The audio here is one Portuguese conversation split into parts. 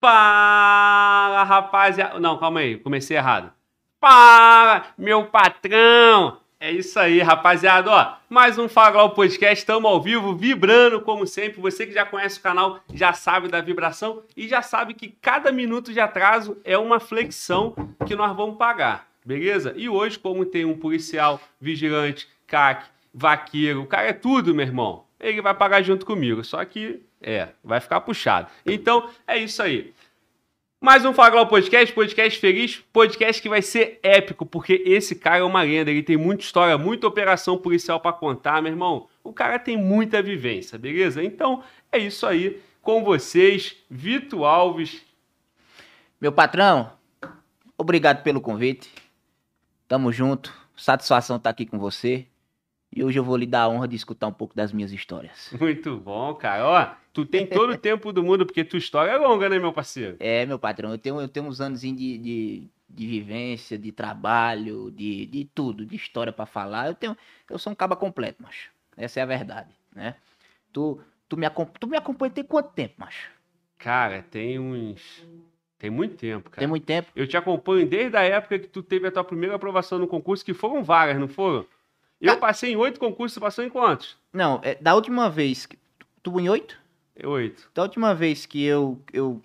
Fala, rapaziada. Não, calma aí, comecei errado. Fala, meu patrão. É isso aí, rapaziada. Ó, mais um Faglau Podcast. Estamos ao vivo, vibrando como sempre. Você que já conhece o canal já sabe da vibração e já sabe que cada minuto de atraso é uma flexão que nós vamos pagar, beleza? E hoje, como tem um policial, vigilante, CAC, vaqueiro, o cara é tudo, meu irmão. Ele vai pagar junto comigo. Só que, é, vai ficar puxado. Então, é isso aí. Mais um Faglau Podcast, podcast feliz, podcast que vai ser épico, porque esse cara é uma lenda, ele tem muita história, muita operação policial para contar, meu irmão. O cara tem muita vivência, beleza? Então é isso aí, com vocês, Vitor Alves. Meu patrão, obrigado pelo convite. Tamo junto, satisfação estar aqui com você. E hoje eu vou lhe dar a honra de escutar um pouco das minhas histórias. Muito bom, cara. Ó, tu tem todo o tempo do mundo, porque tua história é longa, né, meu parceiro? É, meu patrão, eu tenho, eu tenho uns anos de, de, de vivência, de trabalho, de, de tudo, de história para falar. Eu tenho, eu sou um caba completo, macho. Essa é a verdade, né? Tu, tu, me, tu me acompanha tem quanto tempo, macho? Cara, tem uns... Tem muito tempo, cara. Tem muito tempo. Eu te acompanho desde a época que tu teve a tua primeira aprovação no concurso, que foram várias, não foram? Eu passei em oito concursos, você passou em quantos? Não, é, da última vez. Tu em oito? Oito. Da última vez que eu. Eu,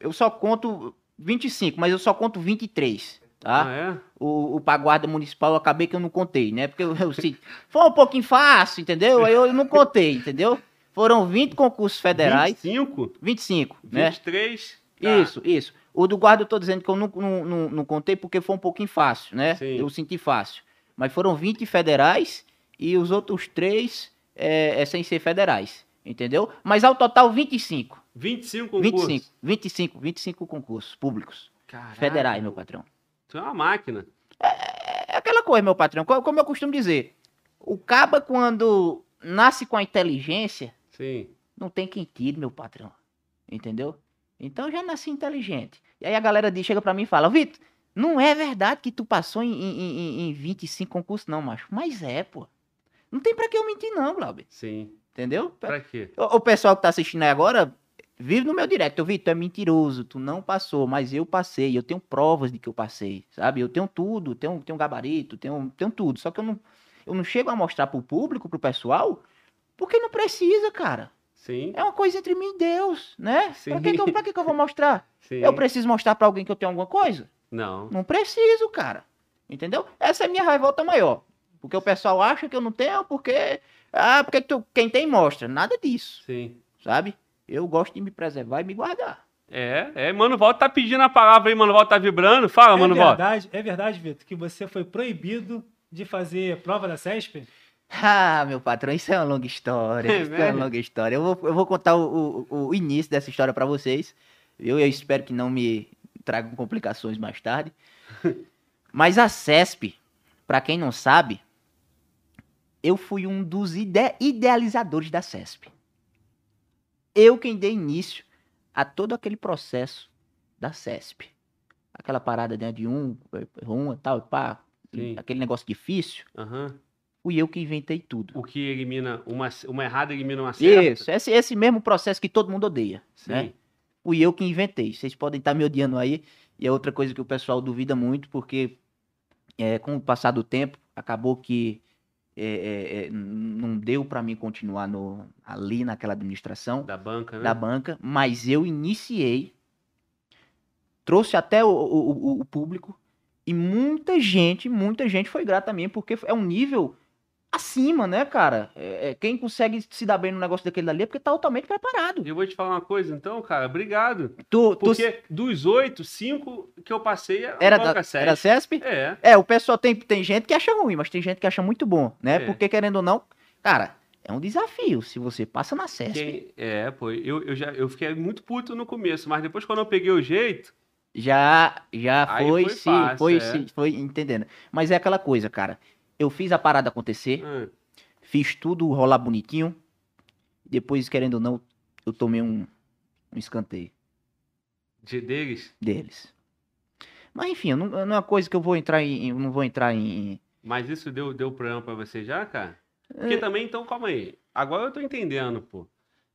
eu só conto 25, mas eu só conto 23. Tá? Ah, é? O, o pra guarda municipal eu acabei que eu não contei, né? Porque eu, eu se- foi um pouquinho fácil, entendeu? Aí eu não contei, entendeu? Foram 20 concursos federais. 25? 25, né? 23? Tá. Isso, isso. O do guarda eu tô dizendo que eu não, não, não, não contei porque foi um pouquinho fácil, né? Sim. Eu senti fácil. Mas foram 20 federais e os outros três é, é sem ser federais, entendeu? Mas ao total 25. 25 concursos? 25, 25, 25 concursos públicos. Caraca, Federais, meu patrão. Tu é uma máquina. É aquela coisa, meu patrão, co- como eu costumo dizer. O caba, quando nasce com a inteligência, Sim. não tem quem tire, meu patrão. Entendeu? Então já nasci inteligente. E aí a galera diz, chega pra mim e fala, Vitor, não é verdade que tu passou em, em, em, em 25 concursos, não, macho. Mas é, pô. Não tem pra que eu mentir, não, Glauber. Sim. Entendeu? Pra quê? O, o pessoal que tá assistindo aí agora, vive no meu direct. Vitor, tu é mentiroso, tu não passou, mas eu passei. Eu tenho provas de que eu passei, sabe? Eu tenho tudo, tenho, tenho gabarito, tenho, tenho tudo. Só que eu não, eu não chego a mostrar pro público, pro pessoal, porque não precisa, cara. Sim. É uma coisa entre mim e Deus, né? Sim. Pra que, que, eu, pra que, que eu vou mostrar? Sim. Eu preciso mostrar pra alguém que eu tenho alguma coisa? Não. Não preciso, cara. Entendeu? Essa é a minha revolta maior. Porque o pessoal acha que eu não tenho, porque. Ah, porque tu, quem tem mostra. Nada disso, Sim. sabe? Eu gosto de me preservar e me guardar. É, é, Mano Volta tá pedindo a palavra aí, Mano Volta tá vibrando. Fala, é Mano Volta. verdade, é verdade, Vitor, que você foi proibido de fazer prova da CESP? Ah, meu patrão, isso é uma longa história. É isso é mesmo? uma longa história. Eu vou, eu vou contar o, o, o início dessa história pra vocês. Eu, eu espero que não me tragam complicações mais tarde. Mas a CESP, pra quem não sabe, eu fui um dos ide- idealizadores da CESP. Eu quem dei início a todo aquele processo da CESP. Aquela parada né, de um, um, tal, pá, Sim. aquele negócio difícil. Aham. Fui eu que inventei tudo. O que elimina uma, uma errada elimina uma certa. Isso, esse, esse mesmo processo que todo mundo odeia, Sim. né? Fui eu que inventei. Vocês podem estar me odiando aí. E é outra coisa que o pessoal duvida muito, porque é, com o passar do tempo, acabou que é, é, é, não deu para mim continuar no, ali naquela administração Da banca, né? da banca, mas eu iniciei, trouxe até o- o- o público, e muita gente, muita gente foi grata a mim, porque é um nível acima, né, cara? É, é, quem consegue se dar bem no negócio daquele ali é porque tá altamente preparado. Eu vou te falar uma coisa, então, cara. Obrigado. Tu, tu- Porque dos oito, cinco que eu passei era, era, da, era CESP? É. É, o pessoal tem, tem gente que acha ruim, mas tem gente que acha muito bom, né? É. Porque querendo ou não, cara, é um desafio. Se você passa na CESP, Quem, é, pô, eu, eu já eu fiquei muito puto no começo, mas depois quando eu peguei o jeito, já já Aí foi, foi se fácil, foi, é. se foi entendendo. Mas é aquela coisa, cara. Eu fiz a parada acontecer, ah, fiz tudo rolar bonitinho. Depois, querendo ou não, eu tomei um, um escanteio de, deles, deles. Mas enfim, não, não é uma coisa que eu vou entrar em. não vou entrar em. mas isso deu, deu problema pra você já, cara? Porque É. também, então, calma aí. Agora eu tô entendendo, pô.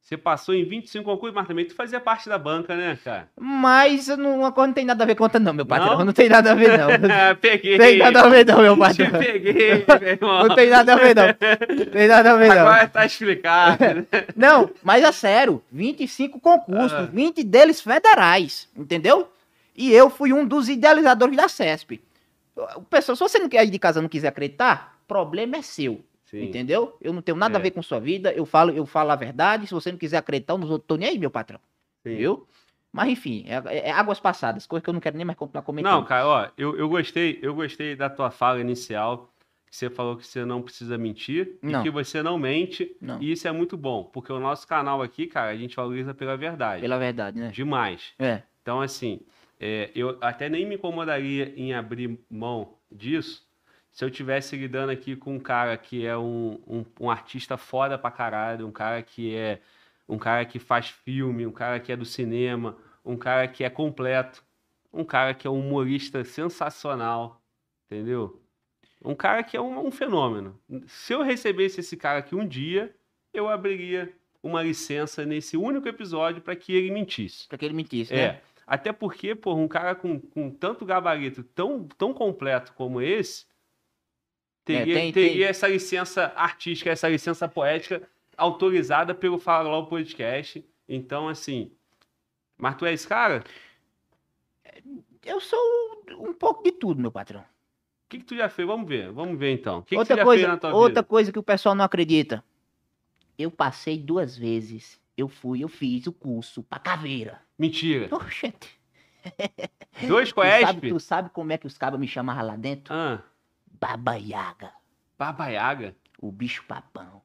Você passou em 25 concursos, mas também tu fazia parte da banca, né, cara? Mas não, uma coisa não tem nada a ver com outra, não, meu patrão. Não? Não, tem nada a ver, não. Peguei. Não tem nada a ver, não, meu Te patrão. peguei, meu irmão. Não tem nada a ver, não. Não tem nada a ver, não. Agora tá explicado. né? Não, mas é sério, 25 concursos, Ah. 20 deles federais, entendeu? E eu fui um dos idealizadores da CESP. O Pessoal, se você não quer ir de casa não quiser acreditar, problema é seu, Sim. entendeu? Eu não tenho nada É. a ver com sua vida, eu falo, eu falo a verdade, se você não quiser acreditar, eu não tô nem aí, meu patrão, sim. viu? Mas enfim, é, é águas passadas, coisa que eu não quero nem mais continuar comentando. Não, cara, ó, eu, eu gostei, eu gostei da tua fala inicial. Que você falou que você não precisa mentir Não. e que você não mente. Não. E isso é muito bom, porque o nosso canal aqui, cara, a gente valoriza pela verdade. Pela verdade, né? Demais. É, Então, assim, é, eu até nem me incomodaria em abrir mão disso se eu tivesse lidando aqui com um cara que é um, um, um artista foda pra caralho, um cara que é um cara que faz filme, um cara que é do cinema, um cara que é completo, um cara que é um humorista sensacional, entendeu? Um cara que é um, um fenômeno. Se eu recebesse esse cara aqui um dia, eu abriria uma licença nesse único episódio para que ele mentisse. pra que ele mentisse, É. né? Até porque, pô, um cara com, com tanto gabarito tão, tão completo como esse teria, É, tem- teria tem- essa licença artística, essa licença poética autorizada pelo Logo Podcast. Então, assim. Mas tu é esse cara? Eu sou um pouco de tudo, meu patrão. O que, que tu já fez? Vamos ver, vamos ver então. O que, que outra tu já coisa, fez na tua outra vida? coisa que o pessoal não acredita. Eu passei duas vezes. Eu fui, eu fiz o curso pra caveira. Mentira. Oxente. Dois Tu Coesp? sabe, tu sabe como é que os cabas me chamavam lá dentro? Ah, Baba Yaga, babaiaga. o bicho papão.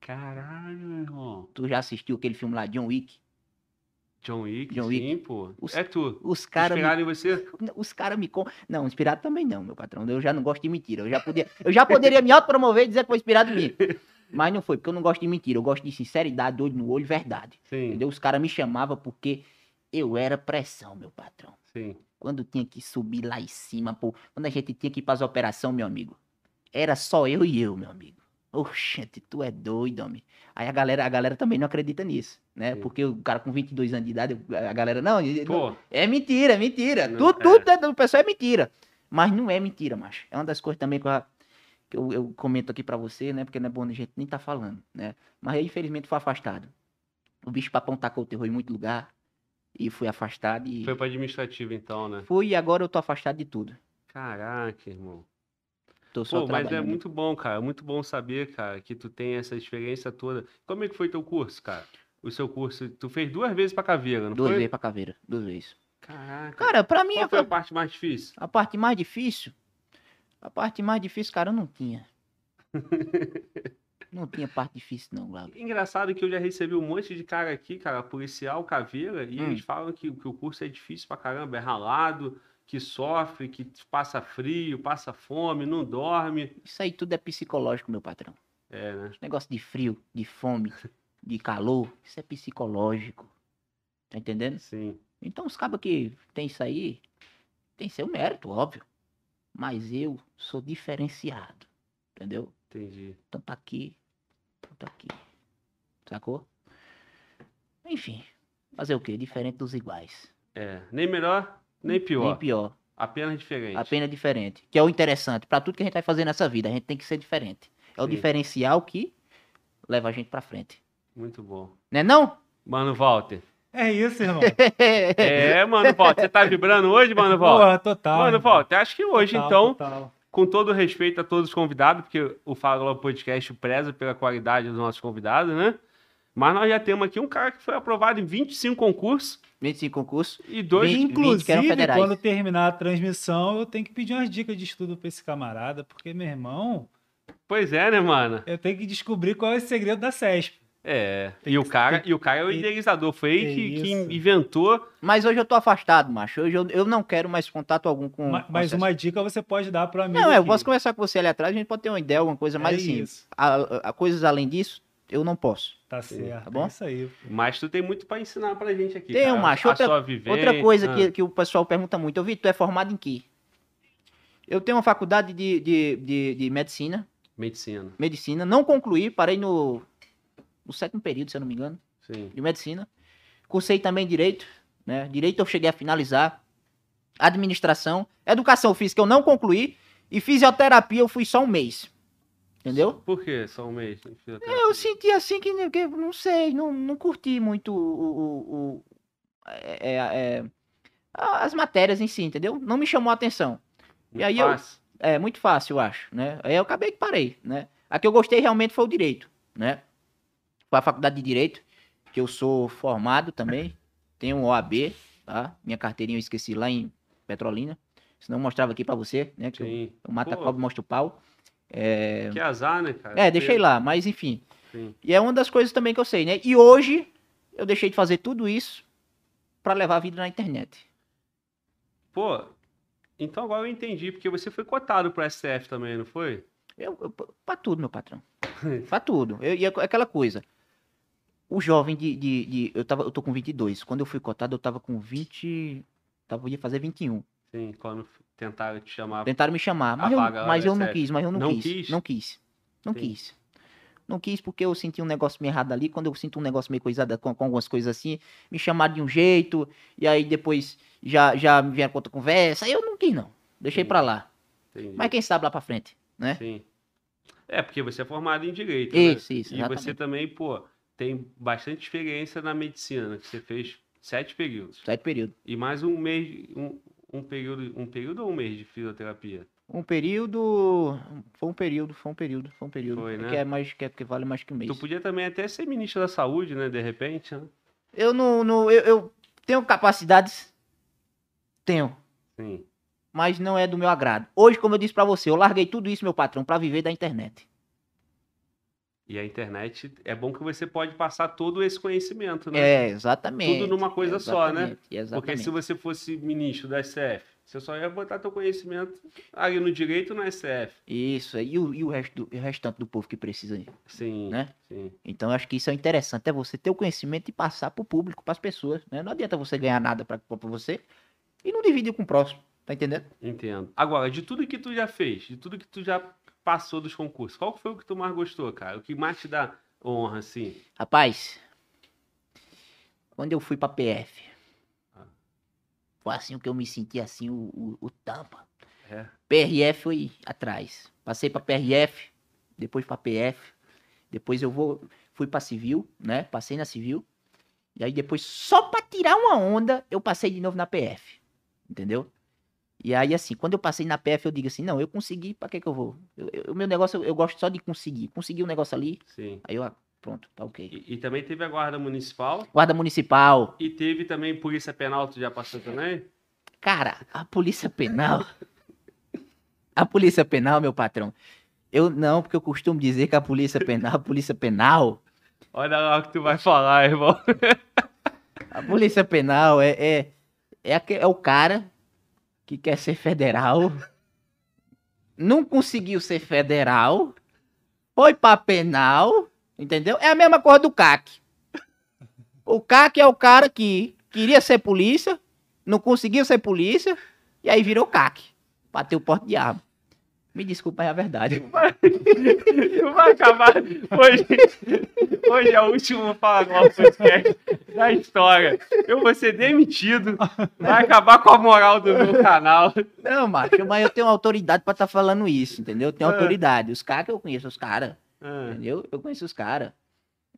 Caralho, meu irmão. Tu já assistiu aquele filme lá, John Wick? John Wick, John sim, Wick. pô. Os- É tu. Os caras me Inspirado em você? Os caras me. Não, inspirado também não, meu patrão. Eu já não gosto de mentira. Eu já, podia... eu já poderia me autopromover e dizer que foi inspirado em mim. Mas não foi, porque eu não gosto de mentira. Eu gosto de sinceridade, olho no olho, verdade. Sim, Entendeu? Os caras me chamavam porque eu era pressão, meu patrão. sim. Quando tinha que subir lá em cima, pô. Quando a gente tinha que ir pras operações, meu amigo. Era só eu e eu, meu amigo. Oxente, tu é doido, homem. Aí a galera, a galera também não acredita nisso, né? Sim. Porque o cara com 22 anos de idade, a galera, não, não é mentira, é mentira. Não, tudo, é. tudo do pessoal é mentira. Mas não é mentira, macho. É uma das coisas também que eu, que eu, eu comento aqui pra você, né? Porque não é bom a gente nem tá falando, né? Mas eu, infelizmente, fui afastado. O bicho papão tacou o terror em muito lugar. E fui afastado e. foi pra administrativo então, né? Fui e agora eu tô afastado de tudo. Caraca, irmão. Tô só Pô, mas é muito bom, cara. É muito bom saber, cara, que tu tem essa experiência toda. Como é que foi teu curso, cara? O seu curso, tu fez duas vezes pra caveira, não Duas foi? vezes pra caveira, duas vezes. Caraca. Cara, pra mim, Qual a, foi a parte mais difícil? a parte mais difícil. A parte mais difícil, cara, eu não tinha. não tinha parte difícil, não, Glauber. Engraçado que eu já recebi um monte de cara aqui, cara, policial, caveira, e Hum. eles falam que, que o curso é difícil pra caramba, é ralado, que sofre, que passa frio, passa fome, não dorme. Isso aí tudo é psicológico, meu patrão. É, né? Esse negócio de frio, de fome, de calor, isso é psicológico. Tá entendendo? Sim. Então os cabos que tem isso aí, tem seu mérito, óbvio. Mas eu sou diferenciado. Entendeu? Entendi. Tanto aqui, tanto aqui. Sacou? Enfim, fazer o quê? Diferente dos iguais. É, nem melhor, nem pior. Nem pior. Apenas diferente. Apenas diferente. Que é o interessante. Pra tudo que a gente vai fazer nessa vida, a gente tem que ser diferente. É o Sim. diferencial que leva a gente pra frente. Muito bom. Né não? Mano Walter. É isso, irmão. É, Mano Walter. Você tá vibrando hoje, Mano Walter? Porra, total. Mano. Walter, acho que hoje, Total, então, total. Com todo respeito a todos os convidados, porque o Fala Podcast preza pela qualidade dos nossos convidados, né? Mas nós já temos aqui um cara que foi aprovado em 25 concursos 25 concursos. e dois. Vinte- Inclusive, que eram federais. quando terminar a transmissão, eu tenho que pedir umas dicas de estudo pra esse camarada, porque, meu irmão, Pois é, né, mano? eu tenho que descobrir qual é o segredo da CESP. É. E o cara, e o cara é o idealizador. Foi ele é que, que inventou. Mas hoje eu tô afastado, macho. Hoje eu, eu não quero mais contato algum com. Ma- com Mas acesso. uma dica você pode dar pro amigo. Não, eu aqui. posso conversar com você ali atrás, a gente pode ter uma ideia, alguma coisa, mas É assim, isso. a, a- coisas além disso, eu não posso. Tá certo. Tá bom? É isso aí. Mas tu tem muito pra ensinar pra gente aqui. Tem, cara. macho. A Outra- sua vivência. Outra coisa Ah, que, que o pessoal pergunta muito, eu vi, tu é formado em quê? Eu tenho uma faculdade de, de, de, de medicina, Medicina. medicina, não concluí, parei no, no sétimo período, se eu não me engano, Sim. de medicina. Cursei também direito, né? Direito eu cheguei a finalizar. Administração, educação física eu não concluí e fisioterapia eu fui só um mês. Entendeu? Por quê? Só um mês? fisioterapia? Eu senti assim que, que não sei, não, não curti muito o, o- o- é- é- é, as matérias em si, entendeu? Não me chamou a atenção. Muito aí eu- fácil. É muito fácil, eu acho, né? Aí eu acabei que parei, né? A que eu gostei realmente foi o direito, né? Foi a faculdade de direito, que eu sou formado também, tenho um OAB, tá? Minha carteirinha eu esqueci lá em Petrolina, senão eu mostrava aqui pra você, né? Que eu, Sim. eu mato a cobra e mostro o pau. É, Que azar, né, cara? é, deixei lá, mas enfim. Sim. E é uma das coisas também que eu sei, né? E hoje eu deixei de fazer tudo isso pra levar a vida na internet. Pô, então agora eu entendi, porque você foi cotado pro STF também, não foi? Eu, eu, pra tudo, meu patrão. pra tudo. Eu, e é aquela coisa. O jovem de, de, de- eu, tava, eu tô com 22. Quando eu fui cotado, eu tava com 20. Tava, ia fazer 21. Sim, quando tentaram te chamar. Tentaram me chamar, mas, eu, vaga mas eu não quis, mas eu não, Não quis, quis? Não quis. Não Sim. quis. Não quis porque eu senti um negócio meio errado ali. Quando eu sinto um negócio meio coisado com, com algumas coisas assim, me chamaram de um jeito, e aí depois já, já me vieram com outra conversa. Eu não quis, não. Deixei Sim. pra lá. Entendi. Mas quem sabe lá pra frente, né? Sim. É, porque você é formado em direito. né? Isso, isso. E exatamente. você também, pô, tem bastante experiência na medicina? Que você fez sete períodos. Sete período. E mais um mês, um, um período, um período ou um mês de fisioterapia? Um período. Foi um período, foi um período, foi um período. Foi, É né? Que é mais que, é, que vale mais que um mês. Tu podia também até ser ministro da saúde, né? De repente, né? Eu não. não eu, eu tenho capacidades. Tenho. Sim. Mas não é do meu agrado. Hoje, como eu disse pra você, eu larguei tudo isso, meu patrão, pra viver da internet. E a internet é bom que você pode passar todo esse conhecimento, né? É, exatamente. Tudo numa coisa só, né? Exatamente. Porque se você fosse ministro da SF, você só ia botar teu conhecimento ali no direito na SF. Isso, e o, e o, resto do, o restante do povo que precisa. Sim, Né? sim. Então, eu acho que isso é interessante, é você ter o conhecimento e passar pro público, pras pessoas. Né? Não adianta você ganhar nada pra você e não dividir com o próximo. Tá entendendo? Entendo. Agora, de tudo que tu já fez, de tudo que tu já passou dos concursos, qual foi o que tu mais gostou, cara? O que mais te dá honra, assim? Rapaz, quando eu fui pra PF, Ah. foi assim que eu me senti assim, o, o, o tampa. É. PRF foi atrás. Passei pra PRF, depois pra PF, depois eu vou, fui pra civil, né? Passei na civil. E aí depois, só pra tirar uma onda, eu passei de novo na PF. Entendeu? E aí, assim, quando eu passei na PF, eu digo assim, não, eu consegui, pra que que eu vou? O meu negócio, eu, eu gosto só de conseguir. Consegui um negócio ali, Sim. aí eu, ah, pronto, tá ok. E, e também teve a guarda municipal Guarda Municipal. e teve também polícia penal, tu já passou também? Cara, a Polícia Penal. A Polícia Penal, meu patrão. Eu não, porque eu costumo dizer que a Polícia Penal, a Polícia Penal, Olha lá o que tu vai falar, irmão. a Polícia Penal é é, é, é o cara que quer ser federal, não conseguiu ser federal, foi pra penal, entendeu? É a mesma coisa do CAC. O CAC é o cara que queria ser polícia, não conseguiu ser polícia, e aí virou CAC. Bateu o porte de arma. Me desculpa, é a verdade. Tu vai acabar. Hoje, hoje é o último Fala Glória podcast da história. Eu vou ser demitido. Vai acabar com a moral do meu canal. Não, macho, mas eu tenho autoridade pra estar falando isso, entendeu? Eu tenho É. autoridade. Os caras que eu conheço, os caras, Ah, entendeu? Eu conheço os caras.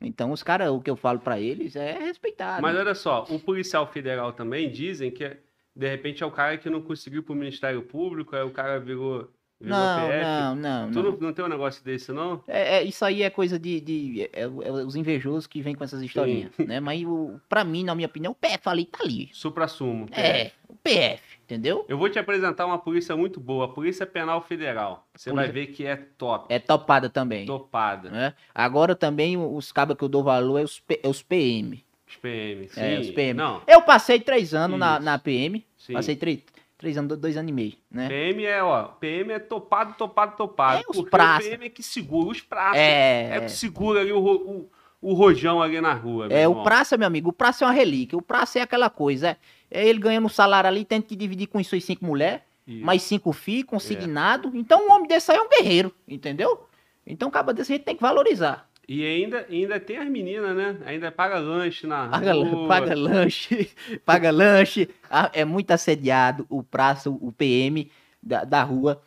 Então, os caras, o que eu falo pra eles é respeitado. Mas olha só, o policial federal também dizem que de repente é o cara que não conseguiu pro Ministério Público, aí o cara virou não, PF. não, não, Tu não. tem um negócio desse, não? É, é- isso aí é coisa de. de- é, é os invejosos que vêm com essas historinhas, né? Mas o, pra mim, na minha opinião, o PF ali tá ali. Supra-sumo. É, o PF, entendeu? Eu vou te apresentar uma polícia muito boa, a Polícia Penal Federal. Você vai Polícia- ver que é top, É topada também. topada. Né? Agora também os cabos que eu dou valor é os, P- é os PM. Os PM, sim. É, os PM. Não, Eu passei três anos na, na PM. sim. Passei três, três anos, dois anos e meio, né? PM é, ó, PM é topado, topado, topado. É, os porque praça. o PM é que segura, os praças. É, É, que segura ali o, o, o rojão ali na rua. é o irmão. praça, meu amigo. O praça é uma relíquia. O praça é aquela coisa. É, é ele ganhando um salário ali, tendo que dividir com suas cinco mulheres, mais cinco filhos, É. consignado. Então, um homem desse aí é um guerreiro, entendeu? Então, o cabo desse jeito tem que valorizar. E ainda, ainda tem as meninas, né? Ainda paga lanche na Paga, rua. paga lanche, paga lanche. É muito assediado o praça, o PM da, da rua.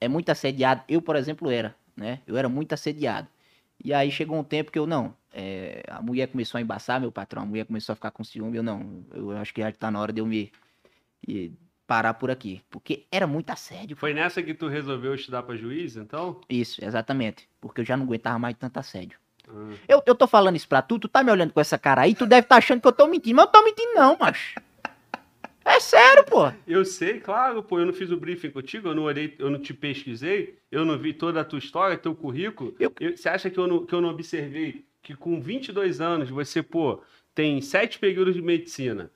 É muito assediado. Eu, por exemplo, era, né? Eu era muito assediado. E aí chegou um tempo que eu, não. é, a mulher começou a embaçar, meu patrão. A mulher começou a ficar com ciúme. Eu, não. Eu acho que já tá na hora de eu me e parar por aqui. Porque era muito assédio. Foi nessa que tu resolveu estudar pra juiz, então? Isso, exatamente. Porque eu já não aguentava mais tanto assédio. Ah. Eu, eu tô falando isso pra tu, tu tá me olhando com essa cara aí, tu deve estar achando que eu tô mentindo, mas eu tô mentindo não, macho. É sério, pô. Eu sei, claro, pô, eu não fiz o briefing contigo, eu não olhei, eu não te pesquisei, eu não vi toda a tua história, teu currículo. Eu- Eu- Você acha que eu, não, que eu não observei que com 22 anos você, pô, tem sete períodos de medicina?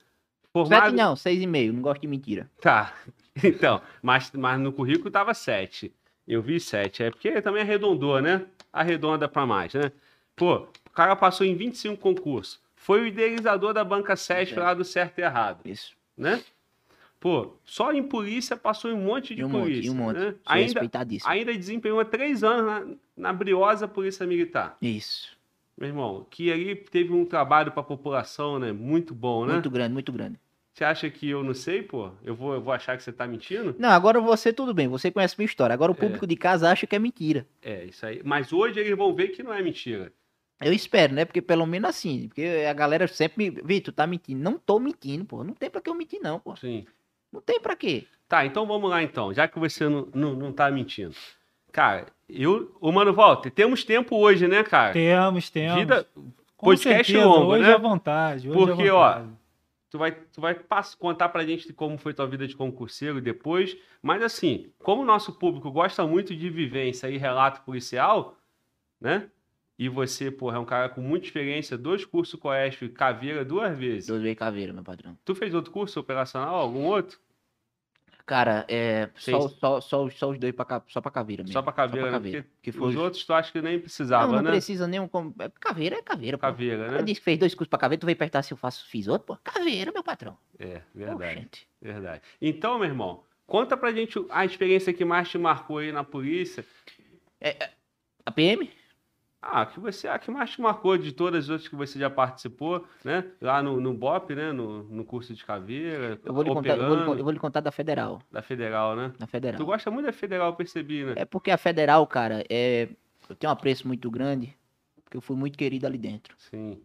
Formado... Sete não, seis e meio, não gosto de mentira. Tá, então, mas, mas no currículo tava sete. Eu vi sete, é porque também arredondou, né? Arredonda pra mais, né? Pô, o cara passou em 25 concursos. Foi o idealizador da banca 7 É. lá do certo e errado Isso. né? Pô, só em polícia passou em um monte de E um monte, polícia. e um monte. né? Ainda, respeitadíssimo. ainda desempenhou três anos na, na briosa Polícia Militar. Isso. Meu irmão, que ali teve um trabalho pra população, né? Muito bom, né? Muito grande, muito grande. Você acha que eu não sei, pô? Eu vou, eu vou achar que você tá mentindo? Não, agora você tudo bem, você conhece minha história. Agora o É. público de casa acha que é mentira. É, isso aí. Mas hoje eles vão ver que não é mentira. Eu espero, né? Porque pelo menos assim, porque a galera sempre me. Vitor, tá mentindo. Não tô mentindo, pô. Não tem pra que eu mentir, não, pô. Sim. Não tem pra quê. Tá, então vamos lá então. Já que você não, não, não tá mentindo. Cara, eu... Ô, Mano Walter, temos tempo hoje, né, cara? Temos, temos. Vida... Com podcast certeza, longo, hoje né? à vontade. Hoje Porque, à ó, vontade. Tu vai, tu vai pass- contar pra gente de como foi tua vida de concurseiro depois. Mas assim, como o nosso público gosta muito de vivência e relato policial, né? E você, porra, é um cara com muita experiência, dois cursos Coesp, caveira duas vezes. Dois veio caveira, meu padrão. Tu fez outro curso operacional, algum outro? Cara, é. Só, só, só, só os dois pra, só pra caveira mesmo. Só pra caveira, né? caveira. Porque Que foi os os- outros tu acha que nem precisava, não, não né? precisa nenhum. é, Caveira é caveira, pô. Caveira, né? disse que fez dois cursos pra caveira, tu veio perguntar se eu faço, fiz outro, pô. Caveira, meu patrão. É, verdade, verdade. Então, meu irmão, conta pra gente a experiência que mais te marcou aí na polícia. A PM? Ah, que você, a que mais te marcou de todas as outras que você já participou, né? Lá no, no BOP, né? No, no curso de caveira, Eu vou, lhe contar, eu, vou lhe, operando, eu vou lhe contar da Federal. da Federal, né? Na Federal. Tu gosta muito da Federal, eu percebi, né? É porque a Federal, cara, é. Eu tenho um apreço muito grande, porque eu fui muito querido ali dentro. Sim.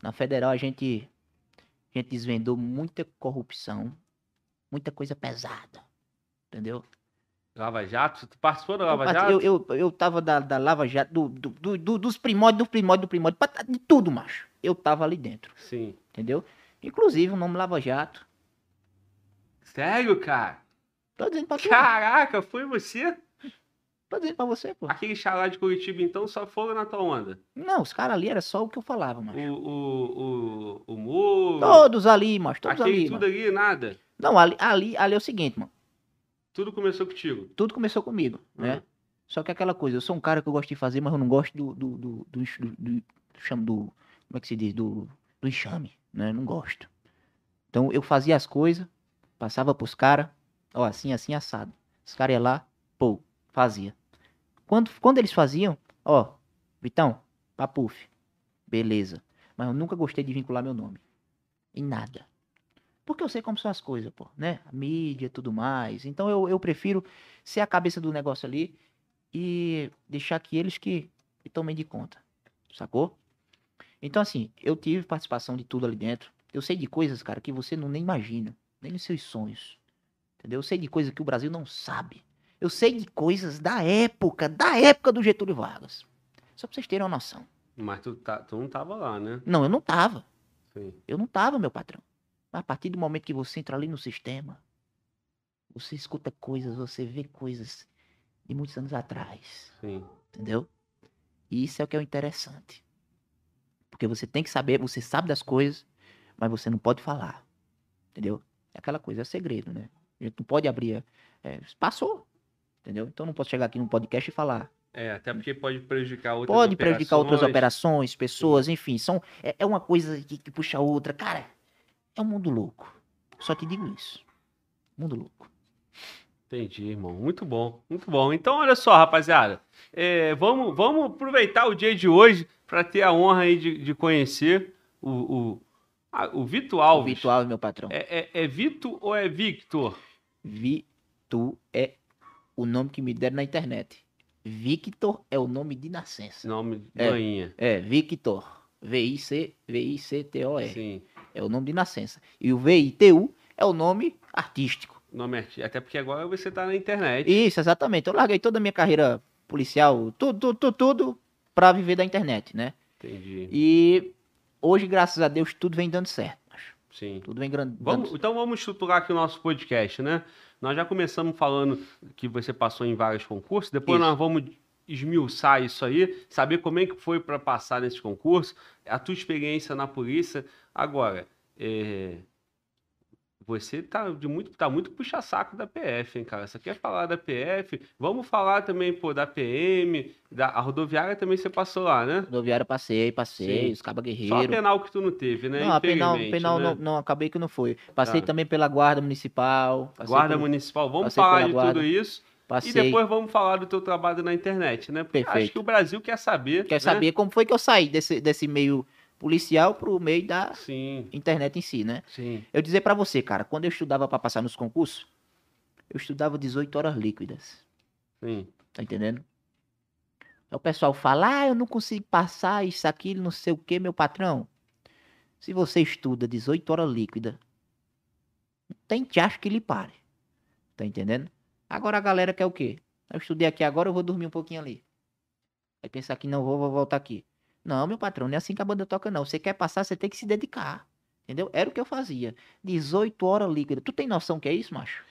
Na Federal a gente, a gente desvendou muita corrupção, muita coisa pesada. Entendeu? Lava Jato, tu participou da Lava Jato? eu, eu, eu tava da, da Lava Jato, do, do, do- do- dos primórdios, do primórdio, do primórdio, pra- de tudo, macho. Eu tava ali dentro, Sim. entendeu? Inclusive o nome Lava Jato. Sério, cara? Tô dizendo pra tu. Caraca, foi você? Tô dizendo pra você, pô. Aquele xalá de Curitiba, então, só foram na tua onda. Não, os caras ali era só o que eu falava, O, macho. o, o, o Muro, Todos ali, macho. Todos aquele ali, tudo mano. ali, nada. Não, ali, ali, ali é o seguinte, mano. Tudo começou contigo. Tudo começou comigo, né? Uhum. Só que aquela coisa, eu sou um cara que eu gosto de fazer, mas eu não gosto do. do, do, do, do, do, chamo do como é que se diz? Do, do enxame, né? Não gosto. Então eu fazia as coisas, passava pros caras, ó, assim, assim, assado. Os caras iam lá, pô, fazia. Quando, quando eles faziam, ó, Vitão, papuf, beleza. Mas eu nunca gostei de vincular meu nome. Em nada. Porque eu sei como são as coisas, pô, né? A mídia e tudo mais. Então eu, eu prefiro ser a cabeça do negócio ali e deixar que eles que, tomem de conta. Sacou? Então, assim, eu tive participação de tudo ali dentro. Eu sei de coisas, cara, que você não nem imagina. Nem nos seus sonhos. Entendeu? Eu sei de coisas que o Brasil não sabe. Eu sei de coisas da época, da época do Getúlio Vargas. Só pra vocês terem uma noção. Mas tu, tá, tu não tava lá, né? Não, eu não tava. Sim. Eu não tava, meu patrão. Mas a partir do momento que você entra ali no sistema, você escuta coisas, você vê coisas de muitos anos atrás. Sim. Entendeu? E isso é o que é o interessante. Porque você tem que saber, você sabe das coisas, mas você não pode falar. Entendeu? É aquela coisa, é segredo, né? A gente não pode abrir. é, passou. Entendeu? Então não posso chegar aqui num podcast e falar. É, até porque pode prejudicar outras Pode prejudicar outras operações. operações, pessoas, enfim. São, é, é uma coisa que, que puxa a outra. Cara, é um mundo louco. Só te digo isso. Mundo louco. Entendi, irmão. Muito bom, muito bom. Então, olha só, rapaziada. É, vamos, vamos aproveitar o dia de hoje para ter a honra aí de, de conhecer o, o, a- o Vitor O Alves. Vitor Alves, meu patrão. É, é, é Vitor ou é Victor? Vitor é o nome que me deram na internet. Victor é o nome de nascença. Nome de É. manhinha. É, Victor. V-I-C, V-I-C-T-O-R. Sim. É o nome de nascença. E o V-I-T-U é o nome artístico. Nome arti- Até porque agora você tá na internet. Isso, exatamente. Eu larguei toda a minha carreira policial, tudo, tudo, tudo, tudo pra viver da internet, né? Entendi. E hoje, graças a Deus, tudo vem dando certo. Sim. Tudo vem gran- Vamos, então vamos estruturar aqui o nosso podcast, né? Nós já começamos falando que você passou em vários concursos, depois Isso. nós vamos esmiuçar isso aí, saber como é que foi para passar nesses concursos, a tua experiência na polícia. Agora, é, você tá, de muito, tá muito puxa-saco da PF, hein, cara? Você quer falar da PF? Vamos falar também, pô, da PM, da a rodoviária também você passou lá, né? Rodoviária passei, passei, Sim. os Caba Só a Guerreiro. penal que tu não teve, né? Não, a penal, penal né? não, não, acabei que não foi. Passei Tá. também pela Guarda Municipal. Guarda pelo- Municipal, vamos falar de guarda. tudo isso. E Passei. depois vamos falar do teu trabalho na internet, né? Porque acho Perfeito. que o Brasil quer saber. Quer né? saber como foi que eu saí desse, desse meio policial pro meio da Sim, internet em si, né? sim. Eu dizer pra você, cara, quando eu estudava pra passar nos concursos, eu estudava 18 horas líquidas. Sim. Tá entendendo? Aí o pessoal fala, ah, eu não consigo passar isso, aquilo, não sei o que, meu patrão. Se você estuda 18 horas líquida, não tem acho que lhe pare. Tá entendendo? Agora a galera quer o quê? Eu estudei aqui agora, eu vou dormir um pouquinho ali. Aí pensar que não vou, vou voltar aqui. Não, meu patrão, não é assim que a banda toca, não. Você quer passar, você tem que se dedicar. Entendeu? Era o que eu fazia. 18 horas líquida. Tu tem noção que é isso, macho?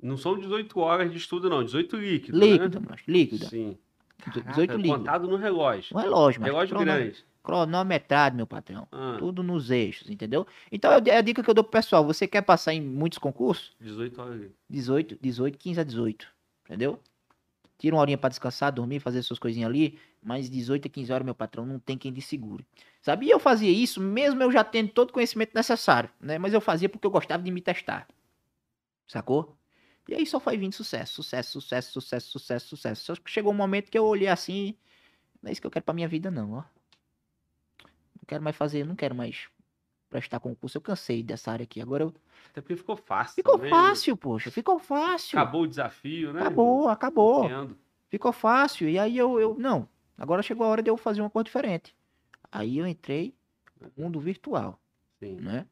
Não são 18 horas de estudo, não. 18 líquidos. Líquida, Né? macho. Líquida. Sim. 18 Caraca, líquido. Contado no relógio. Um relógio, macho. relógio grande. Cronometrado, meu patrão. Ah, Tudo nos eixos, entendeu? Então é a dica que eu dou pro pessoal. Você quer passar em muitos concursos? 18 horas. líquidas. 18, 18, 15 a 18. Entendeu? Tira uma horinha pra descansar, dormir, fazer suas coisinhas ali. Mas 18 a 15 horas, meu patrão, não tem quem lhe segure. Sabe? E eu fazia isso, mesmo eu já tendo todo o conhecimento necessário, né? Mas eu fazia porque eu gostava de me testar. Sacou? E aí só foi vindo sucesso, sucesso, sucesso, sucesso, sucesso, sucesso. Só que chegou um momento que eu olhei assim, não é isso que eu quero pra minha vida não, ó. Quero mais fazer, não quero mais prestar concurso. Eu cansei dessa área aqui. Agora eu... Até porque ficou fácil. ficou né? fácil, poxa, ficou fácil. Acabou o desafio, né? Acabou, acabou. Entendo. Ficou fácil. E aí eu, eu, não, agora chegou a hora de eu fazer uma coisa diferente. Aí eu entrei no mundo virtual, Sim. né?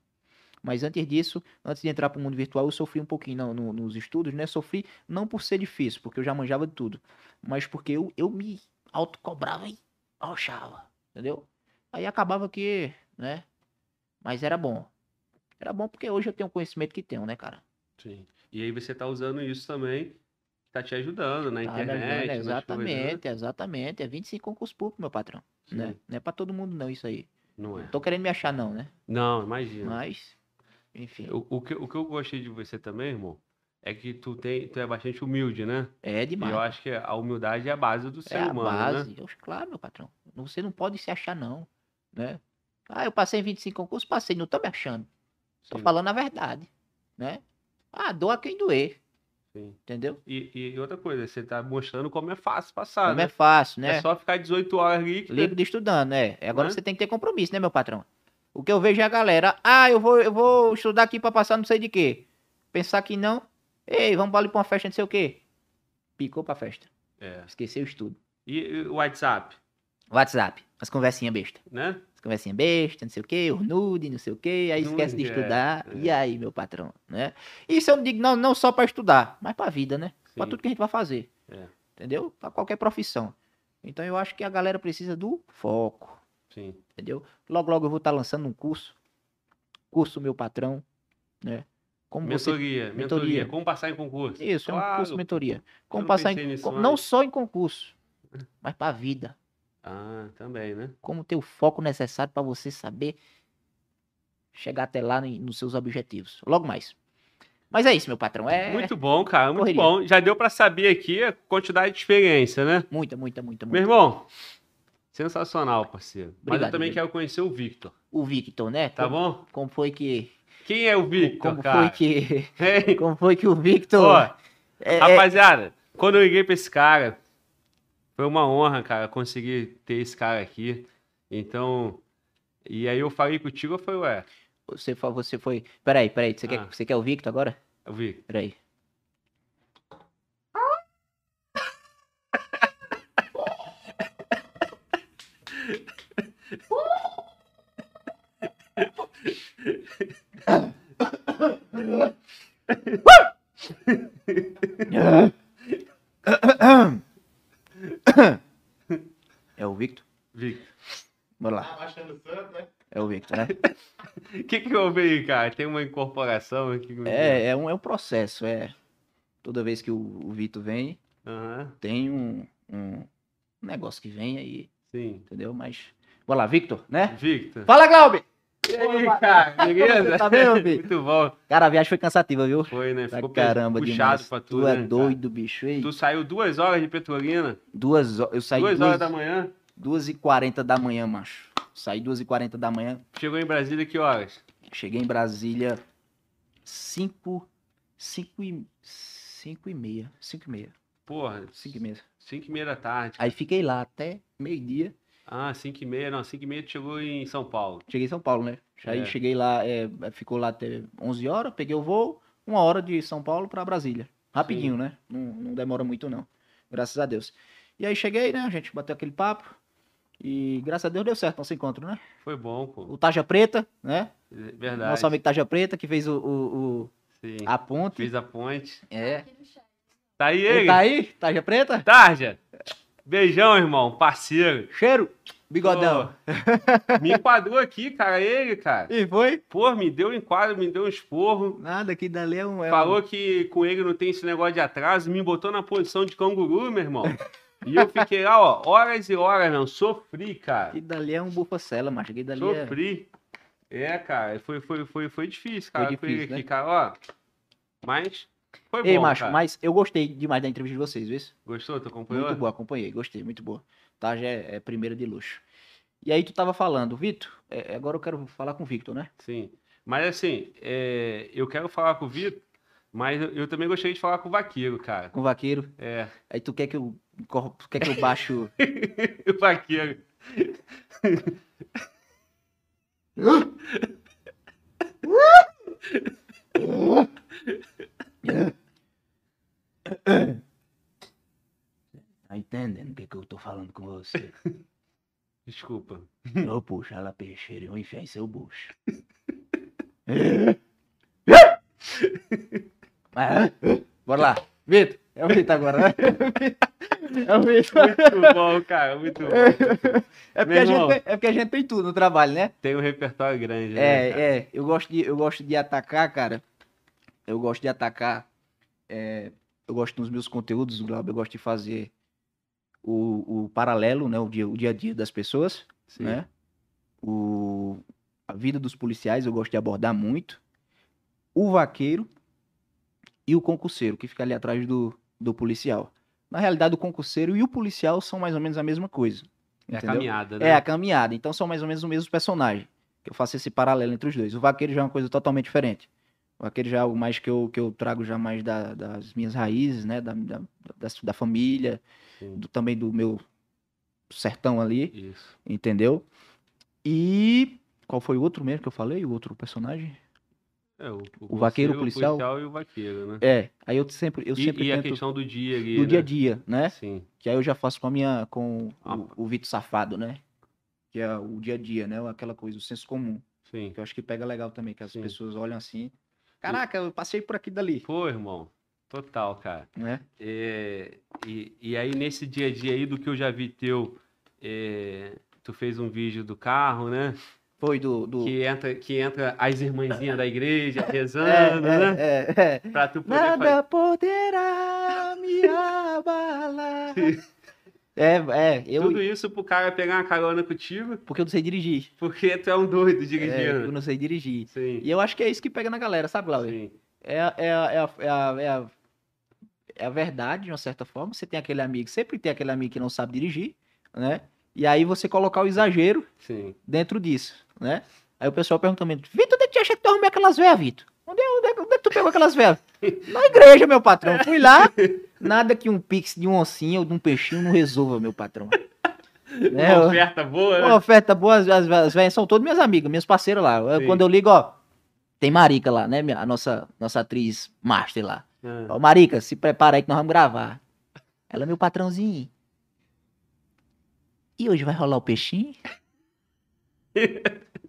Mas antes disso, antes de entrar para o mundo virtual, eu sofri um pouquinho no- no- nos estudos, né? Sofri não por ser difícil, porque eu já manjava de tudo, mas porque eu, eu me autocobrava e achava, entendeu? Aí acabava que, né? Mas era bom. Era bom porque hoje eu tenho o conhecimento que tenho, né, cara? Sim. E aí você tá usando isso também, tá te ajudando na Tá internet. ajudando, coisas, né? exatamente, exatamente. É 25 concursos públicos, meu patrão. Né? Não é pra todo mundo, não, isso aí. Não é. Tô querendo me achar, não, né? Não, imagina. Mas, enfim. O, o, que, o que eu gostei de você também, irmão, é que tu, tem, tu é bastante humilde, né? É E demais. eu acho que a humildade é a base do ser é a humano, base. né? Eu, claro, meu patrão. Você não pode se achar, não. Né? Ah, eu passei em 25 concursos, passei, não tô me achando. Tô Sim, falando a verdade. Né? Ah, doa quem doer. sim. Entendeu? E, e outra coisa, você tá mostrando como é fácil passar, Não né? é fácil, né? É só ficar 18 horas líquidas. Líquido estudando, né? Agora Né? você tem que ter compromisso, né, meu patrão? O que eu vejo é a galera, ah, eu vou, eu vou estudar aqui pra passar não sei de quê. Pensar que não, ei, vamos ali pra uma festa não sei o quê. Picou pra festa. É. Esqueceu o estudo. E o WhatsApp, WhatsApp, as conversinhas besta. né? As conversinhas besta, não sei o quê, o nude, não sei o quê, aí esquece de Nude, é, estudar. é. E aí, meu patrão, né? Isso eu não digo não, não só pra estudar, mas pra vida, né? Pra Sim. tudo que a gente vai fazer. É. Entendeu? Pra qualquer profissão. Então eu acho que a galera precisa do foco. Sim. entendeu? Logo, logo eu vou estar lançando um curso, curso meu patrão, né? Como você... Mentoria, mentoria, mentoria. Como passar em concurso. Isso, é um Claro. curso de mentoria. Como passar em... nisso como- não só em concurso, mas para a vida. Ah, também, né? Como ter o foco necessário para você saber chegar até lá nos seus objetivos. Logo mais. Mas é isso, meu patrão. É Muito bom, cara, muito correria. bom. Já deu pra saber aqui a quantidade de experiência, né? muita, muita, muita, Meu muita. irmão, sensacional, parceiro. Mas eu Obrigado, também obrigado. quero conhecer o Victor, O Victor, né? tá como, bom? Como foi que... Quem é o Victor, como cara? foi que... Hein? Como foi que o Victor... Ó, É, é, Rapaziada, quando eu liguei pra esse cara, foi uma honra, cara, conseguir ter esse cara aqui. Então, e aí eu falei contigo, eu falei, ué, você, você foi. Peraí, peraí. Você, quer, Ah. você quer o Victor agora? eu vi. Peraí. É o Victor? Vi. Bora lá. Tá baixando o santo, né? É o Victor, né? O que que eu vi, cara? Tem uma incorporação aqui. É, é um, é um processo, é. Toda vez que o, o Vitor vem, Aham, tem um, um negócio que vem aí, sim. entendeu? Mas. Bora lá, Victor, né? Victor. Fala, Glauber! E aí, cara? Beleza? Tá filho? Muito bom. Cara, a viagem foi cansativa, viu? Foi, né? Pra Ficou caramba puxado demais. pra tu tudo, é né, cara? doido, bicho. Ei, Tu saiu duas horas de Petrolina, duas horas. Eu saí duas duas, horas da manhã. duas e quarenta da manhã, macho. Saí duas e quarenta da manhã. Chegou em Brasília que horas? Cheguei em Brasília cinco, cinco e, cinco e meia. Cinco e meia. Porra, Cinco e meia. cinco e meia da tarde. Aí fiquei lá até meio-dia. Ah, cinco e meia, não, cinco e meia tu chegou em São Paulo. Cheguei em São Paulo, né? Aí É. cheguei lá, é, ficou lá até 11 horas, peguei o voo, uma hora de São Paulo pra Brasília. Rapidinho, né? Não, não demora muito, não. Graças a Deus. E aí cheguei, né? A gente bateu aquele papo. E graças a Deus deu certo nosso encontro, né? Foi bom, pô. O Taja Preta, né? Verdade. Nosso amigo Taja Preta, que fez o, o- o- Sim. a ponte. Fiz a ponte. É. Tá aí Ele ele? tá aí? Taja Preta? Tarja. Beijão, irmão. Parceiro. Cheiro! Bigodão. Pô, me enquadrou aqui, cara. Ele, cara. E foi? Pô, me deu um enquadro, me deu um esporro. Nada, que dali é um. É Falou que com ele não tem esse negócio de atraso. Me botou na posição de canguru, meu irmão. E eu fiquei lá, ó, horas e horas, não. Sofri, Um, cara. que dali é um bufacela, macho. Que dali é. Sofri. É, cara, foi, foi, foi, foi difícil, cara, Foi com ele difícil, aqui, né? cara, ó. Mas foi Ei, bom, macho, cara. mas eu gostei demais da entrevista de vocês, viu? Gostou? Tu acompanhou? Muito boa, acompanhei, gostei, muito boa. Tá, já é, é primeira de luxo. E aí tu tava falando, Vitor, é, agora eu quero falar com o Victor, né? Sim. Mas assim, é, eu quero falar com o Vitor, mas eu, eu também gostaria de falar com o Vaqueiro, cara. Com o vaqueiro. É, Aí tu quer que eu, quer que eu baixo... o Vaqueiro. Tá entendendo o que, que eu tô falando com você? Desculpa. Eu puxar lá peixeira e vou enfiar em seu bucho. Ah, Bora lá. Vitor, é o Vitor agora, né? É o Vitor. Muito bom, cara, muito bom. É porque, a gente tem, é porque a gente tem tudo no trabalho, né? Tem um repertório grande, né? É, é. Eu gosto de, eu gosto de atacar, cara. Eu gosto de atacar. é, eu gosto nos meus conteúdos, Glauber, eu gosto de fazer o, o paralelo, né? O dia, o dia a dia das pessoas, Sim. né? O, a vida dos policiais eu gosto de abordar muito. O vaqueiro e o concurseiro, que fica ali atrás do, do policial. Na realidade, o concurseiro e o policial são mais ou menos a mesma coisa. É a entendeu? caminhada, né? É, a caminhada. Então são mais ou menos o mesmo personagem. Que eu faço esse paralelo entre os dois. O vaqueiro já é uma coisa totalmente diferente. O vaqueiro já é algo mais que eu, que eu trago já mais da- das minhas raízes, né? Da, da, da, da família, do- também do meu sertão ali, Isso. entendeu? E qual foi o outro mesmo que eu falei? O outro personagem? É, o, O vaqueiro, o policial, policial. e o vaqueiro, né? É, aí eu sempre, eu e sempre e a tento questão do dia ali, do né? dia a dia, né? Sim. Que aí eu já faço com a minha, com Ah. o, o Vitor Safado, né? Que é o dia a dia, né? Aquela coisa, o senso comum. Sim. Que eu acho que pega legal também, que as Sim. pessoas olham assim. Caraca, eu passei por aqui dali, Pô, irmão. Total, cara. né? É, e, e aí, nesse dia a dia aí, do que eu já vi teu, é, tu fez um vídeo do carro, né? Foi do. do... Que entra, que entra as irmãzinhas da igreja É, rezando, é, né? é, é. Pra tu poder Nada fazer. poderá me abalar. É, é, eu. Tudo isso pro cara pegar uma carona contigo, Porque eu não sei dirigir. porque tu é um doido É, eu dirigindo. não sei dirigir. Sim. E eu acho que é isso que pega na galera, sabe, Glauber? Sim. É, a- é, a- é, a, é, a, é, a, é a verdade, de uma certa forma. Você tem aquele amigo, sempre tem aquele amigo que não sabe dirigir, né? E aí você colocar o exagero Sim. dentro disso, né? Aí o pessoal pergunta também, Vitor, onde é que tu acha que tu arrumou aquelas veias, Vitor? Onde é, onde, é, onde é que tu pegou aquelas velas? Na igreja, meu patrão. Fui lá, nada que um pix de um oncinha ou de um peixinho não resolva, meu patrão. Né, Uma eu- oferta boa, né? Uma oferta boa, as, as, as velhas são todas minhas amigas, minhas parceiras lá. Sim. quando eu ligo, ó, tem Marica lá, né? A nossa, nossa atriz master lá. Ah. Ó, Marica, se prepara aí que nós vamos gravar. Ela é meu patrãozinho. E hoje vai rolar o peixinho?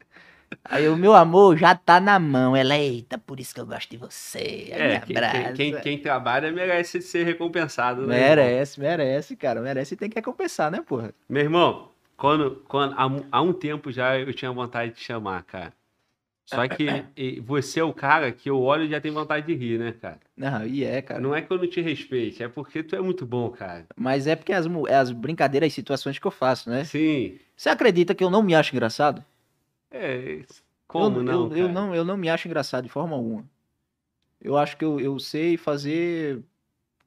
Aí o meu amor já tá na mão. Ela, eita, por isso que eu gosto de você. É, quem, quem, quem- quem trabalha merece ser recompensado, né? irmão? Merece, merece, cara. Merece e tem que recompensar, né, porra? Meu irmão, quando, quando, há, há um tempo já eu tinha vontade de chamar, cara. Só que você é o cara que eu olho e já tenho vontade de rir, né, cara? Não, e é, cara. Não é que eu não te respeite, é porque tu é muito bom, cara. Mas é porque as, as brincadeiras e situações que eu faço, né? Sim. Você acredita que eu não me acho engraçado? É. Como eu, não? eu, eu não? Eu não me acho engraçado de forma alguma. Eu acho que eu, eu sei fazer.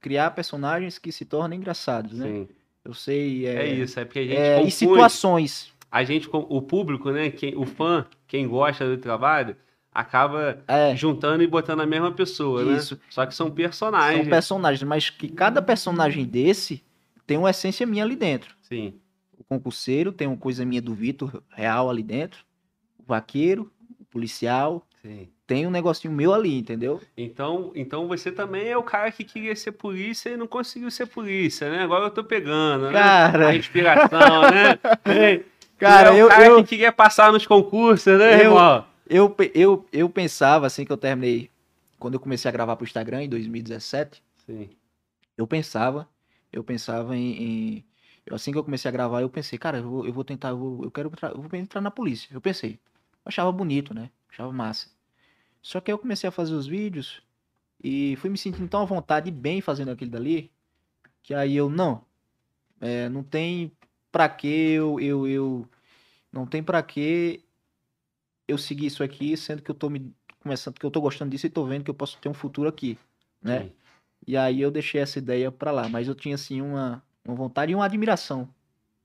criar personagens que se tornem engraçados, né? Sim. Eu sei. É, É, isso, é porque a gente é, e situações. A gente, com- o público, né? Quem, o fã, quem gosta do trabalho, acaba É, juntando e botando a mesma pessoa, Isso. né? Só que são personagens. são personagens, mas que cada personagem desse tem uma essência minha ali dentro. Sim. O concurseiro tem uma coisa minha do Vitor real ali dentro. Vaqueiro, o policial, Sim. tem um negocinho meu ali, entendeu? Então, então você também é o cara que queria ser polícia e não conseguiu ser polícia, né? Agora eu tô pegando, né? Cara. A inspiração, né? Cara, é eu- o cara eu- que queria passar nos concursos, né, Eu- irmão? Eu, eu, eu pensava, assim que eu terminei, quando eu comecei a gravar pro Instagram em 2017, Sim. eu pensava, eu pensava em, em- assim que eu comecei a gravar, eu pensei, cara, eu vou, eu vou tentar, eu, vou- eu quero entrar, eu vou entrar na polícia. Eu pensei, eu achava bonito, né? Achava massa. Só que aí eu comecei a fazer os vídeos e fui me sentindo tão à vontade e bem fazendo aquilo dali, que aí eu, não, é, não tem pra que eu, eu, eu, não tem pra que eu seguir isso aqui, sendo que eu tô me começando, que eu tô gostando disso e tô vendo que eu posso ter um futuro aqui, né? Sim. E aí eu deixei essa ideia pra lá, mas eu tinha assim uma, uma vontade e uma admiração,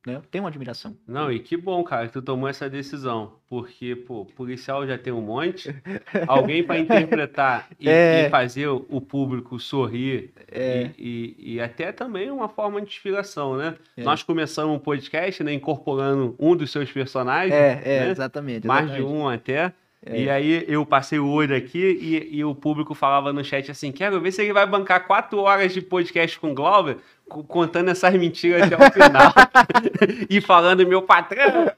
né? Eu tenho uma admiração. Não, e que bom, cara, que tu tomou essa decisão. Porque, pô, policial já tem um monte. Alguém pra interpretar e, É. e fazer o público sorrir. É. E, e- e até também uma forma de inspiração, né? É. Nós começamos um podcast, né? Incorporando um dos seus personagens. É, é, né? exatamente. Mais de exatamente. um até. É. E aí eu passei o olho aqui e, e o público falava no chat assim: quero ver se ele vai bancar quatro horas de podcast com o Glauber, co- contando essas mentiras até o final. e falando meu patrão.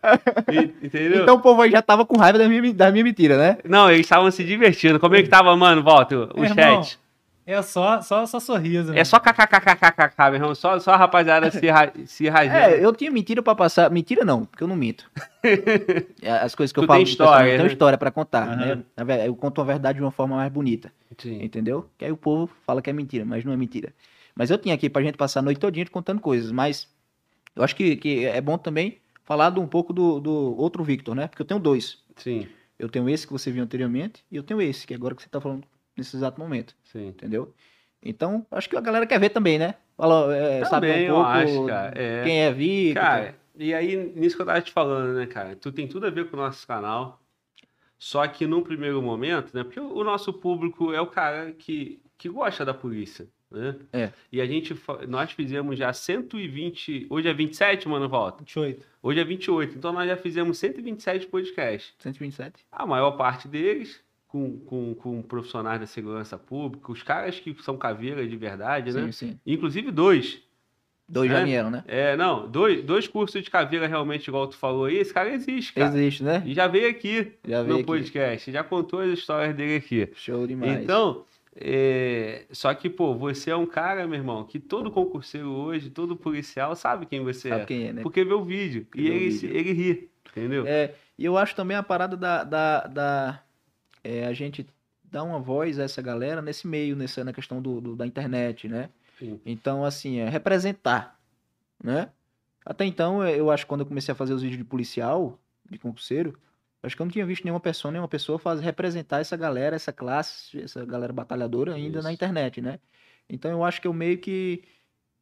E- entendeu? Então o povo aí já tava com raiva da minha, da minha mentira, né? Não, eles estavam se divertindo. Como é que tava, mano? Volta, o Meu irmão, chat. É só, só, só sorriso. É só kkkkkkk, meu irmão. Só, só a rapaziada se, ra se rajando. É, eu tinha mentira pra passar. Mentira não, porque eu não minto. É, As coisas que eu Tu falo tem história, eu tenho né? história pra contar, Aham. né? Eu conto a verdade de uma forma mais bonita, Sim. entendeu? Que aí o povo fala que é mentira, mas não é mentira. Mas eu tinha aqui pra gente passar a noite todinha contando coisas, mas eu acho que, que é bom também falar de um pouco do, do outro Victor, né? Porque eu tenho dois. Sim, Eu tenho esse que você viu anteriormente e eu tenho esse, que agora que você tá falando nesse exato momento, sim. entendeu? Então, acho que a galera quer ver também, né? Fala, é, sabe Também, um eu pouco acho, cara. É. quem é Victor. Cara, e aí, nisso que eu tava te falando, né, cara? Tu tem tudo a ver com o nosso canal. Só que num primeiro momento, né? Porque o nosso público é o cara que, que gosta da polícia, né? É. E a gente, nós fizemos já 120, hoje é 27, mano, volta. 28. Hoje é 28, então nós já fizemos 127 podcasts. 127. A maior parte deles com, com, com profissionais da segurança pública, os caras que são caveiras de verdade, né? Sim, sim. Inclusive dois. Dois É? já vieram, né? É, não, dois, dois cursos de caveira realmente, igual tu falou aí, esse cara existe, cara. Existe, né? E já veio aqui Já veio no aqui. podcast, já contou as histórias dele aqui. Show demais. Então, é, só que, pô, você é um cara, meu irmão, que todo concurseiro hoje, todo policial sabe quem você Sabe é. quem é, né? Porque vê o vídeo. E ele, vídeo. ele ri, entendeu? É, e eu acho também a parada da. da, da- é, a gente dar uma voz a essa galera nesse meio, nessa, na questão do, do- da internet, né? Sim. Então, assim, é representar, né? Até então, eu- eu acho que quando eu comecei a fazer os vídeos de policial, de concurseiro, acho que eu não tinha visto nenhuma pessoa, nenhuma pessoa faz, representar essa galera, essa classe, essa galera batalhadora ainda na Isso. internet, né? Então eu acho que eu meio que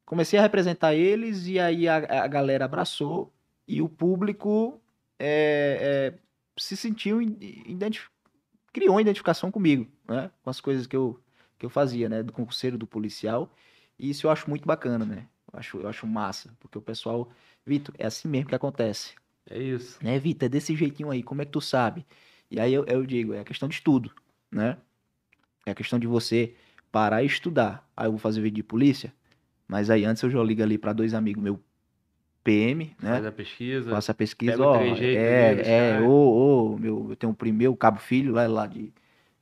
comecei a representar eles e aí a, a galera abraçou e o público é, é, se sentiu in- identif- criou uma identificação comigo, né? Com as coisas que eu, que eu fazia, né? Do concurseiro, do policial. E isso eu acho muito bacana, né? Eu acho, eu acho massa, porque o pessoal, Vitor, é assim mesmo que acontece. É isso. Né, Vitor, é desse jeitinho aí, como é que tu sabe? E aí eu, eu digo, é a questão de estudo, né? É a questão de você parar e estudar. Aí eu vou fazer vídeo de polícia, mas aí antes eu já ligo ali para dois amigos meu PM, né? Faz a pesquisa. Faço a pesquisa, pega o ó, é, é, ô, ô, meu, eu tenho um primo meu, Cabo Filho, lá, lá de,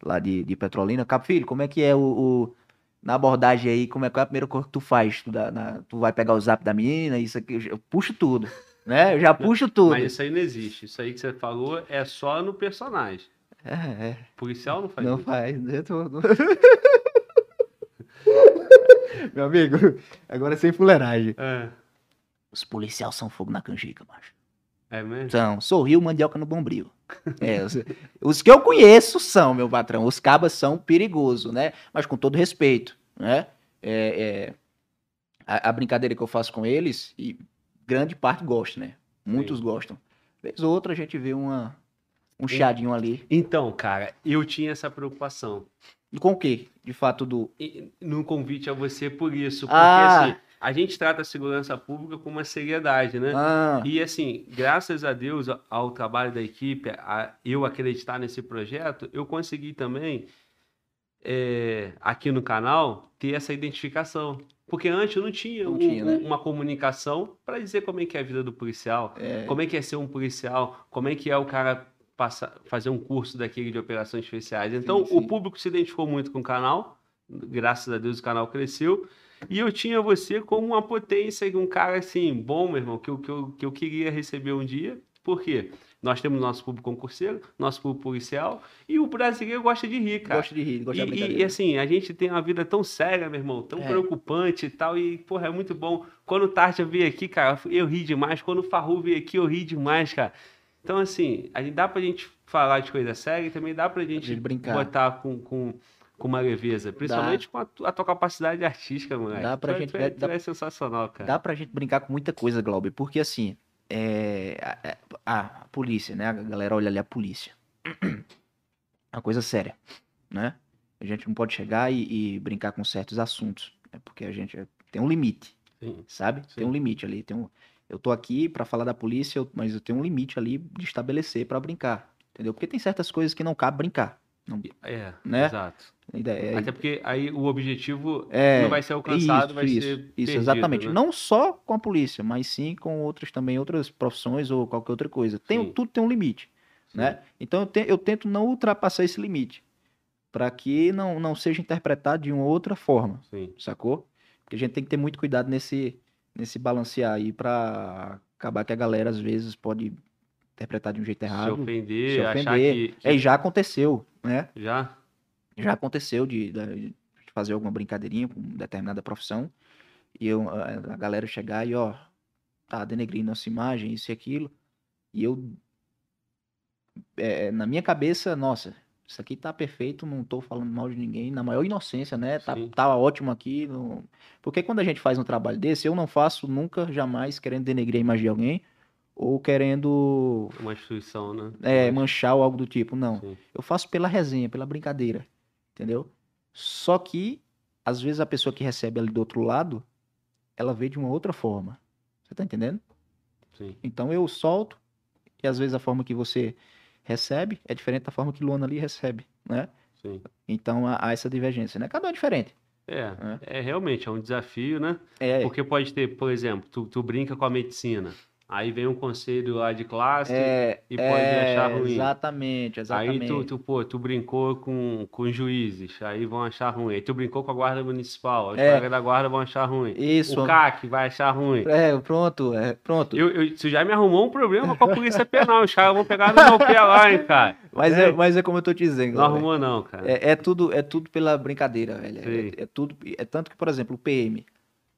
lá de, de Petrolina. Cabo Filho, como é que é o, o- na abordagem aí, como é, qual é a primeira coisa que tu faz? Tu, dá- na- tu vai pegar o zap da menina, isso aqui, eu, eu puxo tudo, né? Eu já puxo tudo. Mas isso aí não existe. Isso aí que você falou é só no personagem. É, é. Policial não faz Não isso. faz, né? Tô- tô- Meu amigo, agora sem fuleiragem. É. Os policiais são fogo na canjica, macho. É mesmo? São, sorriu, mandioca no bombril. É, os, os que eu conheço são, meu patrão. Os cabas são perigosos, né? Mas com todo respeito, né? É, é, a, a brincadeira que eu faço com eles, e grande parte gosta, né? Muitos gostam. Vez ou outra a gente vê uma, um chiadinho ali. Então, cara, eu tinha essa preocupação. Com o quê? De fato do... E- no convite a você por isso. Porque, Ah. assim, a gente trata a segurança pública com uma seriedade, né? Ah, E assim, graças a Deus ao trabalho da equipe, a eu acreditar nesse projeto, eu consegui também é, aqui no canal ter essa identificação. Porque antes não tinha, Não um- tinha, né? uma comunicação para dizer como é que é a vida do policial, é, como é que é ser um policial, como é que é o cara passar, fazer um curso daquele de operações especiais. Então sim. o público se identificou muito com o canal, graças a Deus o canal cresceu. E eu tinha você como uma potência, um cara assim, bom, meu irmão, que eu, que eu, que eu queria receber um dia. Por quê? Nós temos nosso público concurseiro, nosso público policial, e o brasileiro gosta de rir, cara. gosto de rir, gosto E, da e- e, assim, a gente tem uma vida tão séria, meu irmão, tão É. preocupante e tal, e, porra, é muito bom. Quando o Tarja veio aqui, cara, eu ri demais. Quando o Farru veio aqui, eu ri demais, cara. Então, assim, a gente dá pra gente falar de coisa séria e também dá pra gente gente brincar. botar com, com, com uma leveza. Principalmente com a, tu- a tua capacidade artística, moleque. Dá pra tu, é- gente tu, é, dá- é sensacional, cara. Dá pra gente brincar com muita coisa, Glauber, porque assim, é, a, a- a polícia, né? A galera olha ali a polícia. É uma coisa séria, né? A gente não pode chegar e, e brincar com certos assuntos, né? porque a gente é- tem um limite, Sim. sabe? Tem Sim. um limite ali. Tem um, eu tô aqui pra falar da polícia, mas eu tenho um limite ali de estabelecer pra brincar, entendeu? Porque tem certas coisas que não cabe brincar. Não, É, Né? exato. ideia é, Até porque aí o objetivo É, não vai ser alcançado, isso, vai isso, ser Isso, perdido, exatamente. né? Não só com a polícia, mas sim com outras também, outras profissões ou qualquer outra coisa. Tem, Sim. tudo tem um limite, Sim. né? Então eu, te- eu tento não ultrapassar esse limite, para que não, não seja interpretado de uma outra forma, Sim. sacou? Porque a gente tem que ter muito cuidado nesse, nesse balancear aí para acabar que a galera às vezes pode interpretar de um jeito Se errado, ofender, se achar ofender. que, que É, já aconteceu, né? já já aconteceu de, de fazer alguma brincadeirinha com determinada profissão e eu, a, galera chegar e ó, tá denegrindo nossa imagem, isso e aquilo. E eu, é, na minha cabeça, nossa, isso aqui tá perfeito, não tô falando mal de ninguém, na maior inocência, né? Tá, Sim. tá ótimo aqui. não- Porque quando a gente faz um trabalho desse, eu não faço nunca, jamais querendo denegrir a imagem de alguém ou querendo uma instituição, né? é, manchar ou algo do tipo, não. Sim. Eu faço pela resenha, pela brincadeira, entendeu? Só que, às vezes, a pessoa que recebe ali do outro lado, ela vê de uma outra forma. Você tá entendendo? Sim. Então eu solto, e às vezes a forma que você recebe é diferente da forma que Luana ali recebe, né? Sim. Então há, essa divergência, né? Cada um é diferente. É, é realmente é um desafio, né? É, Porque pode ter, por exemplo, tu, tu brinca com a medicina, aí vem um conselho lá de classe é, e pode é, achar ruim. Exatamente, exatamente. Aí tu, tu, pô, tu brincou com, com juízes, aí vão achar ruim. Aí tu brincou com a guarda municipal, os É. da guarda vão achar ruim. Isso. O CAC vai achar ruim. É, pronto, é, pronto. Eu, eu, isso já me arrumou um problema com a polícia penal. Os caras vão pegar no meu pé lá, hein, cara. Mas, É. é, mas é como eu tô te dizendo. Não arrumou, não, cara. É, é tudo, é tudo pela brincadeira, velho. É, é tudo, é tanto que, por exemplo, o PM.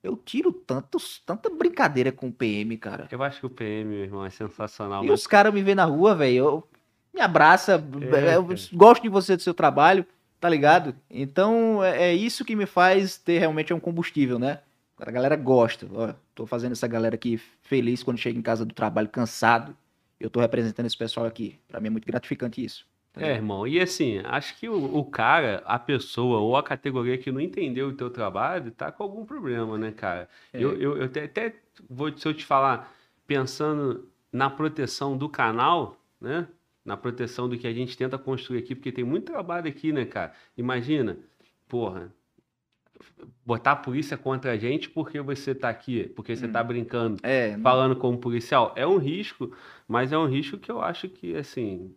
Eu tiro tantos, tanta brincadeira com o PM, cara. Eu acho que o PM, meu irmão, é sensacional. E mas- os caras me vêem na rua, velho. eu- Me abraça, É, eu gosto de você, do seu trabalho, tá ligado? Então é, é isso que me faz ter realmente um combustível, né? A galera gosta. Ó, tô fazendo essa galera aqui feliz quando chega em casa do trabalho cansado. Eu tô representando esse pessoal aqui. Pra mim é muito gratificante isso. É, irmão, e assim, acho que o, o cara, a pessoa ou a categoria que não entendeu o teu trabalho, tá com algum problema, né, cara? É. Eu, eu, eu até, até vou, se eu te falar, pensando na proteção do canal, né? Na proteção do que a gente tenta construir aqui, porque tem muito trabalho aqui, né, cara? Imagina, porra, botar a polícia contra a gente porque você tá aqui, porque você tá brincando, É, falando como policial. É um risco, mas é um risco que eu acho que, assim,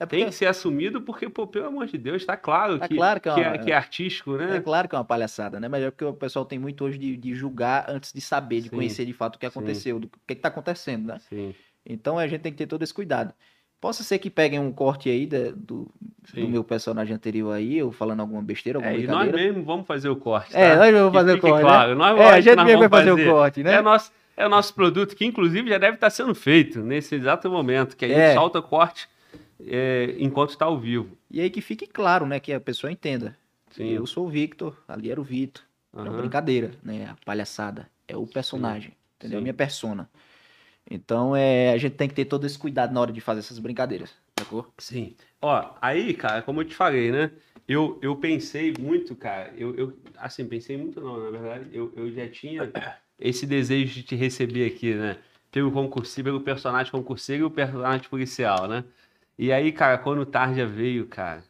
é porque, tem que ser assumido porque, pô, pelo amor de Deus, tá claro, Tá que, claro que é uma- é, que é artístico, né? é claro que é uma palhaçada, né? Mas é porque o pessoal tem muito hoje de, de julgar antes de saber, de Sim. conhecer de fato o que Sim. aconteceu, do que, que tá acontecendo, né? Sim, Então a gente tem que ter todo esse cuidado. Possa ser que peguem um corte aí da- do, sim. do meu personagem anterior aí, eu falando alguma besteira, alguma É, e nós mesmo vamos fazer o corte, É, tá? nós vamos fazer o corte, claro, nós, É, a gente mesmo vai vamos fazer o corte, né? É nosso, é o nosso produto, que inclusive já deve estar sendo feito nesse exato momento, que a gente É. solta corte é, enquanto está ao vivo. E aí que fique claro, né? Que a pessoa entenda. Sim. Eu sou o Victor, ali era o Vitor. É uma brincadeira, né? A palhaçada. É o personagem, entendeu? Sim. Minha persona. Então, é, a gente tem que ter todo esse cuidado na hora de fazer essas brincadeiras, sacou? Sim. Ó, aí, cara, como eu te falei, né? Eu, eu pensei muito, cara. Eu, eu, assim, pensei muito não, na verdade. Eu, eu já tinha esse desejo de te receber aqui, né? Pelo concurseiro, pelo personagem concurseiro e o personagem policial, né? E aí, cara, quando o Tarja veio, cara,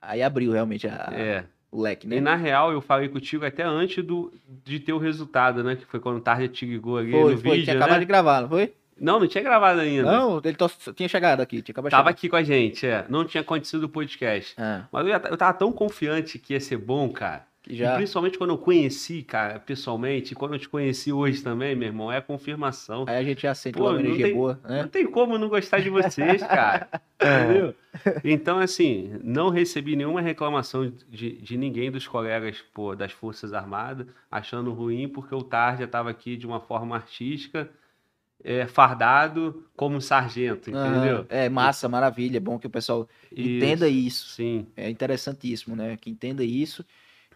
Aí abriu realmente a- é. o leque, né? E na real, eu falei contigo até antes do, de ter o resultado, né? Que foi quando o Tarja te ligou ali Foi, no foi. vídeo, tinha né? acabado de gravar, não foi? Não, não tinha gravado ainda. Não, ele to- tinha chegado aqui, tinha acabado de Tava aqui com a gente, é. Não tinha acontecido o podcast. Ah, Mas eu, eu tava tão confiante que ia ser bom, cara. E já. principalmente quando eu conheci, cara, pessoalmente, e quando eu te conheci hoje também, meu irmão, é a confirmação. Aí a gente já sente Pô, uma energia tem- boa, né? Não tem como não gostar de vocês, cara. Entendeu? Então, assim, não recebi nenhuma reclamação de, de ninguém dos colegas pô, das Forças Armadas, achando ruim, porque o Tarja estava aqui de uma forma artística, é, fardado como sargento, entendeu? Aham, É massa, maravilha. É bom que o pessoal entenda isso. Sim, É interessantíssimo, né? Que entenda isso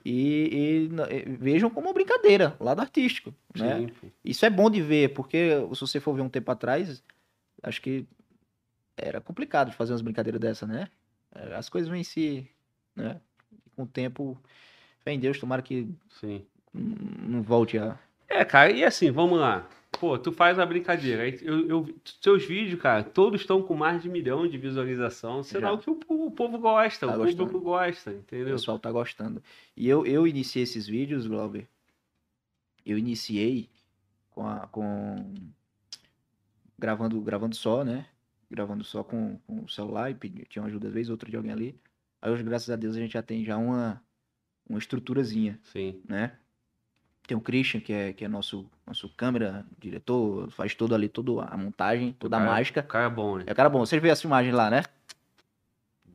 e, e e vejam como uma brincadeira, lado artístico, né? pô. Isso é bom de ver, porque se você for ver um tempo atrás, acho que era complicado de fazer umas brincadeiras dessa, né? É, As coisas vêm se, né? Com o tempo, fé em Deus, tomara que sim. não volte a... É, cara, e assim, vamos lá. Pô, tu faz a brincadeira. aí Eu, eu- seus vídeos, cara, todos estão com mais de milhão de visualização. Sinal Já. que o, o povo gosta, Tá o público gostando. gosta, O entendeu? pessoal tá gostando. E eu, eu iniciei esses vídeos, Glauber, eu iniciei com, a, com gravando, gravando só, né? Gravando só com, com o celular e pedi, tinha uma ajuda às vezes, outra de alguém ali. Aí hoje, graças a Deus, a gente já tem já uma, uma estruturazinha, Sim. né? Tem o Christian, que é, que é nosso, nosso câmera, diretor, faz tudo ali, toda a montagem, toda a Cara- mágica. O cara é bom, né? É cara bom. Vocês vêem as filmagens lá, né?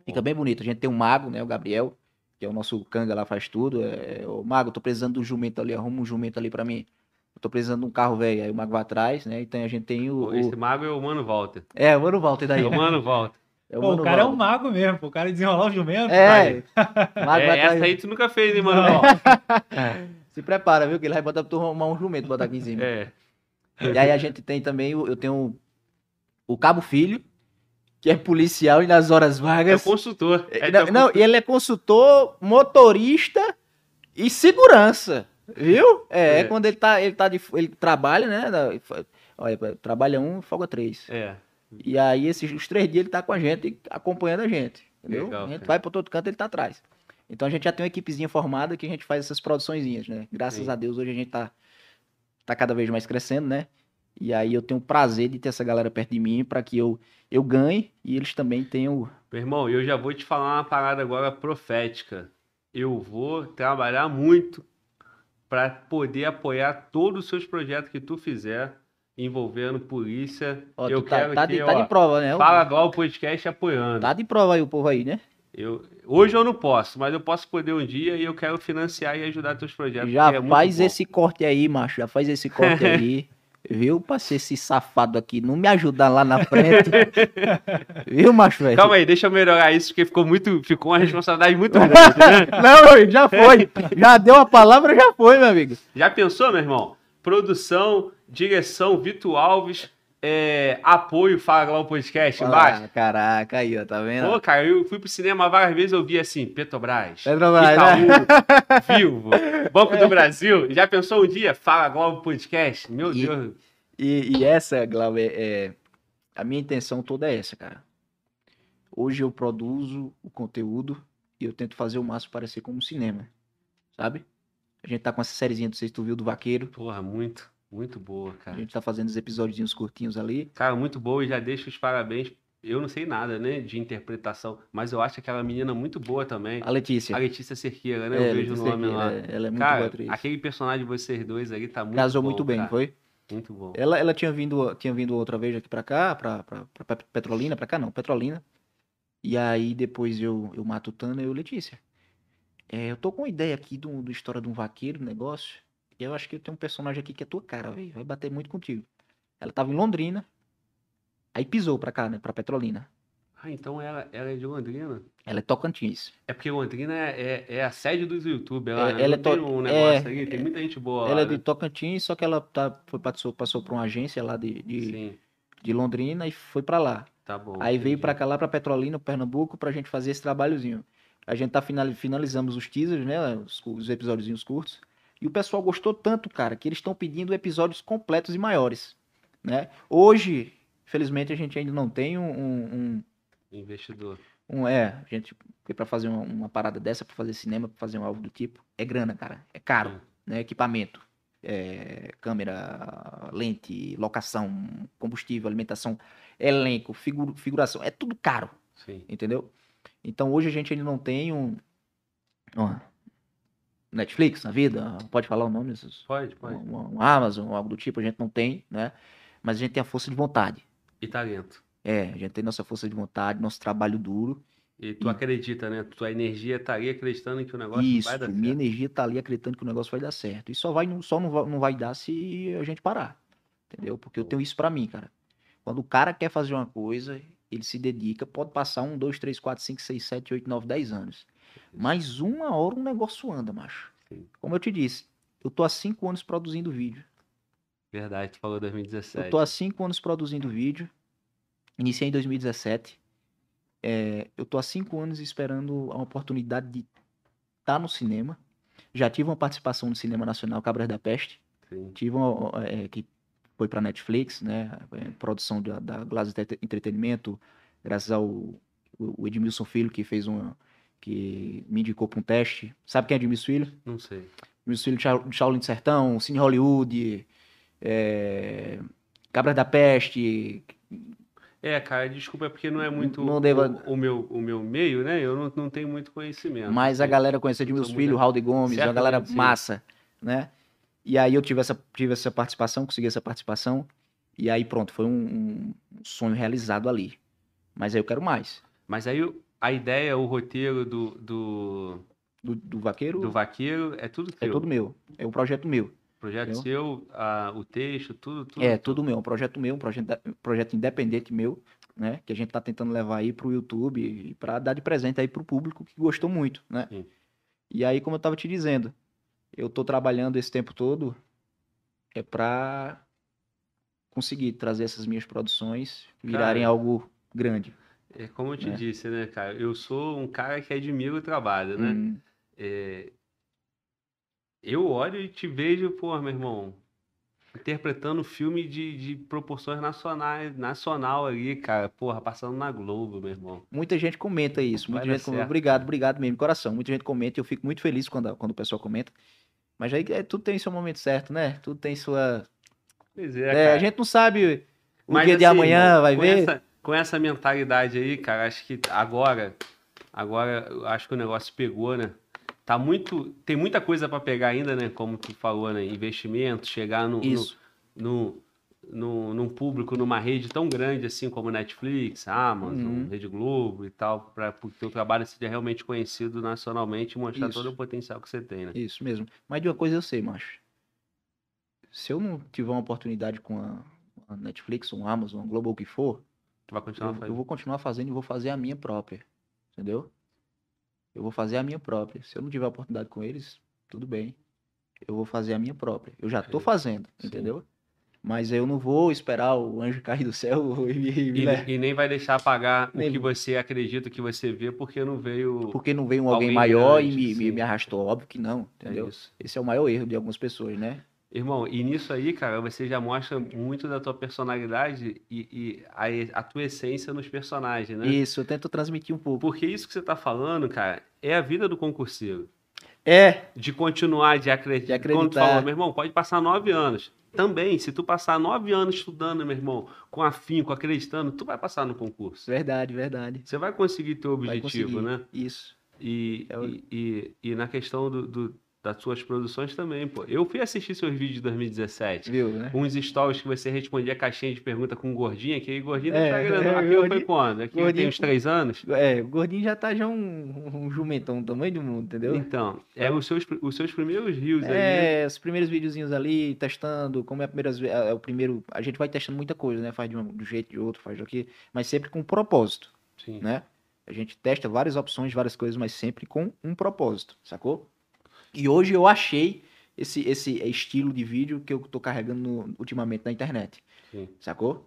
Fica bem bonito. A gente tem um mago, né? O Gabriel, que é o nosso canga lá, faz tudo. É, o mago, tô precisando de um jumento ali, arruma um jumento ali pra mim. Eu tô precisando de um carro velho. Aí o mago vai atrás, né? Então a gente tem o. Esse o... mago é o Mano Walter. É, o Mano Walter daí. É o Mano Walter. É o Pô, Mano o cara é um Walter. mago mesmo, pô. o cara desenrolar o jumento. É, mago É, essa aí tu nunca fez, hein, Mano. Walter? Se prepara, viu? Que ele vai botar pra tu arrumar um jumento, botar aqui em cima. É. E aí a gente tem também, eu tenho o Cabo Filho, que é policial e nas horas É vagas. consultor. É, não, teu não, ele é consultor, motorista e segurança, viu? É, é É. quando ele tá, ele tá de, ele trabalha, né? Olha, trabalha um, folga três. É. E aí esses os três dias ele tá com a gente, acompanhando a gente, entendeu? Legal, a gente vai para todo canto, ele tá atrás. Então a gente já tem uma equipezinha formada que a gente faz essas produçõezinhas, né? Graças Sim. a Deus hoje a gente tá tá cada vez mais crescendo, né? E aí eu tenho o prazer de ter essa galera perto de mim para que eu eu ganhe e eles também tenham Meu irmão, eu já vou te falar uma parada agora profética. Eu vou trabalhar muito para poder apoiar todos os seus projetos que tu fizer envolvendo polícia. Ó, eu tá, quero tá que, de, tá ó, de prova, né? Fala Glau Podcast apoiando. Tá de prova aí o povo aí, né? Eu, hoje eu não posso, mas eu posso poder um dia e eu quero financiar e ajudar teus projetos. Já é faz esse corte aí, macho. Já faz esse corte aí. Viu? Pra ser esse safado aqui não me ajudar lá na frente. Viu, macho, velho? Calma aí, deixa eu melhorar isso, porque ficou muito, ficou uma responsabilidade muito grande, né? Não, amigo, já foi. Já deu a palavra, já foi, meu amigo. Já pensou, meu irmão? Produção, direção, Vitor Alves, é, apoio Fala Globo Podcast embaixo. Caraca, aí, ó, tá vendo? Pô, cara, eu fui pro cinema várias vezes eu vi assim, Petrobras, Petrobras, Itaú, né? Vivo, Banco do Brasil. Já pensou um dia? Fala Globo Podcast? Meu E- Deus. E, e essa, Glau, é, é- a minha intenção toda é essa, cara. Hoje eu produzo o conteúdo e eu tento fazer o máximo parecer como um cinema, sabe? A gente tá com essa sériezinha, não sei se tu viu, do Vaqueiro. Porra, muito, muito boa, A cara. gente tá fazendo os episódios curtinhos ali. Cara, muito boa e já deixo os parabéns. Eu não sei nada, né, de interpretação, mas eu acho aquela menina muito boa também. A Letícia. A Letícia Cerqueira, né? É, eu vejo o nome lá. Cerqueira, Ela é muito boa Cara, atriz. aquele personagem de vocês dois aí tá muito Casou bom, muito bem, cara. foi? Muito bom. Ela, ela tinha vindo, tinha vindo outra vez aqui pra cá, pra, pra, pra Pe- Petrolina, pra cá não, Petrolina. E aí depois eu, eu mato o Tana e eu Letícia. É, eu tô com uma ideia aqui do, do história de um vaqueiro, um negócio. Eu acho que tenho um personagem aqui que é tua cara, velho. Vai bater muito contigo. Ela tava em Londrina. Aí pisou pra cá, né? Pra Petrolina. Ah, então ela, ela é de Londrina? Ela é Tocantins. É porque Londrina é, é, é a sede dos youtubers lá, É, né? ela é tem um negócio é, ali, tem muita gente boa ela lá, é de né? Tocantins, só que ela tá, foi, passou, passou por uma agência lá de, de, de Londrina e foi pra lá. tá bom. Aí veio entendi. pra cá, lá pra Petrolina, Pernambuco, pra gente fazer esse trabalhozinho. A gente tá finali- finalizamos os teasers, né? Os, os episódios curtos. E o pessoal gostou tanto, cara, que eles estão pedindo episódios completos e maiores, né? Hoje, felizmente, a gente ainda não tem um... um, Investidor. um- um- é, a gente... Porque pra fazer uma, uma parada dessa, pra fazer cinema, pra fazer um algo do tipo, é grana, cara. É caro, Sim. né? Equipamento. é, câmera, lente, locação, combustível, alimentação, elenco, figu- figuração. É tudo caro Sim. entendeu? Então hoje a gente ainda não tem um, um Netflix na vida, pode falar o nome desses, Pode, pode. um, um Amazon, algo do tipo, a gente não tem, né? Mas a gente tem a força de vontade. E talento. É, a gente tem nossa força de vontade, nosso trabalho duro. E tu E- acredita, né? Tua energia tá ali acreditando que o negócio Isso, vai dar certo. minha energia tá ali acreditando que o negócio vai dar certo. E só vai só não vai, não vai dar se a gente parar. Entendeu? Porque eu tenho isso pra mim, cara. Quando o cara quer fazer uma coisa, ele se dedica, pode passar um, dois, três, quatro, cinco, seis, sete, oito, nove, dez anos. Mas uma hora um negócio anda, macho. Como eu te disse, eu tô há cinco anos produzindo vídeo. Verdade, tu falou 2017. Eu tô há cinco anos produzindo vídeo. Iniciei em 2017. É, eu tô há cinco anos esperando a oportunidade de estar no cinema. Já tive uma participação no Cinema Nacional Cabras da Peste. Sim. Tive uma, é, que foi para Netflix, né? é, produção da, da Glass Entrete- Entretenimento, graças ao o Edmilson Filho, que fez uma. Que me indicou para um teste. Sabe quem é Edmilson Filho? Não sei. Edmilson Filho de Shao- de Shaolin do Sertão, Cine Hollywood, é, Cabras da Peste. É, cara, desculpa, é porque não é muito Não deva- o, o meu, o meu meio, né? Eu não, não tenho muito conhecimento. Mas a galera conheceu eu Edmilson sou Filho, muito- Raul de Gomes, uma galera Certamente, sim. massa, né? E aí eu tive essa, tive essa participação, consegui essa participação. E aí pronto, foi um, um sonho realizado ali. Mas aí eu quero mais. Mas aí o- a ideia, o roteiro do, do, Do, do vaqueiro do vaqueiro é tudo é teu. tudo meu. É um projeto meu. Projeto entendeu? seu, a- o texto, tudo, tudo. É tudo meu, um projeto meu, um projeto, projeto independente meu, né? Que a gente tá tentando levar aí pro YouTube e pra dar de presente aí pro público que gostou muito, né? Sim. E aí, como eu tava te dizendo, eu tô trabalhando esse tempo todo é pra conseguir trazer essas minhas produções virarem Cara, algo grande. É como eu te né? disse, né, cara? Eu sou um cara que admira o trabalho, né? Hum, É, Eu olho e te vejo, pô, meu irmão, interpretando filme de, de proporções nacionais, nacional ali, cara. Porra, passando na Globo, meu irmão. muita gente comenta isso, muita gente comenta, obrigado, obrigado mesmo, de coração. Muita gente comenta e eu fico muito feliz quando, quando o pessoal comenta. Mas aí é, tudo tem seu momento certo, né? Tudo tem sua. Pois é, É, cara. a gente não sabe o Mas, dia de assim, amanhã, irmão, vai ver. Essa, com essa mentalidade aí, cara, acho que agora, agora, eu acho que o negócio pegou, né? Tá muito, tem muita coisa para pegar ainda, né? Como tu falou, né? Investimento, chegar no, no, Isso. no, no, num público, numa rede tão grande assim como Netflix, Amazon, Uhum. Rede Globo e tal, para o teu trabalho seja realmente conhecido nacionalmente e mostrar Isso. todo o potencial que você tem, né? Isso mesmo. Mas de uma coisa eu sei, macho. Se eu não tiver uma oportunidade com a, a Netflix, um Amazon, um Globo, o que for, Tu vai continuar eu, eu fazendo. vou continuar fazendo e vou fazer a minha própria. Entendeu? Eu vou fazer a minha própria. Se eu não tiver oportunidade com eles, tudo bem. Eu vou fazer a minha própria. Eu já tô É, fazendo, sim. entendeu? Mas eu não vou esperar o anjo cair do céu e, me- E, né? e nem vai deixar pagar Nem- o que você acredita que você vê, porque não veio. porque não veio alguém, Alguém maior e grande, me, me, sim. me arrastou. Óbvio que não, É entendeu? isso. Esse é o maior erro de algumas pessoas, né? Irmão, e nisso aí, cara, você já mostra muito da tua personalidade e, e a, a tua essência nos personagens, né? Isso, eu tento transmitir um pouco. Porque isso que você tá falando, cara, é a vida do concurseiro. É, De continuar, de acreditar. De Quando tu acreditar. falou, meu irmão, pode passar nove anos. Também, se tu passar nove anos estudando, meu irmão, com afinco, acreditando, tu vai passar no concurso. verdade, verdade. Você vai conseguir teu objetivo, né? Isso. E, É o- e, e, e na questão do, do- das suas produções também, pô. Eu fui assistir seus vídeos de 2017. Viu, né? Uns stories que você respondia caixinha de pergunta com gordinha, que aí gordinha É, tá grandão. é, Aqui foi gordinho- quando? Aqui tem gordinho- uns três anos? É, o gordinho já tá já um, um jumentão, do tamanho do mundo, entendeu? Então, é os seus, os seus primeiros rios aí. É, os primeiros videozinhos ali, testando, como é a primeira vez, é o primeiro, a gente vai testando muita coisa, né? Faz de um jeito de outro, faz daqui, mas sempre com um propósito, Sim. né? A gente testa várias opções, várias coisas, mas sempre com um propósito, sacou? E hoje eu achei esse, esse estilo de vídeo que eu tô carregando no- ultimamente na internet, Sim. sacou?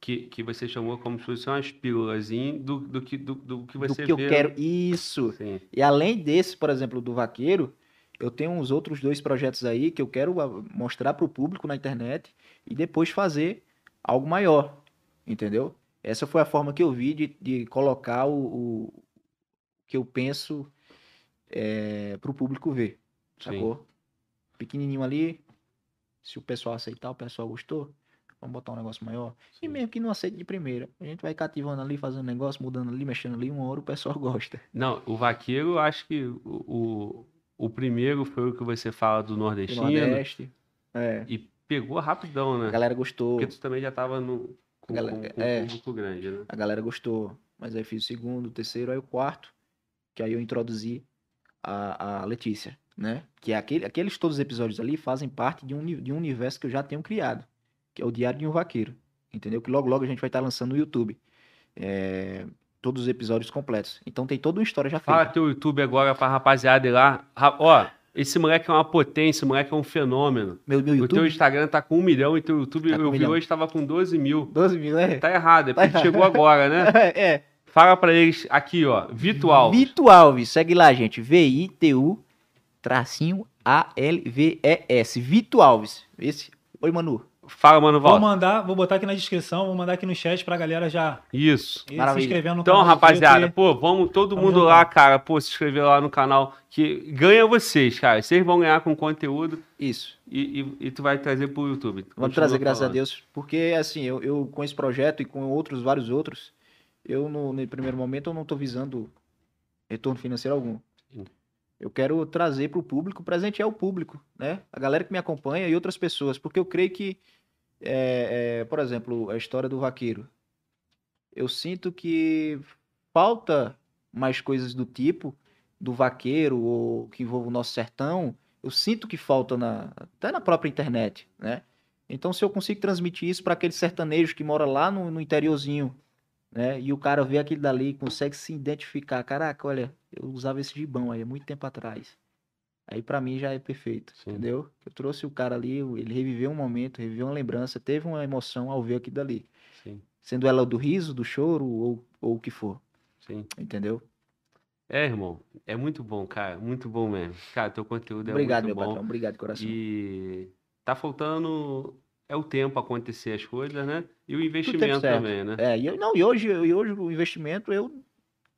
Que, que você chamou como se fossem umas pílulas do, do, que, do, do que você Do que eu vê. quero, isso. Sim. E além desse, por exemplo, do vaqueiro, eu tenho uns outros dois projetos aí que eu quero ah, mostrar para o público na internet e depois fazer algo maior, entendeu? Essa foi a forma que eu vi de, de colocar o, o que eu penso para o público ver, Sim. sacou? Pequenininho ali, se o pessoal aceitar, o pessoal gostou, vamos botar um negócio maior. E Sim. mesmo que não aceite de primeira, a gente vai cativando ali, fazendo negócio, mudando ali, mexendo ali, uma hora o pessoal gosta. Não, o vaqueiro, acho que o, o, primeiro foi o que você fala do Do nordestino. Nordeste. É. E pegou rapidão, A né? galera gostou, Porque tu também já tava no, com, Galera- com- com é. um público grande, né? a galera gostou. Mas aí fiz o segundo, o terceiro, aí o quarto, que aí eu introduzi a, a Letícia, né? Que é aquele, aqueles todos os episódios ali fazem parte de um, de um universo que eu já tenho criado, que é o Diário de um Vaqueiro, entendeu? Que logo logo a gente vai estar lançando no YouTube. É, todos os episódios completos. Então tem toda uma história já Fala feita. teu YouTube agora pra rapaziada ir lá. Ó, esse moleque é uma potência, esse moleque é um fenômeno. Meu, meu O teu YouTube, Instagram tá com um milhão e teu YouTube, Tá eu um vi milhão. hoje, tava com 12 mil. 12 mil, né? Tá errado, é Tá porque tu chegou agora, né? é. Fala pra eles aqui, ó, Vitor Alves. Vitor Alves, segue lá, gente. V-I-T-U tracinho A-L-V-E-S. Vitor Alves. Esse. Oi, Manu. Fala, mano, Vou volta. mandar, vou botar aqui na descrição, vou mandar aqui no chat pra galera já Isso. ir se Maravilha. inscrevendo no Então, canal. do rapaziada, pô, vamos todo Tamo mundo junto. lá, cara, pô, se inscrever lá no canal, que ganha vocês, cara. Vocês vão ganhar com conteúdo Isso. e, e, e tu vai trazer pro YouTube. Vamos Continua trazer, graças a falando. Deus. Porque, assim, eu, eu com esse projeto e com outros, vários outros, eu, no, no primeiro momento, eu não tô visando retorno financeiro algum. Sim. Eu quero trazer para o público, presentear o público, né? A galera que me acompanha e outras pessoas. Porque eu creio que, é, é, por exemplo, a história do vaqueiro. Eu sinto que falta mais coisas do tipo do vaqueiro ou que envolva o nosso sertão. Eu sinto que falta na, até na própria internet, né? Então, se eu consigo transmitir isso para aquele sertanejo que mora lá no, no interiorzinho, né? E o cara vê aquilo dali, consegue se identificar. Caraca, olha, eu usava esse gibão aí há muito tempo atrás. Aí pra mim já é perfeito, Sim. entendeu? Eu trouxe o cara ali, ele reviveu um momento, reviveu uma lembrança, teve uma emoção ao ver aquilo dali. Sim, Sendo ela do riso, do choro ou, ou o que for, sim. entendeu? É, irmão, é muito bom, cara, muito bom mesmo. Cara, teu conteúdo é Obrigado, meu muito bom. patrão. Obrigado, coração. E tá faltando é o tempo acontecer as coisas, né? E o investimento também, né? É, e eu, não, e hoje, e hoje o investimento, eu,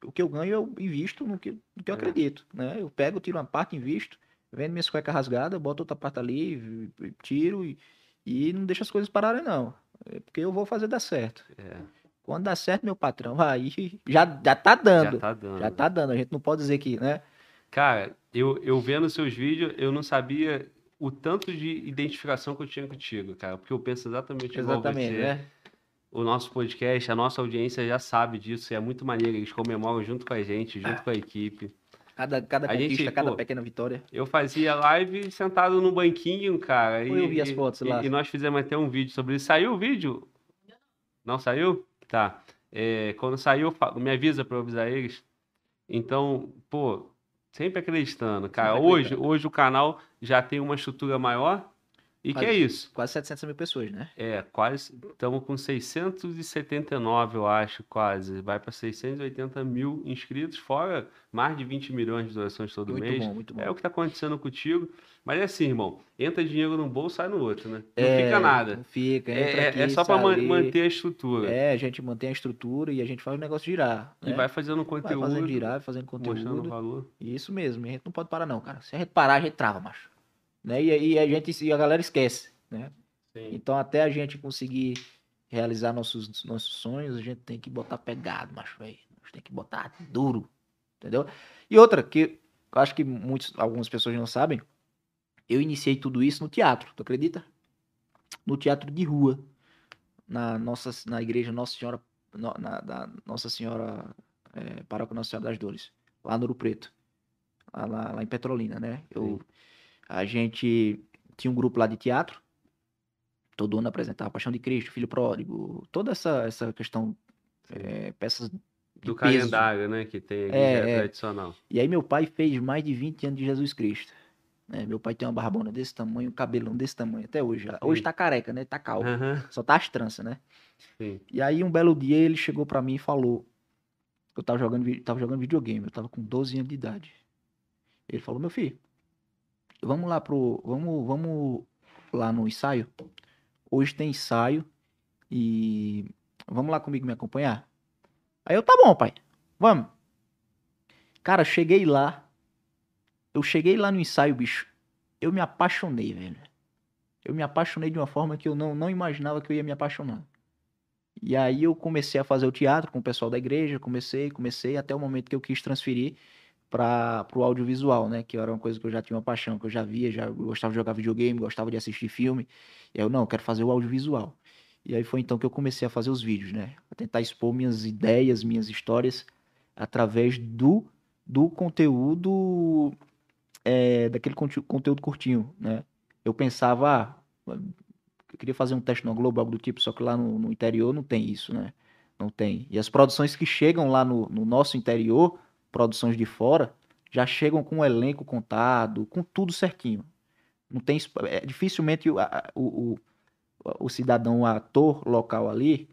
o que eu ganho, eu invisto no que, no que eu É. acredito, né? Eu pego, tiro uma parte, invisto, vendo minhas cuecas rasgadas, boto outra parte ali, tiro e, e não deixo as coisas pararem, não. É porque eu vou fazer dar certo. É, Quando dá certo, meu patrão, aí já, já tá dando. já tá dando. Já tá dando. A gente não pode dizer que, né? Cara, eu, eu vendo seus vídeos, eu não sabia o tanto de identificação que eu tinha contigo, cara, porque eu penso exatamente igual Exatamente, você. né? O nosso podcast, a nossa audiência já sabe disso, e é muito maneiro, eles comemoram junto com a gente, junto com a equipe. Cada, cada A gente, conquista, cada pô, pequena vitória. Eu fazia live sentado no banquinho, cara. Pô, e, eu vi as fotos e- lá. E, nós fizemos até um vídeo sobre isso. Saiu o vídeo? Não saiu? Tá. É, quando saiu, me avisa pra eu avisar eles. Então, pô, sempre acreditando, cara. Sempre Hoje, hoje o canal já tem uma estrutura maior. E que Quase- é isso? Quase 700 mil pessoas, né? É, quase. Estamos com 679, eu acho, quase. Vai para 680 mil inscritos, fora mais de 20 milhões de visualizações todo Muito mês. bom, muito bom. É o que tá acontecendo contigo. Mas é assim, irmão. Entra dinheiro num bolso, sai no outro, né? Não É, fica nada. Não fica, É, entra é- aqui, é só para manter a estrutura. É, a gente mantém a estrutura e a gente faz o negócio girar. E né? vai fazendo Vai conteúdo, fazendo girar, vai fazendo mostrando conteúdo. valor. Isso mesmo, a gente não pode parar não, cara. Se a gente parar, a gente trava, macho. Né? E aí a gente e a galera esquece, né? Sim. Então até a gente conseguir realizar nossos, nossos sonhos, a gente tem que botar pegado, macho, velho. A gente tem que botar duro, entendeu? E outra que eu acho que muitos, algumas pessoas não sabem, eu iniciei tudo isso no teatro, tu acredita? No teatro de rua, na nossa, na igreja Nossa Senhora, na, da Nossa Senhora, é, Paróquia Nossa Senhora das Dores, lá no Ouro Preto, lá, lá- lá em Petrolina, né? Eu, a gente tinha um grupo lá de teatro, todo ano apresentava Paixão de Cristo, Filho Pródigo, toda essa, essa questão, é, peças Do peso. calendário, né? Que tem aqui, é é. tradicional. E aí meu pai fez mais de 20 anos de Jesus Cristo. Né? Meu pai tem uma barbona desse tamanho, um cabelão desse tamanho até hoje. Hoje tá careca, né? Tá calvo. Aham, Só tá as tranças, né? sim. E aí um belo dia ele chegou pra mim e falou: Eu tava jogando, tava jogando videogame, eu tava com 12 anos de idade. Ele falou: Meu filho, vamos lá pro. Vamos, vamos lá no ensaio. Hoje tem ensaio e vamos lá comigo me acompanhar? Aí eu, tá bom, pai. Vamos. Cara, cheguei lá. Eu cheguei lá no ensaio, bicho. Eu me apaixonei, velho. Eu me apaixonei de uma forma que eu não, não imaginava que eu ia me apaixonar. E aí eu comecei a fazer o teatro com o pessoal da igreja, comecei, comecei, até o momento que eu quis transferir para o audiovisual, né? Que era uma coisa que eu já tinha uma paixão, que eu já via, já gostava de jogar videogame, gostava de assistir filme. E eu, não, eu quero fazer o audiovisual. E aí foi então que eu comecei a fazer os vídeos, né? A tentar expor minhas ideias, minhas histórias através do, do conteúdo, é, daquele conte- conteúdo curtinho, né? Eu pensava, ah, eu queria fazer um teste no Globo, algo do tipo, só que lá no, no interior não tem isso, né? Não tem. E as produções que chegam lá no, no nosso interior, produções de fora, já chegam com o elenco contado, com tudo certinho. Não tem, é, dificilmente o, o, o, o cidadão, o ator local ali,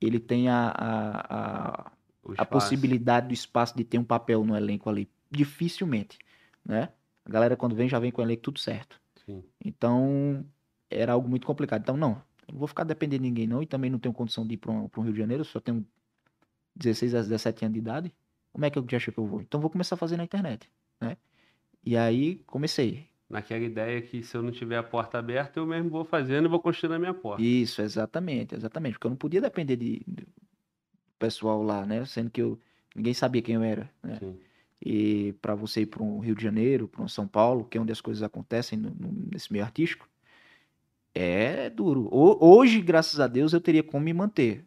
ele tem a, a, a, a possibilidade do espaço de ter um papel no elenco ali. Dificilmente, né? A galera quando vem já vem com o elenco tudo certo. Sim. Então, era algo muito complicado. Então, não, não vou ficar dependendo de ninguém não e também não tenho condição de ir para um, um Rio de Janeiro, só tenho 16 a 17 anos de idade. Como é que eu já acho que eu vou? Então, vou começar a fazer na internet, né? E aí, comecei. Naquela ideia que se eu não tiver a porta aberta, eu mesmo vou fazendo e vou construindo a minha porta. Isso, exatamente, exatamente. Porque eu não podia depender de, de pessoal lá, né? Sendo que eu, ninguém sabia quem eu era, né? Sim. E para você ir para um Rio de Janeiro, para um São Paulo, que é onde as coisas acontecem no- no- nesse meio artístico, é duro. Ho- Hoje, graças a Deus, eu teria como me manter.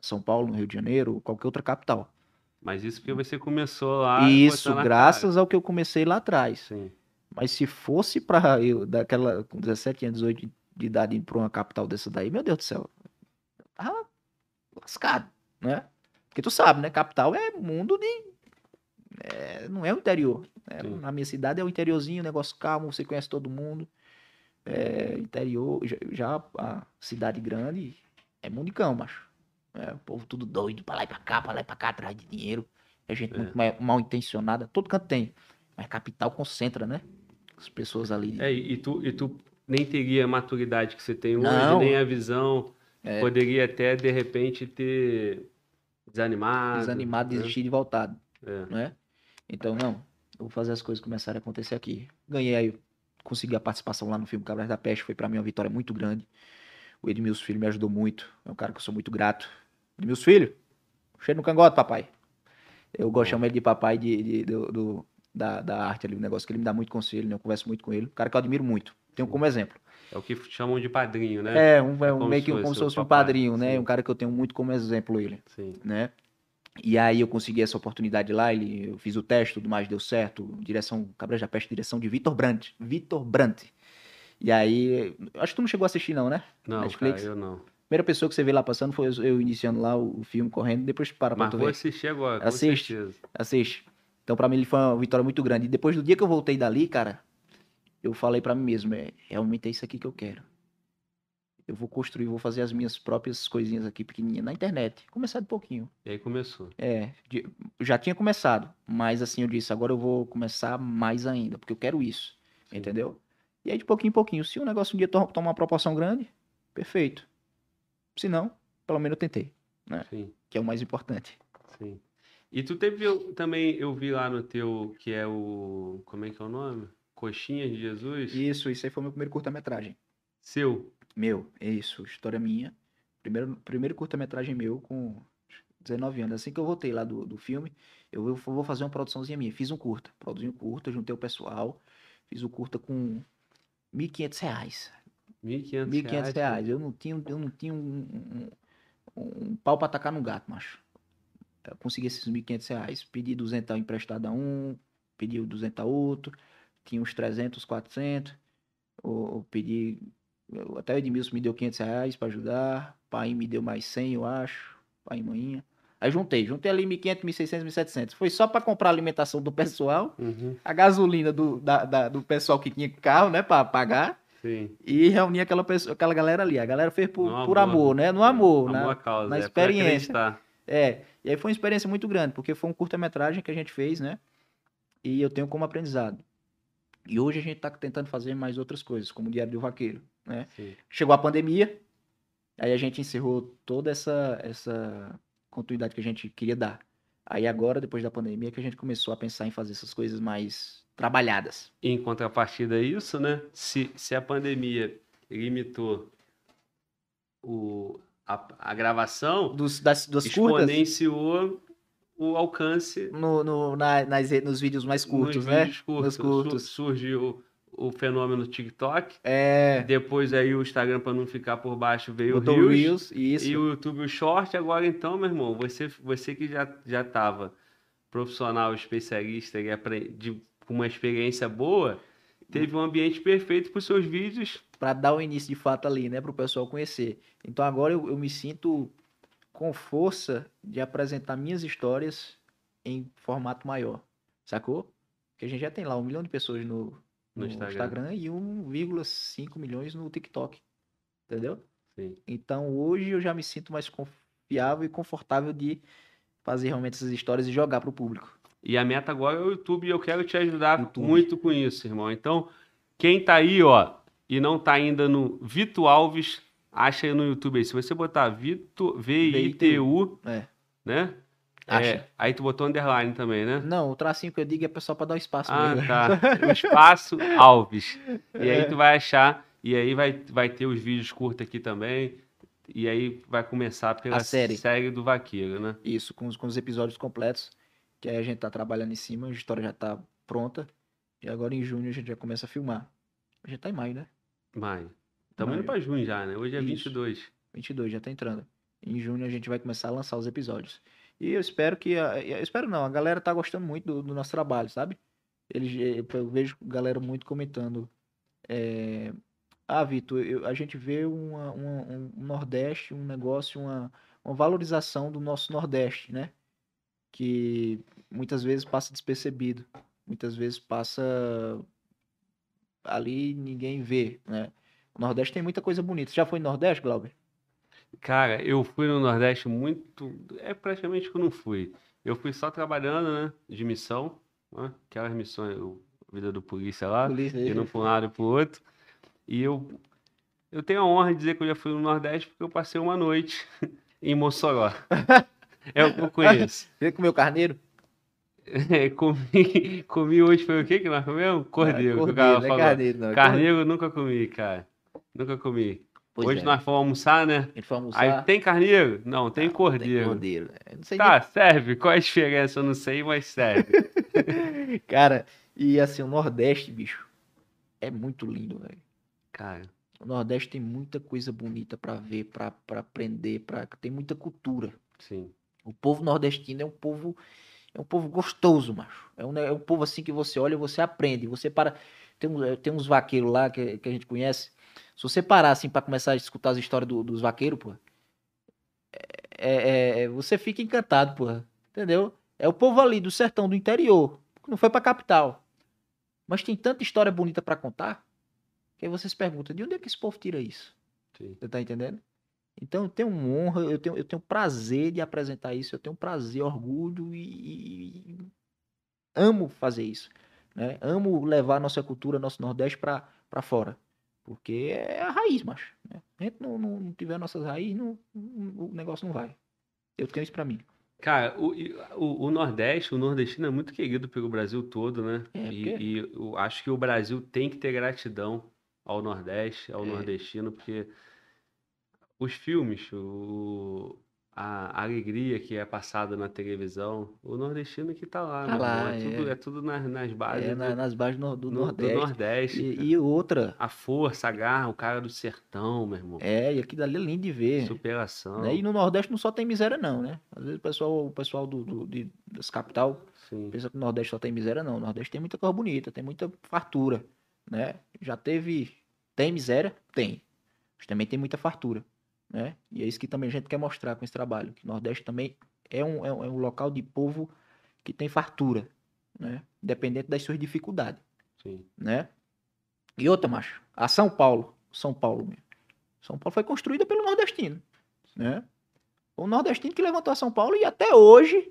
São Paulo, no Rio de Janeiro, ou qualquer outra capital. Mas isso porque você começou lá. Isso, graças ao que eu comecei lá atrás. cara. Sim. Mas se fosse para eu, daquela, com 17 anos, 18 de idade, ir para uma capital dessa daí, meu Deus do céu, eu tava lascado, né? Porque tu sabe, né? Capital é mundo de. É, não é o interior. né? Na minha cidade é o interiorzinho, negócio calmo, você conhece todo mundo. É, interior, já, já a cidade grande é mundo de cão, macho. É, o povo tudo doido, pra lá e pra cá, pra lá e pra cá, atrás de dinheiro. É gente É. muito mal, mal intencionada, todo canto tem. Mas capital concentra, né? As pessoas ali. É, e tu, e tu nem teria a maturidade que você tem hoje, Não. nem a visão. É. Poderia até, de repente, ter desanimado. desanimado, né? desistir de voltado, É. né? Então, não, eu vou fazer as coisas começarem a acontecer aqui. Ganhei aí, consegui a participação lá no filme Cabras da Peste, foi pra mim uma vitória muito grande. O Edmilson Filho me ajudou muito, é um cara que eu sou muito grato. Edmilson Filho, cheio no cangote, papai. Eu gosto de chamar ele de papai de, de- do, do- da, da arte ali, o negócio que ele me dá muito conselho, né? Eu converso muito com ele. Um cara que eu admiro muito, tenho como exemplo. É o que chamam de padrinho, né? É, um, é um como meio que como se fosse um padrinho, né? sim. Um cara que eu tenho muito como exemplo ele. Sim. né? E aí eu consegui essa oportunidade lá, ele, eu fiz o teste, tudo mais deu certo. Direção, Cabras da Peste, direção de Vitor Brandt. Vitor Brandt. E aí, acho que tu não chegou a assistir não, né? Não, Netflix? cara, eu não. Primeira pessoa que você vê lá passando foi eu, iniciando lá o, filme, correndo, depois para pra Mas tu vou ver. assistir agora, com Assiste. certeza. Assiste. Então pra mim ele foi uma vitória muito grande. E depois do dia que eu voltei dali, cara, eu falei pra mim mesmo, é, realmente é isso aqui que eu quero. Eu vou construir, vou fazer as minhas próprias coisinhas aqui pequenininhas na internet. Começar de pouquinho. E aí começou. É, já tinha começado, mas assim eu disse, agora eu vou começar mais ainda, porque eu quero isso, Sim. entendeu? E aí de pouquinho em pouquinho, se o negócio um dia to- tomar uma proporção grande, perfeito. Se não, pelo menos eu tentei, Sim, que é o mais importante. sim. E tu teve eu- também, eu vi lá no teu, que é o. Como é que é o nome? Coxinha de Jesus? Isso, isso aí foi meu primeiro curta-metragem. Seu. Meu, é isso, história minha. Primeiro, primeiro curta-metragem meu com 19 anos. Assim que eu voltei lá do, do filme, eu vou, vou fazer uma produçãozinha minha. Fiz um curta, produzi um curta, juntei o pessoal, fiz o curta com 1.500 reais. R$ 1.500 1.500 reais. Eu não tinha, eu não tinha um, um, um pau pra tacar no gato, macho. Eu consegui esses 1.500 reais, pedi 200 emprestado a um, pedi o 200 a outro, tinha uns 300, 400, ou, ou pedi, até o Edmilson me deu 500 reais pra ajudar, pai me deu mais 100, eu acho, pai e manhinha. Aí juntei, juntei ali 1.500, 1.600, 1.700. Foi só pra comprar a alimentação do pessoal, Uhum, a gasolina do, da- da- do pessoal que tinha carro, né, pra pagar. sim. E reunir aquela, pessoa, aquela galera ali. A galera fez por, por amor. amor, né? No amor, Amor né? à causa. na é experiência. É. E aí foi uma experiência muito grande, porque foi um curta-metragem que a gente fez, né? E eu tenho como aprendizado. E hoje a gente tá tentando fazer mais outras coisas, como o Diário do Vaqueiro, né? Sim. Chegou a pandemia, aí a gente encerrou toda essa, essa continuidade que a gente queria dar. Aí agora, depois da pandemia, que a gente começou a pensar em fazer essas coisas mais trabalhadas. Em contrapartida a isso, né? Se, se a pandemia limitou o, a, a gravação, Dos, das, das curtas, exponenciou o alcance no, no, na- nas, nos vídeos mais curtos, nos né? vídeos curtos. Curtos. Su- Surgiu o fenômeno TikTok, É. depois aí o Instagram, para não ficar por baixo, veio Botou o o Reels, Reels, isso. e o YouTube o Short. Agora então, meu irmão, você, você que já, já tava profissional, especialista e apre- de, com uma experiência boa, teve um ambiente perfeito para os seus vídeos. Pra dar o início de fato ali, né? Pro pessoal conhecer. Então agora eu, eu me sinto com força de apresentar minhas histórias em formato maior. Sacou? Porque a gente já tem lá um milhão de pessoas no, No no Instagram. Instagram. e 1,5 milhões no TikTok. Entendeu? Sim. Então hoje eu já me sinto mais confiável e confortável de fazer realmente essas histórias e jogar pro público. E a meta agora é o YouTube e eu quero te ajudar YouTube. muito com isso, irmão. Então, quem tá aí, ó, e não tá ainda no Vito Alves, acha aí no YouTube aí. Se você botar Vito, V-I-T-U, É. né? Acha. É, aí tu botou underline também, né? Não, o tracinho que eu digo é só pra dar um espaço Ah, mesmo. tá. O espaço Alves. E aí tu vai achar, e aí vai, vai ter os vídeos curtos aqui também. E aí vai começar pela A série. do Vaqueiro, né? Isso, com os, com os episódios completos, que aí a gente tá trabalhando em cima, a história já tá pronta. E agora em junho a gente já começa a filmar. A gente tá em maio, né? Maio. Estamos indo pra junho já, né? Hoje é Isso. 22. 22, já tá entrando. Em junho a gente vai começar a lançar os episódios. E eu espero que. a- Eu espero não, a galera tá gostando muito do, do nosso trabalho, sabe? Eles, eu vejo galera muito comentando. é, Ah, Vitor, eu- a gente vê uma- uma- um Nordeste, um negócio, uma, uma valorização do nosso Nordeste, né? Que muitas vezes passa despercebido. Muitas vezes passa ali ninguém vê, né? O Nordeste tem muita coisa bonita. Você já foi no Nordeste, Glauber? Cara, eu fui no Nordeste muito. É praticamente que eu não fui. Eu fui só trabalhando, né? De missão. Né? Aquelas missões, o- vida do polícia lá, Polícia, indo para um lado e para o outro. E eu, eu tenho a honra de dizer que eu já fui no Nordeste porque eu passei uma noite em Mossoró. É o que eu conheço. Você comeu carneiro? É, comi, comi hoje, foi o que que nós comemos? Cordeiro. Cordeiro, não é falou. carneiro, não. é Carneiro eu nunca comi, cara. Nunca comi. Pois hoje é. nós fomos almoçar, né? A gente foi almoçar. Aí tem carneiro? Não, tem Não, cordeiro. Tem cordeiro. Sei Tá, serve. Qual é a diferença? Eu não sei, mas serve. Cara, e assim, o Nordeste, bicho, é muito lindo, velho. Cara, O Nordeste tem muita coisa bonita pra ver, pra pra aprender, pra... tem muita cultura. sim. O povo nordestino é um povo é um povo gostoso, macho. É um, é um povo assim que você olha e você aprende. Você para tem, tem uns vaqueiros lá que, que a gente conhece. Se você parar assim pra começar a escutar as histórias do- dos vaqueiros, pô, é, é- você fica encantado, pô. Entendeu? É o povo ali do sertão do interior, que não foi pra capital. Mas tem tanta história bonita pra contar que aí você se pergunta, de onde é que esse povo tira isso? Sim. Você tá entendendo? Então eu tenho honra, eu tenho, eu tenho prazer de apresentar isso, eu tenho prazer, orgulho e, e amo fazer isso. Né? Amo levar nossa cultura, nosso Nordeste pra fora. Porque é a raiz, macho. Né? A gente não, não, não tiver nossas raízes, não, não- o negócio não vai. Eu tenho isso pra mim. Cara, o, o, o Nordeste, o nordestino é muito querido pelo Brasil todo, né? É, E, porque- e eu acho que o Brasil tem que ter gratidão ao Nordeste, ao É. nordestino, porque os filmes, o, a alegria que é passada na televisão, o nordestino que tá lá, Tá irmão, lá, é tudo, é. é tudo nas, nas bases É, na- do, nas bases no- do no- do Nordeste. Nordeste. E, e outra, A força, a garra, o cara do sertão, meu irmão. é, e aquilo ali é lindo de ver. Superação. né? E no Nordeste não só tem miséria, não, né? Às vezes o pessoal, o pessoal do, do, de, das capital Sim. pensa que o Nordeste só tem miséria, não. O Nordeste tem muita coisa bonita, tem muita fartura, né? Já teve. Tem miséria? Tem. Mas também tem muita fartura, né? E é isso que também a gente quer mostrar com esse trabalho. Que o Nordeste também é um, é um, é um local de povo que tem fartura, né? Independente das suas dificuldades, Sim. né? E outra, macho. A São Paulo. São Paulo mesmo. São Paulo foi construída pelo nordestino, né? O nordestino que levantou a São Paulo e até hoje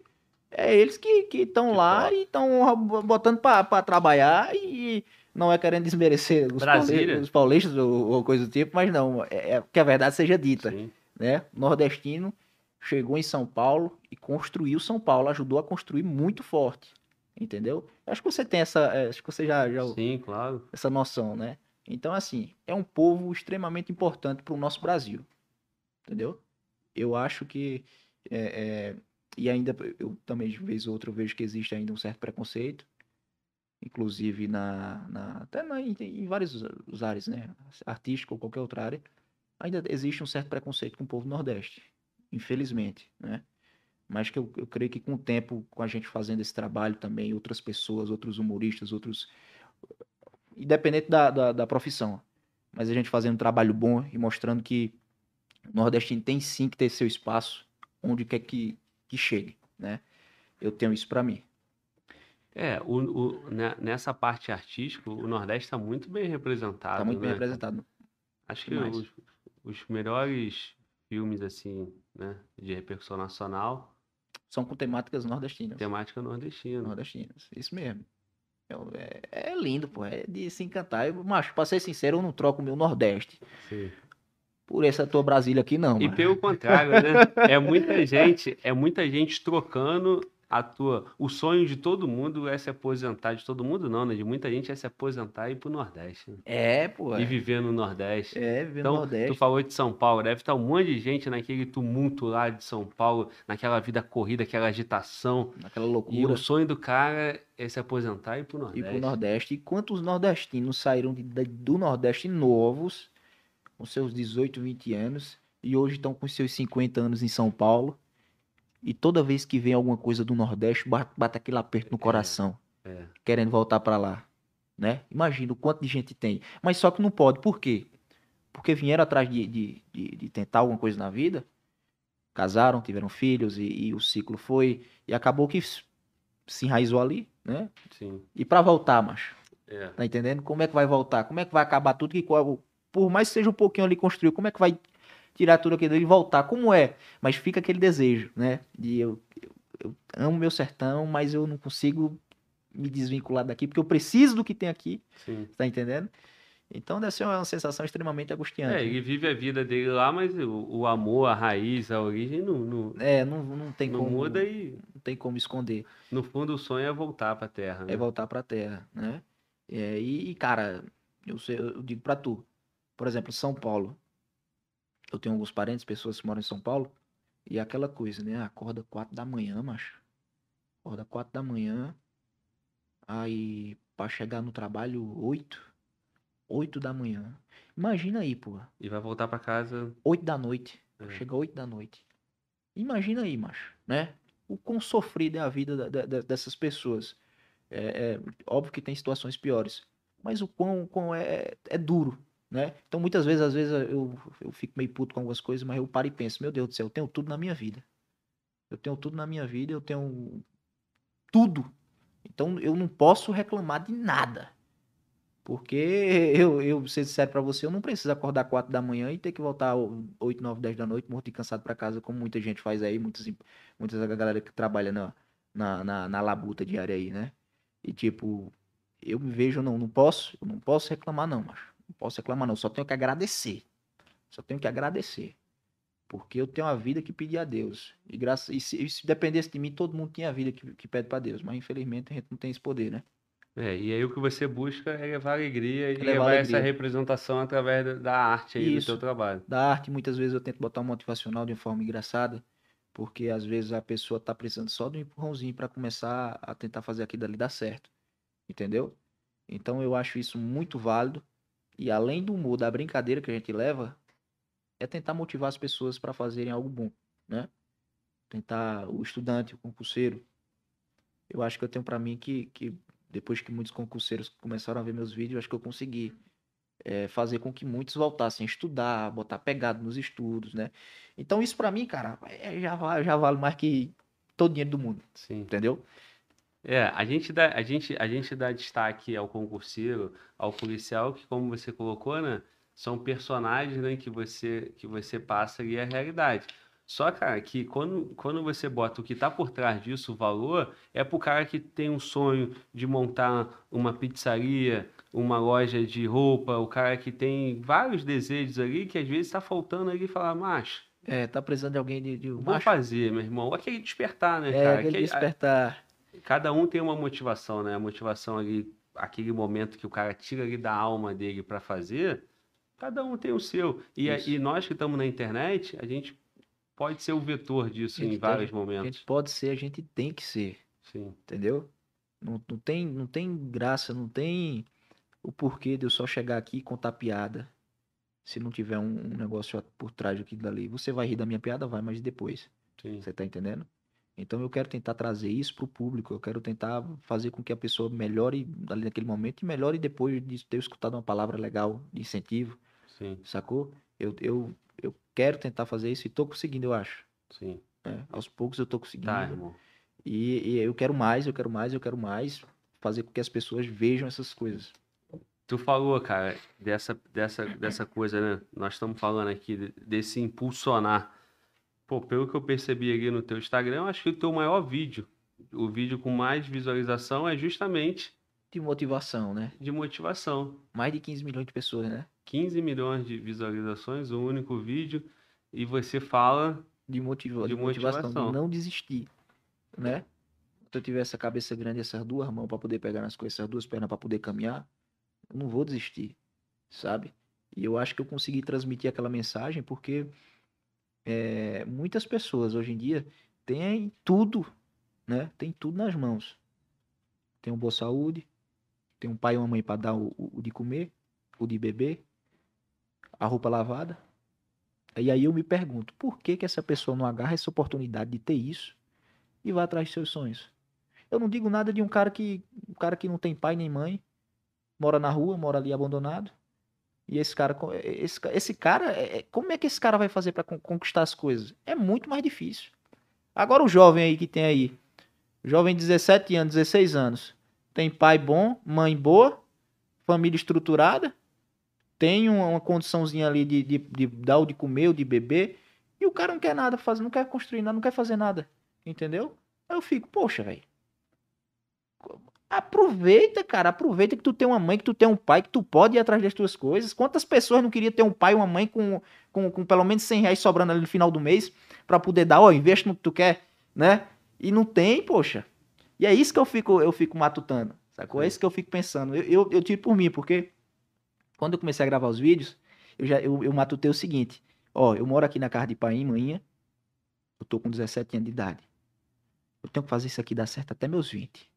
é eles que estão lá e estão botando para trabalhar e não é querendo desmerecer os, paule- os paulistas ou, ou coisa do tipo, mas não, é, é que a verdade seja dita, Sim. né? O nordestino chegou em São Paulo e construiu São Paulo, ajudou a construir muito forte, entendeu? Acho que você tem essa, é, acho que você já, já Sim, claro. essa noção, né? Então, assim, é um povo extremamente importante para o nosso Brasil, entendeu? Eu acho que, é, é, e ainda, eu também de vez ou outra vejo que existe ainda um certo preconceito, inclusive na, na até na, em, em vários os áreas, né? Artística ou qualquer outra área, ainda existe um certo preconceito com o povo Nordeste, infelizmente, né? Mas que eu, eu creio que com o tempo, com a gente fazendo esse trabalho também, outras pessoas, outros humoristas, outros independente da, da, da profissão. Mas a gente fazendo um trabalho bom e mostrando que o nordestino tem sim que ter seu espaço onde quer que, que chegue, né? Eu tenho isso pra mim. É, o, o- ne- nessa parte artística, o Nordeste está muito bem representado, Tá muito bem né? representado. Acho que os, os melhores filmes, assim, né, de repercussão nacional, São com temáticas nordestinas. temática nordestina. Nordestinas. Isso mesmo. Eu- É, é lindo, pô. É de se encantar. Eu, macho, pra ser sincero, eu não troco o meu Nordeste Sim. por essa tua Brasília aqui, não. E mano. pelo contrário, né? É muita gente, é muita gente trocando a tua. O sonho de todo mundo é se aposentar, de todo mundo não, né? De muita gente é se aposentar e ir pro Nordeste. né? É, pô. E É, viver no Nordeste. é viver no Então, Nordeste. tu falou de São Paulo, deve estar um monte de gente naquele tumulto lá de São Paulo, naquela vida corrida, aquela agitação. Aquela E loucura. o sonho do cara é se aposentar e ir pro E Nordeste. pro Nordeste. E quantos nordestinos saíram de- de- do Nordeste novos, com seus 18, 20 anos, e hoje estão com seus 50 anos em São Paulo. E toda vez que vem alguma coisa do Nordeste, bate, aquele aperto no coração, É, querendo voltar pra lá. Né? Imagina o quanto de gente tem. Mas só que não pode. Por quê? Porque vieram atrás de, de, de, de tentar alguma coisa na vida, casaram, tiveram filhos, e, e o ciclo foi. E acabou que se enraizou ali, né? sim. E pra voltar, macho. É. Tá entendendo? Como é que vai voltar? Como é que vai acabar tudo que por mais que seja um pouquinho ali construído, como é que vai tirar tudo aquilo e voltar? Como é? Mas fica aquele desejo, né? De eu, eu, eu amo meu sertão, mas eu não consigo me desvincular daqui porque eu preciso do que tem aqui, Sim. tá entendendo? Então deve ser uma sensação extremamente angustiante. É, ele vive a vida dele lá, mas o, o amor, a raiz, a origem não, não, É, não, não tem não como muda e não tem como esconder. no fundo o sonho é voltar pra terra, né? é voltar pra terra, né? É, e, cara, eu, sei- eu digo pra tu, por exemplo, São Paulo. Eu tenho alguns parentes, pessoas que moram em São Paulo, e é aquela coisa, né? Acorda quatro da manhã, macho. Acorda quatro da manhã, aí pra chegar no trabalho oito, oito da manhã. Imagina aí, pô, E vai voltar pra casa. oito da noite. É. Chega oito da noite. Imagina aí, macho, né? O quão sofrida é a vida da- da- da- dessas pessoas. É, é óbvio que tem situações piores, mas o quão, quão é, é duro, né? Então muitas vezes, às vezes eu, eu fico meio puto com algumas coisas, mas eu paro e penso, meu Deus do céu, eu tenho tudo na minha vida. Eu tenho tudo na minha vida, eu tenho tudo. Então eu não posso reclamar de nada. Porque eu, eu ser sincero pra você, eu não preciso acordar 4 da manhã e ter que voltar 8, 9, 10 da noite, morto e cansado pra casa, como muita gente faz aí, muitas, muitas galera que trabalha na, na, na, na labuta diária aí, né? E tipo, eu me vejo, não, não posso, eu não posso reclamar não, macho. Não posso reclamar não, só tenho que agradecer. Só tenho que agradecer. Porque eu tenho uma vida que pedi a Deus. E, graças, e, se, e se dependesse de mim, todo mundo tinha a vida que, que pede pra Deus. Mas infelizmente a gente não tem esse poder, né? É, e aí o que você busca é levar alegria e levar levar, essa alegria. representação através da, da arte aí Isso. do teu trabalho. Da arte, muitas vezes eu tento botar um motivacional de uma forma engraçada. Porque às vezes a pessoa tá precisando só de um empurrãozinho para começar a tentar fazer aquilo ali dar certo. Entendeu? Então eu acho isso muito válido. E além do humor, da brincadeira que a gente leva, é tentar motivar as pessoas para fazerem algo bom, né? Tentar o estudante, o concurseiro. Eu acho que eu tenho para mim que, que depois que muitos concurseiros começaram a ver meus vídeos, acho que eu consegui eh, fazer com que muitos voltassem a estudar, botar pegado nos estudos, né? Então isso para mim, cara, é- já, já vale mais que todo dinheiro do mundo, Sim. entendeu? É, a gente dá, a gente, a gente dá destaque ao concurseiro, ao policial, que como você colocou, né, são personagens, né, que você, que você passa ali a realidade. Só, cara, que quando, quando você bota o que tá por trás disso, o valor, é pro cara que tem um sonho de montar uma pizzaria, uma loja de roupa, o cara que tem vários desejos ali, que às vezes tá faltando ali falar, macho, É, tá precisando de alguém de, de vou macho, fazer, meu irmão. Aquele despertar, né, é, cara? aquele Aquele- despertar. Cada um tem uma motivação, né? A motivação ali, aquele momento que o cara tira ali da alma dele para fazer, cada um tem o seu. E, a- e nós que estamos na internet, a gente pode ser o vetor disso em vários A momentos. gente pode ser, a gente tem que ser. Sim, entendeu? Não, não tem, não tem graça, não tem o porquê de eu só chegar aqui e contar piada. Se não tiver um, um negócio por trás daquilo dali. Você vai rir da minha piada? Vai, mas depois? sim. Você tá entendendo? Então eu quero tentar trazer isso pro público. Eu quero tentar fazer com que a pessoa melhore ali naquele momento e melhore depois de ter escutado uma palavra legal de incentivo, Sim, sacou? Eu, eu, eu quero tentar fazer isso e tô conseguindo, eu acho. sim. né? Aos poucos eu tô conseguindo. Tá, irmão. E, e eu quero mais, eu quero mais, eu quero mais fazer com que as pessoas vejam essas coisas. Tu falou, cara, dessa, dessa, dessa coisa, né? Nós estamos falando aqui de- desse impulsionar. Pô, pelo que eu percebi aqui no teu Instagram, eu acho que o teu maior vídeo, o vídeo com mais visualização é justamente De motivação, né? de motivação. Mais de 15 milhões de pessoas, né? 15 milhões de visualizações, um único vídeo, e você fala, De, motiva De de motivação, motivação. de não desistir, né? Se eu tiver essa cabeça grande, essas duas mãos para poder pegar nas coisas, essas duas pernas para poder caminhar, eu não vou desistir, sabe? E eu acho que eu consegui transmitir aquela mensagem porque é, muitas pessoas hoje em dia têm tudo, né? Tem tudo nas mãos. Tem uma boa saúde, tem um pai e uma mãe para dar o, o- o de comer, o de beber, a roupa lavada. E aí eu me pergunto, por que que essa pessoa não agarra essa oportunidade de ter isso e vai atrás de seus sonhos? Eu não digo nada de um cara que um cara que não tem pai nem mãe, mora na rua, mora ali abandonado. E esse cara, esse, esse cara, é- é- como é que esse cara vai fazer para conquistar as coisas? É muito mais difícil. Agora o jovem aí que tem aí, jovem de 17 anos, 16 anos, tem pai bom, mãe boa, família estruturada, tem uma, uma condiçãozinha ali de, de, de dar o de comer, o de beber, e o cara não quer nada fazer, não quer construir nada, não quer fazer nada. Entendeu? Aí eu fico, poxa, velho. Aproveita, cara. Aproveita que tu tem uma mãe, que tu tem um pai, que tu pode ir atrás das tuas coisas. Quantas pessoas não queriam ter um pai e uma mãe com, com, com pelo menos 100 reais sobrando ali no final do mês pra poder dar, ó, investe no que tu quer, né? E não tem, poxa. E é isso que eu fico, eu fico matutando, sacou? É isso que eu fico pensando. Eu, eu, eu tiro por mim, porque quando eu comecei a gravar os vídeos, eu já eu, eu matutei o seguinte. Ó, eu moro aqui na casa de pai e mãe. Eu tô com 17 anos de idade. Eu tenho que fazer isso aqui dar certo até meus 20.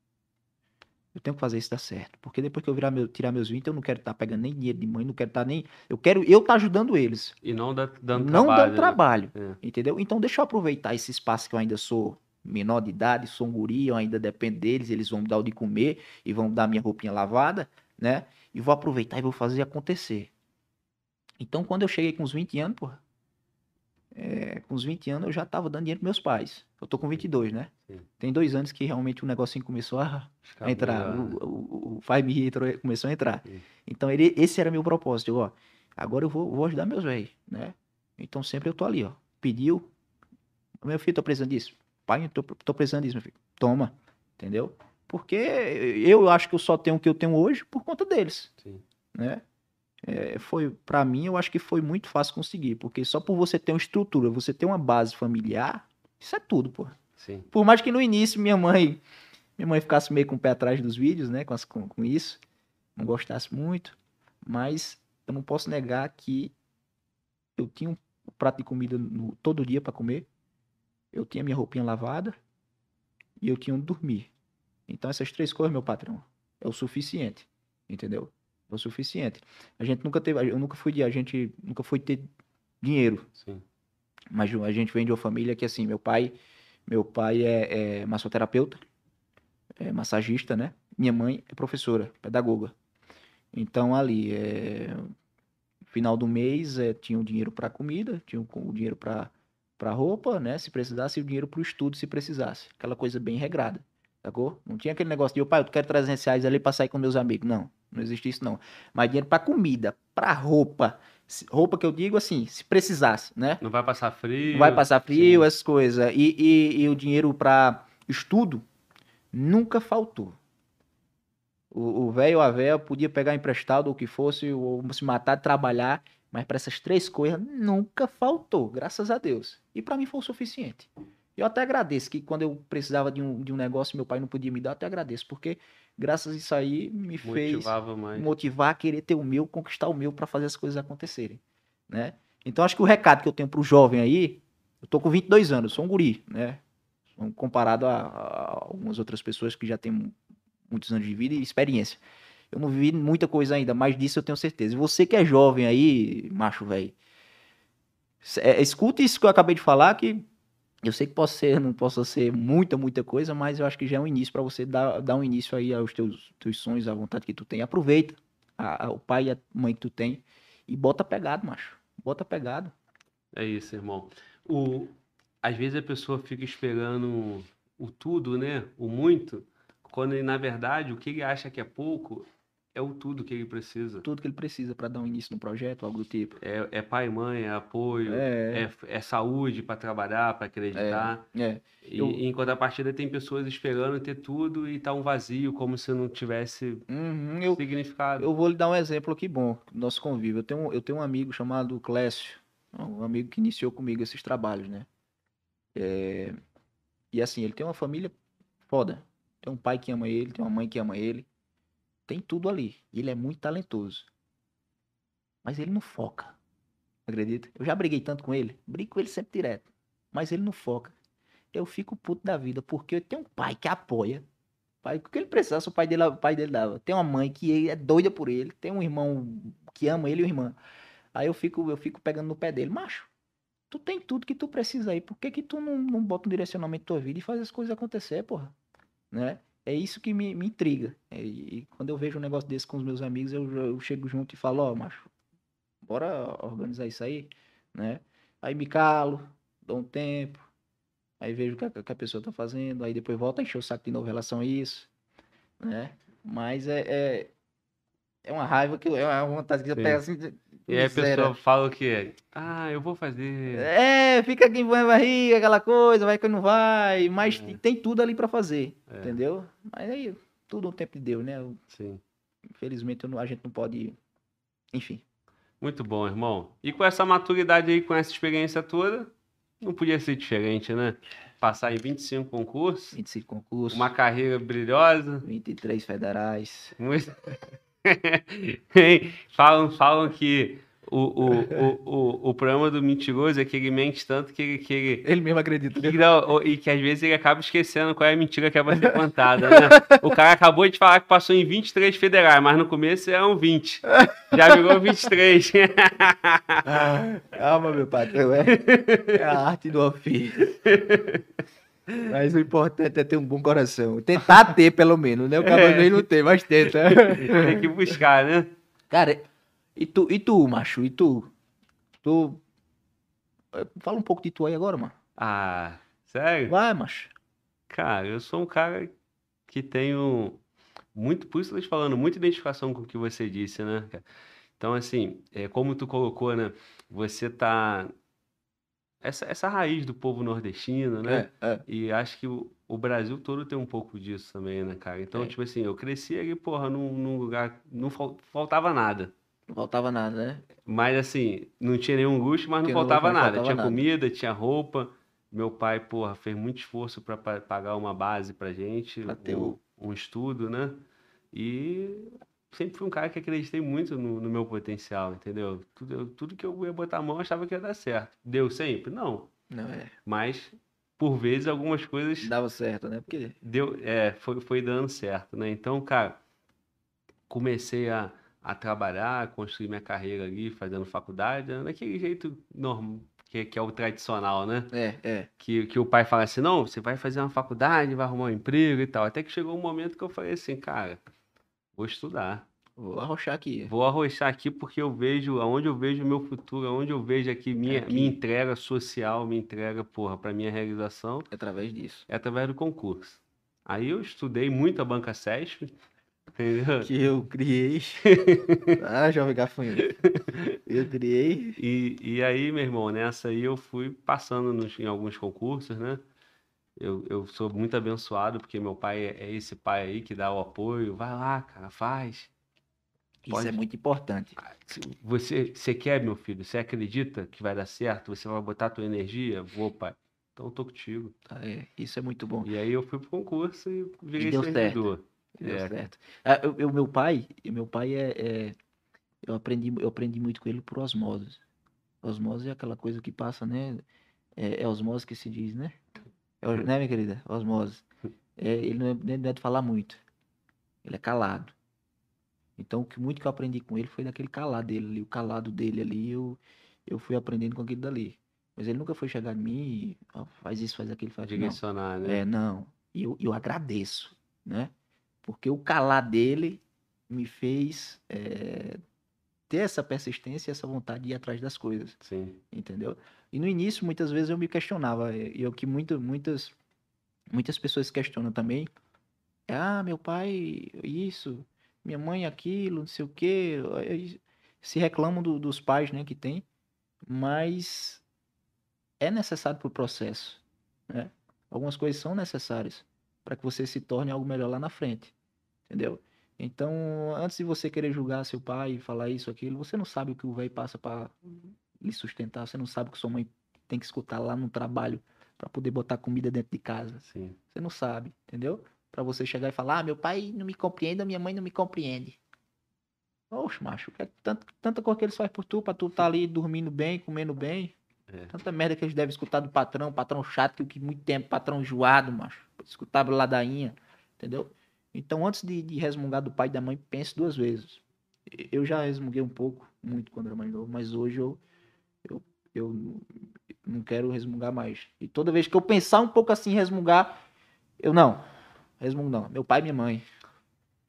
Eu tenho que fazer isso dar certo. Porque depois que eu virar meu, tirar meus 20, eu não quero estar pegando nem dinheiro de mãe, não quero estar nem. Eu quero eu estar ajudando eles. e não dá- dando não trabalho. dando né? trabalho. É. Entendeu? Então deixa eu aproveitar esse espaço que eu ainda sou menor de idade, sou um guri, eu ainda dependo deles, eles vão me dar o de comer e vão dar minha roupinha lavada, né? E vou aproveitar e vou fazer acontecer. Então quando eu cheguei com uns 20 anos, porra, é, com uns 20 anos eu já tava dando dinheiro pros meus pais. Eu tô com 22, né? Sim. Tem dois anos que realmente o negocinho começou a, Acabou, entrar, né? o, o, o entrou, começou a entrar. Sim. Então, ele, esse era meu propósito. Eu, ó, agora eu vou, vou ajudar meus velhos, né? Então, sempre eu tô ali, ó. Pediu. Meu filho, tô precisando disso. Pai, eu tô, tô precisando disso, meu filho. Toma. Entendeu? Porque eu acho que eu só tenho o que eu tenho hoje por conta deles, Sim. né? É, foi para mim eu acho que foi muito fácil conseguir porque só por você ter uma estrutura você ter uma base familiar isso é tudo pô. Sim. por mais que no início minha mãe minha mãe ficasse meio com o pé atrás dos vídeos né com, as- com, com isso não gostasse muito mas eu não posso negar que eu tinha um prato de comida no- todo dia para comer eu tinha minha roupinha lavada e eu tinha onde dormir. Então essas três coisas meu patrão é o suficiente entendeu? é o suficiente a gente nunca teve eu nunca fui de a gente nunca foi ter dinheiro Sim. mas a gente vem de uma família que assim, meu pai, meu pai é, é massoterapeuta, é massagista, né? Minha mãe é professora, pedagoga. Então ali, é, final do mês, é, tinha o dinheiro para comida, tinha o, o dinheiro para para roupa, né? Se precisasse, e o dinheiro para o estudo, se precisasse. Aquela coisa bem regrada, sacou? Não tinha aquele negócio de, "Ô, pai, eu quero 300 reais ali para sair com meus amigos. Não, não existe isso não. Mas dinheiro para comida, para roupa, roupa que eu digo assim, se precisasse, né? Não vai passar frio. Não vai passar frio, Sim. essas coisas. E, e, e o dinheiro para estudo nunca faltou. O o velho ou a véia podia pegar emprestado ou o que fosse, ou se matar de trabalhar, mas para essas três coisas nunca faltou, graças a Deus. E para mim foi o suficiente. Eu até agradeço que quando eu precisava de um, de um negócio meu pai não podia me dar, eu até agradeço, porque graças a isso aí me fez Motivava mais. motivar a querer ter o meu, conquistar o meu para fazer as coisas acontecerem, né? Então acho que o recado que eu tenho pro jovem aí, eu tô com 22 anos, sou um guri, né? Comparado a, a algumas outras pessoas que já têm mu- muitos anos de vida e experiência. Eu não vivi muita coisa ainda, mas disso eu tenho certeza. E você que é jovem aí, macho velho, é, escuta isso que eu acabei de falar que eu sei que posso ser, não possa ser muita, muita coisa, mas eu acho que já é um início para você dar, dar um início aí aos teus, teus sonhos, à vontade que tu tem. Aproveita a- a- o pai e a mãe que tu tem e bota pegado, macho. Bota pegado. É isso, irmão. O... Às vezes a pessoa fica esperando o tudo, né? O muito, quando na verdade o que ele acha que é pouco é o tudo que ele precisa. Tudo que ele precisa para dar um início no projeto, algo do tipo. É, é pai e mãe, é apoio, É, é, é saúde para trabalhar, para acreditar. é. E, Eu- em contrapartida tem pessoas esperando ter tudo e tá um vazio, como se não tivesse Uhum, eu, significado. eu vou lhe dar um exemplo aqui bom, nosso convívio. Eu tenho, eu tenho um amigo chamado Clécio, um amigo que iniciou comigo esses trabalhos, né? É, e assim, ele tem uma família foda. Tem um pai que ama ele, tem uma mãe que ama ele. Tem tudo ali. E ele é muito talentoso. Mas ele não foca. Acredita? Eu já briguei tanto com ele. Brigo com ele sempre direto. Mas ele não foca. Eu fico puto da vida, porque eu tenho um pai que apoia. Pai, o que ele precisasse, o pai dele, o pai dele dava. Tem uma mãe que é doida por ele, tem um irmão que ama ele e uma irmã. Aí eu fico, eu fico pegando no pé dele, macho. Tu tem tudo que tu precisa aí, por que que tu não, não bota um direcionamento na tua vida e faz as coisas acontecer, porra? Né? É isso que me, me intriga. É, E, quando eu vejo um negócio desse com os meus amigos, eu, eu chego junto e falo, ó, macho, bora organizar isso aí, né? Aí me calo, dou um tempo, aí vejo o que a, que a pessoa tá fazendo, aí depois volta a encher o saco de novo em relação a isso, né? Mas é, é, é uma raiva que eu- é uma vontade que eu Sim. pego assim. E aí a miséria. pessoa fala o quê? Ah, eu vou fazer. É, fica aqui em barriga, aquela coisa, vai que não vai, mas É. tem tudo ali pra fazer, É. entendeu? Mas aí, tudo no tempo de Deus, né? Eu- Sim. Infelizmente eu não- a gente não pode. Enfim. Muito bom, irmão. E com essa maturidade aí, com essa experiência toda, não podia ser diferente, né? Passar em 25 concursos, 25 concursos, uma carreira brilhosa. 23 federais. Muito... Falam, falam que o, o, o, o, o problema do mentiroso é que ele mente tanto que ele, que ele, Ele mesmo acredita. que não, e que às vezes ele acaba esquecendo qual é a mentira que é pra ser contada, né? O cara acabou de falar que passou em 23 federais, mas no começo eram 20. Já virou 23. Calma, meu patrão. É, é a arte do ofício. Mas o importante é ter um bom coração. Tentar ter, pelo menos, né? O cara É. não tem, mas tenta. Tem que buscar, né? Cara, e tu, e tu, macho? E tu? Tu. eh, Fala um pouco de tu aí agora, mano. Ah, sério? Vai, macho. Cara, eu sou um cara que tenho muito, por isso que eu tô te falando, muita identificação com o que você disse, né? Então, assim, é, como tu colocou, né? Você tá. Essa, essa raiz do povo nordestino, né? É, é. E acho que o, o Brasil todo tem um pouco disso também, né, cara? Então, É. tipo assim, eu cresci ali, porra, num, num lugar. Não fal- faltava nada. Não faltava nada, né? Mas assim, não tinha nenhum luxo, mas não Tinha luxo, faltava nada. faltava tinha nada. comida, tinha roupa. Meu pai, porra, fez muito esforço para pagar uma base pra gente, Pra ter um, o- um estudo, né? E sempre fui um cara que acreditei muito no, no meu potencial, entendeu? Tudo, eu- tudo que eu ia botar a mão eu achava que ia dar certo. Deu sempre? Não. Não, é. Mas, por vezes, algumas coisas Dava certo, né? Porque deu, é, foi, foi dando certo, né? Então, cara, comecei a, a trabalhar, construir minha carreira ali, fazendo faculdade, né? daquele jeito normal, que, que é o tradicional, né? é, é. Que, que o pai fala assim, não, você vai fazer uma faculdade, vai arrumar um emprego e tal. Até que chegou um momento que eu falei assim, cara, vou estudar. Vou arrochar aqui. Vou arrochar aqui porque eu vejo, aonde eu vejo o meu futuro, aonde eu vejo aqui minha, Aqui. minha entrega social, minha entrega, porra, pra minha realização, Através disso. é através do concurso. Aí eu estudei muito a banca SESP, entendeu? Que eu criei. ah, jovem gafanhoto. Eu criei. E, e aí, meu irmão, nessa aí eu fui passando nos- em alguns concursos, né? Eu, eu sou muito abençoado porque meu pai é, é esse pai aí que dá o apoio. Vai lá, cara, faz. Isso Pode. é muito importante. Se Você, você quer, meu filho? Você acredita que vai dar certo? Você vai botar a tua energia? Vou, pai. Então eu tô contigo. tá? É, isso é muito bom. E aí eu fui pro concurso e virei deu certo. servidor. Deu É. certo. Ah, eu, eu- meu pai, meu pai é, é- eu aprendi, eu aprendi muito com ele por osmose. Osmose é aquela coisa que passa, né? É, é osmose que se diz, né? É, né, minha querida? Osmose. É, ele não é, não é de falar muito. Ele é calado. Então, o que muito que eu aprendi com ele foi daquele calado dele ali, o calado dele ali, eu, eu fui aprendendo com aquilo dali. Mas ele nunca foi chegar em mim e ó, faz isso, faz aquilo, faz aquilo. Não. Direcionar, né? É, não. E eu, eu agradeço, né? Porque o calar dele me fez é, ter essa persistência e essa vontade de ir atrás das coisas, Sim. entendeu? E no início, muitas vezes, eu me questionava. E eu que muito, muitas, muitas pessoas questionam também. É, ah, meu pai, isso, minha mãe, aquilo, não sei o quê. Se reclamam do- dos pais, né, que tem. Mas é necessário para o processo, né? Algumas coisas são necessárias para que você se torne algo melhor lá na frente, entendeu? Então, antes de você querer julgar seu pai e falar isso, aquilo, você não sabe o que o velho passa para lhe sustentar, você não sabe o que sua mãe tem que escutar lá no trabalho para poder botar comida dentro de casa. Sim. Você não sabe, entendeu? Para você chegar e falar, ah, meu pai não me compreende, minha mãe não me compreende. Oxe, macho, é tanto, tanta coisa que eles fazem por tu, pra tu tá ali dormindo bem, comendo bem. É. Tanta merda que eles devem escutar do patrão, patrão chato, que, muito tempo, patrão enjoado, macho. Escutava ladainha, entendeu? Então, antes de, de resmungar do pai e da mãe, pense duas vezes. Eu já resmunguei um pouco, muito quando era mais novo, mas hoje eu, eu, eu não quero resmungar mais. E toda vez que eu pensar um pouco assim resmungar, eu não. Resmungo não. Meu pai e minha mãe.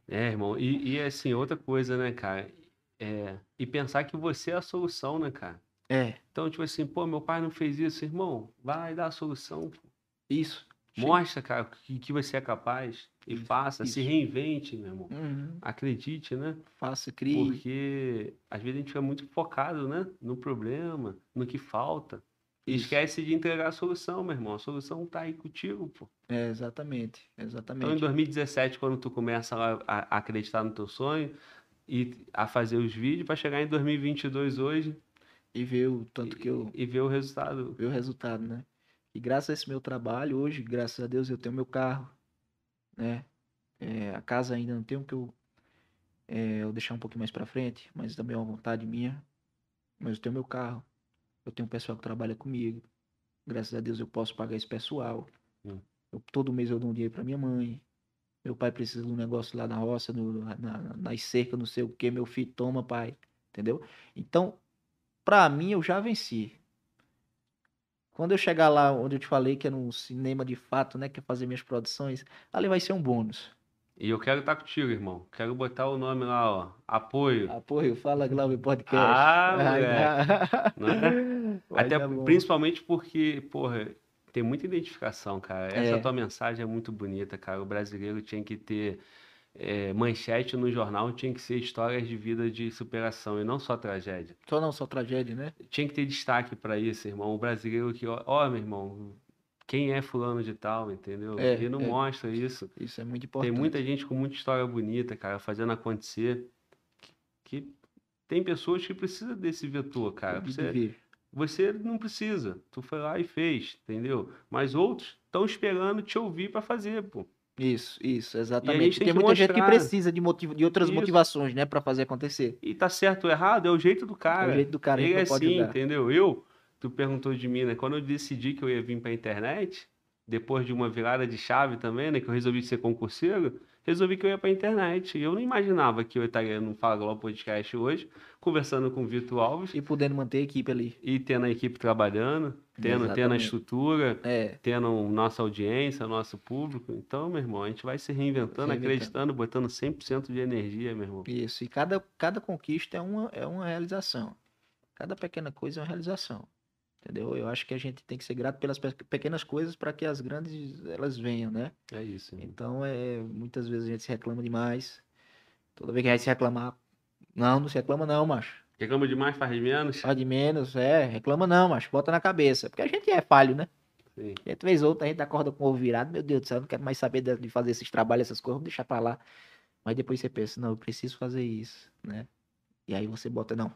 É, irmão. E, e assim, outra coisa, né, cara? É, e pensar que você é a solução, né, cara? É, Então, tipo assim, pô, meu pai não fez isso, irmão. Vai dar a solução. pô. isso. Mostra, cara, que, que você é capaz. E faça, se Isso. reinvente, meu irmão. Uhum. Acredite, né? Faça, crie. Porque às vezes a gente fica muito focado, né? No problema, no que falta. E Isso. esquece de entregar a solução, meu irmão. A solução tá aí contigo, pô. É, exatamente. Então, em Exatamente. 2017, quando tu começa a, a acreditar no teu sonho e a fazer os vídeos, para chegar em 2022 hoje E ver o tanto que eu. e ver o resultado. ver o resultado, né? E graças a esse meu trabalho, hoje, graças a Deus, eu tenho meu carro, né? É, a casa ainda não tenho, que eu, é, eu deixar um pouquinho mais pra frente, mas também é uma vontade minha. Mas eu tenho meu carro, eu tenho um pessoal que trabalha comigo. Graças a Deus eu posso pagar esse pessoal. Hum. Eu- todo mês eu dou um dinheiro pra minha mãe. Meu pai precisa de um negócio lá na roça, no, na, na- nas cercas, não sei o que. Meu filho toma, pai. Entendeu? Então, pra mim, eu já venci. Quando eu chegar lá onde eu te falei que é no cinema de fato, né? Que é fazer minhas produções, ali vai ser um bônus. E eu quero estar contigo, irmão. Quero botar o nome lá, ó. Apoio. Apoio, fala Glauber Podcast. Ah, moleque. Né? vai Até principalmente porque, porra, tem muita identificação, cara. Essa É. tua mensagem é muito bonita, cara. O brasileiro tinha que ter é, manchete no jornal tinha que ser histórias de vida de superação e não só tragédia. Só não, só tragédia, né? Tinha que ter destaque para isso, irmão. O brasileiro que, ó, ó, meu irmão, quem é fulano de tal, entendeu? É, e não é. mostra isso. Isso é muito importante. Tem muita gente com muita história bonita, cara, fazendo acontecer. Que, que tem pessoas que precisam desse vetor, cara. Você, você não precisa. Tu foi lá e fez, entendeu? Mas outros estão esperando te ouvir para fazer, pô. Isso, isso, tem exatamente. que Tem muita gente que mostrar. precisa de, motiv... de outras Isso. motivações, né, Pra fazer acontecer. E tá certo ou errado, é o jeito do cara. é o jeito do cara, Ele é assim, julgar. entendeu? Eu, tu perguntou de mim, né? Quando eu decidi que eu ia vir pra internet, depois de uma virada de chave também, né? Que eu resolvi ser concurseiro, resolvi que eu ia pra internet. E eu não imaginava que eu estaria no Fala Globo Podcast hoje, conversando com o Vitor Alves E podendo manter a equipe ali. e tendo a equipe trabalhando, tendo, tendo a estrutura, É, tendo nossa audiência, nosso público. Então, meu irmão, a gente vai se reinventando, Reinventando. acreditando, botando 100% de energia, meu irmão. isso. E cada, cada conquista é uma, é uma realização. Cada pequena coisa é uma realização. Entendeu? Eu acho que a gente tem que ser grato pelas pe- pequenas coisas para que as grandes elas venham, né? É isso. irmão. Então, é, muitas vezes a gente se reclama demais. Toda vez que a gente se reclamar, não, não se reclama não, macho. Reclama demais, faz menos. Faz de menos, é, reclama não, macho. Bota na cabeça. Porque a gente é falho, né? Sim. Gente vez ou outra, a gente acorda com o ovo virado, meu Deus do céu, eu não quero mais saber de de fazer esses trabalhos, essas coisas, vou deixar pra lá. Mas depois você pensa, não, eu preciso fazer isso, né? E aí você bota, não,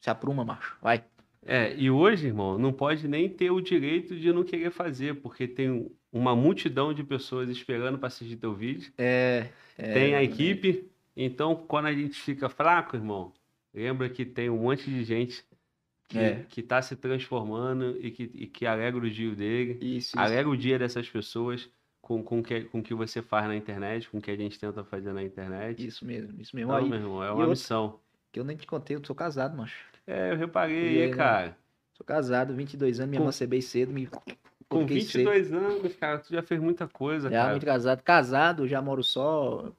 se apruma, macho, vai. É, e hoje, irmão, não pode nem ter o direito de não querer fazer, porque tem uma multidão de pessoas esperando para assistir teu vídeo. É, tem a equipe. Então, quando a gente fica fraco, irmão, lembra que tem um monte de gente que, É. que tá se transformando e que, e que alegra o dia dele. Isso, isso. Alegra o dia dessas pessoas com, com, que, com o que você faz na internet, com o que a gente tenta fazer na internet. Isso mesmo, isso mesmo. Então, Aí, meu irmão, é uma missão. que eu nem te contei, eu sou casado, macho. É, eu reparei, E cara. Sou casado, 22 anos, me Com- emancipei cedo, me Com coloquei cedo. 22 anos, cara, tu já fez muita coisa, Já cara. muito casado. Casado, já moro só.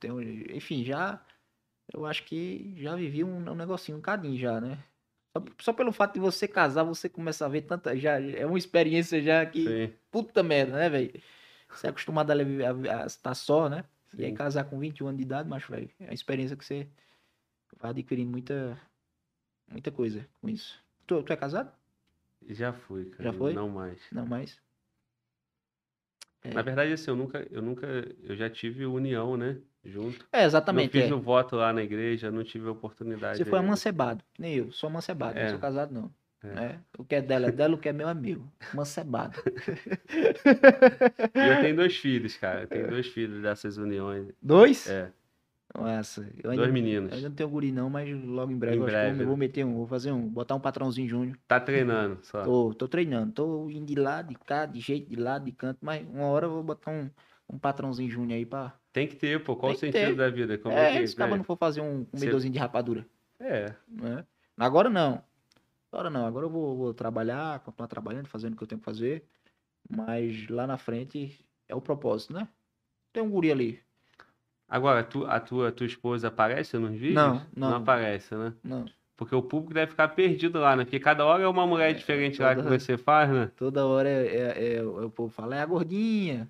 Tenho, enfim, já. Eu acho que já vivi um, um negocinho, um cadinho já, né? Só, só pelo fato de você casar, você começa a ver tanta. Já, é uma experiência já que. Sim, Puta merda, né, velho? Você é acostumado a, lev- a, a estar só, né? E aí sim. casar com 21 anos de idade, macho, velho. É uma experiência que você vai adquirindo muita. Muita coisa com isso. Tu, tu é casado? Já fui, cara. Já foi? Não mais. Não mais? É. Na verdade, assim, eu nunca, eu nunca, eu já tive união, né? Junto. É, exatamente. eu fiz é. o voto lá na igreja, não tive a oportunidade. Você foi amancebado, nem eu, sou amancebado, não É. sou casado não. É. né? O que é dela é dela, o que é meu é meu. Amancebado. E eu tenho dois filhos, cara. Eu tenho dois filhos dessas uniões. Dois? É, Nossa, eu ainda, dois eu meninos. ainda não tenho guri não, mas logo em breve, Em eu acho que eu breve, vou meter um, vou fazer um, botar um patrãozinho júnior. Tá treinando só. Tô, tô treinando, tô indo de lá, de cá, de jeito, de lá, de canto, mas uma hora eu vou botar um, um patrãozinho júnior aí pra... Tem que ter, pô. Qual o sentido ter. da vida? Como é, que, se acaba né? não for fazer um comedorzinho de rapadura, É, né? Agora não. Agora não, agora eu vou, vou trabalhar, continuar trabalhando, fazendo o que eu tenho que fazer. Mas lá na frente é o propósito, né? Tem um guri ali. Agora, tu, a tua, tua esposa aparece nos vídeos? Não, não. Não aparece, né? Não, Porque o público deve ficar perdido lá, né? Porque cada hora é uma mulher diferente lá que você faz, né? toda hora é, é- é- o povo fala, é a gordinha,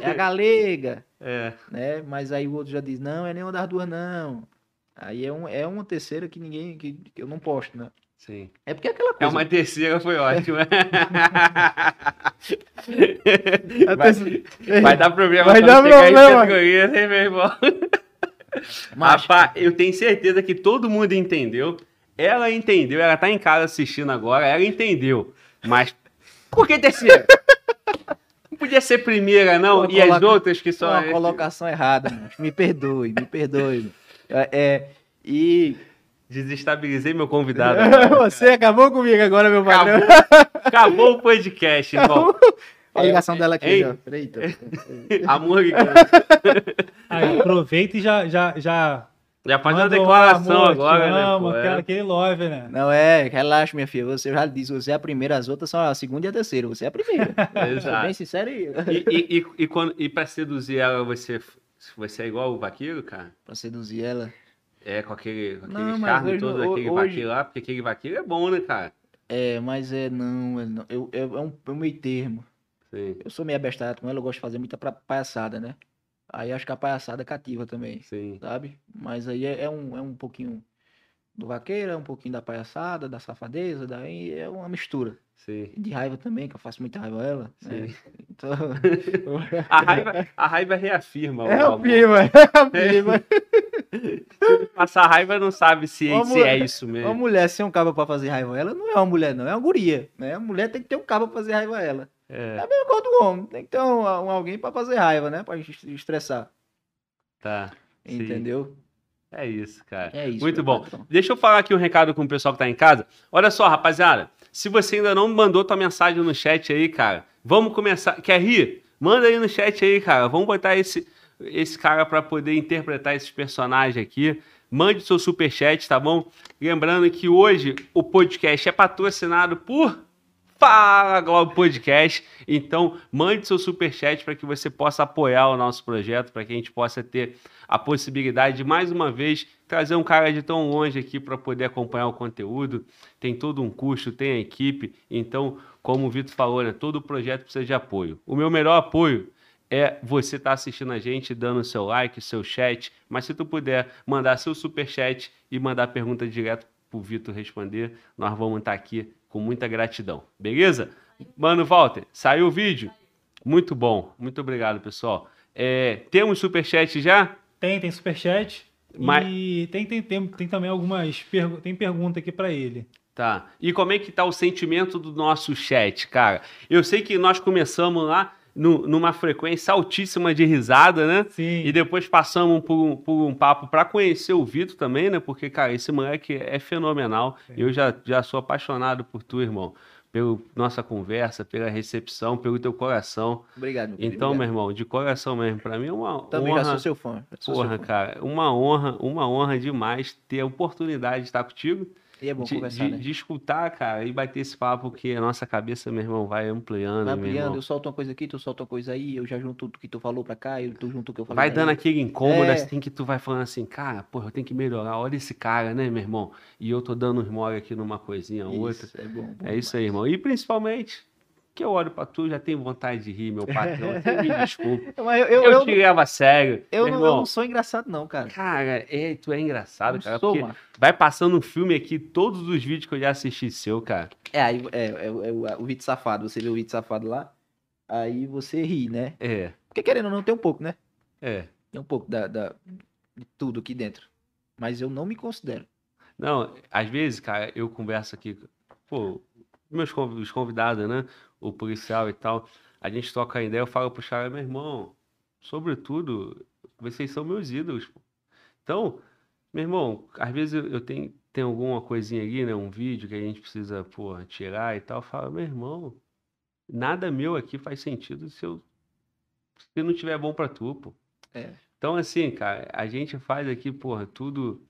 é a galega, É, né? Mas aí o outro já diz, não, é nenhuma das duas, não. Aí é, um, é uma terceira que ninguém, que, que eu não posto, né? Sim. É porque é aquela É coisa. uma terceira, foi ótimo. a vai, vai dar problema Vai dar problema. categoria, hein, meu irmão? Mas- Rapaz, eu tenho certeza que todo mundo entendeu. Ela entendeu, ela tá em casa assistindo agora, ela entendeu. Mas por que terceira? Não podia ser primeira, não? E as coloca- outras que são. uma colocação errada, macho. me perdoe, me perdoe. É, é, e Desestabilizei meu convidado. agora. você acabou comigo agora, meu patrão. Acabou, acabou o podcast, irmão. Olha a ligação dela aqui, Ei. já. Eita. Amor, Aí aproveita e já, já, já já faz uma manda um declaração amor, agora, te né? amo, pô, é. aquela- aquele love, né? Não é, relaxa, minha filha. Você já disse, você é a primeira, as outras são a segunda e a terceira. Você é a primeira. Exato. bem sincero e E, e, e, e, quando, e pra seduzir ela, você, você é igual o vaqueiro, cara? pra seduzir ela. É, com aquele, com aquele Não, charme todo daquele hoje- vaqueiro lá, porque aquele vaqueiro é bom, né, cara? É, mas é não, é, não. Eu, eu- é, um, é um meio termo. Sim. Eu sou meio abestado com ela, eu gosto de fazer muita pra- palhaçada, né? Aí acho que a palhaçada cativa também, Sim. sabe? Mas aí é, é um, é um pouquinho do vaqueiro, é um pouquinho da palhaçada, da safadeza, daí é uma mistura. Sim. De raiva também, que eu faço muita raiva a ela. né? Então... A raiva, a raiva reafirma. É o prima, é. Passar raiva não sabe se, se é mulher, isso Uma mesmo. mulher sem um cabo pra fazer raiva a ela não é uma mulher, não. É uma guria. Né? A mulher tem que ter um cabo pra fazer raiva a ela. É É, a mesma coisa do homem. Tem que ter um, um alguém pra fazer raiva, né? Pra est- estressar. tá. Sim. É isso, cara. É isso. Muito bom. patrão. Deixa eu falar aqui um recado com o pessoal que tá em casa. Olha só, rapaziada. Se você ainda não mandou tua mensagem no chat aí, cara, vamos começar. Quer rir? Manda aí no chat aí, cara. Vamos botar esse, esse cara pra poder interpretar esses personagens aqui. Mande seu superchat, tá bom? Lembrando que hoje o podcast é patrocinado por Fala Globo Podcast. Então, mande seu superchat para que você possa apoiar o nosso projeto, para que a gente possa ter a possibilidade de, mais uma vez, trazer um cara de tão longe aqui para poder acompanhar o conteúdo. Tem todo um custo, tem a equipe. Então, como o Vitor falou, né, todo projeto precisa de apoio. O meu melhor apoio é você estar assistindo a gente, dando seu like, seu chat. Mas se tu puder mandar seu superchat e mandar pergunta direto pro Vitor responder, nós vamos estar aqui com muita gratidão. Beleza? Mano, Walter, saiu o vídeo? Muito bom. Muito obrigado, pessoal. É, temos superchat já? Tem, tem superchat. Mas- E tem, tem, tem, tem também algumas pergu tem pergunta aqui pra ele. Tá. E como é que tá o sentimento do nosso chat, cara? Eu sei que nós começamos lá no- numa frequência altíssima de risada, né? Sim. E depois passamos por um, por um papo para conhecer o Vitor também, né? Porque, cara, esse moleque é fenomenal. Eu já, já sou apaixonado por tu, irmão. Pela nossa conversa, pela recepção, pelo teu coração. Obrigado, meu querido, Então, meu obrigado. irmão, de coração mesmo, pra mim é uma Também já honra. sou seu fã. já sou Porra, seu fã. cara, uma honra, uma honra demais ter a oportunidade de estar contigo, E é bom de, conversar, de- né? de escutar, cara, e bater esse papo que a nossa cabeça, meu irmão, vai ampliando, Vai ampliando, eu solto uma coisa aqui, tu solta uma coisa aí, eu já junto tudo que tu falou pra cá, eu tu junto o que eu falei Vai dando aquele incômodo, É. assim, que tu vai falando assim, cara, porra, eu tenho que melhorar, olha esse cara, né, meu irmão? E eu tô dando uns mole aqui numa coisinha ou outra. Isso, é bom. bom É isso aí, irmão. E principalmente, que eu olho pra tu, já tenho vontade de rir, meu patrão. Você me desculpa. Mas eu, Eu, eu, eu, te levo a sério. eu não, eu não sou engraçado, não, cara. Cara, é, tu é engraçado, cara. sou, porque mano. vai passando um filme aqui, todos os vídeos que eu já assisti seu, cara. É, aí é, é, é o, vídeo safado, você vê o vídeo safado lá, aí você ri, né? É, Porque querendo ou não, tem um pouco, né? é. Tem um pouco da, da- de tudo aqui dentro. Mas eu não me considero. Não, às vezes, cara, eu converso aqui, pô, meus conv- os convidados, né? O policial e tal, a gente toca a ideia, eu falo pro cara, meu irmão, sobretudo, vocês são meus ídolos, pô. Então, meu irmão, às vezes eu, tenho, tem alguma coisinha ali, né? Um vídeo que a gente precisa, pô, tirar e tal, eu falo, meu irmão, nada meu aqui faz sentido se eu se não tiver bom pra tu, pô. É. Então, assim, cara, a gente faz aqui, porra, tudo.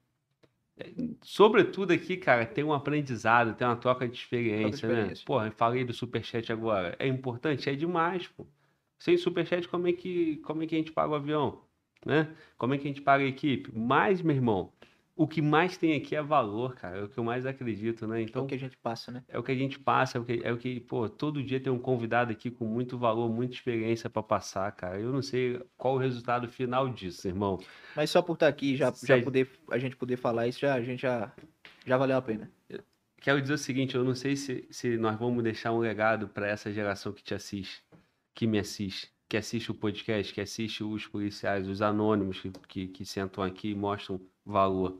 Sobretudo aqui, cara, tem um aprendizado, tem uma troca de experiência, né? experiência. Porra, eu falei do Superchat agora. É importante? É demais, pô. Sem Superchat, como é que, como é que a gente paga o avião? Né? Como é que a gente paga a equipe? Mas, meu irmão, o que mais tem aqui é valor, cara. É o que eu mais acredito, né? É Então, o que a gente passa, né? é o que a gente passa, é o que, é o que, pô, todo dia tem um convidado aqui com muito valor, muita experiência pra passar, cara. Eu não sei qual o resultado final disso, irmão. Mas só por estar aqui, já, já Sério. poder, a gente poder falar isso, já, a gente já, já valeu a pena. Quero dizer o seguinte, eu não sei se, se nós vamos deixar um legado pra essa geração que te assiste, que me assiste, que assiste o podcast, que assiste os policiais, os anônimos que, que, que sentam aqui e mostram valor.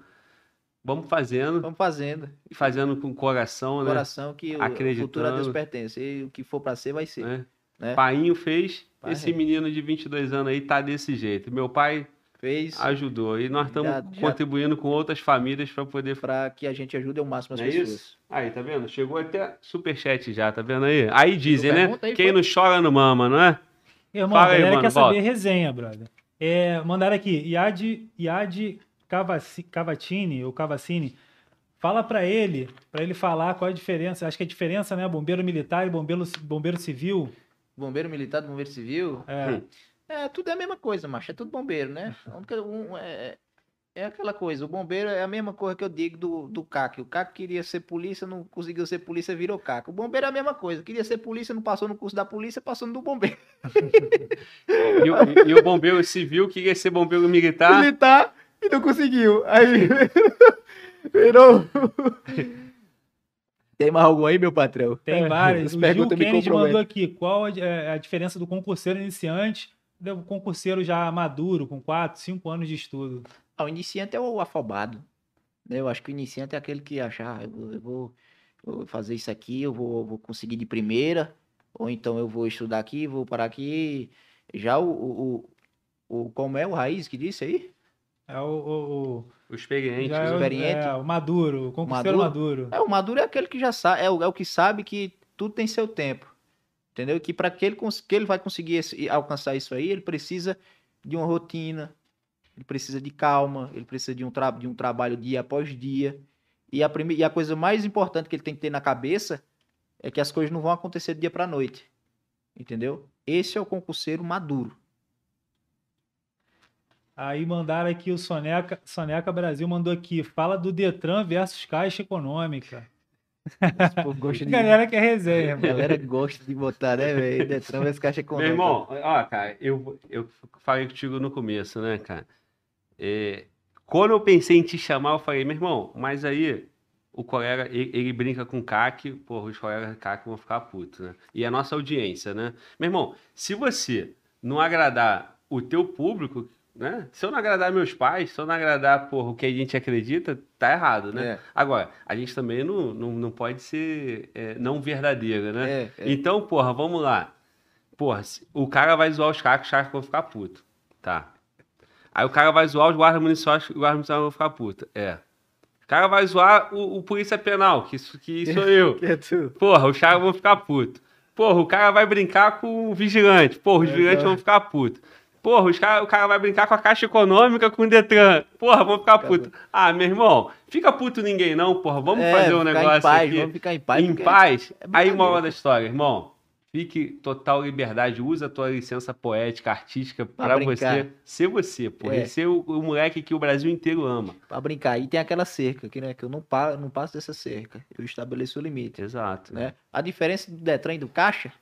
Vamos fazendo, Vamos fazendo. e fazendo com coração, né? Coração que o- o futuro a Deus Acreditando. pertence. E o que for pra ser, vai ser. né? né? Painho fez, Pai. esse menino de 22 anos aí tá desse jeito. Meu pai Fez ajudou e nós estamos Já- já- contribuindo com outras famílias para poder pra que a gente ajude ao máximo as Não é pessoas. isso? Aí, tá vendo? Chegou até superchat já, tá vendo aí? Aí dizem, né? aí, Quem foi? não chora não mama, não é? Irmão, Fala a aí, galera mano, quer saber volta. resenha, brother. É, mandaram aqui, Iad, Iad Cavaci- Cavatini, ou Cavacini, fala pra ele, pra ele falar qual é a diferença, acho que a diferença, né, bombeiro militar e bombeiro, bombeiro civil, Bombeiro militar, bombeiro civil. é, Hum. É, tudo é a mesma coisa, macho. É tudo bombeiro, né? Única- um é- É aquela coisa, o bombeiro é a mesma coisa que eu digo do, do CAC. O CAC queria ser polícia, não conseguiu ser polícia, virou CAC. O bombeiro é a mesma coisa, queria ser polícia, não passou no curso da polícia, passou no do bombeiro. E, o- e o bombeiro civil queria ser bombeiro militar. Militar e não conseguiu. Aí virou. Tem mais algum aí, meu patrão? Tem É, várias. as O Gil Kennedy mandou aqui. Qual a, é, a diferença do concurseiro iniciante do concurseiro já maduro, com 4, 5 anos de estudo? Ah, o iniciante é o afobado. né? Eu acho que o iniciante é aquele que acha, ah, eu vou, eu vou- fazer isso aqui, eu vou, vou conseguir de primeira, ou então eu vou estudar aqui, vou parar aqui. Já o, o, o- como é o raiz que disse aí? É o, o, O o, experiente. já é o, experiente. é, o maduro, o concurseiro maduro. É, o maduro é aquele que já sabe, é o, é o que sabe que tudo tem seu tempo. Entendeu? Que para que ele, que ele vai conseguir esse- alcançar isso aí, ele precisa de uma rotina, ele precisa de calma, ele precisa de um, tra de um trabalho dia após dia. E a, prime- e a coisa mais importante que ele tem que ter na cabeça é que as coisas não vão acontecer do dia para noite. Entendeu? Esse é o concurseiro maduro. Aí mandaram aqui o Soneca, Soneca Brasil mandou aqui. Fala do Detran versus Caixa Econômica. Gosta de- Galera que é resenha, mano. galera gosta de botar, né, velho? Detran vs caixa Meu econômica. irmão, ó, cara, eu, eu falei contigo no começo, né, cara? É, quando eu pensei em te chamar, eu falei, meu irmão, mas aí o colega, ele, ele brinca com o CAC, porra, os colegas do CAC vão ficar putos, né? E a nossa audiência, né? Meu irmão, se você não agradar o teu público, né? Se eu não agradar meus pais, se eu não agradar, porra, o que a gente acredita, tá errado, né? É, Agora, a gente também não, não, não pode ser é, não verdadeiro, né? é, é. Então, porra, vamos lá. Porra, o cara vai zoar os caras, os caras vão ficar puto. Tá. Aí o cara vai zoar os guardas municipais, os guardas municipais vão ficar puto. É. O cara vai zoar o, o polícia penal, que, isso, que sou eu. É? Porra, os caras vão ficar puto. Porra, o cara vai brincar com o vigilante. Porra, os É, vigilantes vão ficar puto. Porra, os cara, o cara vai brincar com a Caixa Econômica, com o Detran. Porra, vão ficar puto. Ah, meu irmão, fica puto ninguém não, porra. Vamos É, fazer um negócio em paz, aqui Vamos ficar em paz. em paz. é Aí, brincadeira. moral da história, irmão. Fique total liberdade, usa a tua licença poética, artística brincar. você ser você, pô. É. E ser o, o moleque que o Brasil inteiro ama. Pra brincar. E tem aquela cerca, que, né, que eu não, pa, não passo dessa cerca. Eu estabeleço o limite. Exato. Né? A diferença do Detran e do Caixa,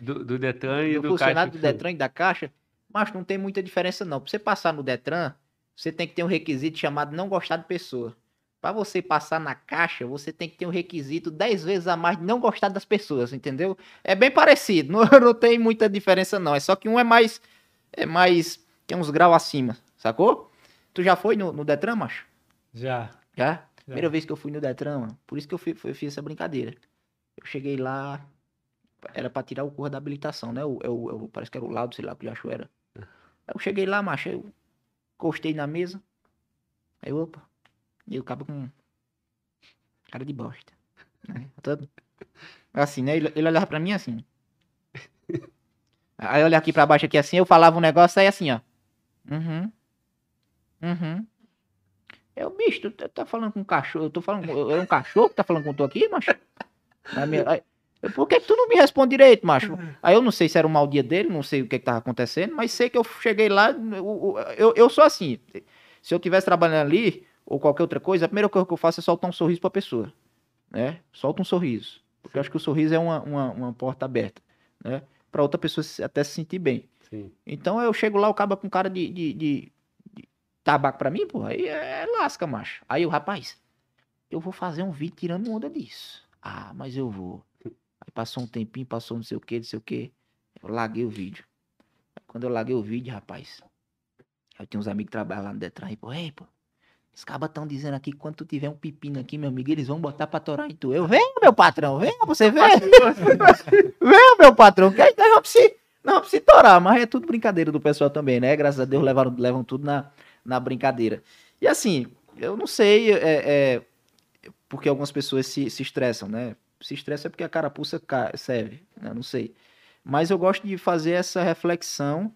Do, do Detran e do, do, funcionário Caixa. do Detran e da Caixa, mas não tem muita diferença não. Pra você passar no Detran, você tem que ter um requisito chamado não gostar de pessoa. Pra você passar na Caixa, você tem que ter um requisito 10 vezes a mais de não gostar das pessoas, entendeu? É bem parecido, não, não tem muita diferença não. É só que um é mais, é mais, tem uns graus acima, sacou? Tu já foi no, no Detran, macho? Já. Já? já. Primeira vez que eu fui no Detran, mano. Por isso que eu fui- fui- fiz essa brincadeira. Eu cheguei lá, era pra tirar o cor da habilitação, né? O, é é o- parece que era o laudo, sei lá, que acho era. Eu cheguei lá, macho, eu encostei na mesa. Aí, opa. E eu acabo com cara de bosta. Né? Todo... Assim, né? Ele, ele olhava pra mim assim. Aí eu olhava aqui pra baixo aqui assim, eu falava um negócio aí assim, ó. Uhum. Uhum. O bicho, tu tá- falando com um cachorro. Eu tô falando com. É um cachorro que tá falando com tu aqui, macho? Aí- eu, Por que, que tu não me responde direito, macho? Aí eu não sei se era o mau dia dele, não sei o que, que tava acontecendo, mas sei que eu cheguei lá. o- Eu, eu sou assim. Se eu tivesse trabalhando ali, ou qualquer outra coisa, a primeira coisa que eu faço é soltar um sorriso pra pessoa. Né? Solta um sorriso. Porque eu acho que o sorriso é uma, uma, uma porta aberta. Né? Pra outra pessoa até se sentir bem. Sim. Então eu chego lá, o caba com cara de, de, de- de tabaco pra mim, pô, aí é lasca, macho. Aí o rapaz, eu vou fazer um vídeo tirando onda disso. Ah, mas eu vou. Passou um tempinho, passou não sei o que, não sei o que. Eu larguei o vídeo. Quando eu larguei o vídeo, rapaz, eu tenho uns amigos que trabalham lá no Detran, e pô, ei, pô, os cabas estão dizendo aqui que quando tu tiver um pepino aqui, meu amigo, eles vão botar pra torar em tu. Eu, venha, meu patrão, venha, você vê. venha, meu patrão, que aí se, nós vamos se torar, mas é tudo brincadeira do pessoal também, né? Graças a Deus levaram, levam tudo na, na brincadeira. E assim, eu não sei, é, é, porque algumas pessoas se, se estressam, né? Se estressa é porque a carapuça ca- serve, né? não sei. Mas eu gosto de fazer essa reflexão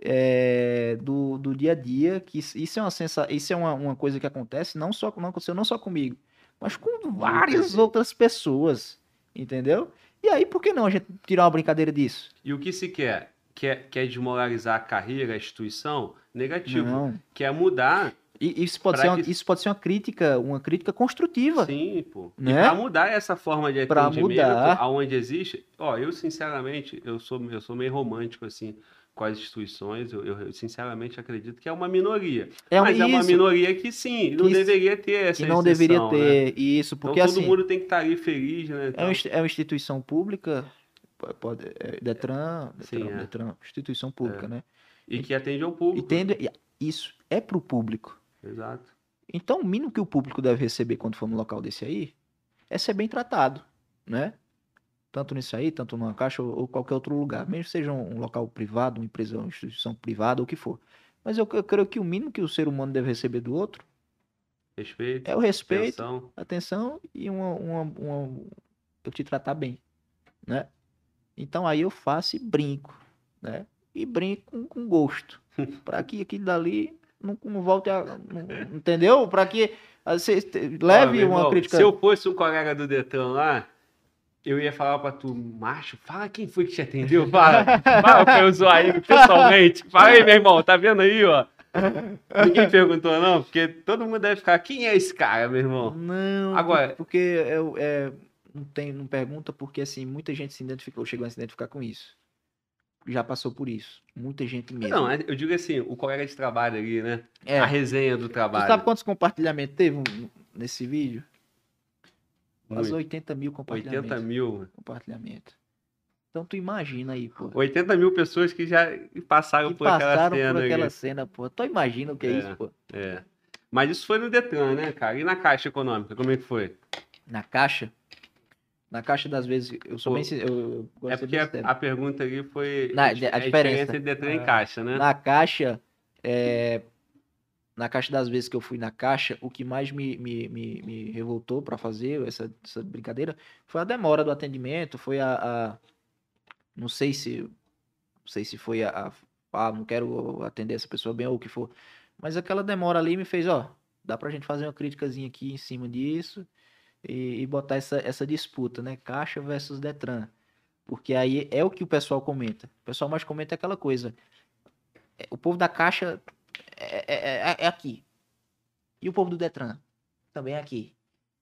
é, do, do dia a dia, que isso é uma sensa, isso é uma, uma coisa que acontece não só não aconteceu não só comigo, mas com várias outras pessoas, entendeu? E aí por que não a gente tirar uma brincadeira disso? E o que se quer? Quer, quer desmoralizar a carreira, a instituição? Negativo. Não. Quer mudar E isso pode, Pra ser uma, que- isso pode ser uma crítica, uma crítica construtiva. Sim, pô. E Né? pra mudar essa forma de Pra atendimento, mudar. aonde existe, ó, eu sinceramente, eu sou, eu sou meio romântico, assim, com as instituições, eu, eu sinceramente acredito que é uma minoria. É Mas é uma isso, minoria que sim, não Que- deveria ter essa que não exceção, deveria né? ter isso, porque então todo assim, mundo tem que estar ali feliz, né? é, Então, é uma instituição pública, po- pode, é, Detran, Sim, Detran, é. Detran, instituição pública, né? E que atende ao público. E isso é pro público. Exato. Então, o mínimo que o público deve receber quando for num local desse aí é ser bem tratado, né? Tanto nisso aí, tanto numa caixa ou, ou qualquer outro lugar. Mesmo que seja um, um local privado, uma empresa, uma instituição privada, ou o que for. Mas eu, eu creio que o mínimo que o ser humano deve receber do outro Respeito, é o respeito, atenção. atenção e uma, uma, uma- eu te tratar bem, né? Então aí eu faço e brinco, né? E brinco com, com gosto, para que aquilo dali não, não volte a, não- entendeu? Para que você Ó, leve meu uma irmão, crítica. Se eu fosse um colega do Detran lá, eu ia falar pra tu, macho, fala quem foi que te atendeu, fala. fala pra eu zoar ele pessoalmente. Fala aí, meu irmão, tá vendo aí, ó? Ninguém perguntou, não, porque todo mundo deve ficar, quem é esse cara, meu irmão? Não, Agora- por- porque eu, é, não tem, não pergunta porque assim muita gente se identificou, chegou a se identificar com isso. Já passou por isso, muita gente mesmo. Não, eu digo assim, o colega de trabalho ali, né? é. A resenha do Tu trabalho. sabe quantos compartilhamentos teve nesse vídeo? Quase Muito. 80 mil compartilhamentos. 80 mil. compartilhamento. Então tu imagina aí, pô. 80 mil pessoas que já passaram Que por aquela cena. por aquela ali. cena, pô. Tu imagina o que é, É. isso, pô. É. Mas isso foi no Detran, né, cara? E na Caixa Econômica, como é que foi? Na caixa, na caixa das vezes, eu sou Pô, bem sin- eu, É porque bem a, a pergunta ali foi Na- a, a diferença diferença. entre Detran e É. Caixa, né? Na caixa, é, na caixa das vezes que eu fui na caixa, o que mais me, me, me, me revoltou pra fazer essa, essa brincadeira foi a demora do atendimento, foi a, a- não sei se não sei se foi a, a ah, não quero atender essa pessoa bem ou o que for, mas aquela demora ali me fez, ó, dá pra gente fazer uma criticazinha aqui em cima disso e, e botar essa, essa disputa, né? Caixa versus Detran. Porque aí é o que o pessoal comenta. O pessoal mais comenta é aquela coisa. é, O povo da Caixa é, é- é- é aqui. E o povo do Detran também é aqui.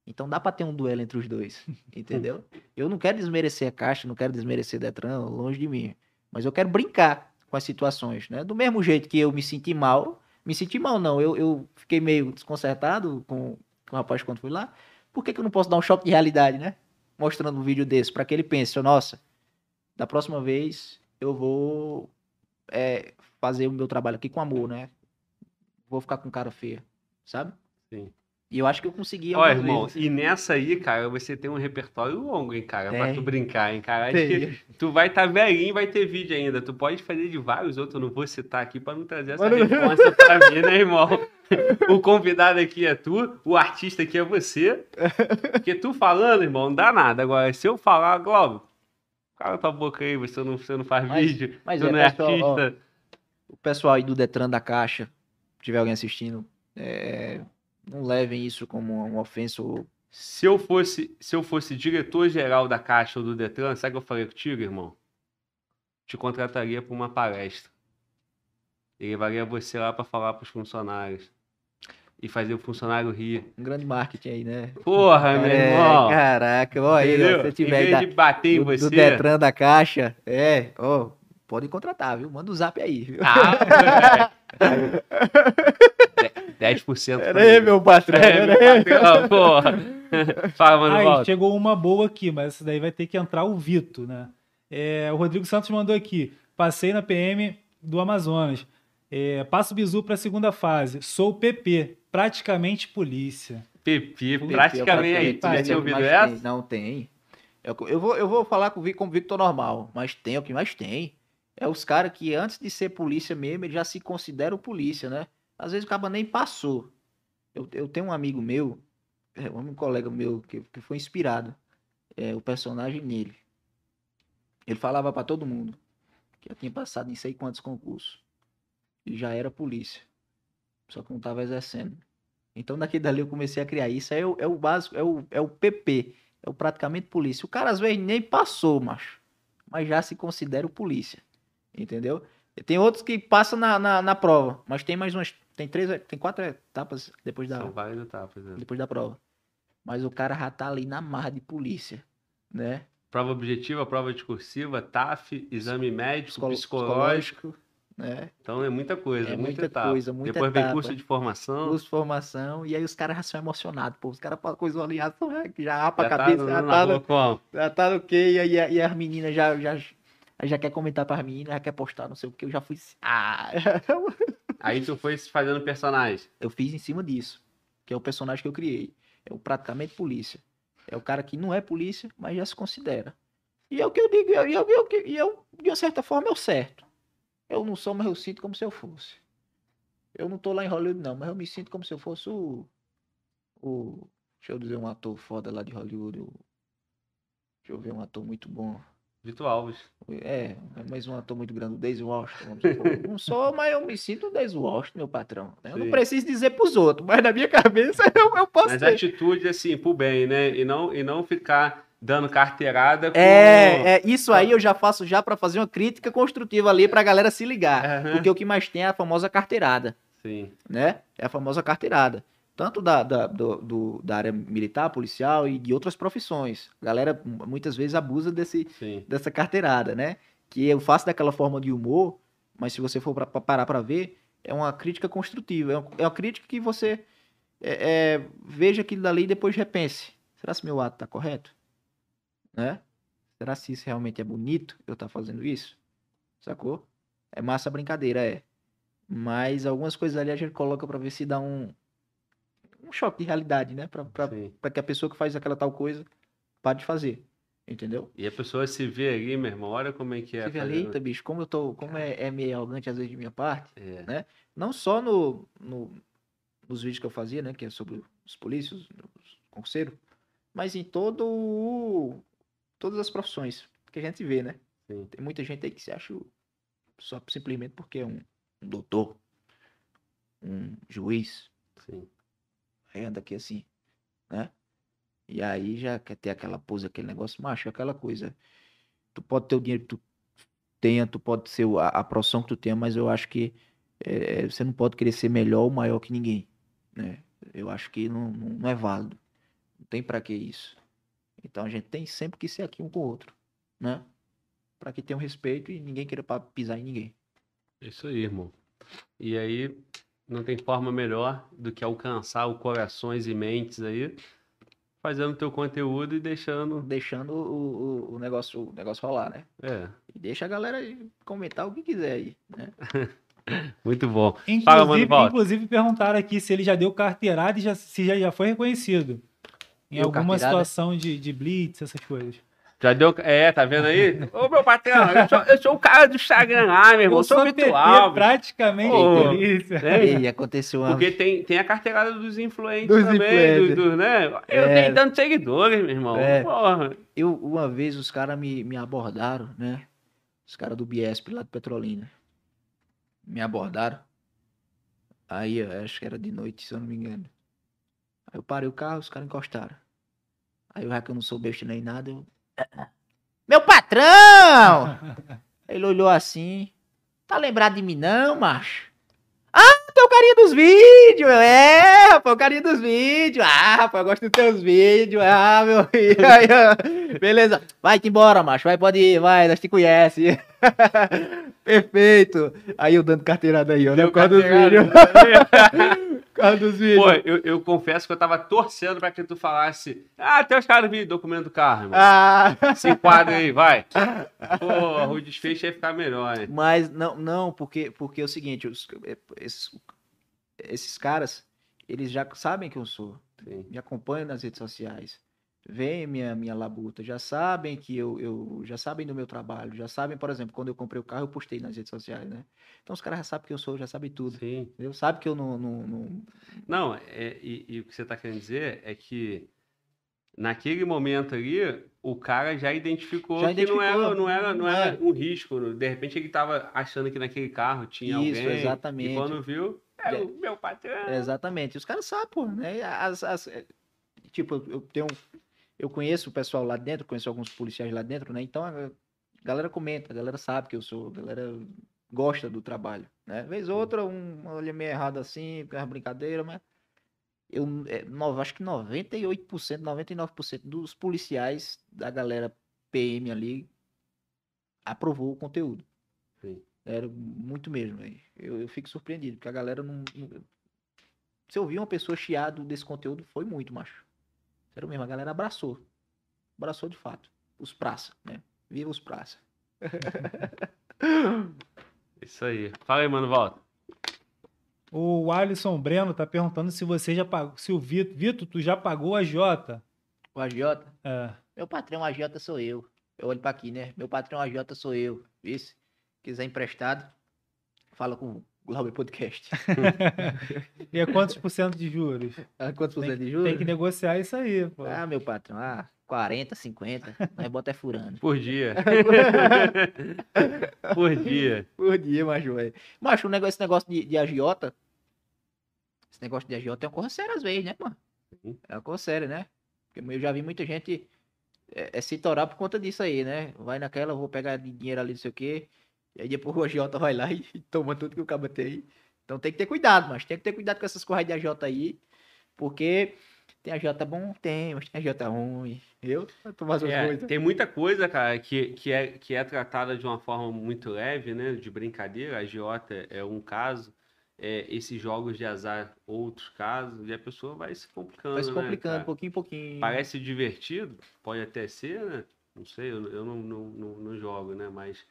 Então dá pra ter um duelo entre os dois, entendeu? Eu não quero desmerecer a Caixa, não quero desmerecer Detran, longe de mim. Mas eu quero brincar com as situações, né? Do mesmo jeito que eu me senti mal, me senti mal não, eu, eu fiquei meio desconcertado com, com o rapaz quando fui lá. Por que, que eu não posso dar um choque de realidade, né? Mostrando um vídeo desse, pra que ele pense, nossa, da próxima vez eu vou é, fazer o meu trabalho aqui com amor, né? Vou ficar com cara feia, sabe? Sim. E eu acho que eu consegui Olha, irmão, vezes. e nessa aí, cara, você tem um repertório longo, hein, cara, pra Tem. tu brincar, hein, cara. Acho Tem. que tu vai estar tá velhinho e vai ter vídeo ainda. Tu pode fazer de vários outros, eu não vou citar aqui pra não trazer essa Mas não- resposta pra mim, né, irmão? O convidado aqui é tu, o artista aqui é você. Porque tu falando, irmão, não dá nada. Agora, se eu falar, Globo, cala tua boca aí, você não, você não faz Mas- vídeo, mas tu é, não é pessoal, ó, artista. O pessoal aí do Detran da Caixa, se tiver alguém assistindo, é, não levem isso como uma ofensa ou Se eu fosse, se eu fosse diretor-geral da Caixa ou do Detran, sabe o que eu falei contigo, irmão? Te contrataria para uma palestra. E levaria você lá para falar para os funcionários. E fazer o funcionário rir. um grande marketing aí, né? Porra, meu É, irmão! Caraca, ó aí, ó, se você Em tiver aí vez da, de bater em do, você. do Detran da Caixa, é, ó, pode contratar, viu? Manda o zap aí, viu? Ah. 10% Pera aí, meu patrão, É, meu pera aí. patrão, porra. Fala, mano, Aí, volta. chegou uma boa aqui, mas essa daí vai ter que entrar o Vito, né? É, o Rodrigo Santos mandou aqui. Passei na PM do Amazonas. É, passo o bizu para a segunda fase. Sou PP, praticamente polícia. PP, praticamente aí. Tu já tinha o que ouvido essa? tem. Não, tem. É o que- Eu vou, eu vou falar com o Vic- como Victor normal, mas tem, é o que mais tem. É os caras que antes de ser polícia mesmo, eles já se consideram polícia, né? Às vezes o cara nem passou. Eu, eu tenho um amigo meu, é, um colega meu, que, que foi inspirado, é, o personagem nele. Ele falava pra todo mundo que já tinha passado em sei quantos concursos. E já era polícia. Só que não tava exercendo. Então daqui dali eu comecei a criar isso. É o, é o básico, é o, é o PP. É o praticamente polícia. O cara às vezes nem passou, macho. Mas já se considera o polícia. Entendeu? E tem outros que passam na, na, na prova. Mas tem mais umas tem três, tem quatro etapas depois da, São várias etapas. né? depois da prova. Mas o cara já tá ali na marra de polícia, né? Prova objetiva, prova discursiva, TAF, exame médico, Psicolo- psicológico. né? Então é muita coisa, É muita, muita etapa. coisa, muita Depois vem etapa. curso de formação. Luz, formação, e aí os caras já são emocionados, pô. Os caras falam coisa ali, já, são- já já a cabeça, tá já, na tá no, já tá no quê? E, aí, e as meninas já, já, já quer comentar pras meninas, já quer postar, não sei o que. Eu já fui. Ah! Aí tu foi fazendo personagem. eu fiz em cima disso, que é o personagem que eu criei. É o praticamente polícia. É o cara que não é polícia, mas já se considera. E é o que eu digo, e eu, eu, eu, eu, de uma certa forma, eu certo. Eu não sou, mas eu sinto como se eu fosse. Eu não tô lá em Hollywood, não, mas eu me sinto como se eu fosse o. o deixa eu dizer um ator foda lá de Hollywood. o- deixa eu ver um ator muito bom. Vitor Alves. É, mas um ator muito grande, o Daisy Washington. Não sou, mas eu me sinto o Daisy Washington, meu patrão. né? Eu não preciso dizer pros outros, mas na minha cabeça eu, eu posso Mas ser. atitude, assim, pro bem, né? E não, e não ficar dando carteirada com... É, é, isso aí eu já faço já pra fazer uma crítica construtiva ali pra galera se ligar. Aham. Porque o que mais tem é a famosa carteirada, Sim, né? É a famosa carteirada. Tanto da, da, do- do- da área militar, policial e de outras profissões. A galera muitas vezes abusa desse, sim. dessa carteirada, né? Que eu faço daquela forma de humor, mas se você for pra, pra parar pra ver, é uma crítica construtiva. É uma, é uma crítica que você é, é, veja aquilo dali e depois repense. Será se meu ato tá correto? Né? Será se isso realmente é bonito eu estar fazendo isso? Sacou? É massa a brincadeira, é. Mas algumas coisas ali a gente coloca pra ver se dá um, um choque de realidade, né? Pra que a pessoa que faz aquela tal coisa pare de fazer. Entendeu? E a pessoa se vê ali, meu irmão, olha como é que é. Você vê ali, eita, bicho, como eu tô, como é, é meio arrogante às vezes de minha parte, É. não só no, no- nos vídeos que eu fazia, né, que é sobre os polícias, os concurseiros, mas em todo o- todas as profissões que a gente vê, né? Sim. Tem muita gente aí que se acha só simplesmente porque é um, um doutor, um juiz, Sim. Aí anda aqui assim, né? E aí já quer ter aquela pose, aquele negócio, macho, aquela coisa. Tu pode ter o dinheiro que tu tenha, tu pode ser a, a profissão que tu tenha, mas eu acho que eh, você não pode querer ser melhor ou maior que ninguém, né? Eu acho que não, não, não é válido. Não tem pra que isso. Então a gente tem sempre que ser aqui um com o outro, né? Pra que tenha um respeito e ninguém queira pisar em ninguém. Isso aí, irmão. E aí, não tem forma melhor do que alcançar os corações e mentes aí, fazendo teu conteúdo e deixando. Deixando o, o, o negócio, o negócio rolar, né? É, E deixa a galera comentar o que quiser aí, né? muito bom. Fala, Inclusive, Mano Walter. inclusive perguntaram aqui se ele já deu carteirada e já, se já, já foi reconhecido. Em Deu alguma carteirada? situação de, de blitz, essas coisas. Já deu. É, tá vendo aí? Ô, meu patrão, eu sou, eu sou o cara do Instagram lá, meu irmão. Eu sou Vitor Alves. praticamente Ô, polícia. É, E aconteceu uma... Porque tem, tem a carteirada dos influentes Dos também, influencers. do, do, né? Eu É. tenho tantos seguidores, meu irmão. É. Porra. Eu, uma vez os caras me, me abordaram, né? Os caras do Biesp lá de Petrolina. Me abordaram. Aí, eu acho que era de noite, se eu não me engano. Aí eu parei o carro, os caras encostaram. Aí eu já que eu não sou besta nem nada, eu... Meu patrão! Ele olhou assim. Tá lembrado de mim não, macho? Ah, tem o carinha dos vídeos. É, rapaz, o carinha dos vídeos. Ah, rapaz, eu gosto dos teus vídeos. Ah, meu filho. Beleza. Vai-te embora, macho. Vai, pode ir, vai, nós te conhece. Perfeito. Aí eu dando carteirada aí, ó. né? Por causa dos vídeos. Por causa dos vídeos. Pô, eu, eu confesso que eu tava torcendo pra que tu falasse. Ah, tem os caras do documento do carro, irmão. Ah. Se enquadra aí, vai. Pô, o desfecho ia ficar melhor, né? Mas não, não, porque, porque é o seguinte, os- esses, esses caras, eles já sabem que eu sou. Sim. me acompanham nas redes sociais, veem minha, minha labuta, já sabem que eu, eu já sabem do meu trabalho, já sabem, por exemplo, quando eu comprei o carro, eu postei nas redes sociais, né? Então os caras já sabem que eu sou, já sabem tudo. Sim. Entendeu? Sabe que eu não. não, não- Não, é, e, e o que você tá querendo dizer é que naquele momento ali, o cara já identificou Já que não era, identificou, não era, não era é. um risco. De repente ele tava achando que naquele carro tinha Isso, alguém. exatamente. E quando viu, é É. o meu patrão. Exatamente. Os caras sabem, pô, né? As, as- é, tipo, eu- eu tenho. Eu conheço o pessoal lá dentro, conheço alguns policiais lá dentro, né? Então a galera comenta, a galera sabe que eu sou, a galera gosta do trabalho, né? Vez ou outra, um olha meio errado assim, com as brincadeiras, mas eu é, no- acho que 98%, 99% dos policiais da galera PM ali aprovou o conteúdo. Sim. Era muito mesmo. Eu, eu fico surpreendido, porque a galera não. não- Se eu vi uma pessoa chiado desse conteúdo, foi muito, macho. Sério mesmo, a galera abraçou. Abraçou de fato. Os praça, né? Viva os praça. Isso aí. Fala aí, mano, volta. O Alisson Breno tá perguntando se você já pagou. Se o Vitor. Vitor, tu já pagou a Jota? O agiota. É. Meu patrão agiota sou eu. Eu olho pra aqui, né? Meu patrão agiota sou eu. Isso. Quiser emprestado, fala com o Glauber Podcast. E é quantos por cento de juros? Ah, Quantos por Tem, cento de juros? tem que negociar isso aí, pô. Ah, meu patrão. Ah, 40, 50. Nós bota é furando. Por dia. Por dia. Por dia, macho, velho. Macho, o negócio, esse negócio de, de agiota. Esse negócio de agiota é uma coisa séria às vezes, né, mano? Sim. É uma coisa séria, né? Porque eu já vi muita gente é, é, se torar por conta disso aí, né? Vai naquela, vou pegar dinheiro ali, não sei o quê. E aí depois o agiota vai lá e toma tudo que o cabo tem. Então tem que ter cuidado, mas tem que ter cuidado com essas coisas de agiota aí. Porque tem agiota bom, tem, mas tem agiota ruim. Eu? Tomar essas É, coisas. tem muita coisa, cara, que, que, é, que é tratada de uma forma muito leve, né? De brincadeira. A agiota é um caso. É, esses jogos de azar, outros casos. E a pessoa vai se complicando, Vai se né, complicando, cara? pouquinho em pouquinho. Parece divertido, pode até ser, né? Não sei, eu, eu não, não, não, não jogo, né? Mas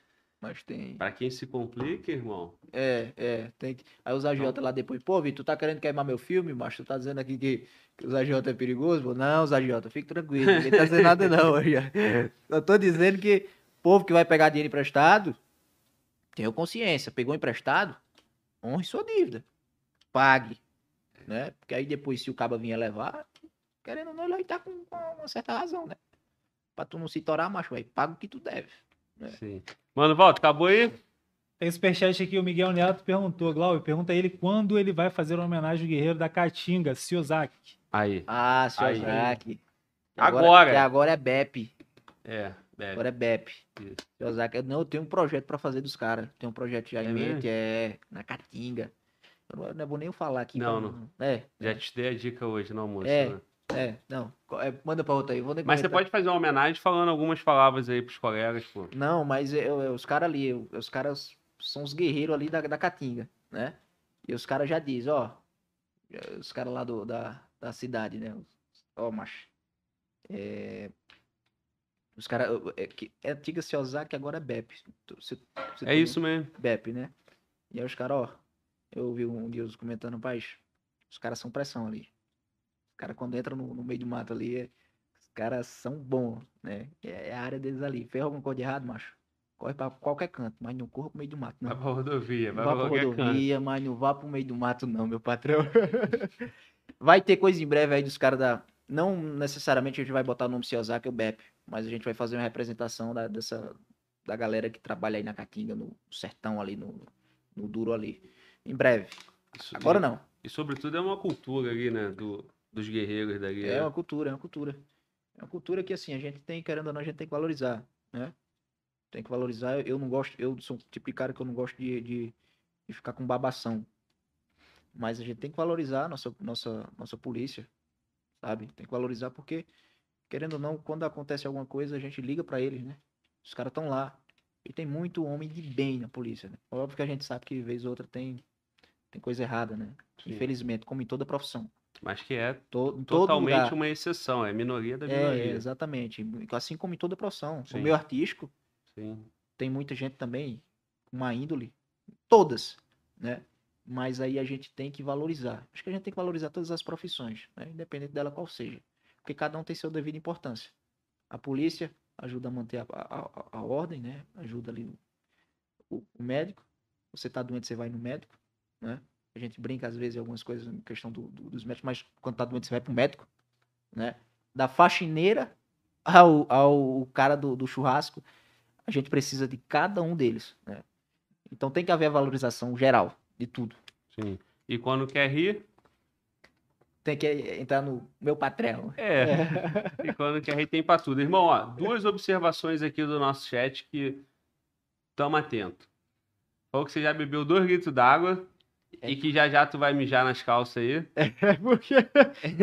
Mas tem. pra quem se complica, irmão, É, é. Tem que... Aí os agiota lá depois, pô, Vitor, tu tá querendo queimar meu filme, mas tu tá dizendo aqui que, que os agiota é perigoso? Pô, não, os agiota, fique tranquilo, ninguém tá dizendo nada não. Eu tô dizendo que o povo que vai pegar dinheiro emprestado, tenha consciência, pegou emprestado, honre sua dívida. Pague, né? Porque aí depois, se o caba vinha levar, querendo ou não, ele vai estar com, com uma certa razão, né? Pra tu não se torar, macho, aí paga o que tu deve. É. sim. Mano, volta, acabou aí? Tem superchat aqui, o Miguel Neto perguntou, Glauber, pergunta ele quando ele vai fazer uma homenagem ao guerreiro da Caatinga, Siozaki. Aí. Ah. Isaac. Agora. que agora é BEP. É, é. Agora é BEP. Isso. Não, eu tenho um projeto pra fazer dos caras. Tem um projeto já É em mente, é na Caatinga. Eu não, não vou nem falar aqui. Não, pra É, Já te dei a dica hoje no almoço, É. né? É, não. É, manda pra outra aí. Vou Mas você pode fazer uma homenagem falando algumas palavras aí pros colegas, pô. Não, mas eu- eu- os caras ali, eu- os caras são os guerreiros ali da, da Caatinga, né? E os caras já dizem, ó. Os caras lá do, da, da cidade, né? Ó, macho. É, os caras. É, que- é antiga Ciosaki, agora é BEP. É isso mesmo. BEP, né? E aí os caras, ó. Eu ouvi um dia os comentando, paz. Os caras são pressão ali. Os caras, quando entram no, no meio do mato ali, é- os caras são bons, né? É, é a área deles ali. Fez alguma coisa de errado, macho? Corre pra qualquer canto, mas não corra pro meio do mato, não. Vai pra rodovia, vai pra pra qualquer canto. rodovia, mas não vá pro meio do mato, não, meu patrão. vai ter coisa em breve aí dos caras da. Não necessariamente a gente vai botar o nome Ciosaki ou BEP, mas a gente vai fazer uma representação da, dessa, da galera que trabalha aí na Caatinga, no sertão ali, no, no duro ali. Em breve. Isso- Agora e- não. E sobretudo é uma cultura ali, né? Do, dos guerreiros dali. É né? uma cultura, é uma cultura. É uma cultura que, assim, a gente tem, querendo ou não, a gente tem que valorizar, né? Tem que valorizar. Eu não gosto, eu sou um tipo de cara que eu não gosto de, de, de ficar com babação. Mas a gente tem que valorizar a nossa, nossa, nossa polícia, sabe? Tem que valorizar porque, querendo ou não, quando acontece alguma coisa, a gente liga pra eles, né? Os caras estão lá. E tem muito homem de bem na polícia, né? Óbvio que a gente sabe que, vez ou outra, tem, tem coisa errada, né? Sim. Infelizmente, como em toda profissão. Mas que é To, totalmente lugar. uma exceção, é minoria da É, minoria. exatamente. Assim como em toda profissão. Sim. No meio artístico, Sim. tem muita gente também uma índole. Todas, né? Mas aí a gente tem que valorizar. Acho que a gente tem que valorizar todas as profissões, né? Independente dela qual seja. Porque cada um tem seu devido importância. A polícia ajuda a manter a, a, a- ordem, né? Ajuda ali o, o médico. Você tá doente, você vai no médico, né? A gente brinca às vezes em algumas coisas em questão do- do- dos médicos, mas quando tá doente, você vai pro médico, né? Da faxineira ao, ao cara do, do churrasco, a gente precisa de cada um deles, né? Então tem que haver a valorização geral de tudo. Sim. E quando quer rir, Tem que entrar no meu patrão. é. E quando quer rir, tem pra tudo. Irmão, ó, duas observações aqui do nosso chat que tamo atento. Falou que você já bebeu dois litros d'água e que já já tu vai mijar nas calças aí. É porque,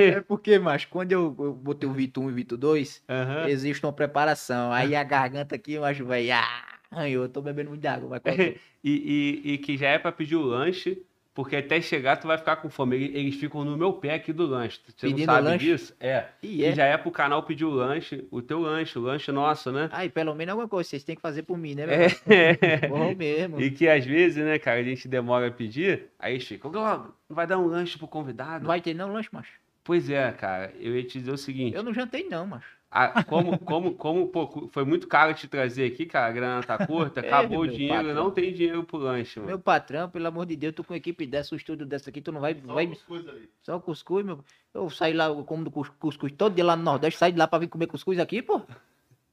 é porque, mas quando eu, eu botei o Vito 1 e o Vito 2, Aham. existe uma preparação. Aí a garganta aqui, eu acho, vai, ah, eu tô bebendo muita água. Vai. E, e, e que já é pra pedir o lanche, porque até chegar tu vai ficar com fome. Eles- ficam no meu pé aqui do lanche. Você não Pedindo sabe lanche? disso? É. E E é. já é pro canal pedir o lanche, o teu lanche, o lanche nosso, né? Aí, pelo menos alguma coisa vocês têm que fazer por mim, né, meu? É. Bom mesmo. E que às vezes, né, cara, a gente demora a pedir, aí eles ficam, "Globo, não vai dar um lanche pro convidado? Não vai ter não lanche, macho. Pois é, cara, eu ia te dizer o seguinte, Eu não jantei não, macho. A- como, como, como pô, foi muito caro te trazer aqui, cara, a grana tá curta, É, acabou o meu dinheiro, patrão. não tem dinheiro pro lanche, mano. Meu patrão, pelo amor de Deus, tu com equipe dessa, um estúdio dessa aqui, tu não vai... Só vai... coisas ali. Só cuscuz, meu. Eu saí lá, eu como do cus- cuscuz todo dia lá no Nordeste, saí de lá pra vir comer cuscuz aqui, pô.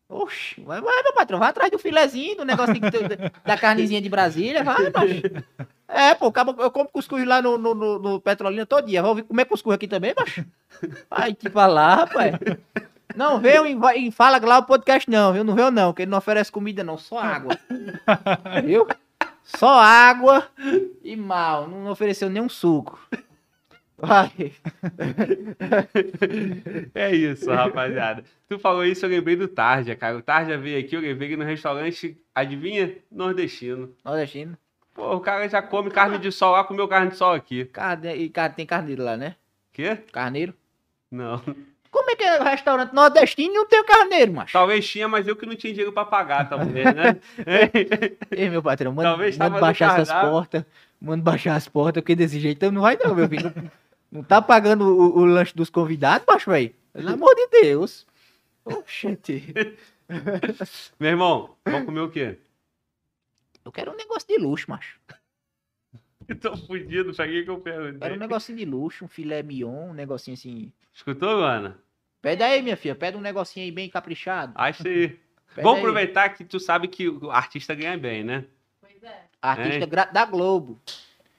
Oxi, vai, vai, meu patrão, vai atrás do filezinho, do negócio de- da, carnezinha de Brasília, vai, macho. É, pô, eu como cuscuz lá no, no, no, no Petrolina todo dia. Vou vir comer cuscuz aqui também, macho? Vai te falar, rapaz. Não veio e, e fala lá o podcast, não, viu? Não veio, não, que ele não oferece comida, não, só água. Viu? Só água e mal, não ofereceu nenhum suco. Vai. É isso, rapaziada. Tu falou isso, eu lembrei do Tarja, cara. O Tarja veio aqui, eu levei ele no restaurante, adivinha? Nordestino. Nordestino. Pô, o cara já come carne de sol lá, comeu carne de sol aqui. Carne, e carne, tem carneiro lá, né? Quê? Carneiro. Não. Como é que é restaurante nordestino e não tem o carneiro, macho? Talvez tinha, mas eu que não tinha dinheiro pra pagar também, né? Ei, meu patrão, manda, Talvez manda baixar essas portas. Manda baixar as portas, porque desse jeito não vai não, meu filho. Não, não tá pagando o, o lanche dos convidados, macho, velho? Pelo amor de Deus. Oxente. Meu irmão, vamos comer o quê? Eu quero um negócio de luxo, macho. Tô fudido, cheguei que eu Eu quero um perguntei. negocinho de luxo, um filé mignon, um negocinho assim. Escutou, Luana? Pede aí, minha filha, pede um negocinho aí bem caprichado. Acho aí. Vamos aí. aproveitar que tu sabe que o artista ganha bem, né? Artista É. gra- da Globo.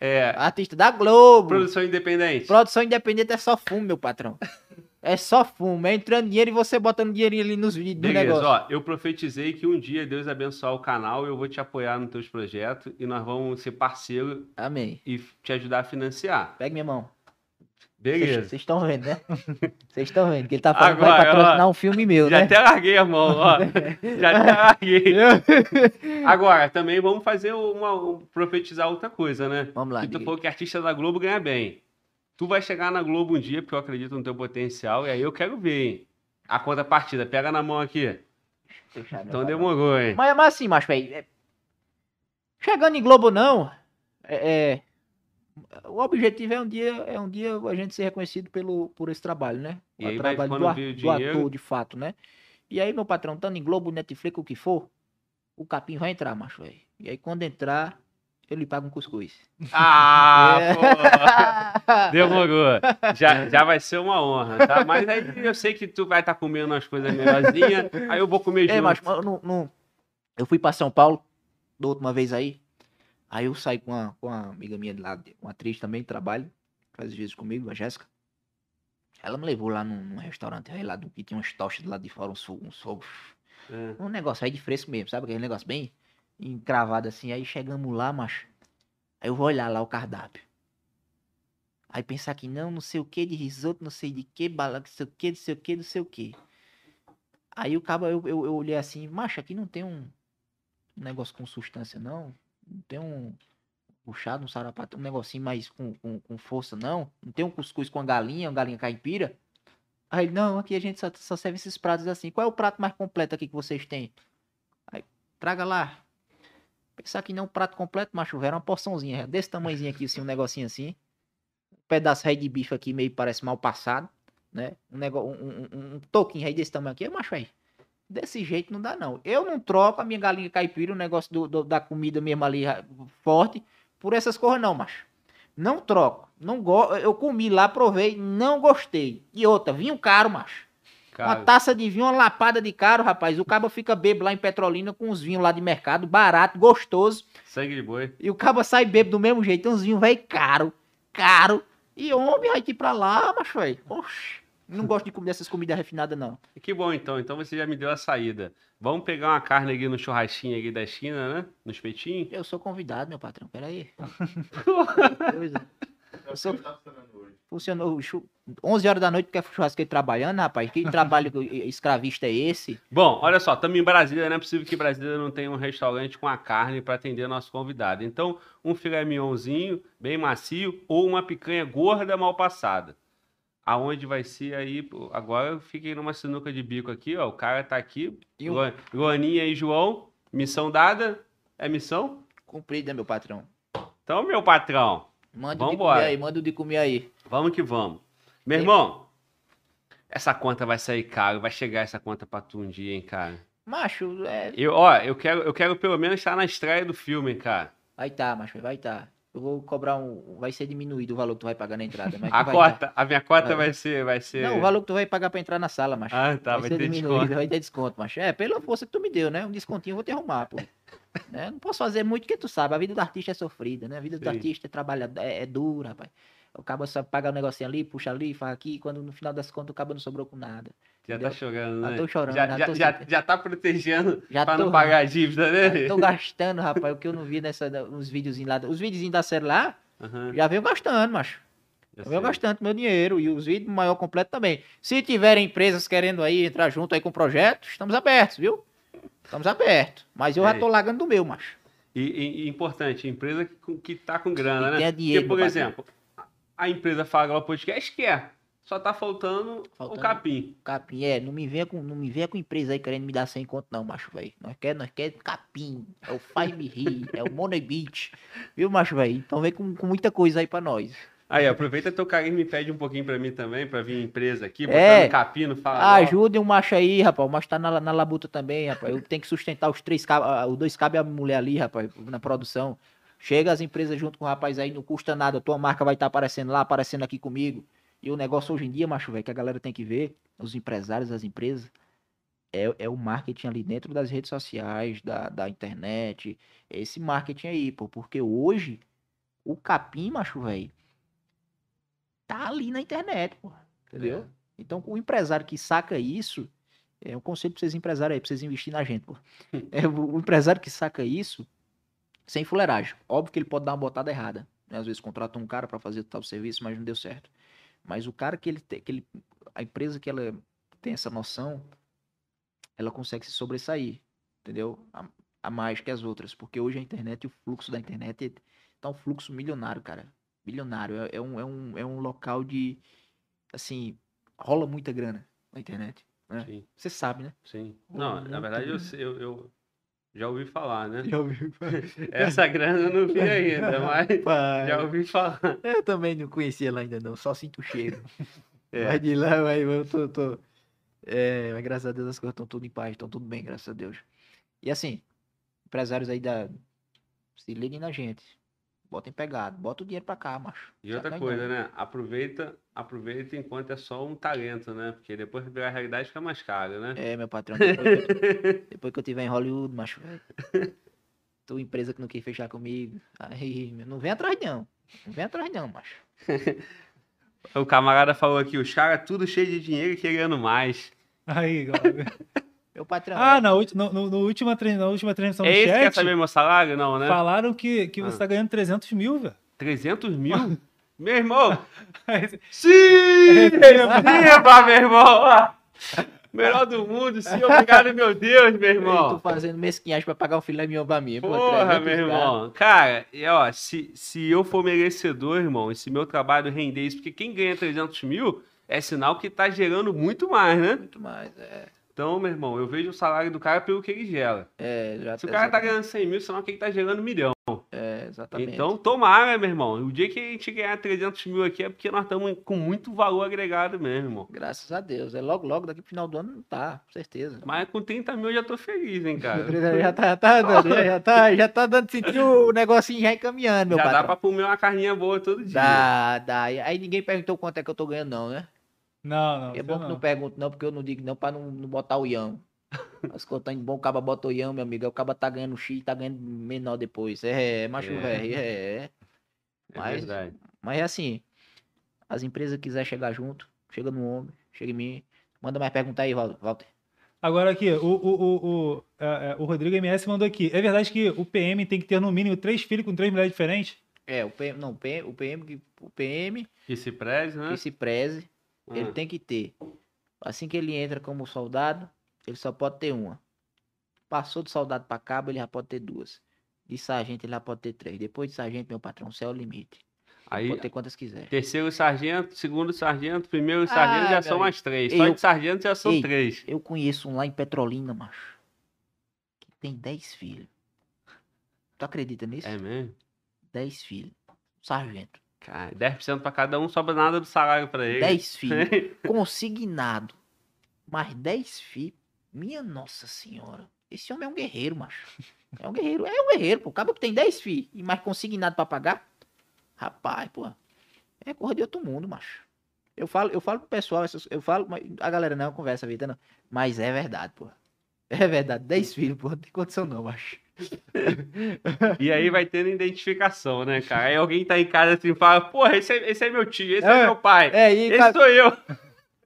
É. Artista da Globo. Produção independente. Produção independente é só fumo, meu patrão. É só fumo. É entrando dinheiro e você botando dinheirinho ali nos vídeos do Beleza, negócio. ó, eu profetizei que um dia Deus abençoar o canal, eu vou te apoiar nos teus projetos e nós vamos ser parceiro Amém. e te ajudar a financiar. Pega minha mão. Beleza. Vocês estão vendo, né? Vocês estão vendo que ele tá falando que Agora, vai patrocinar ó, um filme meu, Já né? até larguei a mão, ó. Já até larguei. Agora, também vamos fazer uma, um- profetizar outra coisa, né? Vamos lá, Que tu falou que artista da Globo ganha bem. Tu vai chegar na Globo um dia, porque eu acredito no teu potencial, e aí eu quero ver, hein? A contrapartida, pega na mão aqui. Então demorou, hein? Mas, mas assim, macho, velho. é- Chegando em Globo, não. É, é- O objetivo é um dia, é um dia a gente ser reconhecido pelo, por esse trabalho, né? E o aí vai- trabalho do, ar- do ator, de fato, né? E aí, meu patrão, estando em Globo, Netflix, o que for, o capim vai entrar, macho, velho. E aí, quando entrar, eu lhe pago um cuscuz. Ah, É. Demorou. Já, já vai ser uma honra, tá? Mas aí eu sei que tu vai estar comendo umas coisas melhorzinhas, aí eu vou comer É, junto. macho, eu, não, não- eu fui pra São Paulo, da última vez aí. Aí eu saí com uma, com uma amiga minha de lá, uma atriz também, que trabalha, faz vezes comigo, a Jéssica. Ela me levou lá num, num restaurante aí lá do que tinha umas tochas do lado de fora, fogos, uns fogos. É. Um negócio aí de fresco mesmo, sabe? Aquele negócio bem encravado assim. Aí chegamos lá, macho. Aí eu vou olhar lá o cardápio. Aí pensar que não, não sei o que de risoto, não sei de que, bala, não sei o que, não sei o que, não sei o que. Aí o cabo, eu, eu, eu olhei assim, macho, aqui não tem um, negócio com substância, não. Não tem um puxado, um sarapato, um negocinho mais com, com, com força, não. Não tem um cuscuz com a galinha, uma galinha caipira. Aí não, aqui a gente só, só serve esses pratos assim. Qual é o prato mais completo aqui que vocês têm? Aí, traga lá. Pensar que não é um prato completo, macho, era uma porçãozinha, desse tamanhozinho aqui, assim, um negocinho assim. Um pedaço aí de bife aqui, meio parece mal passado, né? Um, nego... um, um, um, toquinho aí desse tamanho aqui, macho, aí. Desse jeito não dá, não. Eu não troco a minha galinha caipira, o negócio do, do- da comida mesmo ali forte, por essas coisas, não, macho. Não troco. Não go... Eu comi lá, provei, não gostei. E outra, vinho caro, macho. Uma taça de vinho, uma lapada de caro, rapaz. O cabo fica bebo lá em Petrolina com uns vinhos lá de mercado, barato, gostoso. sangue de boi. E o cabo sai bebo do mesmo jeito. Tem uns vinhos, velho, caro, caro. E homem, vai ir pra lá, macho, velho. Oxi. Não gosto de comer essas comidas refinadas, não. Que bom, então. Então você já me deu a saída. Vamos pegar uma carne aqui no churrasquinho aqui da China, né? No espetinho. Eu sou convidado, meu patrão. Peraí. Coisa. Eu sou... Funcionou chu- 11 horas da noite porque é churrasqueiro trabalhando, rapaz. Que trabalho escravista é esse? Bom, olha só, estamos em Brasília, não é possível que Brasília não tenha um restaurante com a carne para atender nosso convidado. Então, um filé mignonzinho, bem macio, ou uma picanha gorda mal passada. Aonde vai ser aí? Agora eu fiquei numa sinuca de bico aqui, ó. O cara tá aqui. E o- Luan- Luaninha e João, missão dada. É missão? Cumprido, né, meu patrão? Então, meu patrão, Manda o de comer aí, manda o de comer aí. vamos que vamos. Meu Tem- irmão, essa conta vai sair caro, vai chegar essa conta pra tu um dia, hein, cara. Macho, é. Eu, ó, eu quero, eu quero pelo menos estar na estreia do filme, cara. Vai tá, macho, vai tá. Eu vou cobrar um. Vai ser diminuído o valor que tu vai pagar na entrada. A vai tá. cota, a minha cota Vai. vai ser, vai ser. Não, o valor que tu vai pagar pra entrar na sala, macho. Ah, tá, vai, ser ter diminuído, desconto. vai ter desconto, macho. É, pela força que tu me deu, né? Um descontinho eu vou te arrumar, pô. Né? Não posso fazer muito porque tu sabe, a vida do artista é sofrida, né? A vida do Sim. artista é trabalhada, é, é dura, rapaz. O cabo só paga um negocinho ali, puxa ali, faz aqui, quando no final das contas o cabo não sobrou com nada. Já tá entendeu? chorando, Já né? tô chorando, já, já já, tô já, já tá protegendo Já pra tô- não pagar a dívida, né? Tô gastando, rapaz, o que eu não vi nessa, nos videozinhos lá. Os videozinhos da série lá, Aham, já venho gastando, macho. eu Eu gastando meu dinheiro e os vídeos maior completo também. Se tiverem empresas querendo aí entrar junto aí com o projeto, estamos abertos, viu? Estamos abertos. Mas eu É. já tô largando do meu, macho. E, e- e importante, empresa que, com- que tá com grana, Que né? tenha dinheiro, Porque, por exemplo, a empresa Fala o Podcast quer. Só tá faltando, o Faltando. capim. Capim, é, não me venha com, não me venha com empresa aí querendo me dar 100 conto não, macho, velho. Nós quer, nós quer capim, é o Faz Me Rir, é o Money Beach, viu, macho, velho? Então vem com, com muita coisa aí pra nós. Aí, aproveita teu carinho e me pede um pouquinho pra mim também, pra vir empresa aqui, botando É. capim no Fala Ah, ajudem o macho aí, rapaz, o macho tá na, na labuta também, rapaz. Eu tenho que sustentar os três cabos, os dois cabos e a mulher ali, rapaz, na produção. Chega as empresas junto com o rapaz aí, não custa nada, a tua marca vai estar aparecendo lá, aparecendo aqui comigo. E o negócio hoje em dia, macho, velho, que a galera tem que ver, os empresários, as empresas, é, é o marketing ali dentro das redes sociais, da, da internet, é esse marketing aí, pô, porque hoje o capim, macho, velho, tá ali na internet, pô, entendeu? Então, o empresário que saca isso, é um conselho pra vocês empresários aí, pra vocês investirem na gente, pô. É, o, o empresário que saca isso, sem fuleiragem. Óbvio que ele pode dar uma botada errada. Né? Às vezes contrata um cara pra fazer tal serviço, mas não deu certo. Mas o cara que ele, te- que ele a empresa que ela tem essa noção, ela consegue se sobressair, entendeu? A, a mais que as outras, porque hoje a internet, o fluxo da internet tá um fluxo milionário, cara. Milionário. É, é um, é, um, é um local de, assim, rola muita grana na internet. né? Você sabe, né? sim. Pô, Não, na verdade eu, eu, eu já ouvi falar, né? Já ouviu? Essa grana eu não vi ainda, mas Pai, já ouvi falar. Eu também não conhecia lá ainda não, só sinto o cheiro. É. Vai de lá, vai, eu tô, tô... É, mas graças a Deus as coisas estão tudo em paz, estão tudo bem, graças a Deus. E assim, empresários aí da... Se liguem na gente. Botem pegado, bota o dinheiro pra cá, macho. E outra coisa, né? Aproveita, aproveita enquanto é só um talento, né? Porque depois que virar a realidade fica mais caro, né? É, meu patrão, depois que eu, depois que eu tiver em Hollywood, macho, velho. Tua empresa que não quer fechar comigo. Aí, meu, não vem atrás não. Não vem atrás não, macho. O camarada falou aqui, os caras tudo cheio de dinheiro e querendo mais. Aí, galera. Meu patrão. Ah, na, ulti- no, no, no última, tre- na última transmissão é do esse que quer chat, saber meu salário? Não, né? falaram que, que você Ah. tá ganhando 300 mil, velho. 300 mil? meu irmão! Sim! Receba, meu irmão! Melhor do mundo, sim, obrigado, meu Deus, meu Eu tô irmão! fazendo mesquinhagem pra pagar o filé mignon pra mim. pô, Porra, 300 meu cara. irmão. Cara, e, ó, se, se eu for merecedor, irmão, e se meu trabalho render isso, porque quem ganha 300 mil é sinal que tá gerando muito mais, né? Muito mais, é. Então, meu irmão, eu vejo o salário do cara pelo que ele gera. É, já Se o cara tá ganhando 100 mil, sinal que ele tá gerando um milhão. É, exatamente. Então, tomara, meu irmão. O dia que a gente ganhar 300 mil aqui é porque nós estamos com muito valor agregado mesmo, irmão. Graças a Deus. É logo, logo, daqui pro final do ano, tá, com certeza. Mas com 30 mil eu já tô feliz, hein, cara. Já tá, já tá dando, já, já tá, já tá dando sentir o negocinho já encaminhando, meu já dá patrão. pra comer uma carninha boa todo dia. Dá, dá. Aí ninguém perguntou quanto é que eu tô ganhando, não, né? Não, não. é bom que não pergunto, não, porque eu não digo não pra não, não botar o ião. As contas indo bom, o caba bota o ião, meu amigo. O caba tá ganhando X e tá ganhando menor depois. É, é macho É. velho, é, é. É Mas- verdade. Mas é assim, as empresas quiser chegar junto, chega no ombro, Chega em mim. Manda mais perguntar aí, Walter. Agora aqui, o, o, o, o, é, é, o Rodrigo MS mandou aqui. É verdade que o PM tem que ter no mínimo três filhos com três mulheres diferentes? É, o PM, não, o PM, o PM, o PM Que se preze, né? que se preze, ele Ah. tem que ter. Assim que ele entra como soldado, ele só pode ter uma. Passou de soldado para cabo, ele já pode ter duas. De sargento, ele já pode ter três. Depois de sargento, meu patrão, céu é o limite. Aí, Pode ter quantas quiser. terceiro sargento, segundo sargento, primeiro sargento Ah, já são mais três. Ei, Só eu- de sargento já são Ei. três. Eu conheço um lá em Petrolina, macho. Que tem dez filhos. Tu acredita nisso? É mesmo? Dez filhos. Sargento. Cara, 10% pra cada um, sobra nada do salário pra ele. Dez filhos. Consignado. Mais dez filhos. Minha nossa senhora. Esse homem é um guerreiro, macho. É um guerreiro. É um guerreiro, pô. Acaba que tem dez filhos e mais consignado pra pagar. Rapaz, pô. É coisa de outro mundo, macho. Eu falo, eu falo pro pessoal, eu falo, mas a galera não conversa, vida não. Mas é verdade, pô. É verdade. Dez filhos, pô. Não tem condição não, macho. E aí vai tendo identificação, né, cara? Aí alguém tá em casa assim e fala, porra, esse é, esse é meu tio, esse é, É. meu pai. É, Esse cara, sou eu.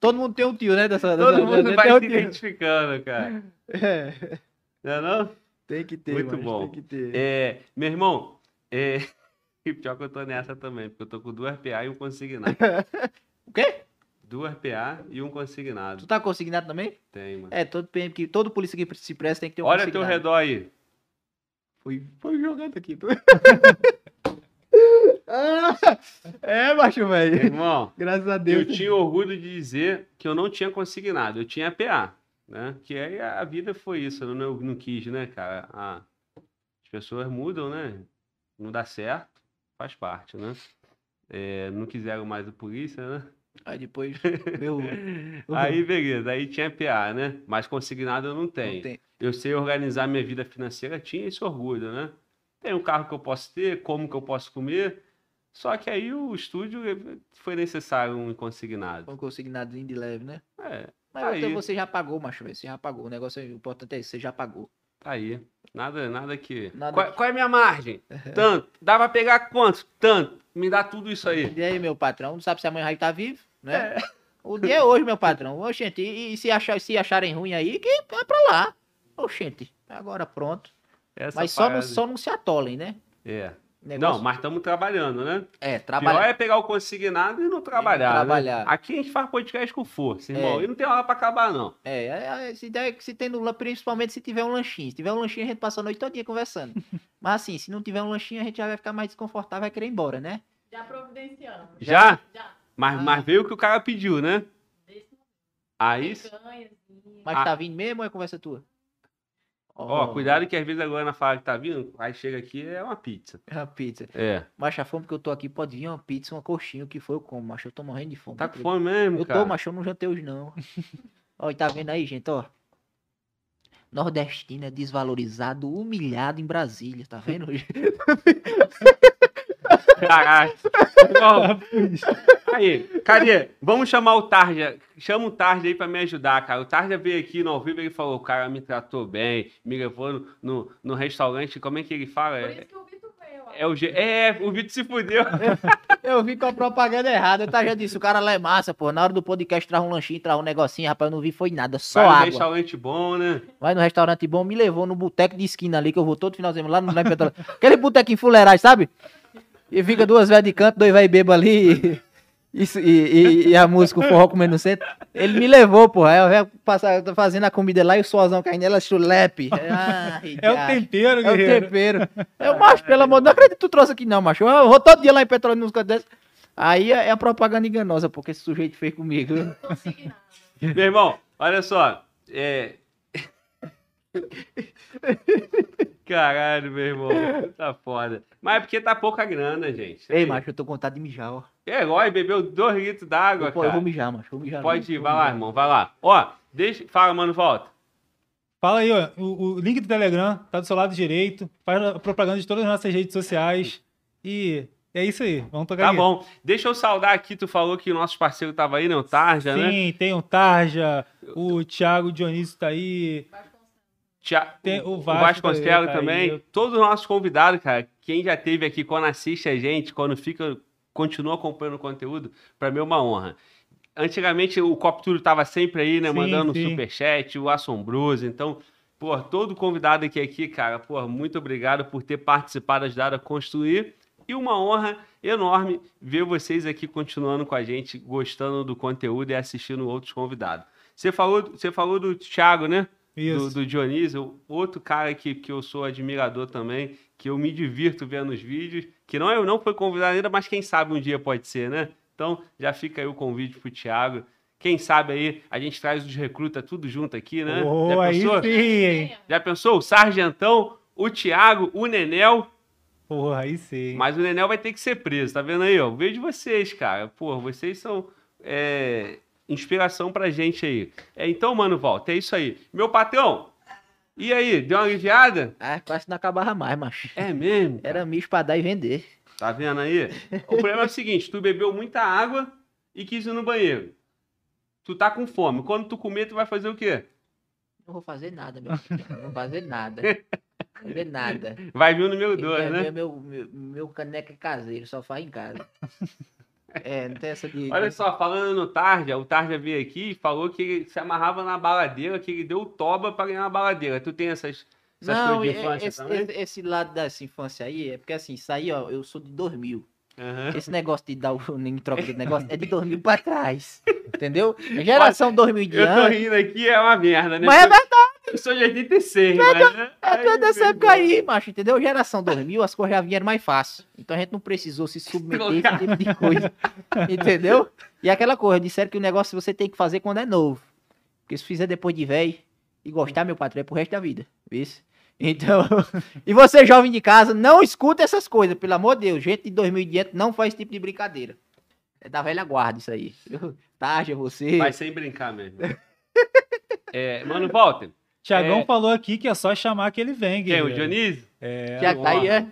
todo mundo tem um tio, né? Dessa, Todo dessa- mundo tem vai se tio. identificando, cara. É, Não é não? tem que ter, Muito bom. Tem que ter. É, meu irmão, é... e pior que eu tô nessa também, porque eu tô com duas PA e um consignado. O quê? Duas PA e um consignado. Tu tá consignado também? Tem, mano. É, todo PM que todo polícia que se presta tem que ter um Olha ao teu consignado. redor aí. Foi, foi jogando aqui. Ah, é, macho, velho. irmão, Graças a eu Deus. tinha orgulho de dizer que eu não tinha consignado, eu tinha PA, né? Que aí a vida foi isso, eu não, eu não quis, né, cara? Ah, as pessoas mudam, né? Não dá certo, faz parte, né? É, não quiseram mais a polícia, né? Aí depois, meu. Aí, beleza, aí tinha PA, né? Mas consignado eu não tenho. Não. Eu sei organizar minha vida financeira, tinha esse orgulho, né? Tem um carro que eu posso ter, como que eu posso comer. Só que aí o estúdio foi necessário um consignado. Um consignadozinho de leve, né? É, Mas Tá você, aí. você já pagou, macho. Você já pagou. O negócio é- importante é isso, você já pagou. tá aí. Nada, nada que. Nada qual, que- qual é a minha margem? Tanto. Dá pra pegar quanto? Tanto. Me dá tudo isso aí. E aí, meu patrão, não sabe se amanhã vai estar vivo, né? É. O dia é hoje, meu patrão. Oxente, e, e se, achar, se acharem ruim aí, que vai pra lá. Oxente, agora pronto. Essa Mas só não, só não se atolem, né? É. Negócio- Não, mas estamos trabalhando, né? É, Pior trabalhar. é pegar o consignado e não trabalhar. né? trabalhar. Aqui a gente faz podcast com força, irmão. É. E não tem hora pra acabar, não. É, é, é, se, der, se tem no principalmente se tiver um lanchinho. Se tiver um lanchinho, a gente passa a noite todinha conversando. Mas assim, se não tiver um lanchinho, a gente já vai ficar mais desconfortável, vai querer ir embora, né? Já providenciamos. Já? Já. Mas, Ah. mas veio o que o cara pediu, né? Aí, picanhazinho. Mas Ah. tá vindo mesmo ou é conversa tua? Ó, cuidado que às vezes a Goiânia fala que tá vindo, aí chega aqui é uma pizza. É uma pizza. É. Mas a fome que eu tô aqui pode vir uma pizza, uma coxinha, o que for eu como, macho. Eu tô morrendo de fome. Tá com fome mesmo, Eu cara? tô, macho, eu não jantei hoje não. ó, e tá vendo aí, gente, ó. Nordestino é desvalorizado, humilhado em Brasília, tá vendo? Caralho. Aí, cadê? Vamos chamar o Tarja. Chama o Tarja aí pra me ajudar, cara. O Tarja veio aqui no ao vivo e falou: o cara me tratou bem, me levou no, no, no restaurante. Como é que ele fala? Por É, isso que o Vitor veio. ó. é o G... É, o Vitor se fudeu. Eu vi com a propaganda errada. Tá, já disse, o cara lá é massa, pô. Na hora do podcast traz um lanchinho, traz um negocinho, rapaz, eu não vi foi nada, só Vai no água. restaurante bom, né? Vai no restaurante bom, me levou no boteco de esquina ali, que eu vou todo final de semana lá no. Aquele boteco em fuleirais, sabe? E fica duas velhas de canto, dois velhos bêbados ali. E, isso- e, e- e a música, o forró comendo no centro. Ele me levou, porra. Aí eu ia passar, tô fazendo a comida lá e o suazão caindo nela, chulepe. Ai, É o tempero, É o guerreiro. tempero. Eu, macho, pelo amor de Deus, não acredito que tu trouxe aqui não, macho. Eu vou todo dia lá em Petrolina nos cantos. Aí é é a propaganda enganosa, porque esse sujeito fez comigo. Meu irmão, olha só. É. Caralho, meu irmão. Tá foda. Mas é porque tá pouca grana, gente. Ei, macho, eu tô com vontade de mijar, ó. É, igual, bebeu dois litros d'água, Pô, eu vou cara. mijar, macho. Vou mijar. Pode ir, vai lá, irmão, vai lá. Ó, deixa. Fala, mano, volta. Fala aí, ó. O, o link do Telegram tá do seu lado direito. Faz a propaganda de todas as nossas redes sociais. E é isso aí. Vamos tocar Tá aí. bom. Deixa eu saudar aqui, tu falou que o nosso parceiro tava aí, né? O Tarja, né? Sim, tem o Tarja, o Thiago Dionísio tá aí. Tia- Tem o o Vasco Vasconcelos tá também. aí. Todos os nossos convidados, cara. Quem já teve aqui, quando assiste a gente, quando fica, continua acompanhando o conteúdo, pra mim é uma honra. antigamente o Copturo tava sempre aí, né? Sim, mandando sim. superchat, o Assombroso. Então, pô, todo convidado aqui, aqui, cara, pô, muito obrigado por ter participado, ajudado a construir. E uma honra enorme ver vocês aqui continuando com a gente, gostando do conteúdo e assistindo outros convidados. Você falou, você falou do Thiago, né? Do, Isso. do Dionísio, outro cara que, que eu sou admirador também, que eu me divirto vendo os vídeos, que não, é, não foi convidado ainda, mas quem sabe um dia pode ser, né? Então, já fica aí o convite pro Thiago. Quem sabe aí a gente traz os recruta tudo junto aqui, né? Oh, Já aí pensou? sim, hein? Já pensou? O Sargentão, o Thiago, o Nenel. Porra, aí sim. Mas o Nenel vai ter que ser preso, tá vendo aí? ó? Eu vejo vocês, cara. Pô, vocês são é, inspiração pra gente aí. É, então, mano, volta. É isso aí. Meu patrão, e aí? Deu uma aliviada? Ah, quase não acabava mais, macho. É mesmo? cara? Era micho pra dar e vender. Tá vendo aí? O problema é o seguinte: tu bebeu muita água e quis ir no banheiro. Tu tá com fome. Quando tu comer, tu vai fazer o quê? Não vou fazer nada, meu filho. Não vou fazer nada. Não vou fazer nada. Vai vir o número Quem 2, quer né? Meu, meu, meu caneca caseiro, só faz em casa. É, não tem essa de. Olha só, falando no Tarja, o Tarja veio aqui e falou que ele se amarrava na baladeira, que ele deu o toba pra ganhar uma baladeira. Tu tem essas, essas Não, coisas de é- infância esse, também? esse- esse lado dessa infância aí é porque assim, isso aí, ó, eu sou de 2000. Aham. Esse negócio de dar o em troca de negócio é de 2000 pra trás. Entendeu? A geração 2000 de Eu tô rindo aqui, é uma merda, né? Mas é Eu sou de 86, mas... né? é tudo Ai, dessa época aí, macho, entendeu? Geração 2000, as coisas já vieram mais fácil. Então a gente não precisou se submeter a esse tipo de coisa. Entendeu? E aquela coisa, disseram que o negócio você tem que fazer quando é novo. Porque se fizer depois de velho e gostar, meu patrão, é pro resto da vida. Isso. Então, e você jovem de casa, não escuta essas coisas, pelo amor de Deus. Gente de 2000 e diante não faz esse tipo de brincadeira. É da velha guarda isso aí. Tarja, você. Vai sem brincar mesmo. É, mano, Walter, Tiagão É. falou aqui que é só chamar que ele vem, quem? O. Dionísio? É, Já tá aí, é?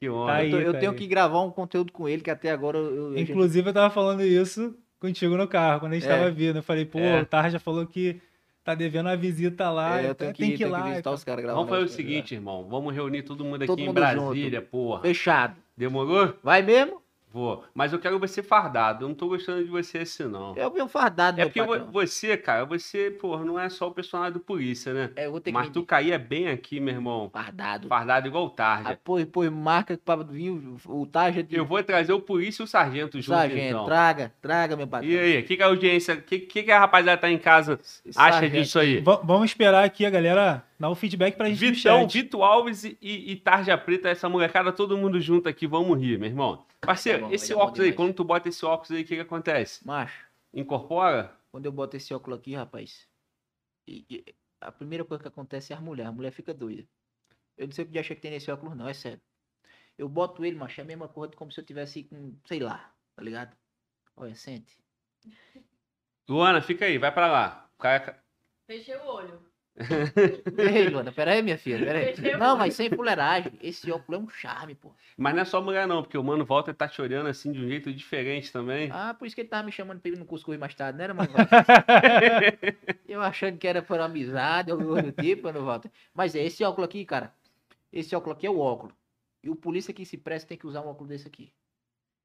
Que honra. Tá aí. Eu, tô- eu tá tenho aí. que gravar um conteúdo com ele, que até agora eu. Inclusive, eu tava falando isso contigo no carro, quando a gente É. tava vindo. Eu falei, pô, É. o Tarja falou que tá devendo uma visita lá. É, eu então tenho que, tem que ir tenho lá. que os caras. Vamos fazer o seguinte, irmão. Vamos reunir todo mundo aqui Todo em mundo Brasília, junto. porra. Fechado. Demorou? Vai mesmo? Vou. Mas eu quero você fardado. Eu não tô gostando de você assim, não. Eu venho fardado, É meu porque patrão. você, cara, você, porra, não é só o personagem do polícia, né? É, eu vou ter Mas que tu caía bem aqui, meu irmão. fardado. Fardado igual o Ah, Tarja. pois, pois, marca pra vir o, o Tarja de Eu vou trazer o polícia e o sargento junto, sargento. então. Traga, traga, meu patrão. E aí, o que, que a audiência, o que, que, que a rapaziada tá em casa acha Sargento. disso aí? Va- vamos esperar aqui a galera dar o feedback pra gente no Vitão, chat. Vito Alves e, e Tarja Preta, essa molecada, todo mundo junto aqui, vamos rir, meu irmão. Parceiro, Tá bom, esse óculos aí, quando tu bota esse óculos aí, o que que acontece? Macho, Incorpora? quando eu boto esse óculos aqui, rapaz, e- e a primeira coisa que acontece é a mulher. A mulher fica doida. Eu não sei o que acha que tem nesse óculos, não, é sério. Eu boto ele, macho, é a mesma coisa como se eu tivesse com, sei lá, tá ligado? Olha, sente. Luana, fica aí, vai pra lá. Cara... Fechei o olho. Ei, Luana, pera aí, minha filha, pera aí. Fechei o Não, mas sem fuleiragem. Esse óculos é um charme, pô. Mas não é só mulher não, porque o Mano Walter tá te olhando assim de um jeito diferente também. Ah, por isso que ele tava me chamando pra ir no cuscuz mais tarde, não era, mano? Eu achando que era por amizade, alguma coisa do tipo, mano, Walter. Mas é esse óculos aqui, cara. Esse óculos aqui é o óculos. E o polícia que se presta tem que usar um óculos desse aqui.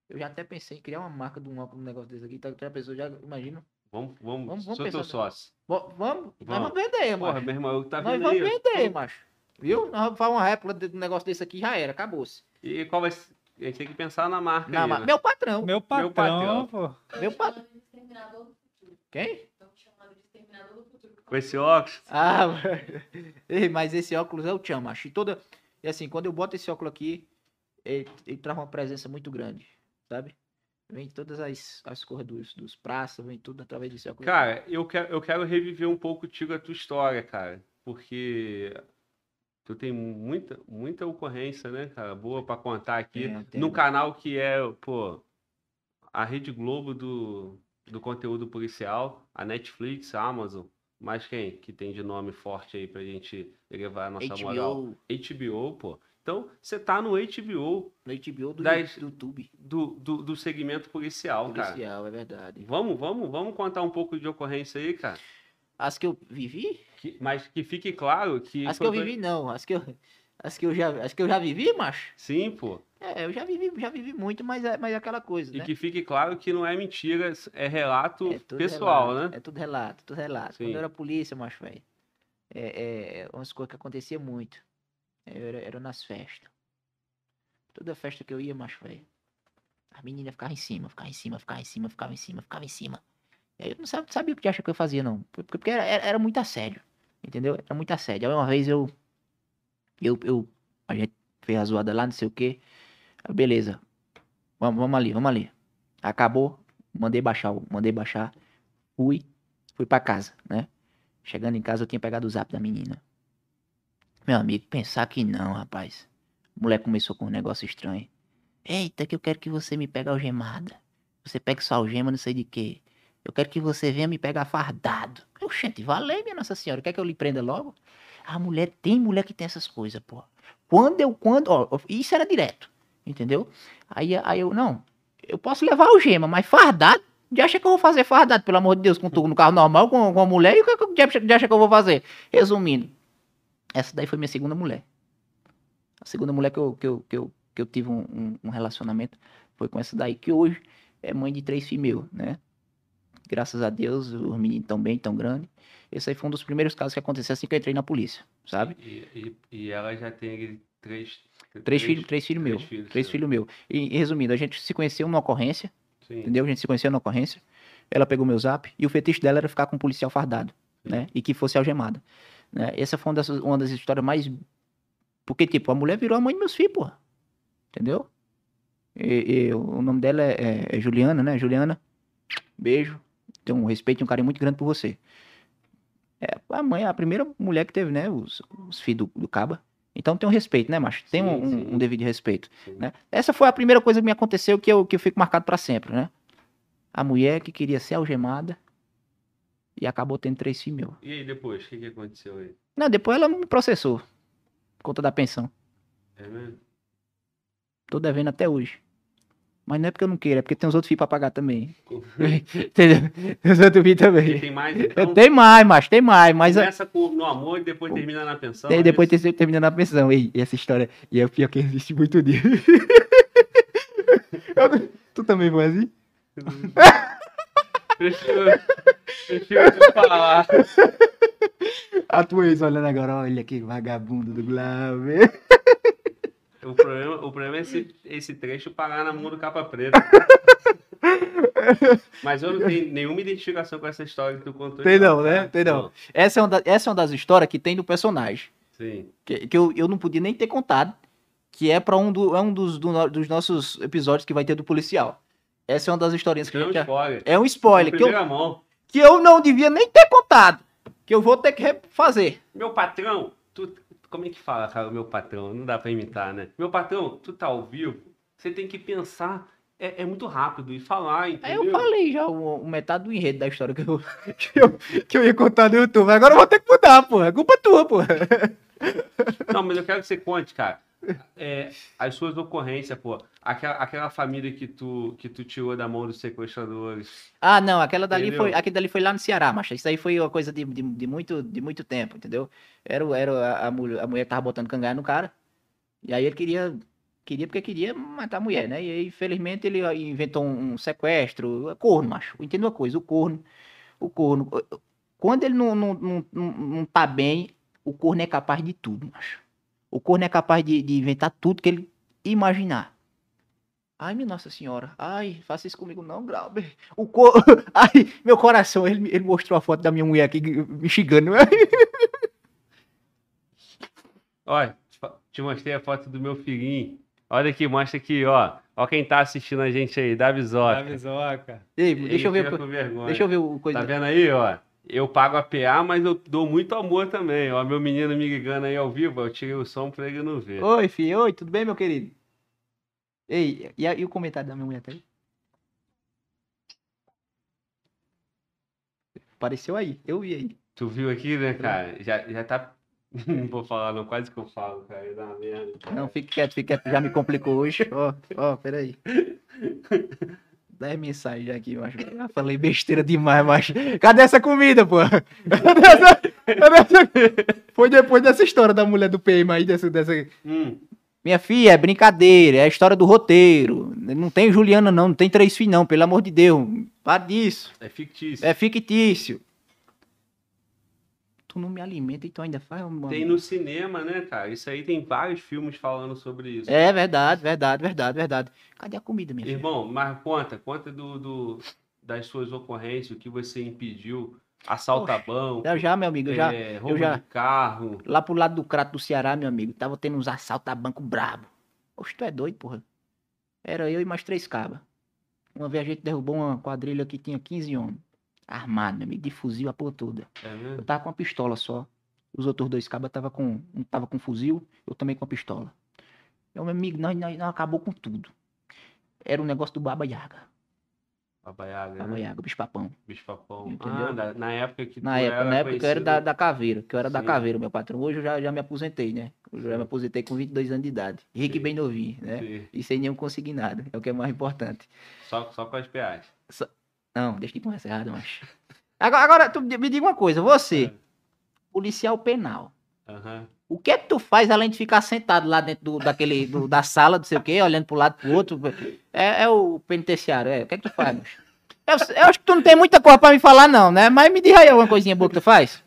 Eu já até pensei em criar uma marca de um óculos, um negócio desse aqui. Tá, outra pessoa já imagina. Vamos, vamos, Vamos- vamos sou teu sócio. Vamos, Vamos. vamos vender, Porra, macho. meu irmão, eu tá nós vendo vamos aí. vender, macho. Viu? Nós vamos fazer uma réplica de um negócio desse aqui, já era, acabou-se. E qual vai ser? A gente tem que pensar na marca Não, aí, mas né? Meu patrão. Meu patrão. patrão, pô. Meu me pa- chamando de exterminador do futuro. Quem? Estão me chamando de exterminador do futuro. Com esse óculos. Ah, Ei, mas esse óculos é o tchan, macho. E toda. E assim, quando eu boto esse óculos aqui, ele, ele traz uma presença muito grande, sabe? Vem todas as, as cores dos, dos praças, vem tudo através óculos. Cara, eu quero, eu quero reviver um pouco contigo a tua história, cara. Porque tu tem muita, muita ocorrência, né, cara? Boa pra contar aqui. É, no canal que é, pô, a Rede Globo do, do conteúdo policial, a Netflix, a Amazon. Mas quem que tem de nome forte aí pra gente levar a nossa moral? HBO, HBO, pô. Então, você tá no HBO no HBO do, Das- YouTube. do, do, do segmento policial, cara. Policial, é verdade. Vamos, vamos, vamos contar um pouco de ocorrência aí, cara. As que eu vivi? Que- mas que fique claro que. As que eu vivi, não. As que eu. Acho que eu já, acho que eu já vivi, macho. Sim, pô. É, eu já vivi, já vivi muito, mas é, mas é aquela coisa, E né? que fique claro que não é mentira, é relato É pessoal, relato, né? É tudo relato, tudo relato. Sim. Quando eu era polícia, macho, velho, é, é umas coisas que acontecia muito. Era, era nas festas. Toda festa que eu ia, macho, velho, a menina ficava em cima, ficava em cima, ficava em cima, ficava em cima, ficava em cima. E aí eu não sabia, sabia o que acha que eu fazia, não. Porque, porque era, era, era muito assédio, entendeu? Era muito assédio. Aí uma vez eu, eu, eu, a gente fez a zoada lá, não sei o. Aí, beleza, vamos, vamos ali, vamos ali. Acabou, mandei baixar, mandei baixar, fui, fui pra casa, né? Chegando em casa eu tinha pegado o zap da menina. Meu amigo, pensar que não, rapaz. A mulher começou com um negócio estranho. Eita, que eu quero que você me pegue algemada. Você pega sua algema, não sei de quê. Eu quero que você venha me pegar fardado. Eu, gente, valeu, minha Nossa Senhora. Quer que eu lhe prenda logo? A mulher, tem mulher que tem essas coisas, pô. Quando eu, quando, ó, isso era direto, entendeu? Aí, aí eu, não, eu posso levar algema, mas fardado? Já acha que eu vou fazer fardado, pelo amor de Deus, com tu no carro normal, com, com a mulher, e o que que- já acha que eu vou fazer? Resumindo, essa daí foi minha segunda mulher. A segunda mulher que eu, que eu, que eu, que eu tive um, um- um relacionamento foi com essa daí, que hoje é mãe de três filhos meus, né? Graças a Deus, os meninos tão bem, tão grandes. Esse aí foi um dos primeiros casos que aconteceu assim que eu entrei na polícia, sabe? E, e, e ela já tem três. Três filhos, três filhos três meus. filhos, Três né? filhos meus. E, resumindo, a gente se conheceu numa ocorrência, Sim. entendeu? A gente se conheceu na ocorrência. Ela pegou meu zap e o fetiche dela era ficar com um policial fardado, né? E que fosse algemada. Né? Essa foi uma das, uma das histórias mais. Porque, tipo, a mulher virou a mãe dos meus filhos, porra. Entendeu? E, e o nome dela é, é- é Juliana, né? Juliana, beijo. Tenho um respeito e um carinho muito grande por você. É a mãe, a primeira mulher que teve, né? Os, os filhos do, do Caba. Então tem um respeito, né, macho? Tem um, Sim, um- sim. um devido respeito. Sim. Né? Essa foi a primeira coisa que me aconteceu que eu, que eu fico marcado pra sempre, né? A mulher que queria ser algemada e acabou tendo três filhos meus. E aí depois, o que, que aconteceu aí? Não, depois ela me processou. Por conta da pensão. É mesmo? Tô devendo até hoje. Mas não é porque eu não queira, é porque tem uns outros filhos pra pagar também. Entendeu? Tem os outros filhos E também. tem mais, então? tenho mais, macho, tem mais, mas Começa com, no amor e depois termina na pensão. Daí é depois isso? ter terminando a pensão. E essa história. E é o pior que existe muito disso. Tu também foi assim? Prefiro, prefiro não falar. A tua ex olhando agora, olha que vagabundo do Glauber. O problema, o problema é esse, esse trecho parar na mão do capa preta. Mas eu não tenho nenhuma identificação com essa história que tu contou. Tem não, né? Tem não. Essa é, uma da- essa é uma das histórias que tem do personagem. Sim. Que, que eu, eu não podia nem ter contado. Que é pra um, do, é um dos, do dos nossos episódios que vai ter do policial. Essa é uma das historinhas que a Não gente. já- spoiler. É um spoiler que eu, mão. que eu não devia nem ter contado. Que eu vou ter que refazer. Meu patrão, tu. Como é que fala, cara, meu patrão? Não dá pra imitar, né? Meu patrão, tu tá ao vivo, você tem que pensar. É, é muito rápido e falar, entendeu? eu falei já o, o metade do enredo da história que eu, que, eu, que eu ia contar no YouTube. Agora eu vou ter que mudar, porra. É culpa tua, porra. Não, mas eu quero que você conte, cara. é, as suas ocorrências, pô. Aquela, aquela família que tu, que tu tirou da mão dos sequestradores. Ah, não, aquela dali Entendeu? foi, aquele dali foi lá no Ceará, mas isso aí foi uma coisa de, de, de muito, de muito tempo, entendeu? Era, era a, a, mulher, a mulher que tava botando cangaia no cara, e aí ele queria, queria porque queria matar a mulher, né? E aí, infelizmente, ele inventou um, um sequestro, corno, macho, entenda uma coisa, o corno, o corno, quando ele não, não, não, não tá bem, o corno é capaz de tudo, macho. O corno é capaz de, de inventar tudo que ele imaginar. Ai, minha Nossa Senhora. Ai, faça isso comigo não, Grauber. O cor... Ai, meu coração. Ele, ele mostrou a foto da minha mulher aqui me xingando. Olha, te mostrei a foto do meu filhinho. Olha aqui, mostra aqui, ó. Ó quem tá assistindo a gente aí, Davi Zota. Davizoca. Ei, deixa eu ver. Deixa eu ver o coisa. Tá vendo aí, ó? Eu pago a PA, mas eu dou muito amor também. Ó, meu menino me ligando aí ao vivo, eu tirei o som pra ele não ver. Oi, filho. Oi, tudo bem, meu querido? Ei, e, e o comentário da minha mulher tá aí? Apareceu aí, eu vi aí. Tu viu aqui, né, cara? Já, já tá. Não vou falar, não, quase que eu falo, cara. Uma merda. cara. Não, fique quieto, fique quieto, já me complicou hoje. Ó, ó, peraí. 10 mensagens aqui, macho. Já falei besteira demais, macho. Cadê essa comida, pô? Cadê essa... Cadê essa... Foi depois dessa história da mulher do PM aí, dessa, dessa... Hum, Minha filha, é brincadeira, é a história do roteiro. Não tem Juliana, não, não tem três filhos, não, pelo amor de Deus. Para disso. é fictício. É fictício. Não me alimenta, então ainda faz uma... Tem no cinema, né, cara? Isso aí tem vários filmes falando sobre isso. É verdade, verdade, verdade, verdade. Cadê a comida, minha filha? Irmão, mas conta, conta do, do- das suas ocorrências, o que você impediu, assalta Oxe, banco, Eu já, meu amigo, eu já... é, roubo já- de carro. Lá pro lado do Crato do Ceará, meu amigo, tava tendo uns assaltos a banco brabo. Oxe, tu é doido, porra. Era eu e mais três cabas. Uma vez a gente derrubou uma quadrilha que tinha 15 homens. Armado, meu amigo, de fuzil a porra toda. É Eu tava com uma pistola só. Os outros dois cabas tava com. Um tava com fuzil, eu também com a pistola. Meu amigo, nós, nós, nós acabou com tudo. Era um negócio do Baba Yaga. Babaiaga, Baba né? Yaga, bicho papão. Bicho papão. Entendeu? Ah, na, na época que Na época, na época que eu era da, da caveira, que eu era da Sim. caveira, meu patrão. Hoje eu já, já me aposentei, né? Hoje eu já me aposentei com 22 anos de idade. Rico e bem novinho, né? Sim, E sem nenhum consignado. É o que é mais importante. Só, só com as PAs. Não, deixa de conversa errada, macho. Agora, agora, tu me diga uma coisa. Você, É. policial penal, Aham. o que é que tu faz além de ficar sentado lá dentro do, daquele, do- da sala, não sei o quê, olhando pro lado pro outro? É, é o penitenciário, é. O que é que tu faz, macho? Eu, eu acho que tu não tem muita coisa pra me falar, não, né? Mas me diz aí alguma coisinha boa que tu faz.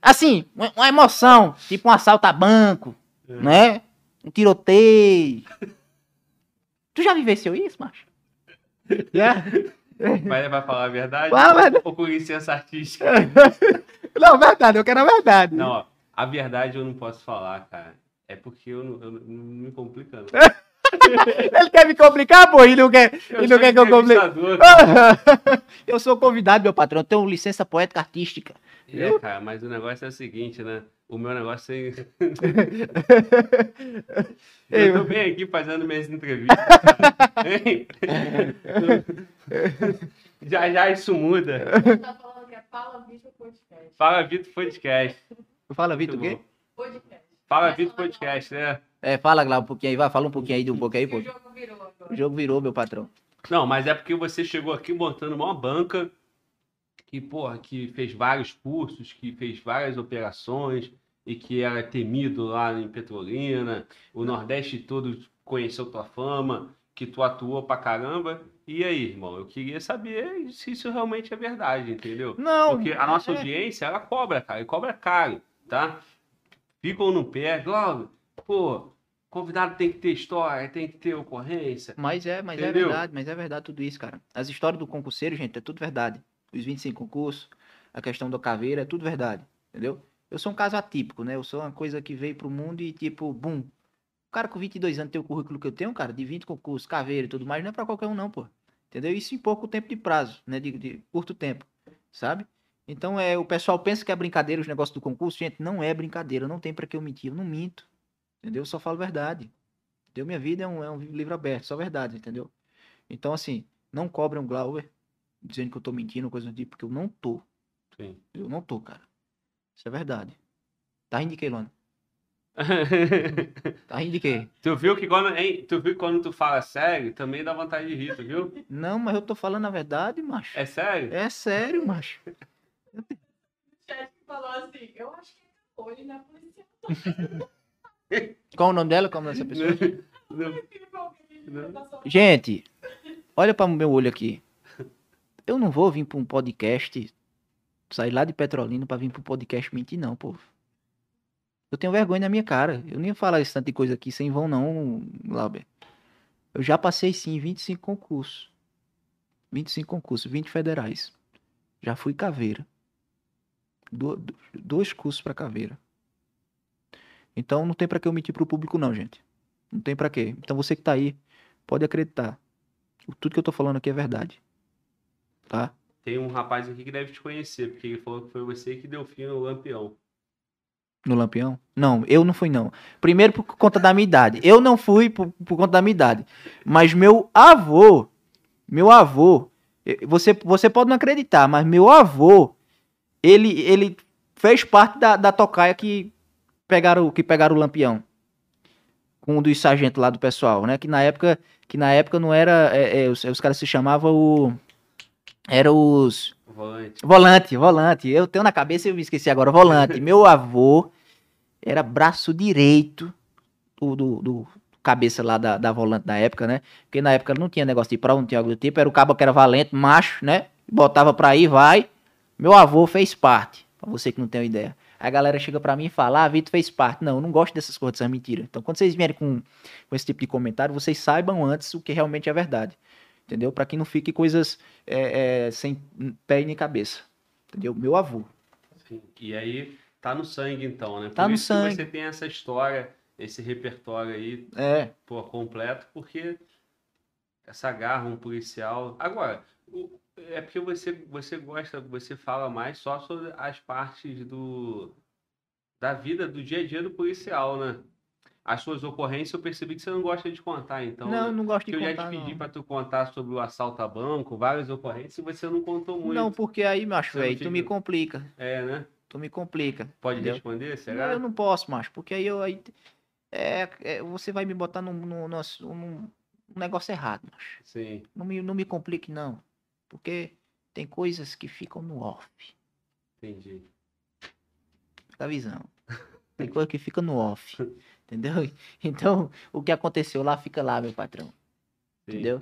Assim, uma, uma emoção, tipo um assalto a banco, É. né? Um tiroteio. Tu já vivenciou isso, macho? Já? Mas vai falar a verdade? Fala a verdade. Ou com licença artística? Não, verdade, eu quero a verdade. Não, ó, a verdade eu não posso falar, cara. É porque eu não, eu não me complica, não. Ele quer me complicar, pô, e não quer, Eu e não quer que eu complique. eu sou convidado, meu patrão, eu tenho licença poética artística. É, cara, mas o negócio é o seguinte, né? O meu negócio é. Eu tô bem aqui fazendo minhas entrevistas. já já isso muda. A gente tá falando que é Fala Vitor Podcast. Fala Vitor Podcast. Fala, Vitor, o quê? Podcast. Fala Essa Vitor é Podcast, né? É, fala lá um pouquinho aí, vai, fala um pouquinho aí de um pouco aí, pô. o jogo virou agora. O jogo virou, meu patrão. Não, mas é porque você chegou aqui montando uma banca que, porra, que fez vários cursos, que fez várias operações e que era temido lá em Petrolina. O Nordeste todo conheceu tua fama, que tu atuou pra caramba. E aí, irmão, eu queria saber se isso realmente é verdade, entendeu? Não, Porque a nossa é- audiência, ela cobra, cara, e cobra caro, tá? Ficam no pé, logo, pô, convidado tem que ter história, tem que ter ocorrência. Mas é, mas é Entendeu? verdade, mas é verdade tudo isso, cara. As histórias do concurseiro, gente, é tudo verdade. Os 25 concursos, a questão da caveira, é tudo verdade, entendeu? Eu sou um caso atípico, né? Eu sou uma coisa que veio pro mundo e, tipo, bum. O cara com 22 anos tem o currículo que eu tenho, cara, de 20 concursos, caveira e tudo mais, não é pra qualquer um, não, pô. Entendeu? Isso em pouco tempo de prazo, né? De, de curto tempo, sabe? Então, é, o pessoal pensa que é brincadeira os negócios do concurso. Gente, não é brincadeira, não tem pra que eu mentir, eu não minto. Entendeu? Eu só falo verdade. Entendeu? Minha vida é um, é um livro aberto, só verdade, entendeu? Então, assim, não cobrem um Glauber dizendo que eu tô mentindo, coisa do tipo, porque eu não tô. Sim. Eu não tô, cara. Isso é verdade. Tá rindo de quê? Tá rindo de quê? Tu viu que quando, hein, tu viu quando tu fala sério, também dá vontade de rir, tu viu? Não, mas eu tô falando a verdade, macho. É sério? É sério, macho. Falou assim, eu acho que hoje na polícia Qual o nome dela? Qual o nome dessa pessoa? Não, não. não. Gente, olha para o meu olho aqui. Eu não vou vir para um podcast, sair lá de Petrolina para vir para um podcast mentir, não, pô. Eu tenho vergonha na minha cara. Eu nem ia falar esse tanto de coisa aqui sem vão, não, Lauber. Eu já passei sim em 25 concursos. 25 concursos, 20 federais. Já fui caveira. Do- do- dois cursos para caveira. Então não tem para que eu mentir pro público, não, gente. Não tem pra quê. Então você que tá aí, pode acreditar. O- Tudo que eu tô falando aqui é verdade. Tá? Tem um rapaz aqui que deve te conhecer, porque ele falou que foi você que deu fim no Lampião. No Lampião? Não, eu não fui, não. Primeiro por conta da minha idade. Eu não fui por, por conta da minha idade. Mas meu avô, meu avô, eh, você, você pode não acreditar, mas meu avô, ele, ele fez parte da, da tocaia que pegaram, que pegaram o Lampião. com um dos sargentos lá do pessoal, né? Que na época, que na época não era. é, é, os, os caras se chamavam o. Era os. Volante. Volante, volante. Eu tenho na cabeça e eu me esqueci agora. Volante. Meu avô era braço direito do, do, do cabeça lá da, da volante da época, né? Porque na época não tinha negócio de prova, não tinha algo do tipo. Era o cabo que era valente, macho, né? Botava pra ir, vai. Meu avô fez parte. Pra você que não tem uma ideia. A galera chega pra mim e fala, ah, Vitor fez parte. Não, eu não gosto dessas coisas, dessas mentiras. Então, quando vocês vierem com, com esse tipo de comentário, vocês saibam antes o que realmente é verdade. Entendeu? Pra que não fique coisas é, é, sem pé e nem cabeça. Entendeu? Meu avô. Sim. E aí, tá no sangue então, né? Tá Por no isso que sangue. você tem essa história, esse repertório aí, É, pô, completo, porque essa garra, um policial. Agora, o- é porque você, você gosta, você fala mais só sobre as partes do da vida, do dia a dia do policial, né? As suas ocorrências eu percebi que você não gosta de contar, então. não, né? não gosto de Porque eu já contar, te pedi não. pra tu contar sobre o assalto a banco, várias ocorrências, e você não contou muito. Não, porque aí, macho, não velho, tu me complica. É, né? Tu me complica. Pode entendeu? responder, Não, será? eu não posso, macho, porque aí eu aí é, é, você vai me botar num, num, num, num negócio errado, macho. Sim. Não me, não me complique, não. Porque tem coisas que ficam no off. Entendi. Fica a visão. Tem coisa que fica no off. Entendeu? Então, o que aconteceu lá, fica lá, meu patrão. Sim. Entendeu?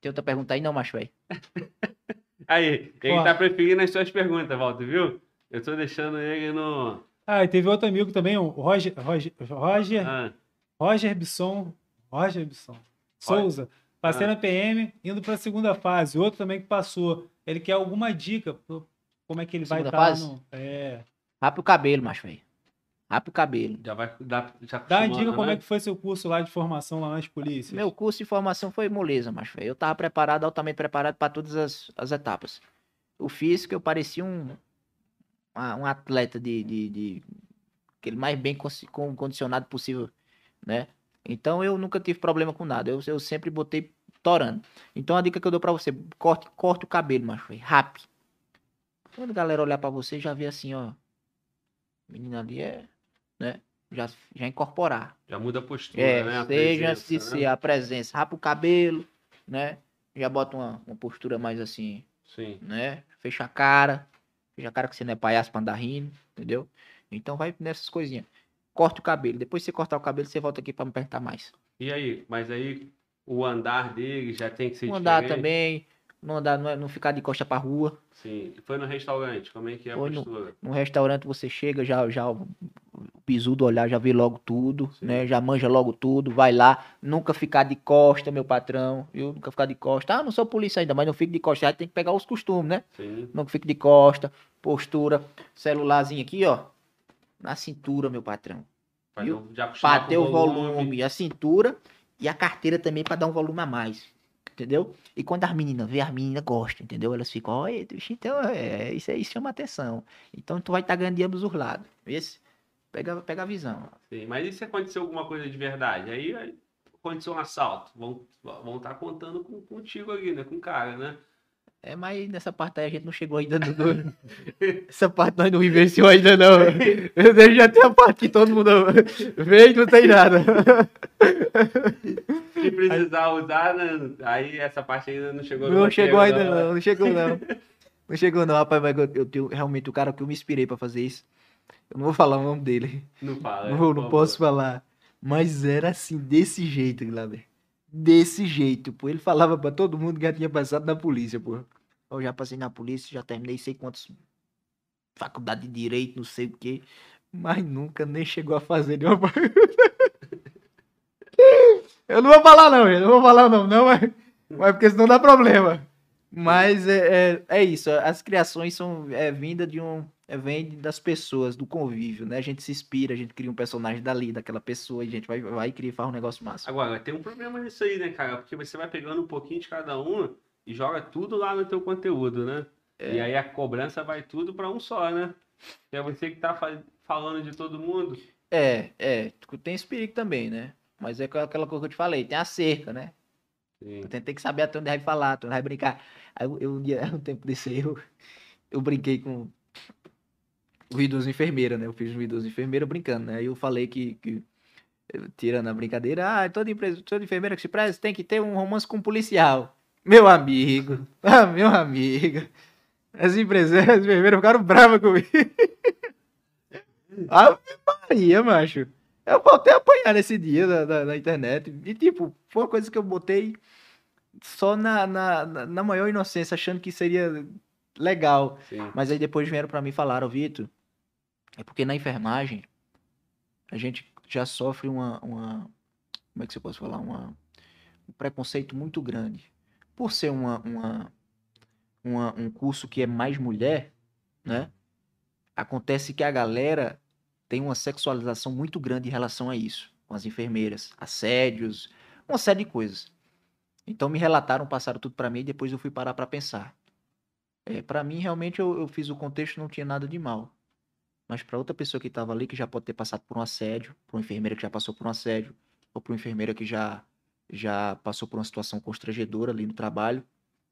Tem outra pergunta aí, não, macho, velho? Aí, ele Ó. tá preferindo as suas perguntas, Walter, viu? Eu tô deixando ele no. Ah, e teve outro amigo também, o Roger, Roger, Roger, Ah, Roger Bisson, Roger Bisson, Souza. Passei Ah. na PM, indo para a segunda fase. Outro também que passou. Ele quer alguma dica, pro- como é que ele vai Segunda estar fase? no... É. Rapa o cabelo, macho, velho. Rapa o cabelo. já vai dar. Já Dá uma dica como né? é que foi seu curso lá de formação lá nas polícias. Meu curso de formação foi moleza, macho, velho. Eu tava preparado, altamente preparado para todas as, as etapas. O físico, eu parecia um, uma- um atleta de, de, de- aquele mais bem condicionado possível, né? Então eu nunca tive problema com nada. Eu, eu sempre botei torando. Então a dica que eu dou pra você, corte, corte o cabelo, macho. Rápido. Quando a galera olhar pra você, já vê assim, ó. Menina ali é, né? Já, já incorporar. Já muda a postura, É, né? A seja se presença, ser a presença. Rapa o cabelo, né? Já bota uma, uma postura mais assim, Sim. né? Fecha a cara. Fecha a cara que você não é palhaço pra andar rindo, entendeu? Então vai nessas coisinhas. Corta o cabelo. Depois você cortar o cabelo, você volta aqui pra me apertar mais. E aí? Mas aí o andar dele já tem que ser andar diferente? também. Não andar, não, é- não ficar de costa pra rua. Sim. Foi no restaurante, como é que é a Foi no- postura? Num restaurante você chega, já, já o do olhar já vê logo tudo, Sim. né? Já manja logo tudo, vai lá, nunca ficar de costa, meu patrão, viu? Nunca ficar de costa. Ah, não sou polícia ainda, mas não fico de costa. Aí tem que pegar os costumes, né? Sim. Não fique de costa, postura, celularzinho aqui, ó, na cintura, meu patrão. Pra com o volume, a cintura e a carteira também pra dar um volume a mais. Entendeu? E quando as meninas vê, as meninas gostam, entendeu? Elas ficam, olha, então é, isso aí chama atenção. Então tu vai estar ganhando de ambos os lados. Esse, pega, pega a visão. Sim, mas e se aconteceu alguma coisa de verdade? Aí, aí aconteceu um assalto. Vão vão estar contando com, contigo ali, né? Com o cara, né? É, mas nessa parte aí a gente não chegou ainda no. no- Essa parte nós não vivenciou ainda, não. Eu já tem a parte que todo mundo veio e não tem nada. Se precisar usar, né? Aí essa parte ainda não chegou Não chegou ainda, não. Não chegou, não. Não chegou, não, rapaz. Mas eu, eu tenho realmente o cara que eu me inspirei pra fazer isso. Eu não vou falar o nome dele. Não fala. Não, não posso falar. Mas era assim, desse jeito, Glauber. Desse jeito, pô. Ele falava pra todo mundo que já tinha passado na polícia, pô. Eu já passei na polícia, já terminei sei quantos faculdade de direito, não sei o quê. Mas nunca nem chegou a fazer nenhuma Eu não vou falar não, gente. Não vou falar não, não, mas, mas porque senão dá problema. Mas é, é, é isso, as criações são é, vinda de um. É, vem das pessoas, do convívio, né? A gente se inspira, a gente cria um personagem dali, daquela pessoa, e a gente vai, vai e cria e faz um negócio massa. Agora, tem um problema nisso aí, né, cara? Porque você vai pegando um pouquinho de cada um e joga tudo lá no teu conteúdo, né? É. E aí a cobrança vai tudo pra um só, né? Que é você que tá fa- falando de todo mundo. É, é, tem esse perigo também, né? Mas é aquela coisa que eu te falei, tem a cerca, né? Sim. Tem, tem que saber até onde vai falar, até onde vai brincar. Aí eu, eu um tempo desse eu, eu brinquei com o idoso enfermeira, né? Eu fiz um idoso enfermeira brincando, né? Aí eu falei que, que tirando a brincadeira, ah, toda empresa, toda enfermeira que se presta tem que ter um romance com um policial. Meu amigo, ah, meu amigo. As empresas, as enfermeiras ficaram bravas comigo. Ave Maria, macho. Eu voltei a apanhar nesse dia da, da, da internet. E, tipo, foi uma coisa que eu botei só na, na, na- na maior inocência, achando que seria legal. Sim. Mas aí depois vieram pra mim e falaram, Vitor, é porque na enfermagem a gente já sofre uma, uma como é que você pode falar, uma, um preconceito muito grande. Por ser uma, uma, uma- um curso que é mais mulher, né? Acontece que a galera tem uma sexualização muito grande em relação a isso, com as enfermeiras, assédios, uma série de coisas. Então me relataram, passaram tudo pra mim e depois eu fui parar pra pensar. É, para mim, realmente, eu, eu fiz o contexto, não tinha nada de mal. Mas para outra pessoa que estava ali, que já pode ter passado por um assédio, para uma enfermeira que já passou por um assédio, ou para uma enfermeira que já, já passou por uma situação constrangedora ali no trabalho,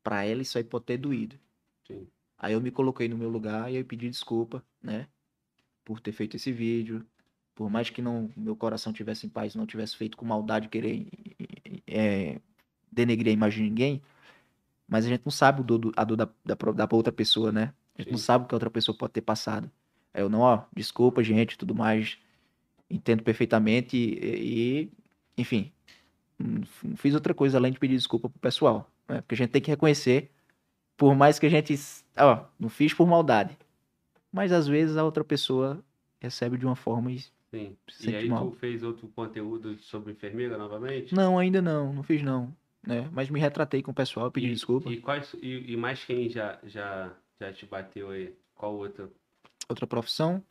para ela isso aí pode ter doído. Sim. Aí eu me coloquei no meu lugar e eu pedi desculpa, né? Por ter feito esse vídeo. Por mais que não meu coração tivesse em paz, não tivesse feito com maldade querer é, denegrir a imagem de ninguém, mas a gente não sabe o dor do- a dor da, da, da outra pessoa, né? A gente não Sim. sabe o que a outra pessoa pode ter passado. Aí eu não, ó, desculpa, gente, tudo mais. Entendo perfeitamente e, e, enfim, não fiz outra coisa além de pedir desculpa pro pessoal, né? Porque a gente tem que reconhecer, por mais que a gente, ó, não fiz por maldade, mas às vezes a outra pessoa recebe de uma forma e Sim. Se E aí mal. tu fez outro conteúdo sobre enfermeira novamente? não, ainda não, não fiz não, né? Mas me retratei com o pessoal, pedi e, desculpa. E, quais, e, e mais quem já, já, já te bateu aí? Qual outro? Outra profissão?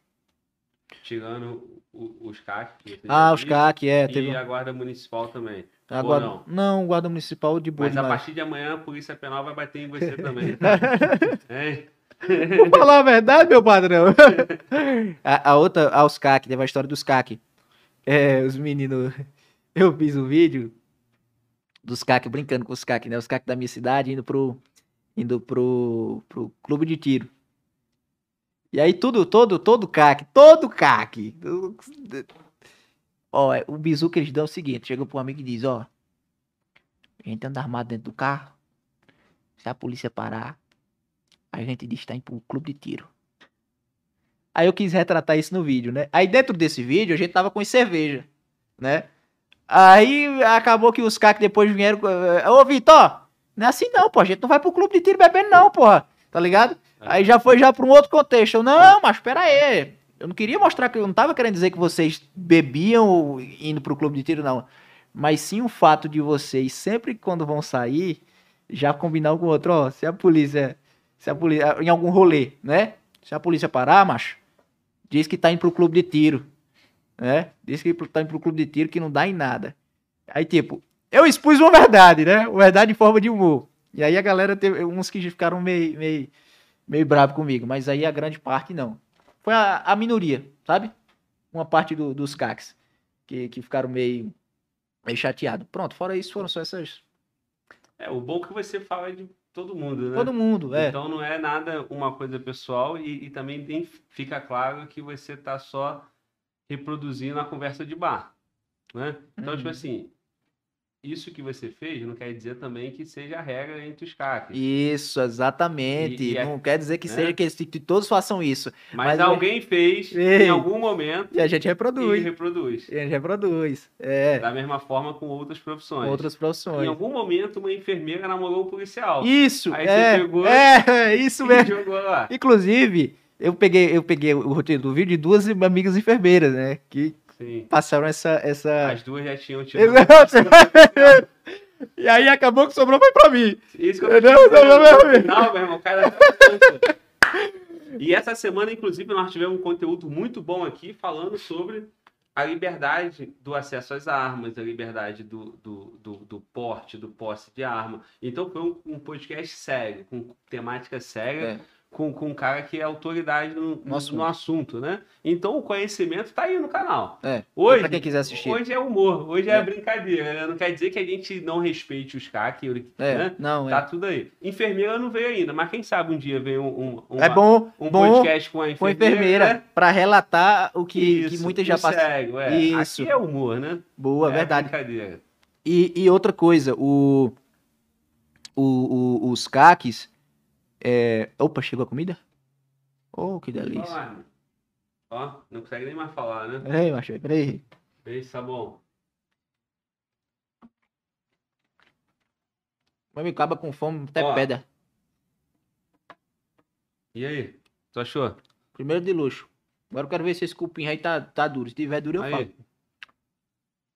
Tirando o- os CAC. Ah, os CAC, é, E teve a Guarda Municipal também. a guarda... não? não, guarda municipal de boa Mas a demais. partir de amanhã a Polícia Penal vai bater em você também. tá? Hein? Vou falar a verdade, meu padrão. a, a outra, ah, os CAC, teve a história dos CAC. É, os meninos. Eu fiz um vídeo dos CAC, brincando com os CAC, né? Os CAC da minha cidade indo pro. Indo pro, pro clube de tiro. E aí tudo, todo, todo CAC, todo CAC. Ó, o bizu que eles dão é o seguinte: chega pro amigo e diz, ó. A gente anda armado dentro do carro. Se a polícia parar, a gente diz que tá indo pro clube de tiro. Aí eu quis retratar isso no vídeo, né? Aí dentro desse vídeo a gente tava com cerveja, né? Aí acabou que os que depois vieram. Ô, Vitor, não é assim não, pô. A gente não vai pro clube de tiro bebendo, não, porra. Tá ligado? Aí já foi já pra um outro contexto. Eu, não, mas pera aí. Eu não queria mostrar que eu não tava querendo dizer que vocês bebiam indo pro clube de tiro, não. Mas sim o fato de vocês, sempre quando vão sair, já combinar com o outro, ó, se a polícia. Se a polícia. Em algum rolê, né? Se a polícia parar, macho, diz que tá indo pro clube de tiro. Né? Diz que tá indo pro clube de tiro que não dá em nada. Aí, tipo, eu expus uma verdade, né? Uma verdade em forma de humor. E aí a galera teve uns que ficaram meio, meio, meio bravo comigo, mas aí a grande parte não. Foi a, a minoria, sabe? Uma parte do- dos caques que, que ficaram meio, meio chateados. Pronto, fora isso, foram só essas. É, o bom que você fala de todo mundo, né? Todo mundo, é. Então não é nada uma coisa pessoal e, e também tem- fica claro que você tá só reproduzindo a conversa de bar, né? Então, Uhum. tipo assim, isso que você fez não quer dizer também que seja a regra entre os CACs. Isso, exatamente. E- e é- não quer dizer que né? seja que, que todos façam isso. Mas, mas- alguém fez Ei. em algum momento E a gente e reproduz. reproduz. E a gente reproduz. É. Da mesma forma com outras profissões. Outras Em profissões. algum momento, uma enfermeira namorou o policial. Isso, Aí você é, pegou é, é, isso mesmo. jogou lá. Inclusive, eu peguei, eu peguei o roteiro do vídeo de duas amigas enfermeiras, né? Que Sim. passaram essa. essa... As duas já tinham tido. Exato. e aí acabou que sobrou foi pra mim. Isso que eu tô Não, meu irmão, cara. tá E essa semana, inclusive, nós tivemos um conteúdo muito bom aqui falando sobre a liberdade do acesso às armas, a liberdade do, do, do, do porte, do posse de arma. Então foi um, um podcast sério, com temática séria, É. com, com um cara que é autoridade no, No no, assunto. assunto, né? Então o conhecimento tá aí no canal. É. Hoje, pra quem quiser assistir. hoje é humor, hoje é, É. brincadeira, né? Não quer dizer que a gente não respeite os caras, que, É, né? não, Tá é. tudo aí. Enfermeira não veio ainda, mas quem sabe um dia vem um, um, uma- É bom, um bom podcast com a com a enfermeira. enfermeira né? pra relatar o que, que Isso, muitas já passaram. é. Isso. Aqui é humor, né? Boa, é verdade. brincadeira. E, e outra coisa, o, o, o- os caques. É... Opa, chegou a comida? Oh, que delícia. Falar. Ó, não consegue nem mais falar, né? Peraí, macho, peraí. Tá bom. Mas me acaba com fome, até Ó. pedra. E aí? Tu achou? Primeiro de luxo. Agora eu quero ver se esse cupim aí tá, tá duro. Se tiver duro, eu falo. Aí.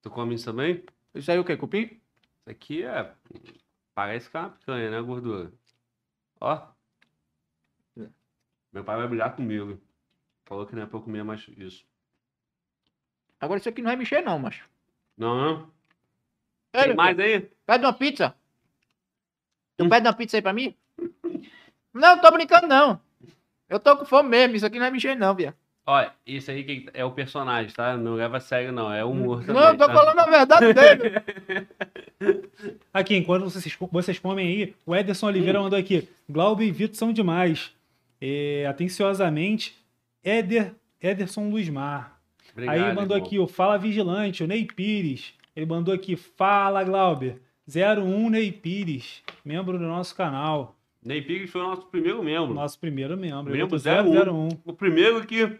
Tu come isso também? Isso aí é o quê? Cupim? Isso aqui é. Parece que é uma picanha, né, gordura? Ó. Meu pai vai brigar comigo. Falou que não é pra eu comer mais isso. Agora isso aqui não vai mexer, não, macho. Não, não? Ei, Tem mais aí? Pede uma pizza. Tu Hum. pede uma pizza aí pra mim? Não, tô brincando, não. Eu tô com fome mesmo. Isso aqui não vai mexer, não, viado. Olha, isso aí que é o personagem, tá? Não leva a sério, não. É humor também. Não, eu tô tá? falando a verdade dele. Aqui, enquanto vocês, vocês comem aí, o Ederson Oliveira mandou aqui. Glauber e Vitor são demais. É, atenciosamente, Eder, Ederson Luizmar. Obrigado, aí mandou irmão. aqui o Fala Vigilante, o Ney Pires. Ele mandou aqui, Fala Glauber. 01 Ney Pires, membro do nosso canal. Ney Pires foi o nosso primeiro membro. Nosso primeiro membro. Membro botou 01. 001. O primeiro que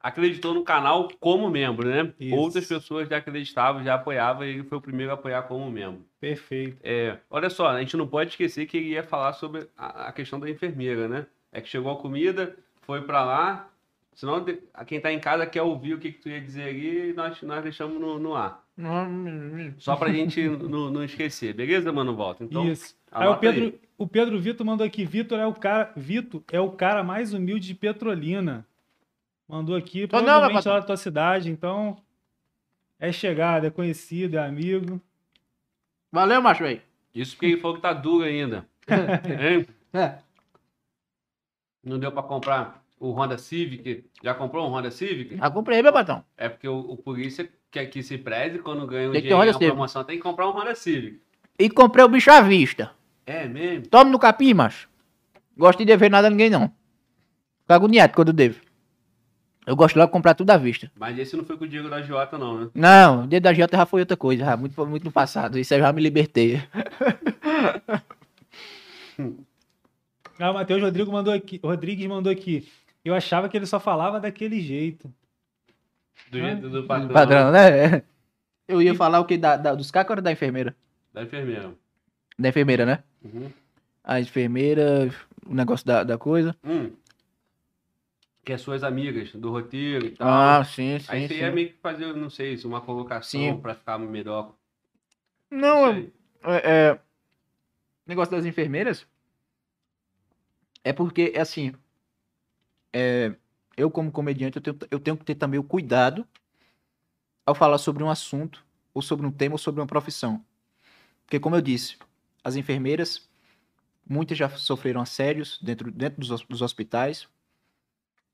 acreditou no canal como membro, né? Isso. Outras pessoas já acreditavam, já apoiavam, e ele foi o primeiro a apoiar como membro. Perfeito. É, olha só, a gente não pode esquecer que ele ia falar sobre a, a questão da enfermeira, né? É que chegou a comida, foi pra lá, senão quem tá em casa quer ouvir o que, que tu ia dizer ali e nós, nós deixamos no, no ar. Só pra gente não, esquecer, beleza, mano? Volta. Então, Isso. Aí o Pedro, aí. o Pedro Vitor mandou aqui. Vitor é o cara, Vitor é o cara mais humilde de Petrolina. Mandou aqui, Tô não, provavelmente rapaz. lá da tua cidade, então é chegado, é conhecido, é amigo. Valeu, macho, aí. Isso porque ele falou que tá duro ainda. Hein? É. Não deu pra comprar o Honda Civic. Já comprou um Honda Civic? Já comprei, meu patrão. É porque o, o polícia quer que se preze quando ganha um Tem que ter dinheiro Honda na Civic. promoção, tem que comprar um Honda Civic. E comprei o bicho à vista. É mesmo? Tome no capim, macho. Gosto de dever nada a ninguém, não. Fico agoniado quando devo. Eu gosto logo de comprar tudo à vista. Mas esse não foi com o Diego da Jota, não, né? Não, o dia da Jota já foi outra coisa, já, muito, muito no passado. Isso eu já me libertei. Ah, o Matheus Rodrigo mandou aqui, Rodrigues mandou aqui. Eu achava que ele só falava daquele jeito. Do Ah, jeito do patrão. Padrão, né? Eu ia falar o que? Da, da- dos cacos ou da enfermeira? Da enfermeira. Da enfermeira, né? Uhum. A enfermeira, o negócio da, da coisa. Hum. Que é suas amigas, do roteiro e tal. Ah, sim, sim. Aí você sim. ia meio que fazer, não sei, se uma colocação pra ficar melhor. Não, é, é, o negócio das enfermeiras é porque, é assim, é, eu como comediante, eu tenho, eu tenho que ter também o cuidado ao falar sobre um assunto, ou sobre um tema, ou sobre uma profissão. Porque, como eu disse, as enfermeiras, muitas já sofreram assédios dentro, dentro dos, dos hospitais,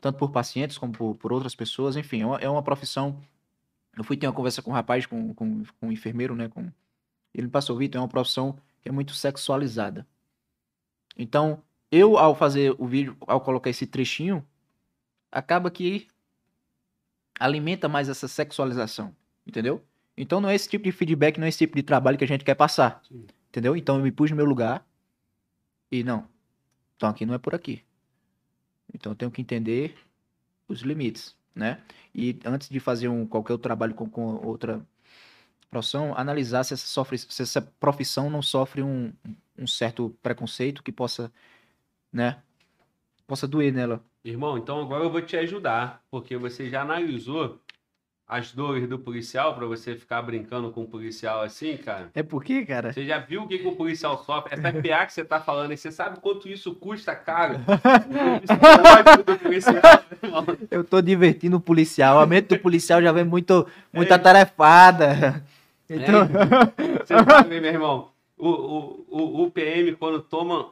tanto por pacientes como por, por outras pessoas, enfim, é uma, é uma profissão. Eu fui ter uma conversa com um rapaz, com, com, com um enfermeiro, né, com, ele me passou, Vitor, é uma profissão que é muito sexualizada. Então, eu, ao fazer o vídeo, ao colocar esse trechinho, acaba que alimenta mais essa sexualização, entendeu? Então, não é esse tipo de feedback, não é esse tipo de trabalho que a gente quer passar, Sim. entendeu? Então, eu me pus no meu lugar e não, então aqui não é por aqui. Então, eu tenho que entender os limites, né? E antes de fazer um, qualquer trabalho com, com outra profissão, analisar se essa, sofre, se essa profissão não sofre um, um certo preconceito que possa, né, possa doer nela. Irmão, então agora eu vou te ajudar, porque você já analisou as dores do policial pra você ficar brincando com o policial assim, cara? É porque, cara? Você já viu o que, que o policial sofre? Essa PA que você tá falando aí, você sabe quanto isso custa caro? Irmão. Eu tô divertindo o policial, a mente do policial já vem muito, muito É. atarefada. Então, Você sabe, meu irmão, o, o, o, o PM, quando toma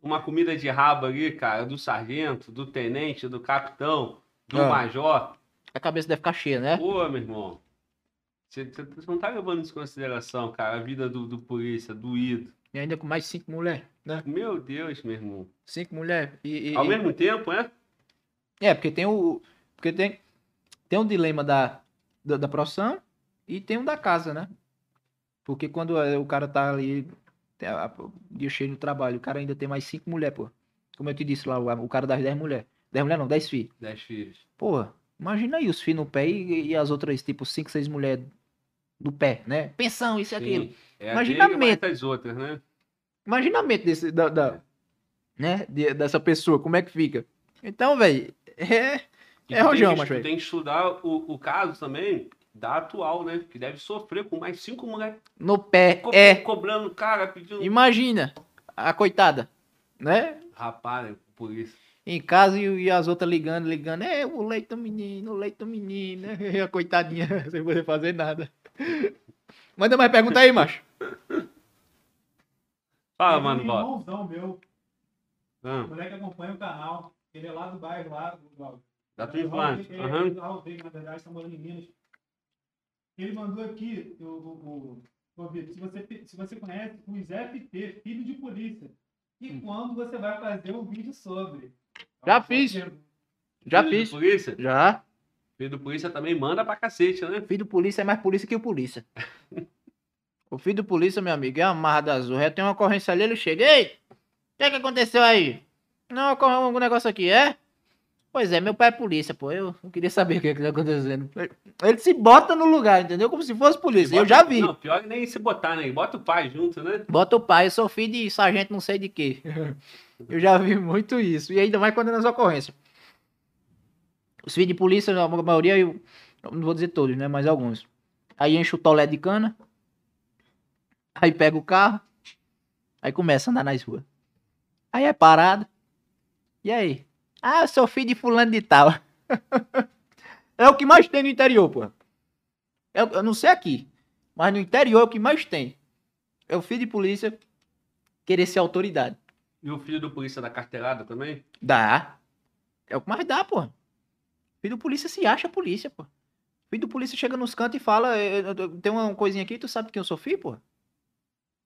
uma comida de rabo ali, cara, do sargento, do tenente, do capitão, do Ah. major. A cabeça deve ficar cheia, né? Pô, meu irmão. Você, não tá levando isso em consideração, cara, a vida do, do polícia, do ido. E ainda com mais cinco mulheres, né? Meu Deus, meu irmão. Cinco mulheres. E, e- Ao e- mesmo tempo, né? É, porque tem o. Porque tem, tem um dilema da, da, da profissão e tem um da casa, né? Porque quando é, o cara tá ali, dia cheio no trabalho, o cara ainda tem mais cinco mulheres, pô. Como eu te disse lá, o, o cara das dez mulheres. Dez mulheres não, dez filhos. Dez filhos. Porra, imagina aí os filhos no pé e, e as outras, tipo, cinco, seis mulheres do pé, né? Pensão, isso e aquilo. É Imagina a mente. das outras, né? Imagina a mente desse, da, da- né? de- dessa pessoa, como é que fica. Então, velho, é. E É rojão, tem que, mas, velho. tem que estudar o, o caso também da atual, né? Que deve sofrer com mais cinco mulheres No pé, co- é. cobrando cara, pedindo. Imagina a coitada, né? Rapaz, por isso. Em casa e, e as outras ligando, ligando. É, o leite do menino, o leite do menino. E a coitadinha, sem poder fazer nada. Manda mais pergunta aí, macho. Fala, mano, um Bob. irmãozão meu, Ah, o moleque acompanha o canal. Ele é lá do bairro, lá do. da tua Ele é infância. Ele Aham. é na verdade, está morando em Minas. Ele mandou aqui, o, o, o, se você, se você conhece os FP, filho de polícia. E quando você vai fazer um vídeo sobre? Já fiz. Já fiz. polícia? Já. Filho do polícia também manda pra cacete, né? Filho do polícia é mais polícia que o polícia. o filho do polícia, meu amigo, é amarrado azul. Já tem uma ocorrência ali, ele chega. Ei, o que, que aconteceu aí? Não, ocorreu algum negócio aqui, é? Pois é, meu pai é polícia, pô. Eu não queria saber o que, que tá acontecendo. Ele se bota no lugar, entendeu? Como se fosse polícia. Eu Bota- já vi. Não, pior que nem se botar, né? Bota o pai junto, né? Bota o pai, eu sou filho de sargento não sei de quê. Eu já vi muito isso. E ainda mais quando é nas ocorrências. Os filhos de polícia, a maioria, eu não vou dizer todos, né? Mas alguns. Aí enche o tolé de cana. Aí pega o carro. Aí começa a andar nas ruas. Aí é parado. E aí? Ah, eu sou filho de fulano de tal. é o que mais tem no interior, pô. Eu, eu não sei aqui. Mas no interior é o que mais tem. É o filho de polícia querer ser autoridade. E o filho do polícia da carteirada também? Dá. É o que mais dá, pô. Filho do polícia se acha polícia, pô. Filho do polícia chega nos cantos e fala, "Eh, eh, eh, tem uma coisinha aqui, tu sabe quem eu sou filho, pô?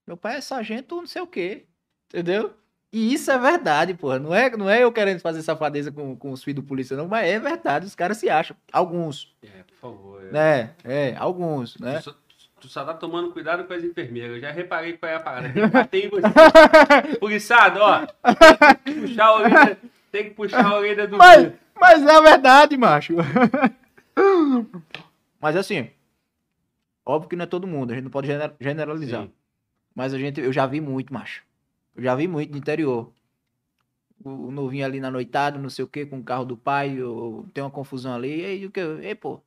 Meu pai é sargento não sei o quê. Entendeu? E isso é verdade, pô. Não é, não é eu querendo fazer safadeza com, com os filhos do polícia, não, mas é verdade. Os caras se acham. Alguns, É, por favor. é. né? É, alguns, né? Só, tu só tá tomando cuidado com as enfermeiras. Eu já reparei qual é a parada. Tem que bater em você. Policiado, ó. Tem que puxar a orelha, tem que puxar a orelha do Mas, filho. mas é verdade, macho. mas assim, óbvio que não é todo mundo, a gente não pode gener- generalizar. Sim. Mas a gente, eu já vi muito, macho. Eu já vi muito no interior. O, o novinho ali na noitada, não sei o que, com o carro do pai, ou tem uma confusão ali. E aí, o que? Ei, pô,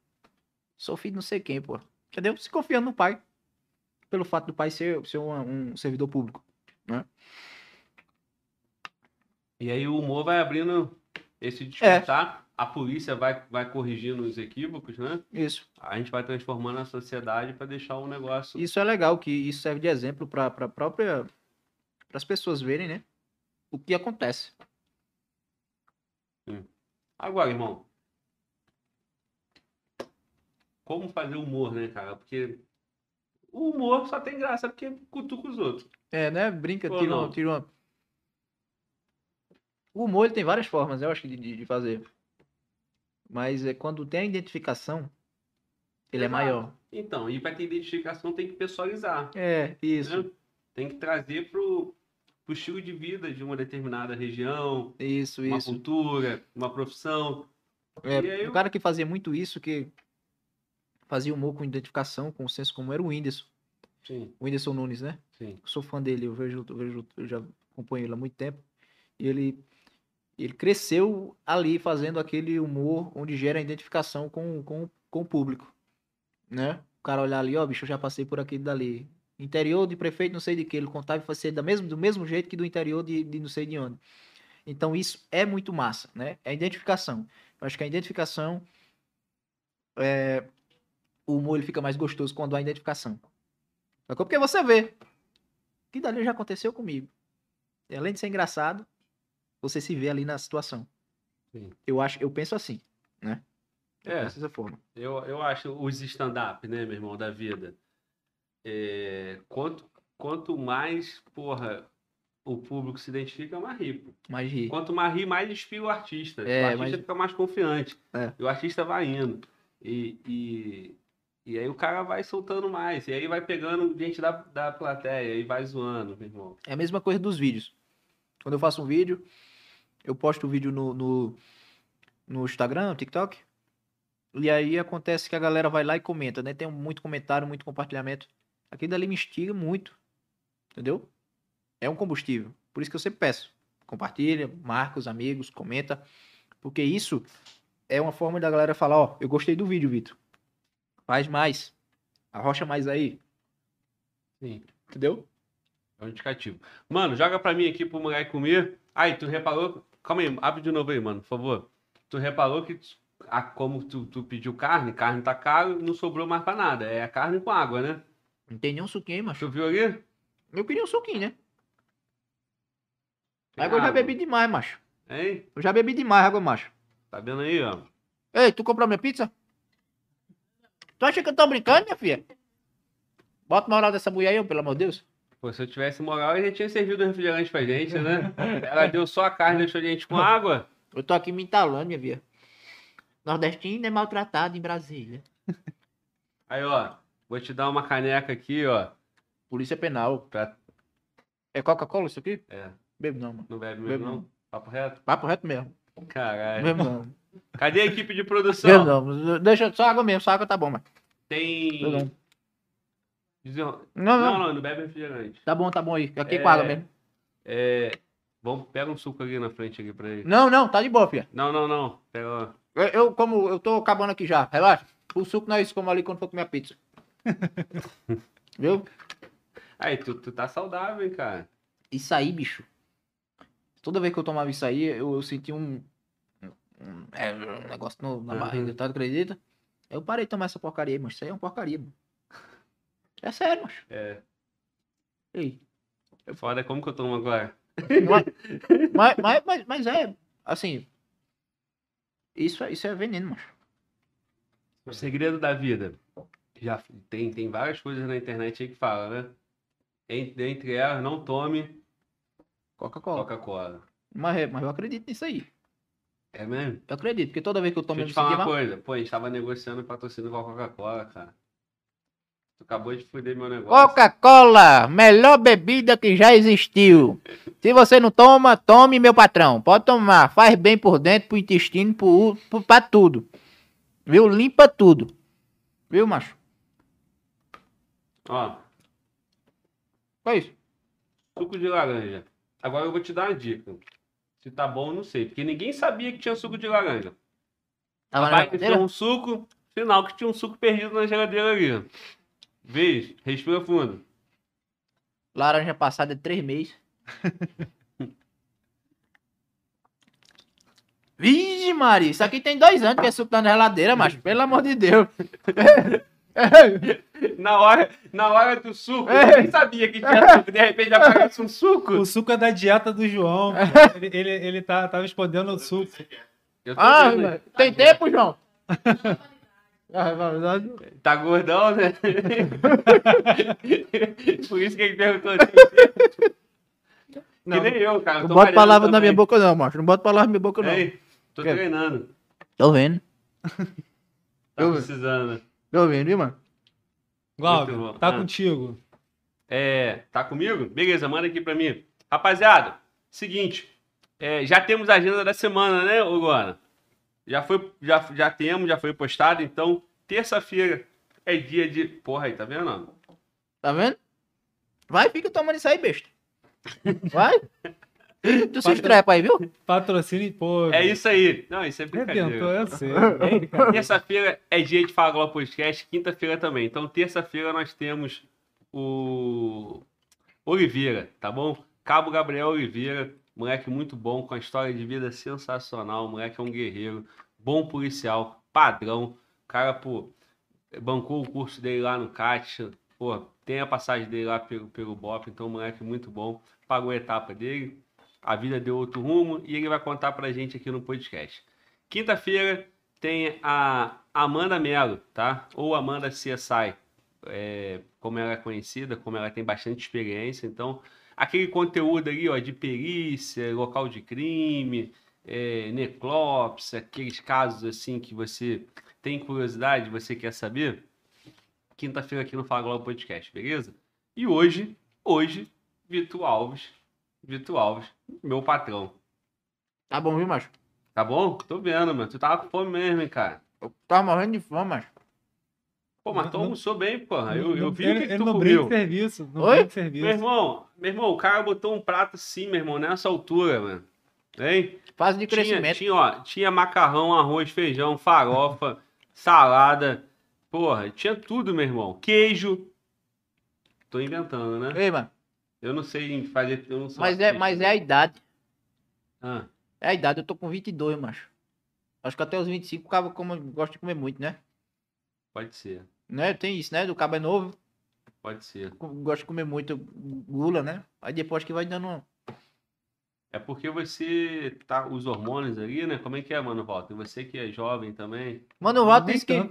sou filho de não sei quem, pô. Entendeu? Se confiando no pai. Pelo fato do pai ser, ser um, um servidor público. E aí o humor vai abrindo esse É. despertar. A polícia vai, vai corrigindo os equívocos, né? Isso. A gente vai transformando a sociedade para deixar o negócio. Isso é legal, que isso serve de exemplo para para própria para as pessoas verem, né? O que acontece. Agora, irmão. Como fazer humor, né, cara? Porque o humor só tem graça porque cutuca os outros. É, né? Brinca, Ou tira, uma, tira uma. O humor ele tem várias formas, eu acho, de, de fazer. Mas é quando tem a identificação, ele é Exato. maior. Então, e para ter identificação tem que pessoalizar. É, isso. né? Tem que trazer pro, pro estilo de vida de uma determinada região, Isso, uma isso. cultura, uma profissão. É, aí o eu- cara que fazia muito isso, que fazia humor com identificação, com senso comum, era o Whindersson. Sim, O Whindersson Nunes, né? sim. Eu sou fã dele, eu vejo, eu vejo, eu já acompanho ele há muito tempo. E ele, ele cresceu ali fazendo aquele humor onde gera identificação com, com, com o público, né? O cara olhar ali, ó, bicho, eu já passei por aquilo dali. Interior de prefeito, não sei de que, ele contava e fazia da mesmo, do mesmo jeito que do interior de, de não sei de onde. Então isso é muito massa, né? É a identificação. Eu acho que a identificação é, o humor ele fica mais gostoso quando há identificação. Sacou? Porque você vê que dali já aconteceu comigo. E além de ser engraçado, você se vê ali na situação. Sim. Eu acho, eu penso assim, né? Eu É. dessa forma. Eu, eu acho os stand-up, né, meu irmão, da vida. é, quanto, quanto mais, porra, o público se identifica, mais rico. Mas rir. Quanto mais ri, mais inspira o artista. É, o artista mas- fica mais confiante. É. E o artista vai indo. E, e, e aí o cara vai soltando mais. E aí vai pegando gente da, da plateia e vai zoando, meu irmão. É a mesma coisa dos vídeos. Quando eu faço um vídeo, eu posto o vídeo no, no, no Instagram, no TikTok. E aí acontece que a galera vai lá e comenta, né? Tem muito comentário, muito compartilhamento. Aquilo dali me instiga muito. Entendeu? É um combustível. Por isso que eu sempre peço. Compartilha, marca os amigos, comenta. Porque isso é uma forma da galera falar, ó, eu gostei do vídeo, Vitor. Faz mais. Arrocha mais aí. Sim. Entendeu? É um indicativo. Mano, joga pra mim aqui pro moleque comer. Aí, tu reparou. Calma aí, abre de novo aí, mano, por favor. Tu reparou que, a, como tu, tu pediu carne, carne tá caro, não sobrou mais pra nada. É a carne com água, né? Não tem nenhum suquinho aí, macho. Tu viu ali? Eu queria um suquinho, né? Tem Água eu já água. bebi demais, macho. Hein? Eu já bebi demais água, macho. Tá vendo aí, ó? Ei, tu comprou minha pizza? Tu acha que eu tô brincando, minha filha? Bota moral dessa mulher aí, pelo amor de Deus. Pô, se eu tivesse moral, ele já tinha servido um refrigerante pra gente, né? Ela deu só a carne, deixou a gente com água. Eu tô aqui me entalando, minha filha. Nordestino é maltratado em Brasília. Aí, ó, vou te dar uma caneca aqui, ó. Polícia Penal. Pra... É Coca-Cola isso aqui? É, Bebo não, mano. não bebe Bebe mesmo, não. não? Papo reto? Papo reto mesmo. Caralho. Não. Cadê a equipe de produção? não. Deixa só água mesmo, só água tá bom, mano. Tem. Não. Não, Não, não. não, não bebe refrigerante. Tá bom, tá bom aí. Aqui É. com água mesmo. É. Vamos, pega um suco ali na frente aqui pra ele. Não, não, tá de boa, filha. Não, não, não. Pega. Eu, eu, como eu tô acabando aqui já, relaxa. O suco nós como ali quando for comer a pizza. Viu? Aí, tu, tu tá saudável, hein, cara. Isso aí, bicho. Toda vez que eu tomava isso aí, eu, eu sentia um, um, é, um negócio no- na Uhum. barriga, tá? Acredita? Eu parei de tomar essa porcaria aí, mas isso aí é uma porcaria, mano. É sério, macho. É. Ei. É foda como que eu tomo agora. Mas, mas, mas, mas é, assim. Isso, é- isso é veneno, macho. O segredo da vida. Já tem, tem várias coisas na internet aí que fala, né? Entre, entre elas, não tome Coca-Cola. Coca-Cola. Mas, é- mas eu acredito nisso aí. É mesmo? Eu acredito, porque toda vez que eu tomo Deixa eu te falar uma coisa. Pô, a gente tava negociando patrocínio com a Coca-Cola, cara. Tu acabou de fuder meu negócio. Coca-Cola, melhor bebida que já existiu. Se você não toma, tome, meu patrão. Pode tomar. Faz bem por dentro, pro intestino, pro, pro, pra tudo. Viu? Limpa tudo. Viu, macho? Ó, Foi isso. suco de laranja. Agora eu vou te dar uma dica. Se tá bom, eu não sei. Porque ninguém sabia que tinha suco de laranja. Tava geladeira? tinha um suco, final que tinha um suco perdido na geladeira ali. Vês, respira fundo. Laranja passada de três meses. Vixe, Maria, isso aqui tem dois anos que é suco tá na geladeira, macho. Pelo amor de Deus. Na hora, na hora do suco, É. eu nem sabia que tinha suco. De repente aparece um suco. O suco é da dieta do João. pô. Ele, ele, ele tá, tava escondendo o suco. Eu tô Ah, vendo, mas tem tempo, João? Ah, na verdade, Tá gordão, né? Por isso que ele perguntou assim. Não. que nem eu, cara. eu Não tô bota malhando palavra na também. minha boca, não, macho. Não bota palavra na minha boca, não. Ei, tô Que? treinando. Tô vendo. Tá Eu- precisando. Vendo, viu, mano? Glauber, tá Ah. contigo. É, tá comigo? Beleza, manda aqui pra mim. Rapaziada, seguinte. é, já temos a agenda da semana, né, ô Luana? Já, foi, já, já temos, já foi postado. Então, terça-feira é dia de. Porra aí, tá vendo? Tá vendo? Vai, fica tomando isso aí, besta. Vai. Tu se estrepa aí, viu? Patrocínio, pô. É isso aí. Não, isso é brincadeira. Arrebentou, eu sei. Terça-feira é dia de Fala Globo Podcast, quinta-feira também. Então, terça-feira nós temos o Oliveira, tá bom? Cabo Gabriel Oliveira, moleque muito bom, com a história de vida sensacional. O moleque é um guerreiro, bom policial, padrão. O cara, pô, bancou o curso dele lá no CAT, pô, tem a passagem dele lá pelo, pelo BOP, então, moleque muito bom. pagou a etapa dele, a vida deu outro rumo e ele vai contar pra gente aqui no podcast. Quinta-feira tem a Amanda Mello, tá? Ou Amanda CSI, é, como ela é conhecida, como ela tem bastante experiência. Então, aquele conteúdo ali, ó, de perícia, local de crime, é, necrópsia, aqueles casos assim que você tem curiosidade, você quer saber, quinta-feira aqui no Fala Podcast, beleza? E hoje, hoje, Vitor Alves, Vitor Alves, meu patrão. Tá bom, viu, macho? Tá bom? Tô vendo, mano. Tu tava com fome mesmo, hein, cara. Eu tava morrendo de fome, macho. Pô, mas tu almoçou bem, porra. Eu, eu Não- vi ele, o que, que ele tu comeu. de serviço. Não Oi? serviço. Meu irmão, meu irmão, o cara botou um prato assim, meu irmão, nessa altura, mano. Hein? Fase de Tinha, crescimento. tinha, ó, tinha macarrão, arroz, feijão, farofa, salada. Porra, tinha tudo, meu irmão. Queijo. Tô inventando, né? Ei, mano. Eu não sei fazer. Eu não sou Mas é, mas é a idade. Ah, É a idade, eu tô com 22, macho. Acho que até os 25 o cabo como, gosta de comer muito, né? pode ser. né? Tem isso, né? Do cabo é novo, Pode ser. gosta de comer muito gula, né? Aí depois que vai dando. É porque você tá. Os hormônios ali, né? Como é que é, mano, Walter? Você que é jovem também. Mano, Walter Nem disse que...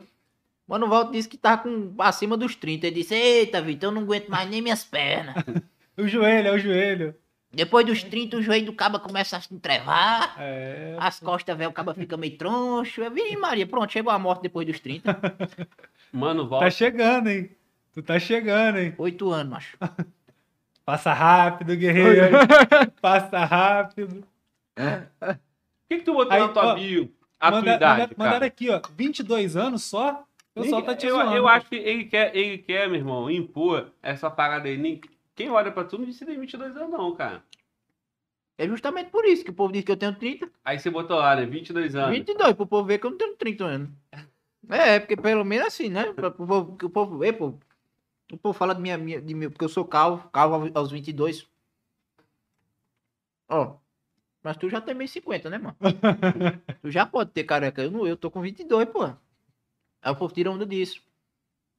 Mano, Walter disse que tá com acima dos 30. Ele disse, eita, Vitor, eu não aguento mais nem minhas pernas. O joelho, é o joelho. Depois dos 30, o joelho do cabo começa a se entrevar. É. As costas, velho, o cabo fica meio troncho. Eu vi, Maria, pronto, chegou a morte depois dos 30. Mano, Tá Walter. chegando, hein? Tu tá chegando, hein? Oito anos, macho. Passa rápido, guerreiro. Passa rápido. Por que, que tu botou Aí, na tua ó, bio a tua Manda- idade, manda- Mandaram aqui, ó. 22 anos só? O pessoal tá te eu, zoando. eu acho que ele quer, ele quer, meu irmão, impor essa parada aí. Quem olha pra tu não disse tem 22 anos, não, cara. É justamente por isso que o povo diz que eu tenho 30. Aí você botou lá, né? 22 anos. 22, pro povo ver que eu não tenho 30 anos. É, porque pelo menos assim, né? Pra- pro povo- que o povo vê, pô. O povo fala de minha, minha, de meu, porque eu sou calvo, calvo aos- aos 22. Ó, mas tu já tem meio 50, né, mano? tu já pode ter careca. Eu não, eu tô com 22, pô. Aí o povo tira onda disso.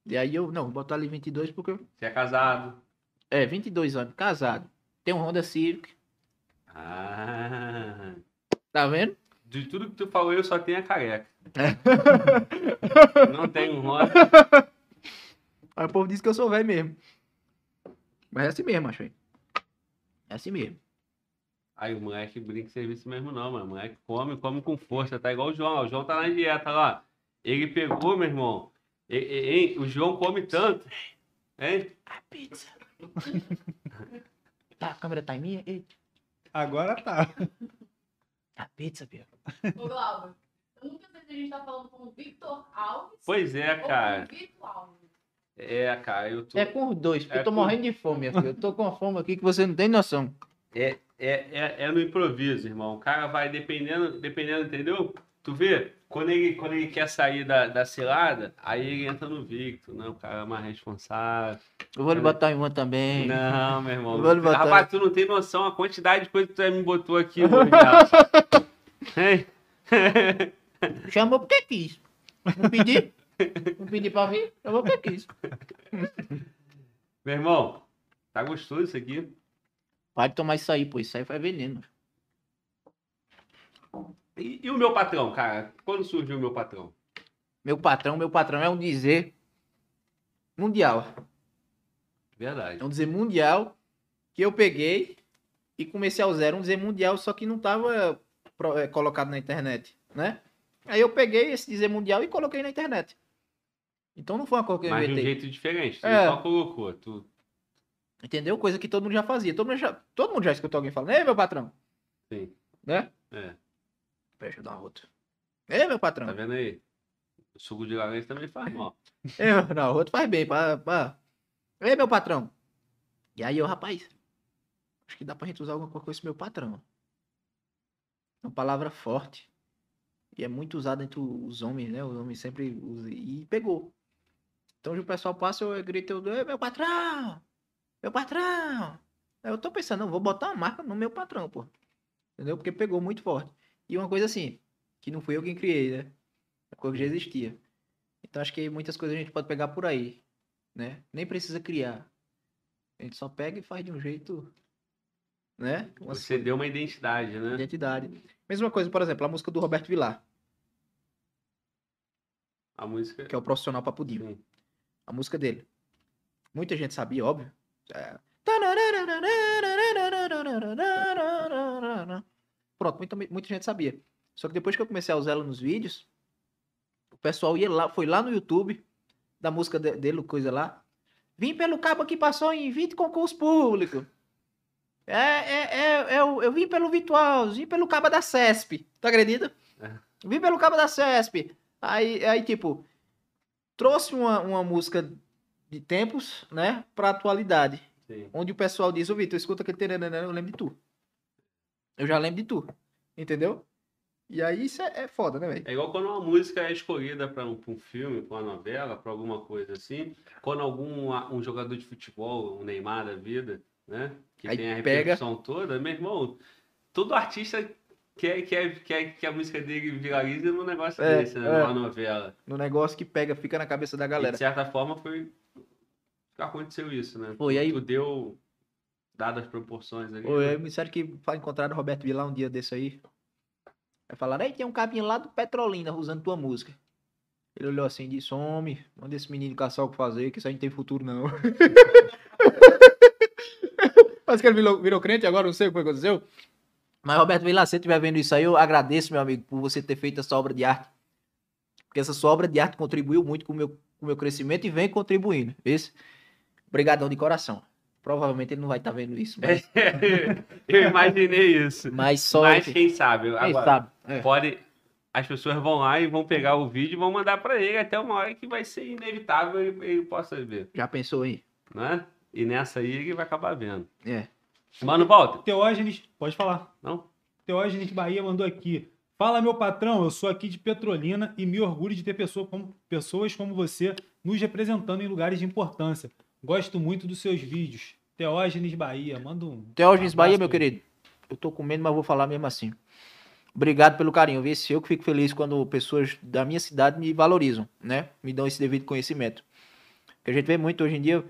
E aí eu, não, vou botar ali 22 porque. Você é casado. É, 22 anos, casado. Tem um Honda Civic, Ah. tá vendo? De tudo que tu falou, eu só tenho a careca. não tenho roda. Aí o povo diz que eu sou velho mesmo. Mas é assim mesmo, acho. aí. É assim mesmo. Aí o moleque brinca serviço mesmo, não, mano. O moleque come, come com força. Tá igual o João. O João tá na dieta lá. Ele pegou, meu irmão. E- e- hein? O João come tanto. Hein? A pizza. Tá, a câmera tá em minha? Eita. Agora tá. A pizza, Pia. Ô, Glauber, eu nunca sei se a gente tá falando com o Victor Alves Pois é, ou cara. com o Vitor Alves. É, cara, eu tô. É com os dois, porque É eu tô com- morrendo de fome, filha. Eu tô com uma fome aqui que você não tem noção. É, é, é, é no improviso, irmão. O cara vai dependendo, dependendo, entendeu? Tu vê? Quando ele, quando ele quer sair da, da cilada, aí ele entra no Victor, né? O cara é mais responsável. Eu vou lhe botar em uma também. Não, meu irmão. Vou lhe botar- Rapaz, tu não tem noção a quantidade de coisa que tu me botou aqui? Chamou porque quis. Não pedi. Não pedi pra vir, chamou porque quis. Meu irmão, tá gostoso isso aqui? Pode tomar isso aí, pô. Isso aí faz veneno. E, e o meu patrão, cara? Quando surgiu o meu patrão? Meu patrão, meu patrão é um dizer mundial. Verdade. É um dizer mundial que eu peguei e comecei a usar. Era um dizer mundial, só que não estava colocado na internet, né? Aí eu peguei esse dizer mundial e coloquei na internet. Então não foi uma coisa que eu Mas de um inventei. jeito diferente. Tu É. só colocou. Tu... Entendeu? Coisa que todo mundo já fazia. Todo mundo já, todo mundo já escutou alguém falando, ei, meu patrão. Sim. Né? É. Deixa eu dar uma outra. Ei, meu patrão. Tá vendo aí? O suco de laranja também faz mal. Ei, meu- não, outro faz bem. Pra, pra... Ei, meu patrão. E aí eu, rapaz, acho que dá pra gente usar alguma coisa com esse meu patrão. É uma palavra forte. E é muito usada entre os homens, né? Os homens sempre usam. E pegou. Então o pessoal passa, eu grito, eu, ei, meu patrão! Meu patrão! Eu tô pensando, não, vou botar uma marca no meu patrão, pô. Entendeu? Porque pegou muito forte. E uma coisa assim, que não fui eu quem criei, né? A coisa já existia. Então acho que muitas coisas a gente pode pegar por aí, né? Nem precisa criar. A gente só pega e faz de um jeito né? Uma Você deu uma identidade, né? identidade. Mesma coisa, por exemplo, a música do Roberto Vilar, A música. que é o profissional papudinho. Sim. A música dele. Muita gente sabia, óbvio. É. Pronto, muita, muita gente sabia. Só que depois que eu comecei a usar ela nos vídeos, o pessoal ia lá, foi lá no YouTube da música de- dele, coisa lá. Vim pelo cabo que passou em 20 concursos públicos. É, é, é, é, eu, eu vim pelo Virtual, vim pelo cabo da CESP. Tu acredita? É. Vim pelo cabo da CESP. Aí, aí tipo, trouxe uma, uma música de tempos, né, pra atualidade. Sim. Onde o pessoal diz, ô Vitor, escuta aquele tererê, eu lembro de tu. Eu já lembro de tu. Entendeu? E aí isso é, é foda, né, velho? É igual quando uma música é escolhida para um, pra um filme, para uma novela, para alguma coisa assim. Quando algum um jogador de futebol, um Neymar da vida, né? Que Aí tem a pega- repercussão toda, meu irmão, todo artista quer, quer, quer que a música dele viralize num negócio É, desse, né? é. Numa novela. No negócio que pega, fica na cabeça da E, galera. de certa forma foi. Aconteceu isso, né? Foi, aí- Tu deu. Dadas as proporções ali. Ô, né? me disseram que encontraram o Roberto Vilar um dia desse aí. Aí falaram, aí tem um cabinho lá do Petrolina usando tua música. Ele olhou assim e disse, homem, manda esse menino caçar o que fazer, que isso aí não tem futuro não. Parece que ele virou, virou crente agora, não sei o que foi que aconteceu. Mas, Roberto Vilar, se você estiver vendo isso aí, eu agradeço, meu amigo, por você ter feito essa obra de arte. Porque essa sua obra de arte contribuiu muito com o meu, com o meu crescimento e vem contribuindo. Esse, obrigadão de coração. Provavelmente ele não vai estar vendo isso, mas, Eu imaginei isso. mas só... Mas quem sabe? Quem Agora, sabe? É. pode. As pessoas vão lá e vão pegar o vídeo e vão mandar pra ele até uma hora que vai ser inevitável ele, ele possa ver, Já pensou aí? né? E nessa aí ele vai acabar vendo. É. Mano, volta. Teógenes, pode falar. Não? Teógenes Bahia mandou aqui. Fala, meu patrão, eu sou aqui de Petrolina e me orgulho de ter pessoa como- pessoas como você nos representando em lugares de importância. Gosto muito dos seus vídeos. Teógenes Bahia, manda um. Teógenes um Bahia, meu querido. Eu tô com medo, mas vou falar mesmo assim. Obrigado pelo carinho, viu? Se eu que fico feliz quando pessoas da minha cidade me valorizam, né? Me dão esse devido conhecimento. Porque a gente vê muito hoje em dia,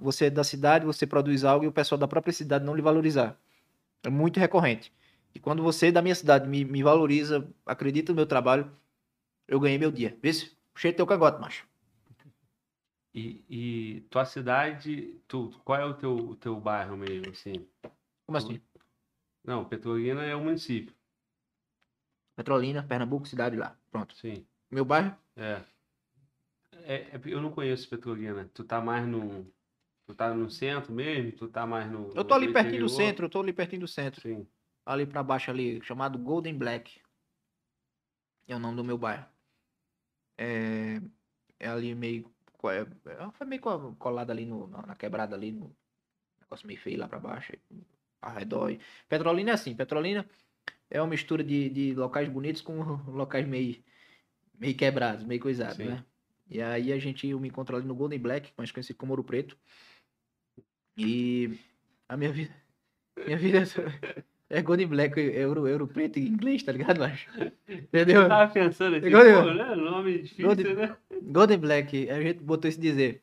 você é da cidade, você produz algo e o pessoal da própria cidade não lhe valorizar. É muito recorrente. E quando você da minha cidade me, me valoriza, acredita no meu trabalho, eu ganhei meu dia. Vê se? Puxei teu cangote, macho. E, e tua cidade, tu, qual é o teu, o teu bairro mesmo, assim? Como assim? Não, Petrolina é o município, Petrolina, Pernambuco, cidade lá. Pronto. sim. Meu bairro? É. É, é- eu não conheço Petrolina. Tu tá mais no. Tu tá no centro mesmo? Tu tá mais no. Eu tô ali pertinho do centro, eu tô ali pertinho do centro. Sim. ali pra baixo ali, chamado Golden Black. É o nome do meu bairro. É, é ali meio. É- é- Foi meio co- colado ali no, na quebrada ali, no negócio meio feio lá pra baixo, ao redor. Petrolina é assim, Petrolina é uma mistura de, de locais bonitos com locais meio, meio quebrados, meio coisados, né? E aí a gente, eu me encontro ali no Golden Black, mais conhecido como Ouro Preto. E a minha vida, minha vida é Golden Black, é Ouro, Ouro Preto em inglês, tá ligado, macho? Entendeu? Eu tava pensando assim, eu. pô, né? Nome difícil, né? Golden Black, a gente botou esse dizer.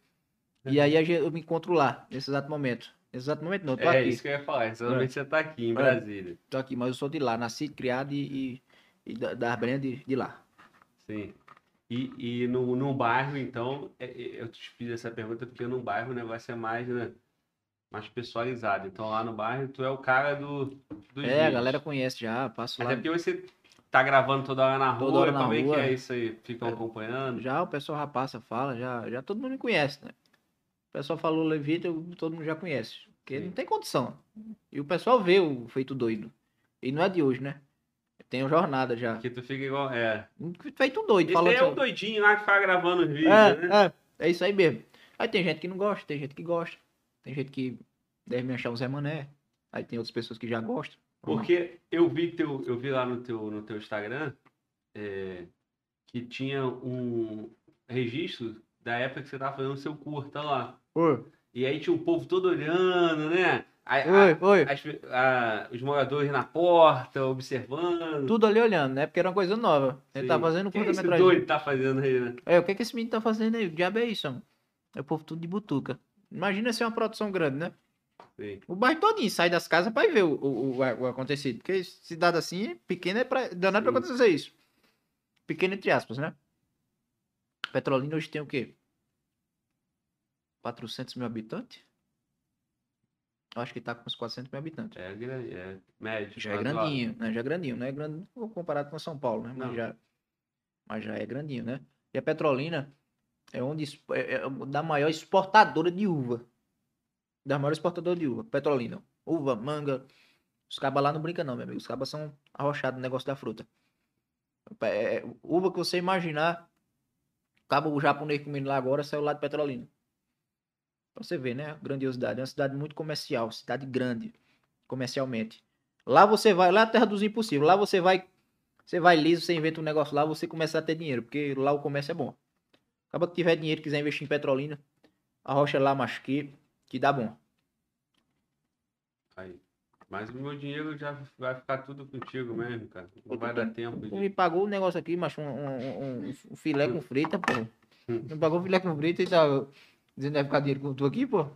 E aí gente, eu me encontro lá, nesse exato momento. Nesse exato momento não, eu tô É aqui. isso que eu ia falar. Geralmente você tá aqui em É. Brasília. Tô aqui, mas eu sou de lá, nasci, criado e, e, e da, da Brenha de, de lá. Sim. E, e no, no bairro, então, é- é- eu te fiz essa pergunta porque no bairro o negócio é mais, né, mais pessoalizado. Então lá no bairro tu é o cara do, dos É, a galera conhece já, passo lá. Até porque você tá gravando toda hora na Toda rua, hora na como é que é isso aí? Ficam É. acompanhando? Já o pessoal já passa, fala, já, já todo mundo me conhece, né? O pessoal falou Levita, todo mundo já conhece. Porque Sim. não tem condição. E o pessoal vê o feito doido. E não é de hoje, né? Tem jornada já. Que tu fica igual. É. Feito doido, Esse aí é o doidinho lá que fica gravando os vídeos, É, né? é, é isso aí mesmo. Aí tem gente que não gosta, tem gente que gosta. Tem gente que deve me achar um Zé Mané. Aí tem outras pessoas que já gostam. Porque eu vi teu, eu vi lá no teu, no teu Instagram é, que tinha um registro da época que você tava fazendo o seu curta lá. Oi, E aí tinha o povo todo olhando, né? A- a- oi, oi. as- a- os moradores na porta, observando. Tudo ali olhando, né? Porque era uma coisa nova. Ele Sim. tá fazendo O que esse curta-metragem. doido tá fazendo aí, né? É, o que, que esse menino tá fazendo aí? O diabo é isso, mano. É o povo tudo de butuca. Imagina ser uma produção grande, né? Sim. O bairro todinho sai das casas pra ir ver o, o, o, o acontecido. Porque cidade assim, pequena é pra. Danado pra Sim. acontecer isso. Pequena entre aspas, né? Petrolina hoje tem o quê? 400 mil habitantes? Eu acho que tá com uns 400 mil habitantes. É, grande, é médio. Já é grandinho, né? Já é grandinho, não é grande comparado com São Paulo, né? Mas Não. já, mas já é grandinho, né? E a Petrolina é onde es- é, é da maior exportadora de uva. Da maior exportadora de uva, Petrolina. Uva, manga. Os cabas lá não brincam não, meu amigo. Os cabas são arrochados no negócio da fruta. É, é, uva que você imaginar, cabo o japonês comendo lá agora saiu lá de Petrolina. Pra você ver, né? A grandiosidade. É uma cidade muito comercial, cidade grande, comercialmente. Lá você vai, lá é a terra dos impossíveis. Lá você vai, você vai liso, você inventa um negócio lá, você começa a ter dinheiro, porque lá o comércio é bom. Acaba que tiver dinheiro, quiser investir em Petrolina, a rocha lá, mas que, dá bom. Aí. Mas o meu dinheiro já vai ficar tudo contigo mesmo, cara. Não vai dar tempo Tu de. me pagou o negócio aqui, mas um, um, um- um filé com frita, pô. Me pagou filé com frita e tá dizendo que vai ficar dinheiro com tu aqui, pô.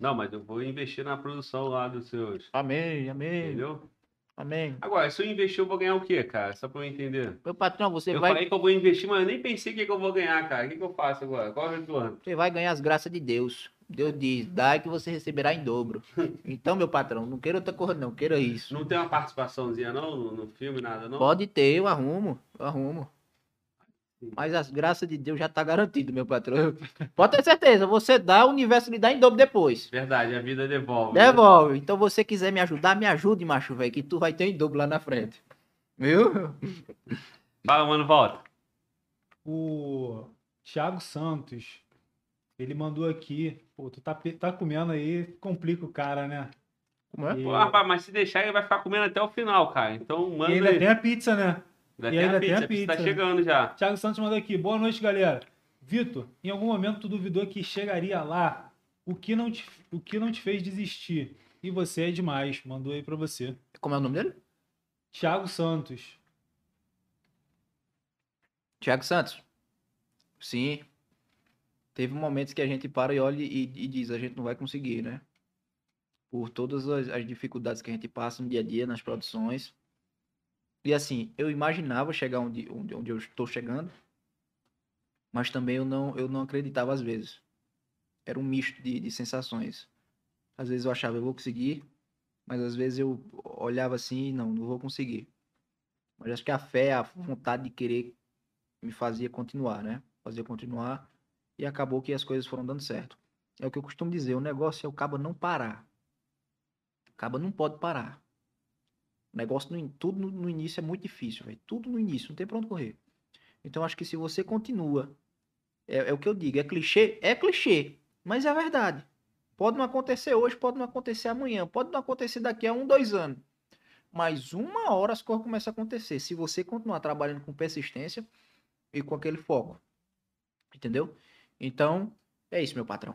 Não, mas eu vou investir na produção lá dos seus. Amém, amém, Entendeu? Amém. Agora, se eu investir, eu vou ganhar o quê, cara? Só pra eu entender. Meu patrão, você eu vai, falei que eu vou investir, mas eu nem pensei o que, que eu vou ganhar, cara. O que, que eu faço agora? Qual é o retorno? você vai ganhar as graças de Deus. Deus diz, dai que você receberá em dobro. Então, meu patrão, não queira outra coisa não, queira isso. Não tem uma participaçãozinha, não, no, no filme, nada, não? Pode ter, eu arrumo, eu arrumo. Mas as graças de Deus já tá garantido, meu patrão. Pode ter certeza, você dá, o universo lhe dá em dobro depois. Verdade, a vida devolve. né? Devolve. Então, você quiser me ajudar, me ajude, macho, velho, que tu vai ter em dobro lá na frente. Viu? Fala, mano, volta. O Thiago Santos, ele mandou aqui. Pô, tu tá, tá comendo aí, complica o cara, né? Como é? E, Pô, rapaz, mas se deixar, ele vai ficar comendo até o final, cara. Então, e manda ainda aí. tem a pizza, né? Ainda e tem ainda a tem pizza, a a pizza tá pizza. chegando já. Thiago Santos mandou aqui. Boa noite, galera. Vitor, em algum momento tu duvidou que chegaria lá. O que não te, o que não te fez desistir? E você é demais. Mandou aí pra você. Como é o nome dele? Thiago Santos. Tiago Santos. Sim. Teve momentos que a gente para e olha e, e diz, a gente não vai conseguir, né? Por todas as, as dificuldades que a gente passa no dia a dia, nas produções. E assim, eu imaginava chegar onde, onde, onde eu estou chegando, mas também eu não, eu não acreditava às vezes. Era um misto de, de sensações. Às vezes eu achava, eu vou conseguir, mas às vezes eu olhava assim, não, não vou conseguir. Mas acho que a fé, a vontade de querer me fazia continuar, né? Fazia continuar e acabou que as coisas foram dando certo. É o que eu costumo dizer, o negócio é o cabo não parar. O cabo não pode parar. O negócio, no, tudo no, no início é muito difícil, velho. Tudo no início, não tem pra onde correr. Então acho que se você continua, é, é o que eu digo, é clichê? É clichê, mas é verdade. Pode não acontecer hoje, pode não acontecer amanhã, pode não acontecer daqui a um, dois anos. Mas uma hora as coisas começam a acontecer. Se você continuar trabalhando com persistência, e com aquele foco. Entendeu? Então, é isso, meu patrão.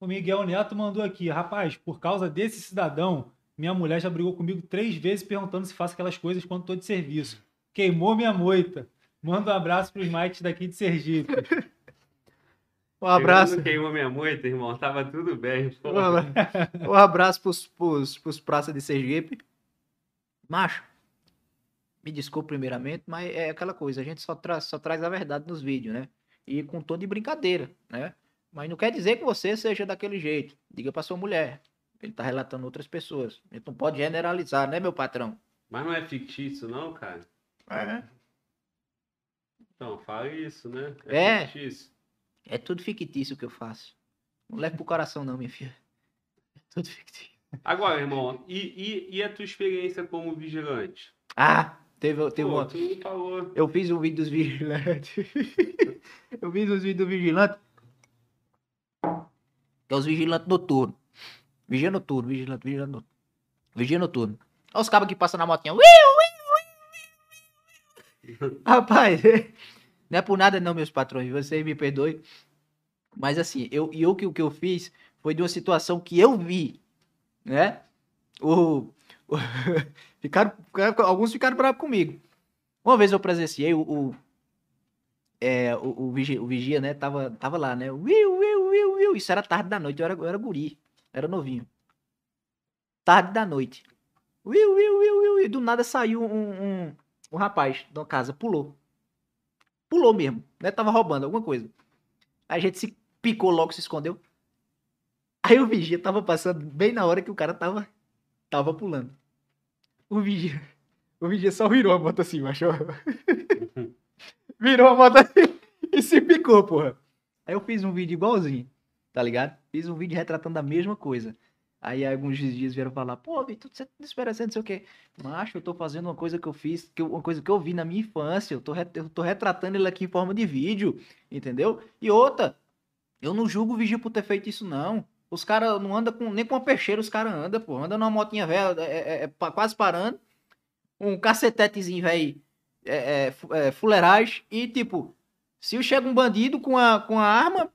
O Miguel Neto mandou aqui. Rapaz, por causa desse cidadão, minha mulher já brigou comigo três vezes perguntando se faço aquelas coisas quando tô de serviço. Queimou minha moita. Manda um abraço pros Mites daqui de Sergipe. Um abraço. Chegando, Queimou minha moita, irmão. Tava tudo bem. pô. Um abra- abraço pros, pros, pros praças de Sergipe. Macho, me desculpe primeiramente, mas é aquela coisa, a gente só, traz só traz a verdade nos vídeos, né? E com tom de brincadeira, né? Mas não quer dizer que você seja daquele jeito. Diga pra sua mulher. Ele tá relatando outras pessoas. A gente não pode generalizar, né, meu patrão? Mas não é fictício, não, cara? É. Então, fala isso, né? É. fictício. É tudo fictício o que eu faço. Não leve pro coração, não, minha filha. É tudo fictício. Agora, irmão, e, e, e a tua experiência como vigilante? Ah, teve, teve Pô, uma. Eu fiz um vídeo dos vigilantes. eu fiz uns vídeos dos vigilantes. Que é os vigilantes noturnos. Vigia noturno, vigilante, vigilante noturno. Vigia noturno. Olha os cabos que passam na motinha. Rapaz, não é por nada não, meus patrões. Vocês me perdoem. Mas assim, eu, e o que eu fiz foi de uma situação que eu vi, né? O, o- ficaram, alguns ficaram bravos comigo. Uma vez eu presenciei o, o, é, o, o, vigia, o vigia, né? Tava, tava lá, né? Isso era tarde da noite, eu era, eu era guri. Era novinho. Tarde da noite. Will, will, will, will, e do nada saiu um, um, um rapaz da casa, pulou. Pulou mesmo, né? Tava roubando alguma coisa. A gente se picou logo, se escondeu. Aí o vigia tava passando bem na hora que o cara tava, tava pulando. O vigia, o vigia só virou a moto assim, macho. virou a moto assim e se picou, porra. Aí eu fiz um vídeo igualzinho, tá ligado? Fiz um vídeo retratando a mesma coisa. Aí alguns dias vieram falar, pô, Vitor, você tá esperando não sei o quê. Macho, eu tô fazendo uma coisa que eu fiz, que eu- uma coisa que eu vi na minha infância. Eu tô, eu tô retratando ele aqui em forma de vídeo, entendeu? E outra, eu não julgo o vigia por ter feito isso, não. Os caras não andam com, nem com uma peixeira, os caras andam, pô. Andam numa motinha velha, é, é- é pa- quase parando. Um cacetetezinho, velho, é, é, é, fuleiragem. E, tipo, se chega um bandido com a, com a arma,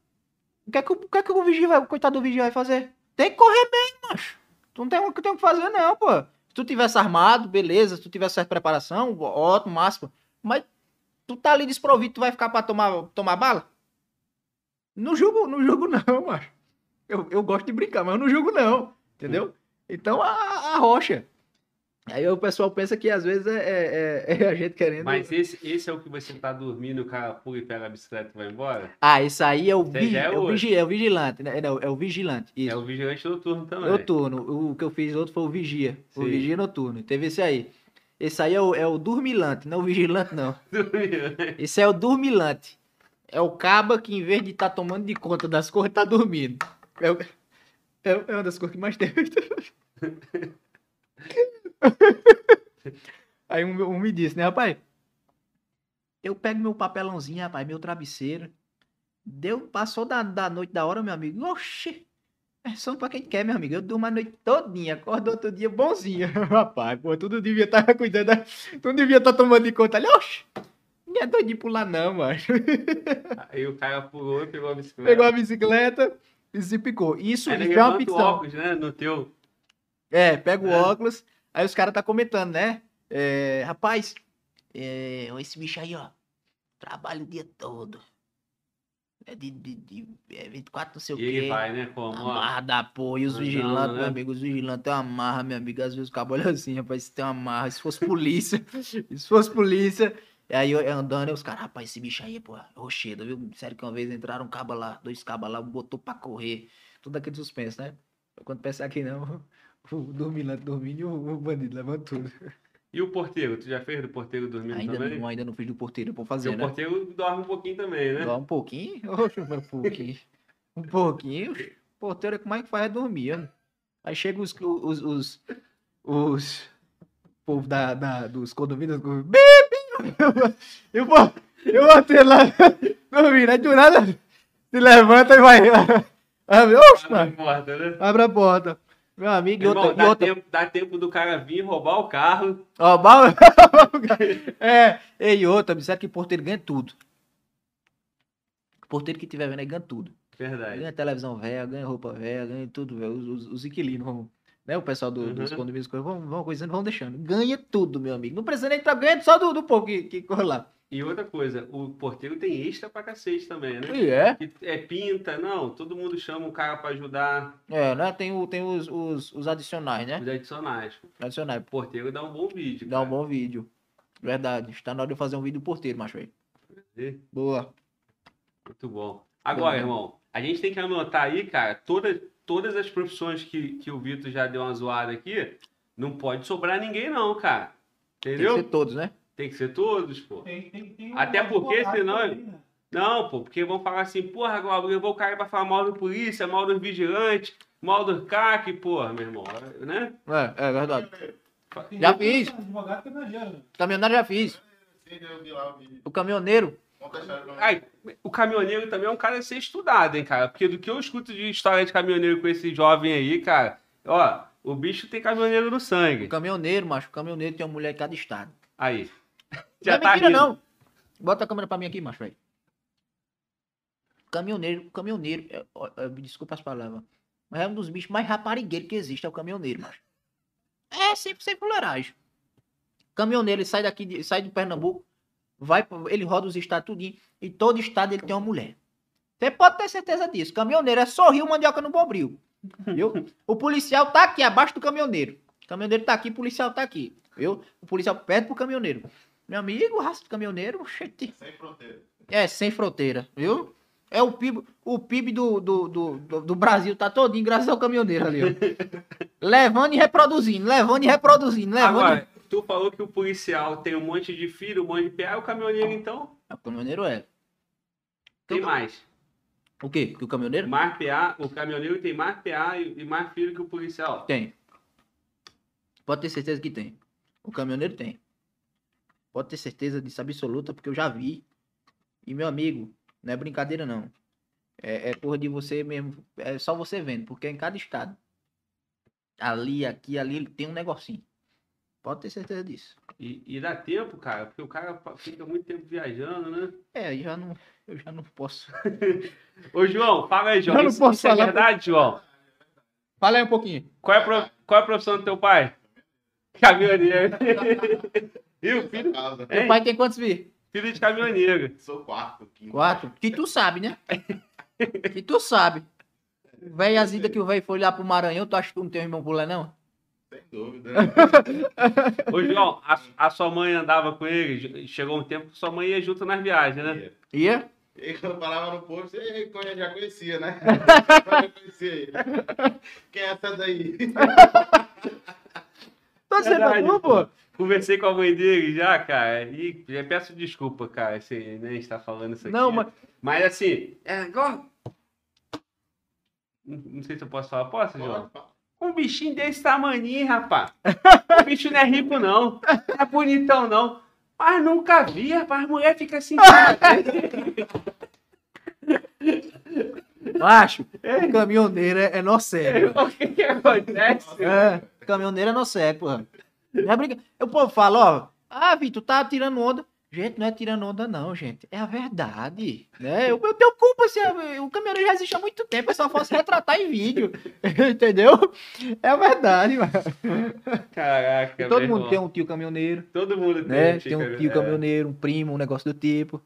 o que é que, o- que é que o vigia vai, o coitado do vigia vai fazer? Tem que correr bem, macho. Tu não tem o que tem que fazer, não, pô. Se tu tivesse armado, beleza. Se tu tivesse certa preparação, ótimo, máximo. Mas tu tá ali desprovido, tu vai ficar pra tomar, tomar bala? Não julgo, não julgo não, macho. Eu, eu gosto de brincar, mas eu não julgo não, entendeu? Então a, a rocha. Aí o pessoal pensa que às vezes é, é- é- é a gente querendo... Mas esse, esse é o que você tá dormindo, o cara pula e pega a bicicleta e vai embora? Ah, isso aí é o, vi- é é o, vigi- é o vigilante, né? Não, é o vigilante, isso. É o vigilante noturno também. Noturno. O que eu fiz outro foi o vigia. O Sim. vigia noturno. Teve esse aí. Esse aí é o, é o dormilante, não o vigilante, não. Esse é o dormilante. É o caba que, em vez de estar tomando de conta das coisas, tá dormindo. É, o- é, é uma das coisas que mais tem. Aí um, um me disse, né, rapaz? Eu pego meu papelãozinho, rapaz, meu travesseiro. Deu, passou da, da noite da hora, meu amigo. Oxi! É só pra quem quer, meu amigo. Eu durmo a noite todinha, acordo outro dia bonzinho. Rapaz, pô, tu não devia estar cuidando, da- tu não devia estar tomando de conta ali. Oxi! Não é doido de pular não, mano. Aí o cara pulou e pegou a bicicleta. Pegou a bicicleta e se picou. Isso, isso ele é uma levanta o ficção. óculos, né? No teu. É, pega o É. óculos, aí os caras tá comentando, né? É, rapaz, é, esse bicho aí, ó, trabalha o dia todo. É de, de, de é 24 não sei o E ele quê. vai, né? Como? Ó, Amarra da porra. E os vigilantes, né? meu amigo, os vigilantes têm uma marra, meu amigo. Às vezes o cabo olha assim, rapaz, se tem uma marra. Se fosse polícia, se fosse polícia. E aí eu eu andando, e os caras, rapaz, esse bicho aí, pô, rochedo, viu? Sério que uma vez entraram um cabo lá, dois cabos lá, botou pra correr. Tudo aquele suspense, né? Quando pensar que não, o dormilante dormindo e o o bandido levando tudo. E o porteiro? Tu já fez do porteiro dormindo Ainda também? não, ainda não fiz do porteiro pra Porque fazer, o né? porteiro dorme um pouquinho também, né? Só um pouquinho? Oxe, um pouquinho. Um pouquinho. O porteiro, como é que faz? É dormir. né? Aí chega os. Os. Os. os o povo da, da, dos condomínios. Eu vou. Eu vou ter lá. Dormindo. Aí do nada. Se levanta e vai. Abre, oxe, Abre a mano. porta, né? Abre a porta. Meu amigo, Irmão, outra. dá, outra tempo, dá tempo do cara vir roubar o carro. Ó, mal... é, e outra, disseram que porteiro ganha tudo. Porteiro que tiver vendo aí ganha tudo. Verdade. Ganha televisão velha, ganha roupa velha, ganha tudo, velho. Os, os, os inquilinos, vão, né? O pessoal do- dos Uhum. condomínios coisas, vão, vão coisando, vão deixando. Ganha tudo, meu amigo. Não precisa nem entrar, ganha só do, do pouco que, que corre lá. E outra coisa, o porteiro tem extra pra cacete também, né? E é. Que é pinta, não, todo mundo chama um cara pra ajudar É, né? Tem, o, tem os, os, os adicionais, né? os adicionais. Adicionais. O porteiro dá um bom vídeo. Dá um cara. bom vídeo. Verdade. Está na hora de fazer um vídeo porteiro, macho aí. Boa. Muito bom. Agora, irmão, a gente tem que anotar aí, cara, todas, todas as profissões que, que o Vitor já deu uma zoada aqui, não pode sobrar ninguém, não, cara. Tem Entendeu? que ser todos, né? Tem que ser todos, pô. Tem, tem, tem Até porque, senão- também, né? Não, pô, porque vão falar assim, porra, Glauber, levou o cara pra falar mal do polícia, mal dos vigilantes, mal do CAC, porra, meu irmão, né? É, é verdade. Tem Já fiz. é Advogado não adianta. Caminhoneiro já fiz. Eu o. O caminhoneiro. Ai, o caminhoneiro também é um cara a ser estudado, hein, cara? Porque do que eu escuto de história de caminhoneiro com esse jovem aí, cara, ó, o bicho tem caminhoneiro no O sangue. caminhoneiro, macho. O caminhoneiro tem uma mulher em cada estado. Aí. Não é tá mentira, rindo. não. Bota a câmera pra mim aqui, macho, velho. Caminhoneiro, caminhoneiro, é, é, desculpa as palavras, mas é um dos bichos mais raparigueiros que existe, é o caminhoneiro, macho. É sempre sem fuleiragem. Caminhoneiro, ele sai daqui, de- sai de Pernambuco, vai, ele roda os estados tudinho, e todo estado ele tem uma mulher. Você pode ter certeza disso. Caminhoneiro é sorrir mandioca no bombril. Viu? O policial tá aqui abaixo do caminhoneiro. O caminhoneiro tá aqui, o policial tá aqui. Viu? O policial perto pro caminhoneiro. Meu amigo, raça do caminhoneiro. Sem fronteira. É, sem fronteira, viu? É o PIB, o PIB do, do, do, do, do Brasil tá todinho graças ao caminhoneiro ali, ó. levando e reproduzindo, levando e reproduzindo, levando Agora, tu falou que o policial tem um monte de filho, um monte de PA, o caminhoneiro então e... O caminhoneiro é. tem Então- mais. O quê? Que o caminhoneiro? Mais PA, o caminhoneiro tem mais PA e e mais filho que o policial. Tem. Pode ter certeza que tem. O caminhoneiro tem. Pode ter certeza disso absoluta, porque eu já vi. E meu amigo, não é brincadeira não. É, é porra de você mesmo. É só você vendo, porque é em cada estado. Ali, aqui, ali, ele tem um negocinho. Pode ter certeza disso. E, e dá tempo, cara, porque o cara fica muito tempo viajando, né? É, já não, eu já não posso. Ô, João, fala aí, João. Eu não Isso, posso isso é falar. verdade, João? Fala aí um pouquinho. Qual é, pro- qual é a profissão do teu pai? Caminhoneiro. e o filho, Casa. Teu pai tem quantos filhos? filho de caminhoneiro. Sou quarto, quinto. Quatro? Que tu sabe, né? Que tu sabe. Véi, as idas que o velho foi lá pro Maranhão, tu acha que tu não tem um irmão por lá, não? Sem dúvida. Ô, João, a, a sua mãe andava com ele? Chegou um tempo que sua mãe ia junto nas viagens, né? Ia? E quando falava no posto, ei, eu já conhecia, né? Eu já conhecia ele. Quem é essa daí? Tô sendo Verdade, tu, pô. Conversei com a mãe dele já, cara, e já peço desculpa, cara, se né, a gente tá falando isso aqui. Não, mas. Mas assim, é igual. Não não sei se eu posso falar. Posso, João? Um bichinho desse tamaninho, rapaz. O bicho não é rico, não. Não é bonitão, não. Mas nunca vi, rapaz. A mulher fica assim. Macho, o caminhoneiro é, é nó cego. o que que acontece? É, caminhoneiro é nó cego, porra. Não é. O povo fala, ó. Ah, Vitor, tá tirando onda. Gente, não é tirando onda, não, gente. É a verdade. Né? Eu, eu tenho culpa se o caminhoneiro já existe há muito tempo. É só fosse retratar em vídeo. Entendeu? É a verdade, mano. Caraca, Todo meu mundo irmão. tem um tio caminhoneiro. Todo mundo tem. né? Tem um tio é. caminhoneiro, um primo, um negócio do tipo.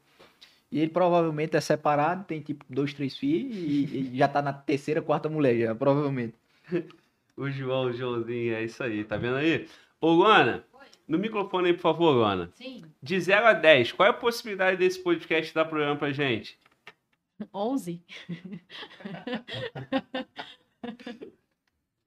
E ele provavelmente é separado, tem tipo dois, três filhos e, e já tá na terceira, quarta mulher, já, provavelmente. O João, o Joãozinho, é isso aí, tá vendo aí? Ô, Luana, no microfone aí, por favor, Luana. Sim. De 0 a 10, qual é a possibilidade desse podcast dar problema pra gente? 11.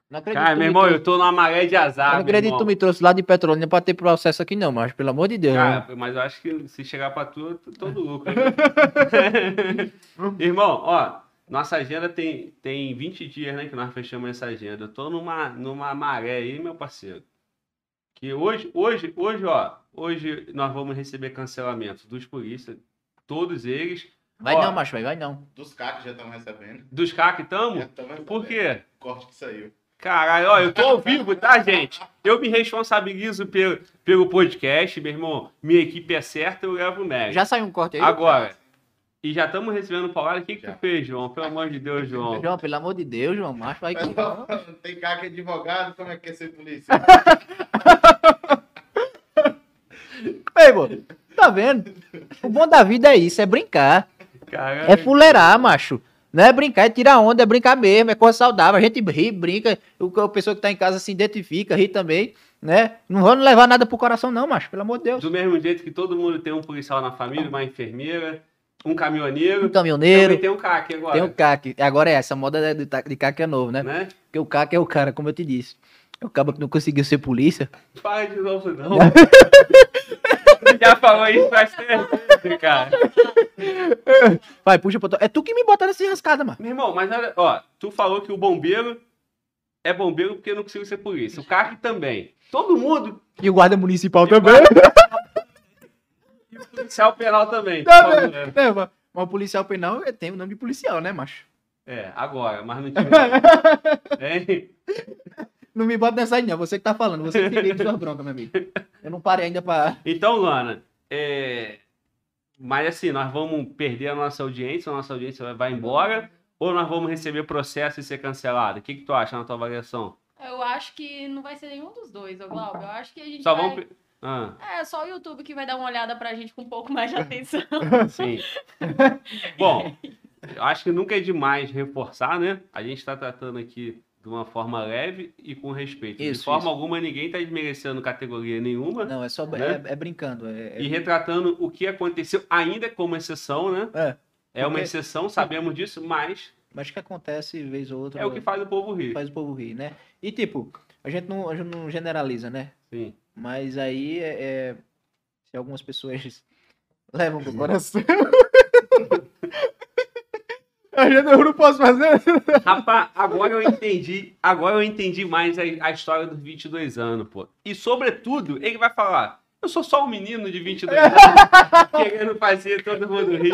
Não acredito Cara, meu me irmão, trouxe- eu tô numa maré de azar, eu não acredito que tu me trouxe lá de Petrolina pra ter processo aqui, não, mas pelo amor de Deus. né? Cara, mas eu acho que se chegar pra tu, eu tô todo louco. Irmão, ó, nossa agenda tem, tem 20 dias, né, que nós fechamos essa agenda. Eu tô numa, numa maré aí, meu parceiro. Que hoje, hoje, hoje, ó, hoje nós vamos receber cancelamento dos polícias, todos eles. Vai Ó, não, macho, vai, vai não. Dos CAC já estamos recebendo. Dos CAC, estamos recebendo. Por quê? Corte que saiu. Caralho, ó, eu tô ao vivo, tá, gente? Eu me responsabilizo pelo, pelo podcast, meu irmão. Minha equipe é certa, eu levo o mérito. Já saiu um corte aí? Agora, e já estamos recebendo paulada. O que, que Já. tu fez, João? Pelo amor de Deus, João. João, pelo amor de Deus, João, macho, vai que... Não tem CAC advogado, como é que é ser polícia? Ei, pô, tá vendo? O bom da vida é isso, é brincar. Caralho. É fuleirar, macho. Não é brincar, é tirar onda, é brincar mesmo, é coisa saudável. A gente ri, brinca, o, a pessoa que tá em casa se identifica, ri também, né? Não vamos levar nada pro coração, não, macho, pelo amor de Deus. Do mesmo jeito que todo mundo tem um policial na família, uma enfermeira, um caminhoneiro. Um caminhoneiro, Também tem um CAC agora. tem o CAC. Agora é essa moda de, de CAC é novo, né? Né? Porque o CAC é o cara, como eu te disse. É o cara que não conseguiu ser polícia. Para de novo, não. Já falou isso faz tempo, cara. Vai, puxa pra tu. É tu que me bota nessa rascada, mano. Meu irmão, mas olha, ó, tu falou que o bombeiro é bombeiro porque não conseguiu ser polícia. O CAC também. Todo mundo. E o guarda municipal E também. E o policial penal também. Tá por favor. É, mas o policial penal é- tem o nome de policial, né, macho? É, agora, mas não tive. Hein? Não me bota nessa aí, não. Você que tá falando. Você que de suas broncas, meu amigo. Eu não parei ainda pra. Então, Luana, é... mas assim, nós vamos perder a nossa audiência, a nossa audiência vai- embora, ou nós vamos receber processo e ser cancelado? O que, que tu acha na tua avaliação? Eu acho que não vai ser nenhum dos dois, ô Glauber. Eu acho que a gente Só vai... vamos. Ah, É, só o YouTube que vai dar uma olhada pra gente com um pouco mais de atenção. sim. Bom, eu acho que nunca é demais reforçar, né? A gente está tratando aqui de uma forma leve e com respeito. de Isso, forma isso. alguma, ninguém está desmerecendo categoria nenhuma. Não, é só Né? é, é brincando. É, é- E retratando o que aconteceu, ainda como exceção, né? é. É uma exceção, sabemos disso, mas Mas que acontece vez ou outra. é o que faz o povo rir. faz o povo rir, né? E tipo, a gente não, a gente não generaliza, né? Sim. Mas aí é, é- se algumas pessoas levam pro coração. eu não posso fazer. Rapaz, agora eu entendi. Agora eu entendi mais a, a história dos 22 anos, pô. E, sobretudo, ele vai falar: Eu sou só um menino de 22 anos querendo fazer todo mundo rir.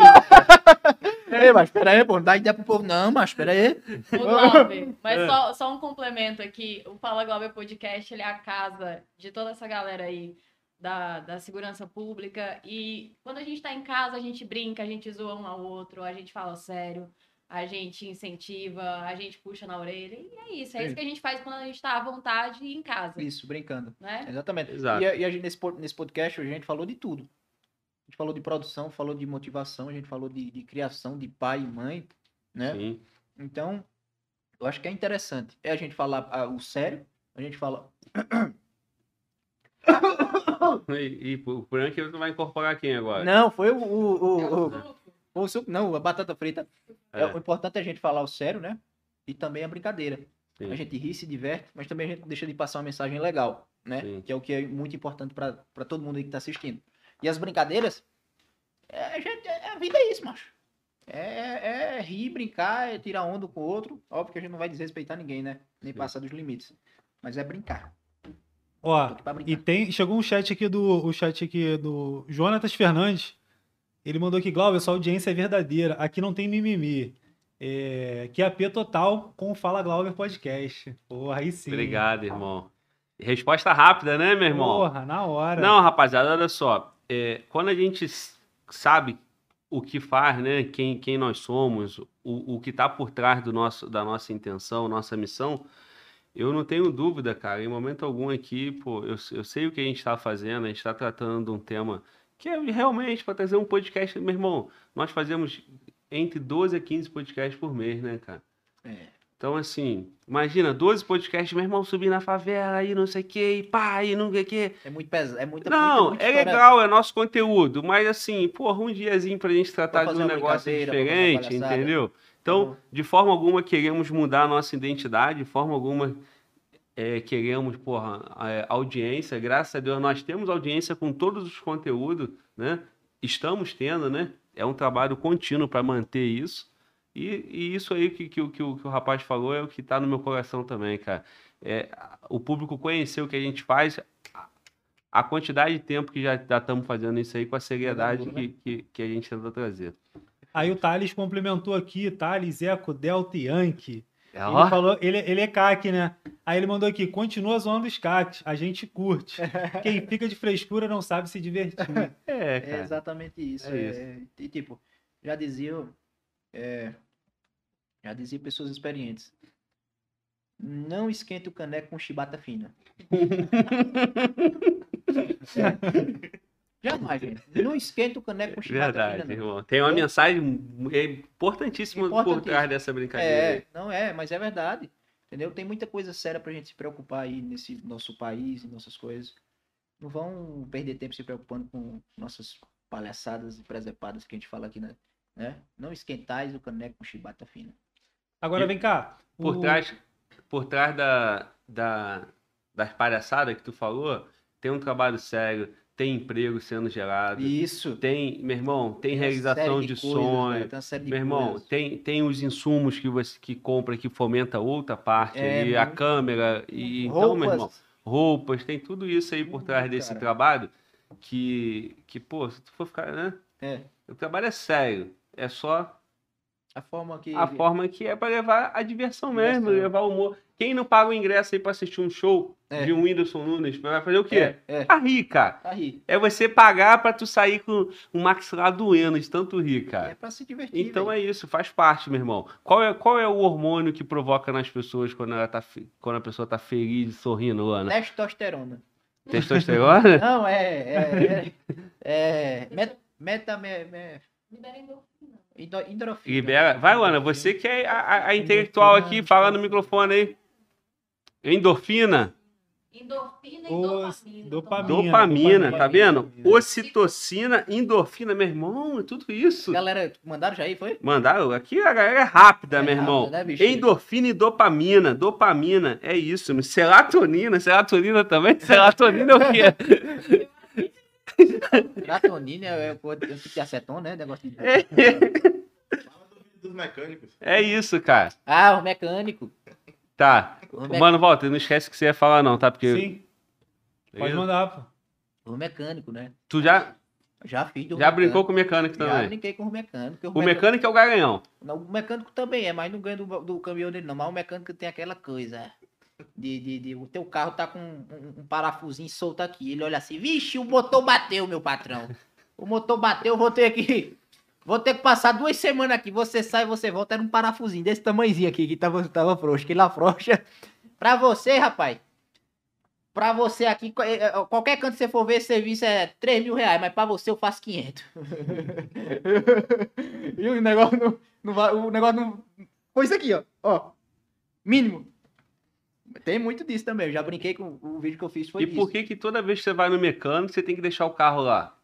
Ei, mas pera aí, pô, não dá ideia pro povo, não, mas pera aí. Glauber, mas É. só, só um complemento aqui. O Fala Glauber Podcast, ele é a casa de toda essa galera aí da, da segurança pública. E quando a gente tá em casa, a gente brinca, a gente zoa um ao outro, a gente fala sério, a gente incentiva, a gente puxa na orelha. E é isso, é Sim. isso que a gente faz quando a gente tá à vontade em casa, Isso, brincando. né? Exatamente. Exato. E, a- e a gente, nesse, nesse podcast hoje a gente falou de tudo. A gente falou de produção, falou de motivação, a gente falou de, de criação de pai e mãe, né? Sim. Então, eu acho que é interessante. É a gente falar ah, o sério, a gente fala. E, e o problema é que você vai incorporar quem agora? Não, foi o. o, o, É o- um suco. o suco- não, a batata frita. É. É, o importante é a gente falar o sério, né? E também a brincadeira. sim. A gente ri, se diverte, mas também a gente deixa de passar uma mensagem legal, né? Sim. Que é o que é muito importante para todo mundo aí que tá assistindo. E as brincadeiras, é, a, gente, é, a vida é isso, macho. É, é rir, brincar, é tirar onda um com o outro. Óbvio que a gente não vai desrespeitar ninguém, né? Nem Sim. passar dos limites. Mas é brincar. Ó, e tem, chegou um chat aqui do, o chat aqui do Jonatas Fernandes. Ele mandou aqui, Glauber, sua audiência é verdadeira. Aqui não tem mimimi. É, que AP total com o Fala Glauber Podcast. Porra, aí sim. Obrigado, irmão. Resposta rápida, né, meu irmão? Porra, na hora. Não, rapaziada, olha só. É, quando a gente sabe o que faz, né? Quem, quem nós somos, o, o que está por trás do nosso, da nossa intenção, nossa missão, eu não tenho dúvida, cara. Em momento algum aqui, pô, eu, eu sei o que a gente está fazendo, a gente está tratando de um tema que é realmente para trazer um podcast. Meu irmão, nós fazemos entre 12 a 15 podcasts por mês, né, cara? É. Então, assim, imagina, 12 podcasts, meu irmão subir na favela e não sei o que, e pá, e não sei o que. É muito pesado. É muita, Não, muita, muita é legal, é nosso conteúdo, mas assim, porra, um diazinho pra gente tratar de um negócio diferente, entendeu? Então, Uhum. de forma alguma queremos mudar a nossa identidade, de forma alguma é, queremos, porra, a- audiência. Graças a Deus nós temos audiência com todos os conteúdos, né? Estamos tendo, né? É um trabalho contínuo para manter isso. E, e isso aí que, que, o- que, o, que o rapaz falou é o que tá no meu coração também, cara. É, o público conhecer o que a gente faz, a- quantidade de tempo que já estamos fazendo isso aí com a seriedade Duro, que, que, que a gente tenta trazer. Aí o Thales complementou aqui, Thales, Eco, Delta e Yankee. É, Ele falou, ele, ele é CAC, né? Aí ele mandou aqui, continua zoando os CACs, a gente curte. Quem fica de frescura não sabe se divertir. é, É cara. exatamente isso. É É E tipo, já dizia. é, já dizia pessoas experientes. Não esquente o caneco com chibata fina. Jamais, gente. Não esquente o caneco com chibata Verdade, fina. não. irmão. Tem uma Eu- mensagem é importantíssima por trás dessa brincadeira. É, aí. não é, mas é verdade. Entendeu? Tem muita coisa séria pra gente se preocupar aí nesse nosso país e nossas coisas. Não vão perder tempo se preocupando com nossas palhaçadas e presepadas que a gente fala aqui, né? né? Não esquentais o caneco com chibata fina. Agora E vem cá. Por o- trás, por trás da, da, das palhaçadas que tu falou, tem um trabalho sério, tem emprego sendo gerado, Isso. tem, meu irmão, tem uma realização série de, coisas, sonho. tem de Meu irmão, coisas. tem, tem os insumos que você que compra que fomenta outra parte, É, aí, a câmera, e então, meu irmão, Roupas, tem tudo isso aí por Hum, trás desse cara. trabalho que, que, pô, se tu for ficar, né? é, O trabalho é sério, é só a forma que... a forma que é para levar a diversão, Diversão. mesmo, levar o humor. Quem não paga o ingresso aí para assistir um show É. de um Whindersson Nunes, vai fazer o quê? É, é, A rir, cara. tá rir. É você pagar para tu sair com o maxilar doendo de tanto rir, cara. É pra se divertir, Então velho. é isso, faz parte, meu irmão. Qual é, qual é o hormônio que provoca nas pessoas quando, ela tá, quando a pessoa tá feliz e sorrindo, Ana? Testosterona. Testosterona? Não, é... É... é, é met, meta... Me, me, endorfina. Endo- Endorfina. Libera. Vai, Ana, você que é a, a- a intelectual aqui, fala no microfone aí. Endorfina. Endorfina e Os- dopamina. dopamina. Dopamina, tá vendo? dopamina. Ocitocina, endorfina, meu irmão, é tudo isso. Galera, mandaram já aí, foi? Mandaram, aqui a galera é rápida, É meu irmão. rápida, né? Endorfina e dopamina. Dopamina, é isso. meu. Serotonina, serotonina também. Serotonina é o quê? Serotonina é o é o tipo de acetona, né? Negócio de... Fala do vídeo dos mecânicos. É isso, cara. Ah, o mecânico. Tá. O, me- Mano, volta, não esquece que você ia falar, não, tá? Porque. Sim, pode mandar, pô. o mecânico, né? Tu já, Já fiz do já mecânico. brincou com o mecânico Já também. brinquei com o mecânico. O mecânico é o garanhão. Não, o mecânico também é, mas não ganha do, do caminhão dele não. Mas o mecânico tem aquela coisa de, de, de o teu carro tá com um, um parafusinho solto aqui. Ele olha assim, vixe, o motor bateu, meu patrão. O motor bateu, eu vou ter que... Vou ter que passar duas semanas aqui. Você sai, você volta. Era um parafusinho desse tamanhozinho aqui, que tava, tava frouxo. Que lá frouxa. Pra você, rapaz. Pra você aqui, eh, eh, qualquer canto que você for ver, esse serviço é 3 mil reais. Mas pra você eu faço 500. e o negócio não, não vai. O negócio não. Foi isso aqui, ó. Ó. Mínimo. Tem muito disso também. Eu já brinquei com o vídeo que eu fiz. Foi E disso. por que que toda vez que você vai no mecânico, você tem que deixar o carro lá?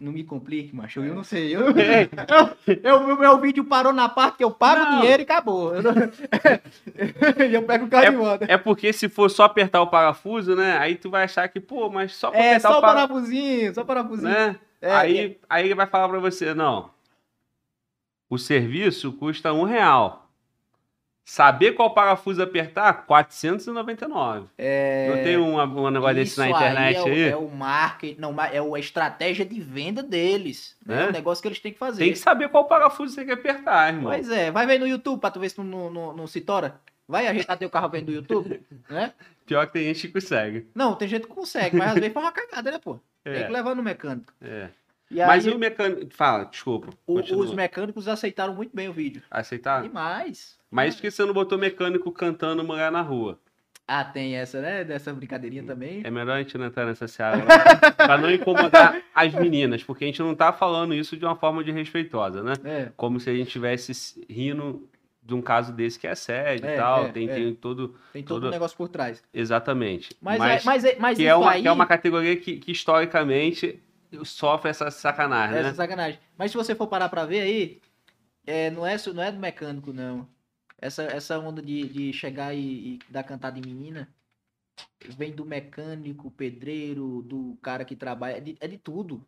Não me complique, macho. Eu não sei. Eu, eu, eu- meu, meu vídeo parou na parte que eu pago Não. o dinheiro e acabou. Eu, não- eu pego o carro de volta. É porque se for só apertar o parafuso, né? Aí tu vai achar que, pô, mas só É, só o parafusinho, só o parafusinho. né? É, aí, aí ele vai falar pra você, não. O serviço custa um real. Saber qual parafuso apertar, 499. É, Não tem um, um negócio desse na isso internet é, aí? o- É o marketing, não, é o- a estratégia de venda deles. né? É? É um negócio que eles têm que fazer. Tem que saber qual parafuso você quer apertar, irmão. Pois é, vai ver no YouTube pra tu ver se tu não, não, não se tora. Vai ajeitar teu carro vendo no YouTube, né? Pior que tem gente que consegue. Não, tem gente que consegue, mas às vezes faz uma cagada, né, pô? Tem É, que levar no mecânico. é. E Mas aí, e o mecânico. Fala, desculpa. o- os mecânicos aceitaram muito bem o vídeo. Aceitar? Demais. Mas por que você não botou mecânico cantando mulher na rua? Ah, tem essa, né? Dessa brincadeirinha também. É melhor a gente não entrar nessa seara. né? pra não incomodar as meninas, porque a gente não tá falando isso de uma forma de respeitosa, né? É. Como se a gente estivesse rindo de um caso desse que é sério É, e tal. é, tem, é. tem todo. Tem todo Todo- um negócio por trás. Exatamente. Mas, Mas, é, mas, é- mas que, isso é uma, aí... que é uma categoria que, que historicamente sofre essa sacanagem, Essa né? sacanagem. Mas se você for parar pra ver aí, não, é, não é do mecânico, não. Essa, essa onda de, de chegar e, e dar cantada em menina vem do mecânico, pedreiro, do cara que trabalha, é de, é de tudo.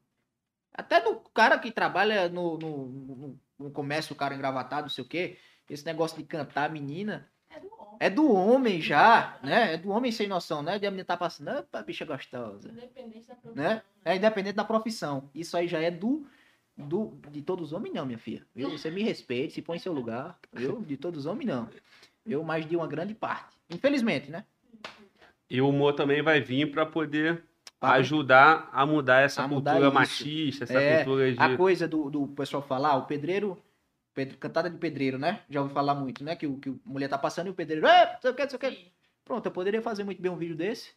Até do cara que trabalha no, no, no- no comércio, o cara engravatado, não sei o quê. Esse negócio de cantar menina É do homem. é do homem já, né? É do homem sem noção, né? De a menina tá passando, opa, bicha gostosa Independente da profissão. né? É independente da profissão. Isso aí já é do, do de todos os homens, não, minha filha. Viu? Você me respeite, se põe em seu lugar. Viu? De todos os homens, não. Eu, mas de uma grande parte. Infelizmente, né? E o humor também vai vir para poder ajudar a mudar essa A mudar cultura isso. machista, essa É, cultura de. A coisa do, do pessoal falar, o pedreiro, pedro- cantada de pedreiro, né? Já ouvi falar muito, né? Que, o, que a mulher tá passando e o pedreiro, é, não sei o que, não sei o que. Pronto, eu poderia fazer muito bem um vídeo desse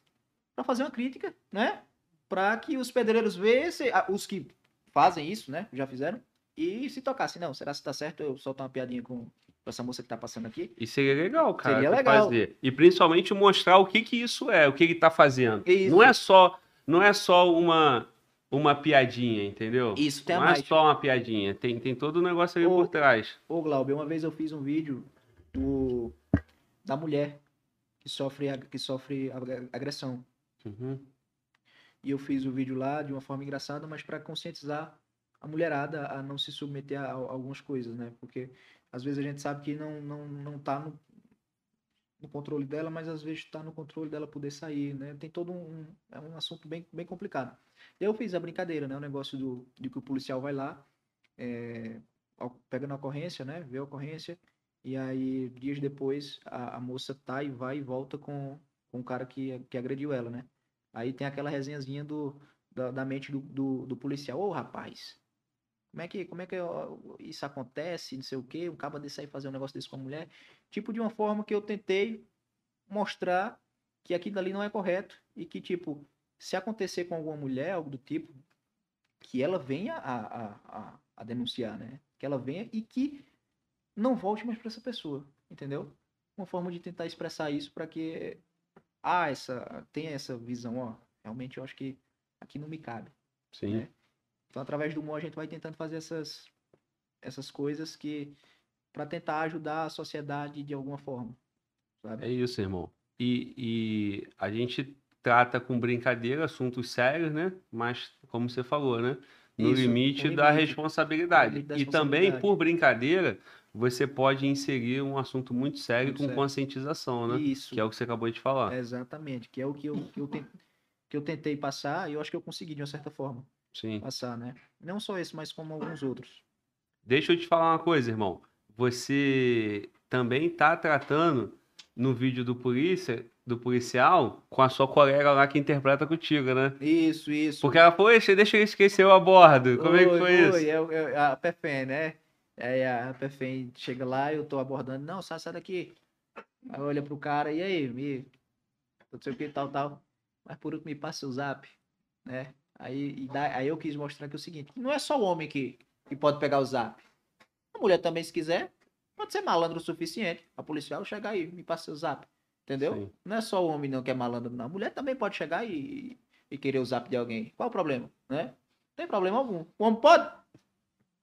pra fazer uma crítica, né? Pra que os pedreiros vejam, os que fazem isso, né? Já fizeram, e se tocassem. Não, será que tá certo eu soltar uma piadinha com essa moça que tá passando aqui? E seria legal, cara. Seria legal. Fazer. E principalmente mostrar o que que isso é, o que ele tá fazendo. Isso. Não é só, não é só uma, uma piadinha, entendeu? Isso, tem a não é mais. só uma piadinha, tem, tem todo o negócio ali Ô, por trás. Ô, Glauber, uma vez eu fiz um vídeo do, da mulher que sofre, que sofre ag- agressão. Uhum. E eu fiz o vídeo lá de uma forma engraçada, mas para conscientizar a mulherada a não se submeter a, a algumas coisas, né? Porque às vezes a gente sabe que não, não, não tá no, no controle dela, mas às vezes tá no controle dela poder sair, né? Tem todo um, é um assunto bem, bem complicado. Eu fiz a brincadeira, né? O negócio do, de que o policial vai lá, é, pega na ocorrência, né? Vê a ocorrência, e aí dias depois a, a moça tá e vai e volta com, com o cara que, que agrediu ela, né? Aí tem aquela resenhazinha do, da, da mente do, do, do policial. Ô, rapaz, como é que, como é que isso acontece? Não sei o quê. Um caba desse aí fazer um negócio desse com a mulher. Tipo, de uma forma que eu tentei mostrar que aquilo ali não é correto. E que, tipo, se acontecer com alguma mulher, algo do tipo, que ela venha a, a, a denunciar, né? Que ela venha e que não volte mais para essa pessoa, entendeu? Uma forma de tentar expressar isso para que ah, essa tenha essa visão, ó, realmente eu acho que aqui não me cabe. Sim. né? Então, através do humor, a gente vai tentando fazer essas, essas coisas que para tentar ajudar a sociedade de alguma forma, sabe? É isso, irmão. E, e a gente trata com brincadeira assuntos sérios, né? Mas, como você falou, né? No Isso, limite no da limite. responsabilidade. Limite da E também, responsabilidade. por brincadeira, você pode inserir um assunto muito sério Muito com sério. conscientização, né? Isso. Que é o que você acabou de falar. Exatamente, que é o que eu, que eu, ten- que eu tentei passar e eu acho que eu consegui de uma certa forma Sim. passar, né? Não só esse, mas como alguns outros. Deixa eu te falar uma coisa, irmão. Você também tá tratando no vídeo do polícia, do policial, com a sua colega lá que interpreta contigo, né? Isso, isso. Porque ela, poxa, deixa eu esquecer o a bordo. Como é que foi isso? Eu, eu, a Pefen, né? Aí a Pefen chega lá, eu tô abordando, não, sai, sai daqui. Aí olha pro cara, e aí, me. Não sei o que, tal, tal. Mas por último, me passa o zap, né? Aí, e dá- aí eu quis mostrar que é o seguinte: não é só o homem que, que pode pegar o zap. A mulher também, se quiser, pode ser malandro o suficiente. A policial chegar aí, me passa o zap. Entendeu? Sim. Não é só o homem não que é malandro, não. A mulher também pode chegar e, e querer o zap de alguém. Qual o problema? Né? Não tem problema algum. O homem pode?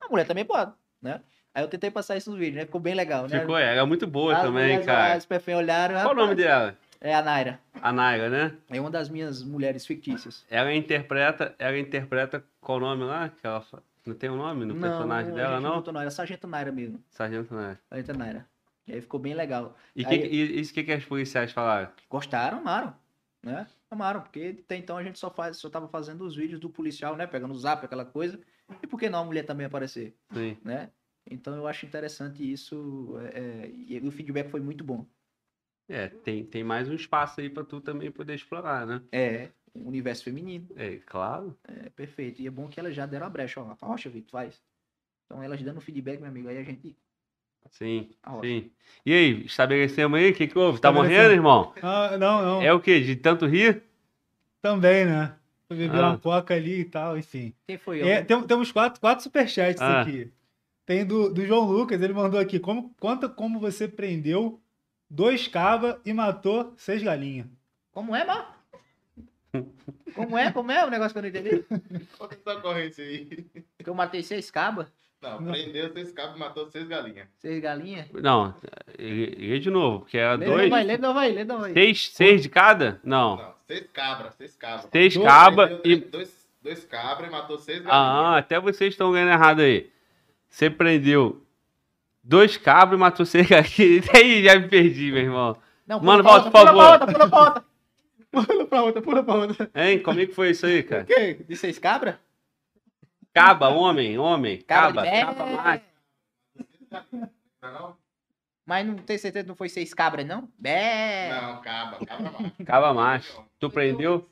A mulher também pode, né? Aí eu tentei passar isso no vídeo, né? Ficou bem legal, né? Ficou, ela é muito boa As também, mulheres, cara. As olharam. Qual o nome dela? É a Naira. A Naira, né? É uma das minhas mulheres fictícias. Ela interpreta, ela interpreta qual o nome lá? Que ela não tem o nome no personagem a dela, não? botou não, era Sargento Naira mesmo. Sargento Naira. Sargento Naira. E aí ficou bem legal. E, Aí- que, e isso que, que as policiais falaram? Gostaram, amaram, né? Amaram, porque até então a gente só faz, só tava fazendo os vídeos do policial, né? Pegando o zap, aquela coisa. E por que não a mulher também aparecer, Sim. né? Então eu acho interessante isso. é, é, e o feedback foi muito bom. É, tem, tem mais um espaço aí pra tu também poder explorar, né? É, o universo feminino. É, claro. É perfeito. E é bom que elas já deram a brecha, ó. Rocha, Vitor, faz. Então elas dando feedback, meu amigo, aí a gente. Sim, sim. E aí, estabelecemos aí? O que, que houve? Tá morrendo, irmão? Ah, não, não. É o quê? De tanto rir? Também, né? Eu bebi Ah. uma coca ali e tal, enfim. Quem foi? É, Algum- tem- temos quatro, quatro superchats Ah. aqui. Tem do, do João Lucas, ele mandou aqui. Como, conta como você prendeu dois cabas e matou seis galinhas. Como é, Mar? Como é? Como é o negócio que eu não entendi? Conta essa ocorrência aí. Que eu matei seis cabas, Não, Não. prendeu seis cabos e matou seis galinhas. seis galinhas. Não, lê de novo, porque era Lê, dois. Vai, lê, não vai, lê, não vai. Seis, seis de cada? Não. Não, seis cabras, seis cabras. Seis Prendeu e. Dois, dois cabras e matou seis galinhas. Ah, até vocês estão ganhando errado aí. Você prendeu dois cabras e matou seis galinhas. Aí já me perdi, meu irmão. Não, Mano, pula volta, por favor. Pula pra outra, pula pra outra. Pula pra outra, pula pra outra. Hein? Como é que foi isso aí, cara? O quê? De seis cabras? Caba, homem, homem. Caba, caba macho. Não, é? Mas não tem certeza que não foi seis cabras, não? Bé. Não, cabra, cabra macho. Caba macho. Tu prendeu?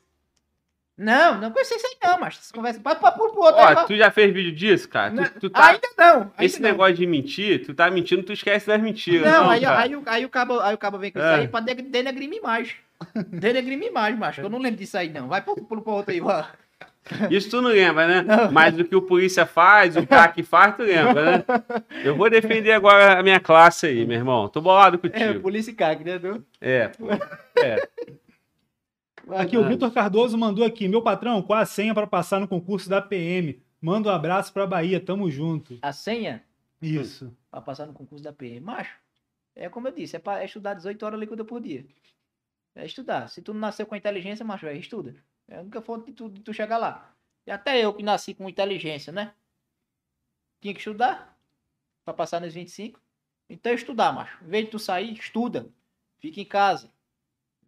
Não, não foi seis aí não, mas essa conversa. Pode pôr pro outro. Ó, vai. tu já fez vídeo disso, cara? Tu, tu tá... Ainda não. Ainda Esse não. negócio de mentir, tu tá mentindo, tu esquece das mentiras. Não, Não, aí, cara. aí, o- aí, o cabo, aí o cabo vem com isso É. aí pra de- denegrir minha imagem. Denegrir minha imagem, macho. Eu não lembro disso aí, não. Vai pro, pro, pro outro aí, vai. Isso tu não lembra, né? Não. Mas o que o polícia faz, o CAC faz, tu lembra, né? Eu vou defender agora a minha classe aí, meu irmão. Tô bolado É, contigo. polícia e CAC, né? Du? É, pô. É. Aqui, o Vitor Cardoso mandou aqui. Meu patrão, qual a senha para passar no concurso da PM? Manda um abraço pra Bahia, tamo junto. A senha Isso. pra passar no concurso da PM. Macho, é como eu disse, é pra é estudar 18 horas líquida por dia. É estudar. Se tu não nasceu com inteligência, macho, é estuda. É a única forma de tu, de tu chegar lá. E até eu que nasci com inteligência, né? Tinha que estudar pra passar nos 25. Então estudar, macho. Em vez de tu sair, estuda. Fica em casa.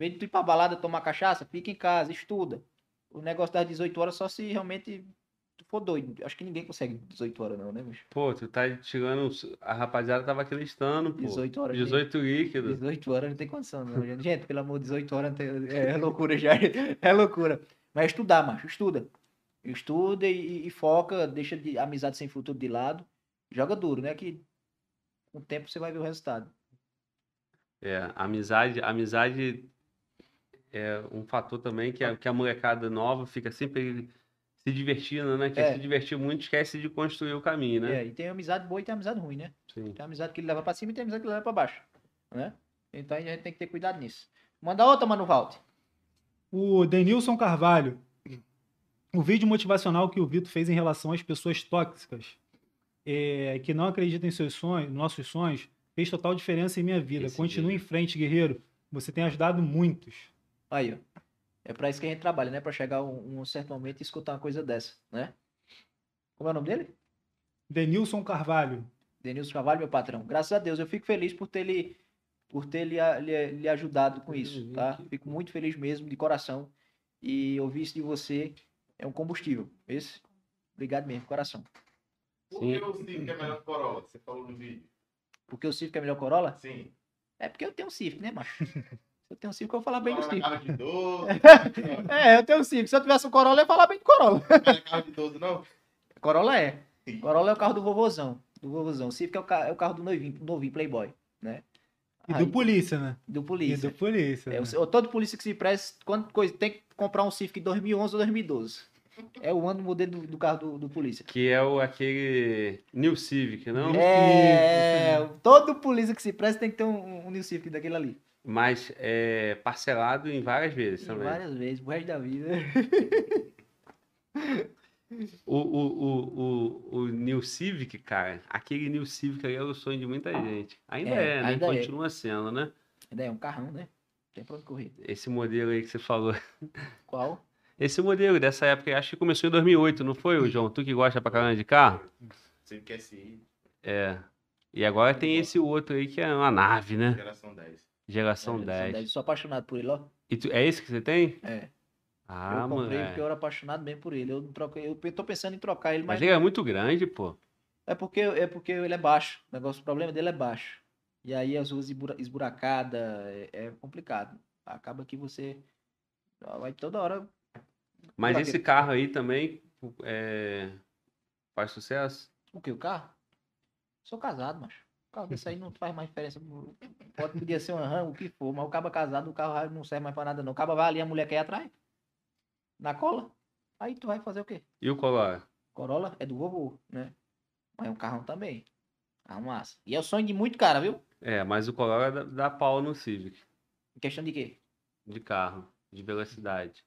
Vez de tu ir pra balada tomar cachaça, fica em casa, estuda. O negócio das 18 horas só se realmente tu for doido. Acho que ninguém consegue 18 horas não, né, bicho? Pô, tu tá tirando. A rapaziada tava acreditando, pô. 18 horas. 18 líquido. 18 horas não tem condição, não. gente. Pelo amor de 18 horas tem- é, é loucura já. É loucura. Mas estudar, macho, estuda. Estuda e, e foca, deixa de amizade sem futuro de lado. Joga duro, né? Que com o tempo você vai ver o resultado. É, amizade, amizade é um fator também que a, que a molecada nova fica sempre se divertindo, né? Quer É. se divertir muito, esquece de construir o caminho, né? É, e tem amizade boa e tem amizade ruim, né? Sim. Tem amizade que ele leva pra cima e tem amizade que ele leva pra baixo, né? Então a gente tem que ter cuidado nisso. Manda outra, Mano Valde. O Denilson Carvalho. O vídeo motivacional que o Vitor fez em relação às pessoas tóxicas é, que não acreditam em seus sonhos, nossos sonhos, fez total diferença em minha vida. Esse Continue vídeo. em frente, guerreiro. Você tem ajudado muitos. Aí, ó. É pra isso que a gente trabalha, né? Pra chegar um, um certo momento e escutar uma coisa dessa, né? Como é o nome dele? Denilson Carvalho. Denilson Carvalho, meu patrão. Graças a Deus, eu fico feliz por ter lhe, por ter lhe, lhe, lhe ajudado com isso, tá? Fico muito feliz mesmo, de coração. E ouvir isso de você é um combustível. Esse, obrigado mesmo, de coração. Por que o Civic é melhor que o Corolla? Você falou no vídeo. Porque o Civic é melhor Corolla? Sim. É porque eu tenho um Civic, né, macho? Eu tenho um Civic, eu vou falar bem do Corolla é Civic. carro de 12. É, eu tenho um Civic. Se eu tivesse um Corolla, eu ia falar bem do Corolla. Não é carro de 12, não? Corolla é. Corolla é o carro do vovozão. Do vovozão. O Civic é o, ca- é o carro do noivinho, novinho Playboy, né? E Aí, do polícia, né? do E polícia. do polícia. É, né? o- todo polícia que se presta, quando coisa, tem que comprar um Civic 2011 ou 2012. É o ano do modelo do, do carro do, do polícia. Que é o, aquele New Civic, não? É, Civic, todo polícia que se presta tem que ter um, um New Civic daquele ali. Mas é parcelado em várias vezes E também. várias vezes, pro resto da vida. O, o, o, o, o New Civic, cara, aquele New Civic aí é o sonho de muita gente. Ainda É, é, né? ainda é. Continua sendo, né? Ainda é um carrão, né? Tem pra onde correr. Esse modelo aí que você falou. Qual? Esse modelo dessa época, eu acho que começou em 2008, não foi, João? Tu que gosta pra caramba de carro? Civic SI, É. E agora tem esse outro aí que é uma nave, né? geração 10. Geração É, 10. Eu sou apaixonado por ele, ó. E tu- é esse que você tem? É. Ah, eu comprei mano. porque eu era apaixonado mesmo por ele. Eu, troquei, eu tô pensando em trocar ele, Mas mas, ele é muito grande, pô. é, porque, é porque ele é baixo. O negócio, o problema dele é baixo. E aí as ruas esbura- esburacadas é, é complicado. Acaba que você vai toda hora. Mas esse quê? carro aí também é, faz sucesso? O que? O carro? Sou casado, macho. O carro desse aí não faz mais diferença. Pode, podia ser um RAM, o que for, mas o cabo casado, o carro não serve mais pra nada, não. O cabo vai ali, a mulher quer ir atrás. Na cola. Aí tu vai fazer o quê? E o Corolla? Corolla é do vovô, né? Mas é um carrão também. Ah, massa. E é o sonho de muito cara, viu? É, mas o Corolla dá, dá pau no Civic, Em questão de quê? de carro, de velocidade.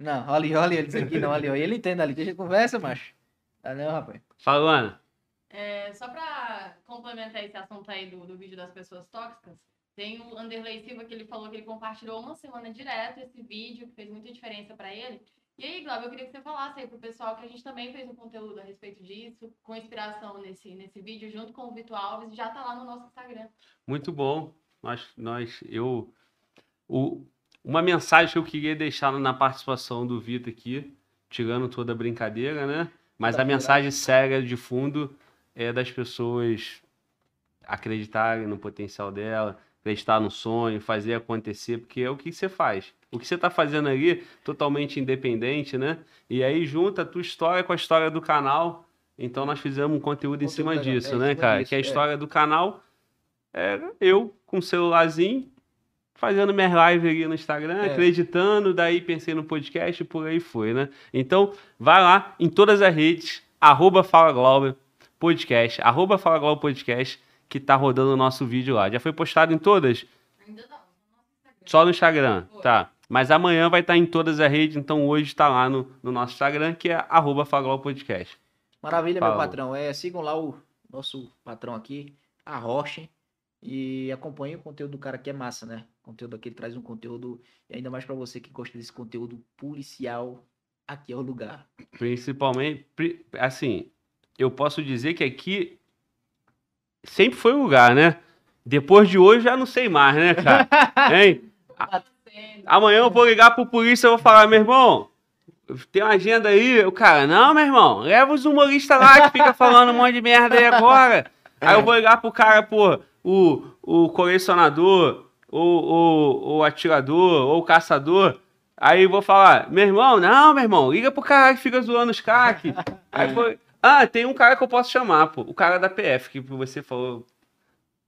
Não, olha ali, olha ali, ele disse aqui não, olha ali. Ele entende ali, deixa de conversa, macho. Ah, não, rapaz. Fala, Ana. É, só pra complementar esse assunto aí do, do vídeo das pessoas tóxicas, tem o Anderley Silva que ele falou que ele compartilhou uma semana direto esse vídeo, que fez muita diferença pra ele. E aí, Glauber, eu queria que você falasse aí pro pessoal que a gente também fez um conteúdo a respeito disso, com inspiração nesse, nesse vídeo, junto com o Vitor Alves, já tá lá no nosso Instagram. Muito bom. Nós, nós, eu, o, uma mensagem que eu queria deixar na participação do Vitor aqui, tirando toda a brincadeira, né? Mas a Tá mensagem séria de fundo é das pessoas acreditarem no potencial dela, acreditar no sonho, fazer acontecer, porque é o que você faz. O que você está fazendo ali, totalmente independente, né? E aí junta a tua história com a história do canal. Então nós fizemos um conteúdo em Conteúdo cima disso, É, em né, cima cara? disso, que a é. história do canal era eu com o celularzinho fazendo minhas lives ali no Instagram, É. acreditando, daí pensei no podcast e por aí foi, né? Então, vai lá em todas as redes, arroba Fala Glauber Podcast, arroba Fala Glauber Podcast, que tá rodando o nosso vídeo lá. Já foi postado em todas? Ainda não, no nosso Instagram. Só no Instagram, tá. Mas amanhã vai estar em todas as redes, então hoje tá lá no, no nosso Instagram, que é arroba Podcast. Maravilha, Fala. meu patrão. É, sigam lá o nosso patrão aqui, a Roche, e acompanhem o conteúdo do cara que é massa, né? O conteúdo aqui ele traz um conteúdo, e ainda mais pra você que gosta desse conteúdo policial, aqui é o lugar. Principalmente, pri- assim, eu posso dizer que aqui sempre foi o lugar, né? Depois de hoje já não sei mais, né, cara? Hein? Sendo. Amanhã eu vou ligar pro polícia e vou falar, meu irmão, tem uma agenda aí. O cara, não, meu irmão, leva os humoristas lá que fica falando um monte de merda aí agora. Aí eu vou ligar pro cara, pô, o, o colecionador, o, o, o atirador, ou o caçador. Aí eu vou falar, meu irmão, não, meu irmão, liga pro cara que fica zoando os caques. Aí foi, ah, tem um cara que eu posso chamar, pô, o cara da PF, que você falou.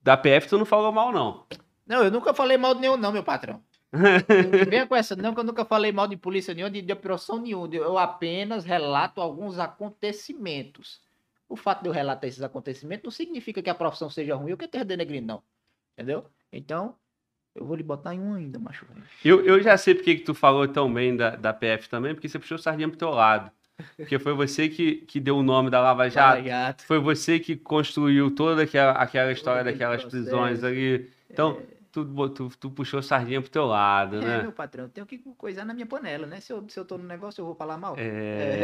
Da PF tu não falou mal, não. Não, eu nunca falei mal de nenhum, não, meu patrão. Não venha com essa, não, que eu nunca falei mal de polícia nenhuma, de, de operação nenhuma. Eu apenas relato alguns acontecimentos. O fato de eu relatar esses acontecimentos não significa que a profissão seja ruim ou que é terra denegrindo, não. Entendeu? Então, eu vou lhe botar em um ainda, macho. Eu, eu já sei porque que tu falou tão bem da, da PF também, porque você puxou o sardinha pro teu lado. Porque foi você que, que deu o nome da Lava Jato. Lava. Foi você que construiu toda aquela, aquela história aquele daquelas processo. prisões ali. Então, tu, botou- tu, puxou sardinha pro teu lado, É, né? meu patrão, tenho que coisar na minha panela, né? Se eu, se eu tô no negócio, eu vou falar mal. É,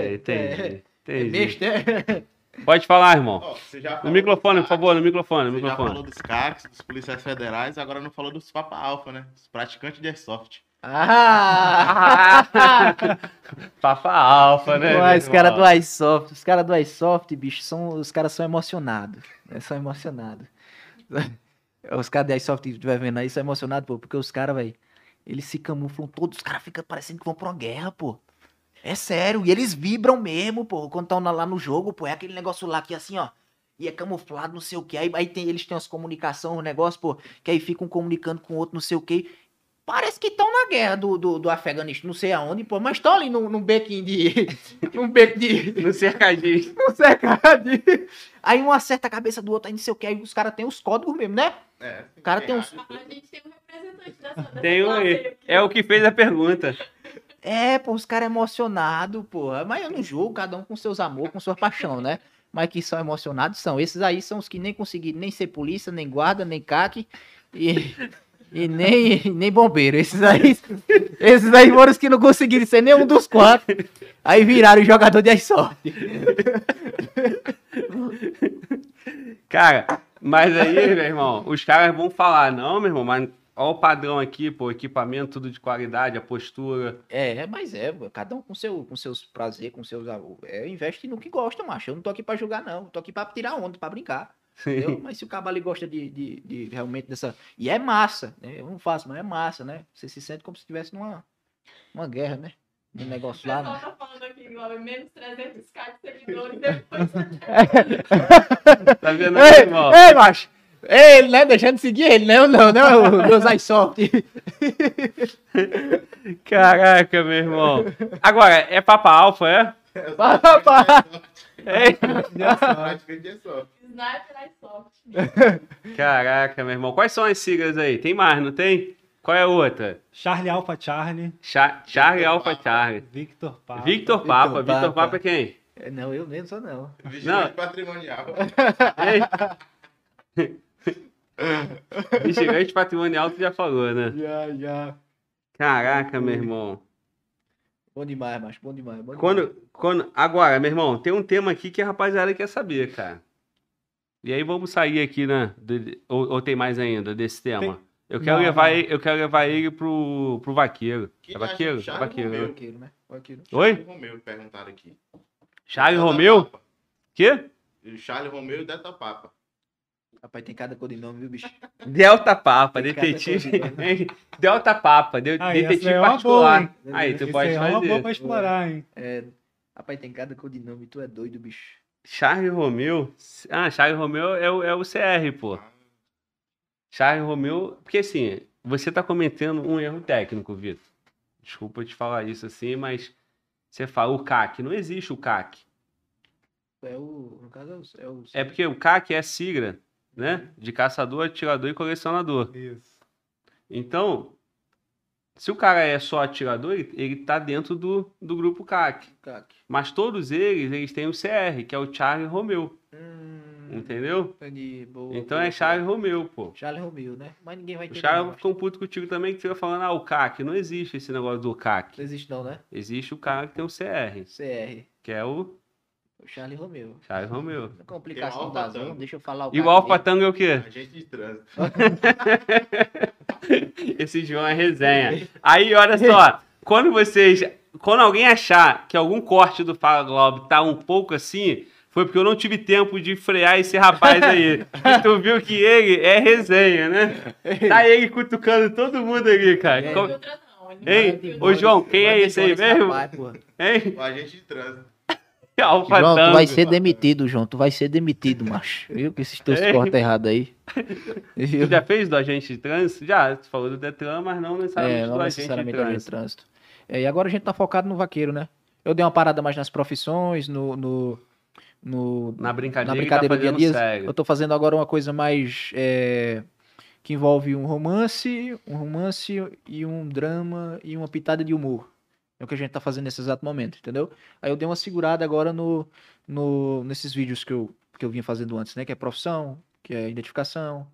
É, entendi. É entendi. besta, é? Pode falar, irmão. Já No microfone, dos por favor, no microfone, no Você já microfone. falou dos CACs, dos policiais federais, agora não falou dos Papa Alpha, né? Os praticantes de airsoft. Ah! Papa Alfa, né? Os caras do iSoft, os caras do iSoft, bicho, são, os caras são emocionados. né? São emocionados. Os caras do iSoft que estiver vendo aí são emocionados, pô, porque os caras, velho, eles se camuflam todos, os caras ficam parecendo que vão pra uma guerra, pô. É sério, e eles vibram mesmo, pô, quando estão lá no jogo, pô, é aquele negócio lá que assim, ó, e é camuflado, não sei o que, aí, aí tem, eles têm as comunicações, um negócio, pô, que aí ficam comunicando com o outro, não sei o que. Parece que estão na guerra do, do, do Afeganistão, não sei aonde, pô, mas estão ali num, num bequinho de. num beco de. No cercadinho. num cercadinho. Aí um acerta a cabeça do outro, aí não sei o que, aí os caras têm os códigos mesmo, né? É. O cara tem uns. A, a gente tem um representante dessa, dessa Tem um aqui. É o que fez a pergunta. É, pô, os caras emocionados, porra. Mas eu não julgo, cada um com seus amor, com sua paixão, né? Mas que são emocionados são. Esses aí são os que nem conseguiram nem ser polícia, nem guarda, nem CAC e, e nem, nem bombeiro. Esses aí, esses aí foram os que não conseguiram ser nenhum dos quatro. Aí viraram jogador de sorte. Cara, mas aí, meu irmão, os caras vão falar, não, meu irmão, mas olha o padrão aqui, pô, equipamento tudo de qualidade, a postura. É, mas é, cada um com, seu, com seus prazer, com seus. É, investe no que gosta, macho. Eu não tô aqui pra julgar, não. Eu tô aqui pra tirar onda, pra brincar. Entendeu? Mas se o cabo ali gosta de, de, de realmente dessa. E é massa, né? Eu não faço, mas é massa, né? Você se sente como se estivesse numa uma guerra, né? Um O negócio lá. pessoal Né? tá falando aqui, Glauber, menos 300k de seguidores depois. Tá vendo, Ei, irmão? ei, macho! Ei, né? Deixando de seguir ele, não, não, não, meus iSoft. Caraca, meu irmão. Agora, é Papa Alfa, é? É. ISoft. Caraca, meu irmão. Quais são as siglas aí? Tem mais, não tem? Qual é a outra? Charlie Alpha Charlie, Cha Charlie Victor Alpha Papa. Charlie. Victor Papa. Victor Papa. Victor Victor Papa. Papa é quem? É, Não, eu mesmo sou não. Vigilante patrimonial. Ei. Vigilante patrimonial, tu já falou, né? Já, já. Caraca, meu irmão. Bom demais, macho, bom demais. Bom demais. Quando, quando, agora, meu irmão, tem um tema aqui que a rapaziada quer saber, cara. E aí vamos sair aqui, né? de- ou, ou tem mais ainda desse tema? Eu quero Não, levar não. ele, eu quero levar ele pro, pro vaqueiro. Que É vaqueiro? É Charles vaqueiro. Romeu. né? Vaqueiro, né? Vaqueiro. Oi? Charles Romeu, perguntaram aqui. Charles Romeu? Quê? Charles Romeu e Delta Papa. Rapaz, tem cada codinome, viu, bicho? Delta Papa, Tem detetive. Delta Papa, de- Ah, detetive é particular. boa, aí, tu pode aí é uma boa fazer. pra explorar, hein? É, rapaz, tem cada codinome, tu é doido, bicho. Charles Romeu. Ah, Charles Romeu é o, é o CR, pô. Charles Romeu. Porque assim, você tá cometendo um erro técnico, Vitor. Desculpa te falar isso assim, mas você fala o CAC. Não existe o CAC. É o, no caso, é o... É, o, É porque o CAC é a sigla, né? De caçador, atirador e colecionador. Isso. Então, se o cara é só atirador, ele, ele tá dentro do, do grupo CAC. CAC. Mas todos eles, eles têm o CR, que é o Charles Romeu. Hum, Entendeu? entendi. Boa, Então boa, é Charles boa. Romeu, pô. Charles Romeu, né? Mas ninguém vai O entender. Charles não. ficou puto contigo também, que fica falando, ah, o CAC. Não existe esse negócio do CAC. Não existe não, né? Existe o cara que tem o CR, CR. que é o O Charles Romeu. Charles Romeu. Complicação da Tango. deixa eu falar o E o dele. Tango é o quê? Agente de trânsito. Esse João é resenha. Aí, olha só, quando vocês. Quando alguém achar que algum corte do Fala Globo tá um pouco assim, foi porque eu não tive tempo de frear esse rapaz aí. E tu viu que ele é resenha, né? Tá ele cutucando todo mundo ali, cara. É. Co- Filtra não, ele não Ei, filtra. ô João, quem é esse aí mesmo? rapaz. Hein? O agente de trânsito. Alfa João, tu Tango. vai ser demitido, João. Tu vai ser demitido, macho. Viu que esses teus cortes errados aí. Tu já fez do agente de trânsito? Já, tu falou do Detran, mas não necessariamente É, não do necessariamente agente de trânsito. trânsito. É, e agora a gente tá focado no vaqueiro, né? Eu dei uma parada mais nas profissões, no. no, no- Na brincadeira, na brincadeira tá do dia a dia. Eu tô fazendo agora uma coisa mais. é, que envolve um romance, um romance e um drama e uma pitada de humor. É o que a gente tá fazendo nesse exato momento, entendeu? Aí eu dei uma segurada agora no, no, nesses vídeos que eu, que eu vinha fazendo antes, né? Que é profissão, que é identificação.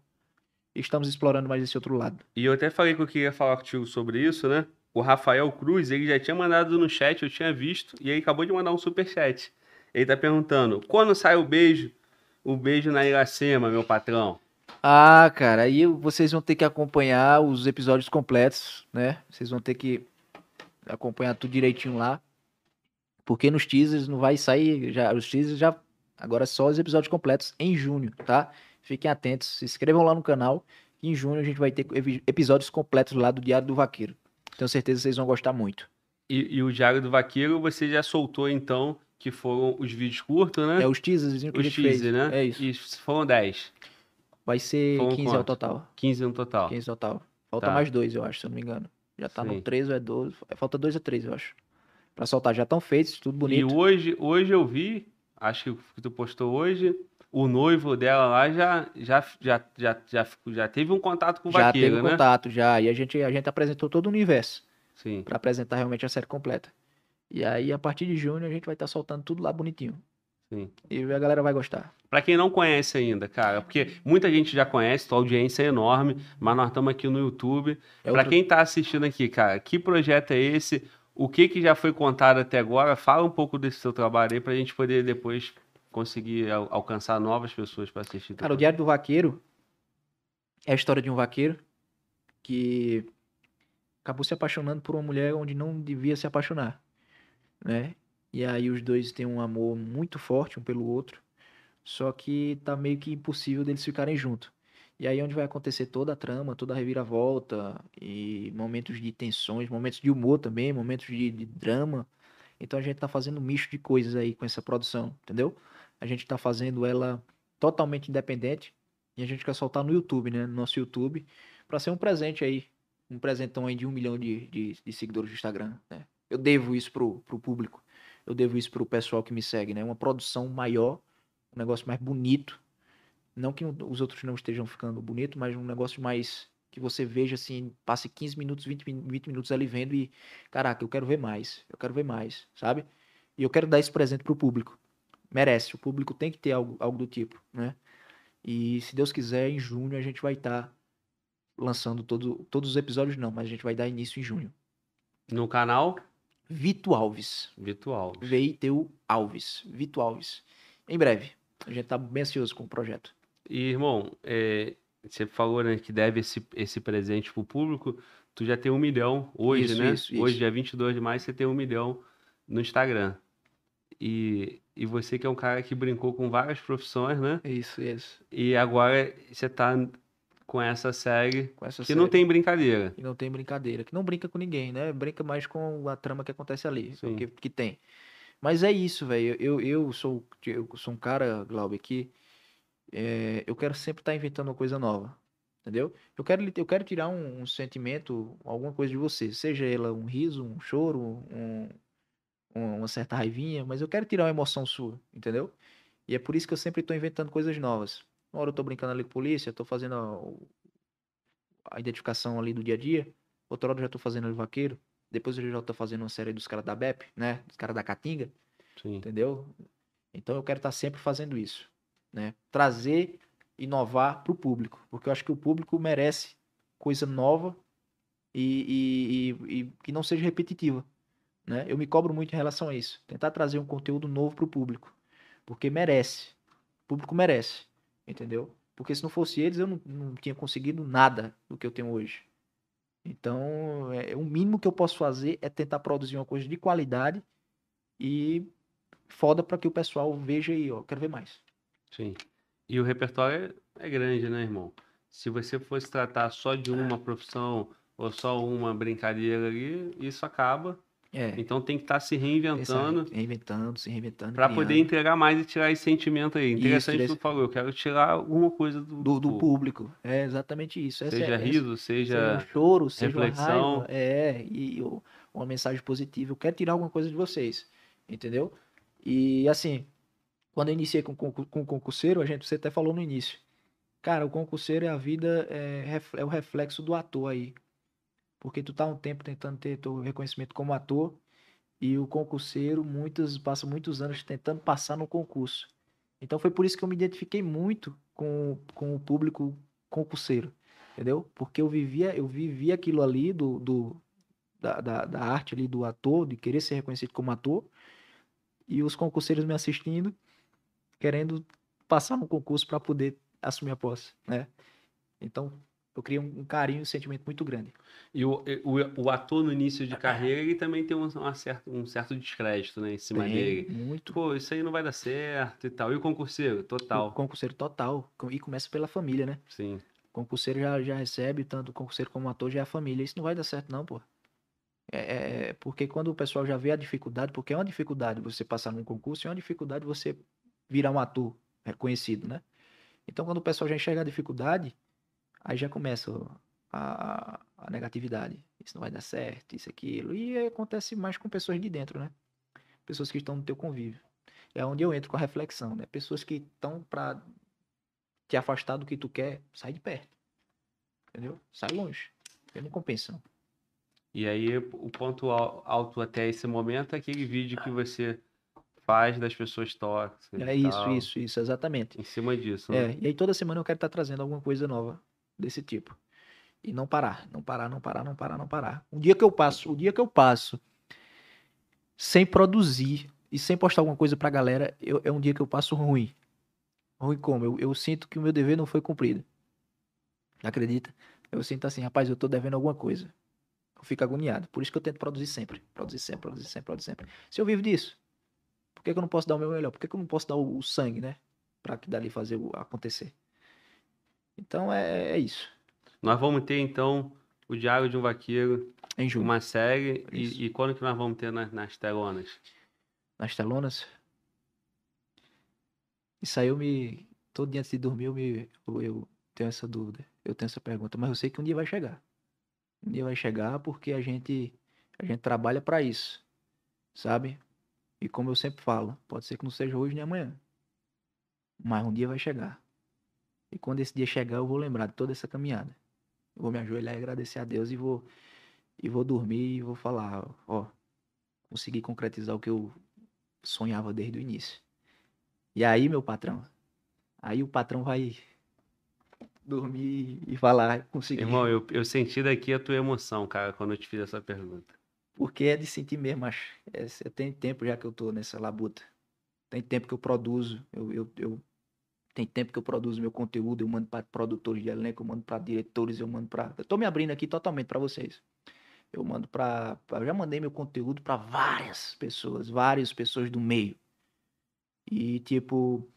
E estamos explorando mais esse outro lado. E eu até falei que eu queria falar contigo sobre isso, né? O Rafael Cruz, ele já tinha mandado no chat, eu tinha visto, e ele acabou de mandar um superchat. Ele tá perguntando, quando sai o beijo? O beijo na Iracema, meu patrão. Ah, cara, aí vocês vão ter que acompanhar os episódios completos, né? Vocês vão ter que acompanhar tudo direitinho lá. Porque nos teasers não vai sair, já, os teasers já, agora só os episódios completos em junho, tá? Fiquem atentos, se inscrevam lá no canal, que em junho a gente vai ter episódios completos lá do Diário do Vaqueiro. Tenho certeza que vocês vão gostar muito. E, e o Diário do Vaqueiro, você já soltou, então, que foram os vídeos curtos, né? É os teasers que a os gente fez. teaser, né? É isso. E foram 10, Vai ser Foram 15 ao quantos? total. 15 no total. 15 ao total. Falta Tá. mais dois, eu acho, se eu não me engano. Já tá Sim. no 13 ou é 12. Falta dois a três, eu acho. Pra soltar. Já estão feitos, tudo E bonito. hoje, hoje eu vi, acho que tu postou hoje, o noivo dela lá já, já, já, já, já, já teve um contato com o já vaqueiro, teve né? contato, já. E a gente, a gente apresentou todo o universo Sim. pra apresentar realmente a série completa. E aí, a partir de junho, a gente vai estar soltando tudo lá bonitinho. Sim. E a galera vai gostar. Pra quem não conhece ainda, cara, porque muita gente já conhece, tua audiência é enorme, mas nós estamos aqui no YouTube. É Pra outro- quem tá assistindo aqui, cara, que projeto é esse? O que que já foi contado até agora? Fala um pouco desse seu trabalho aí pra gente poder depois conseguir al- alcançar novas pessoas pra assistir. Cara, o. Diário do Vaqueiro é a história de um vaqueiro que acabou se apaixonando por uma mulher onde não devia se apaixonar, né? E aí os dois têm um amor muito forte um pelo outro, só que tá meio que impossível deles ficarem juntos. E aí é onde vai acontecer toda a trama, toda a reviravolta e momentos de tensões, momentos de humor também, momentos de, de drama. Então a gente tá fazendo um misto de coisas aí com essa produção, entendeu? A gente tá fazendo ela totalmente independente e a gente quer soltar no YouTube, né? No nosso YouTube, para ser um presente aí, um presentão aí de um milhão de, de, de seguidores do Instagram, né? Eu devo isso pro, pro público, eu devo isso pro pessoal que me segue, né? Uma produção maior, um negócio mais bonito. Não que os outros não estejam ficando bonito, mas um negócio mais que você veja assim, passe 15 minutos, 20, min- 20 minutos ali vendo e, caraca, eu quero ver mais, eu quero ver mais, sabe? E eu quero dar esse presente pro público. Merece, o público tem que ter algo, algo do tipo, né? E se Deus quiser, em junho a gente vai estar lançando todo, todos os episódios, não, mas a gente vai dar início em junho. No canal Vito Alves. virtual. V-I-T-U Alves. Vito Alves. Em breve. A gente tá bem ansioso com o projeto. E, irmão, é, você falou né, que deve esse, esse presente pro público. Tu já tem um milhão hoje, Isso, né? isso, Hoje, isso. dia 22 de maio, você tem um milhão no Instagram. E, e você que é um cara que brincou com várias profissões, né? Isso, isso. E agora você tá com essa série Com essa que não série. tem brincadeira. Que não tem brincadeira. Que não brinca com ninguém, né? Brinca mais com a trama que acontece ali. Sim. Que, que tem. Mas é isso, velho. Eu, eu, sou, eu sou um cara, Glauber, que é, eu quero sempre estar inventando uma coisa nova. Entendeu? Eu quero, eu quero tirar um, um sentimento, alguma coisa de você. Seja ela um riso, um choro, um, um- uma certa raivinha, mas eu quero tirar uma emoção sua, entendeu? E é por isso que eu sempre estou inventando coisas novas. Uma hora eu tô brincando ali com a polícia, estou fazendo a, o- a identificação ali do dia a dia. Outra hora eu já tô fazendo ali vaqueiro. Depois eu já tô fazendo uma série dos caras da BEP, né? Dos caras da Caatinga, Sim. entendeu? Então eu quero estar sempre fazendo isso, né? Trazer, inovar pro público. Porque eu acho que o público merece coisa nova e, e- e- e que não seja repetitiva, né? Eu me cobro muito em relação a isso. Tentar trazer um conteúdo novo pro público. Porque merece. O público merece, entendeu? Porque se não fosse eles, eu não, não tinha conseguido nada do que eu tenho hoje. Então, é, o mínimo que eu posso fazer é tentar produzir uma coisa de qualidade e foda para que o pessoal veja e, ó, quero ver mais. Sim. E o repertório é, é grande, né, irmão? Se você fosse tratar só de uma profissão ou só uma brincadeira ali, isso acaba. É. Então tem que estar se reinventando Se reinventando, se reinventando. para poder entregar mais e tirar esse sentimento aí. Interessante tirar que tu falou, eu quero tirar alguma coisa do, do, do público. É exatamente isso. Essa Seja é, essa- riso, seja seja um choro, seja reflexão. uma raiva, é, e uma mensagem positiva. Eu quero tirar alguma coisa de vocês, entendeu? E assim, quando eu iniciei com, concur- com o concurseiro, a gente, você até falou no início. Cara, o concurseiro é a vida, é, é o reflexo do ator aí. Porque tu tá um tempo tentando ter teu reconhecimento como ator, e o concurseiro muitos, passa muitos anos tentando passar no concurso. Então foi por isso que eu me identifiquei muito com, com o público concurseiro entendeu? Porque eu vivia, eu vivia aquilo ali do, do da, da, da arte ali do ator, de querer ser reconhecido como ator, e os concurseiros me assistindo, querendo passar no concurso para poder assumir a posse, né? Então, eu criei um, um carinho e um sentimento muito grande. E o, o, o ator no início de carreira, ele também tem um, uma certa, um certo descrédito, né, em cima Tem dele. muito. Pô, isso aí não vai dar certo e tal. E o concurseiro? O Total. concurseiro total. E começa pela família, né? Sim. O concurseiro já, já recebe, tanto o concurseiro como o ator já é a família. Isso não vai dar certo, não, pô. É, é- porque quando o pessoal já vê a dificuldade, porque é uma dificuldade você passar num concurso, é uma dificuldade você virar um ator reconhecido, né? Então, quando o pessoal já enxerga a dificuldade, aí já começa a, a- negatividade. Isso não vai dar certo, isso, aquilo. E aí acontece mais com pessoas de dentro, né? Pessoas que estão no teu convívio. É onde eu entro com a reflexão, né? Pessoas que estão pra te afastar do que tu quer, sai de perto. Entendeu? Sai longe. Porque não compensa. E aí, o ponto al- alto até esse momento é aquele vídeo que você faz das pessoas tóxicas. É isso, tal. isso, isso, exatamente. Em cima disso, né? É, e aí toda semana eu quero estar trazendo alguma coisa nova desse tipo. E não parar, não parar, não parar, não parar, não parar. Um dia que eu passo, o dia que eu passo sem produzir e sem postar alguma coisa pra galera, eu- é um dia que eu passo ruim. Ruim como? Eu, eu sinto que o meu dever não foi cumprido. Acredita? Eu sinto assim, rapaz, eu tô devendo alguma coisa. Eu fico agoniado. Por isso que eu tento produzir sempre. Produzir sempre, produzir sempre, produzir sempre. Se eu vivo disso, por que, que eu não posso dar o meu melhor? Por que, que eu não posso dar o, o sangue, né? Pra que dali fazer o acontecer. Então é, é isso. Nós vamos ter, então, o Diário de um Vaqueiro, Em julho. uma série. Isso. E, e quando que nós vamos ter nas, nas telonas? Nas telonas. Isso aí eu me. Todo dia antes de dormir eu, me, eu, eu tenho essa dúvida. Eu tenho essa pergunta. Mas eu sei que um dia vai chegar. Um dia vai chegar porque a gente, a gente trabalha pra isso. Sabe? E como eu sempre falo, pode ser que não seja hoje nem amanhã. Mas um dia vai chegar. E quando esse dia chegar, eu vou lembrar de toda essa caminhada. Eu vou me ajoelhar e agradecer a Deus e vou e vou dormir e vou falar, ó, consegui concretizar o que eu sonhava desde o início. E aí, meu patrão, aí o patrão vai dormir e falar, consegui. Irmão, eu, eu senti daqui a tua emoção, cara, quando eu te fiz essa pergunta. Porque é de sentir mesmo, acho. É, tem tempo já que eu tô nessa labuta. Tem tempo que eu produzo. Eu, eu, eu- tem tempo que eu produzo meu conteúdo. Eu mando para produtores de elenco, eu mando para diretores, eu mando para. Eu tô me abrindo aqui totalmente para vocês. Eu mando para. Eu já mandei meu conteúdo para várias pessoas, várias pessoas do meio. E tipo,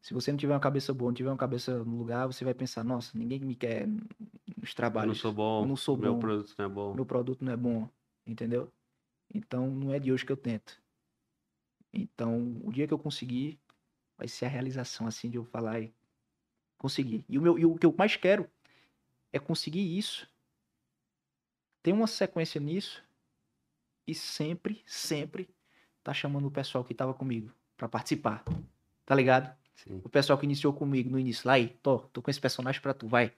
se você não tiver uma cabeça boa, não tiver uma cabeça no lugar, você vai pensar, nossa, ninguém me quer nos Eu não trabalhos. sou bom, não sou meu bom. produto não é bom. meu produto não é bom, entendeu? Então não é de hoje que eu tento. Então, o dia que eu conseguir, vai ser a realização assim de eu falar e conseguir. E o meu e o que eu mais quero é conseguir isso. Ter uma sequência nisso e sempre, sempre tá chamando o pessoal que tava comigo pra participar. Tá ligado? Sim. O pessoal que iniciou comigo no início, lá aí, tô, tô com esse personagem pra tu, vai.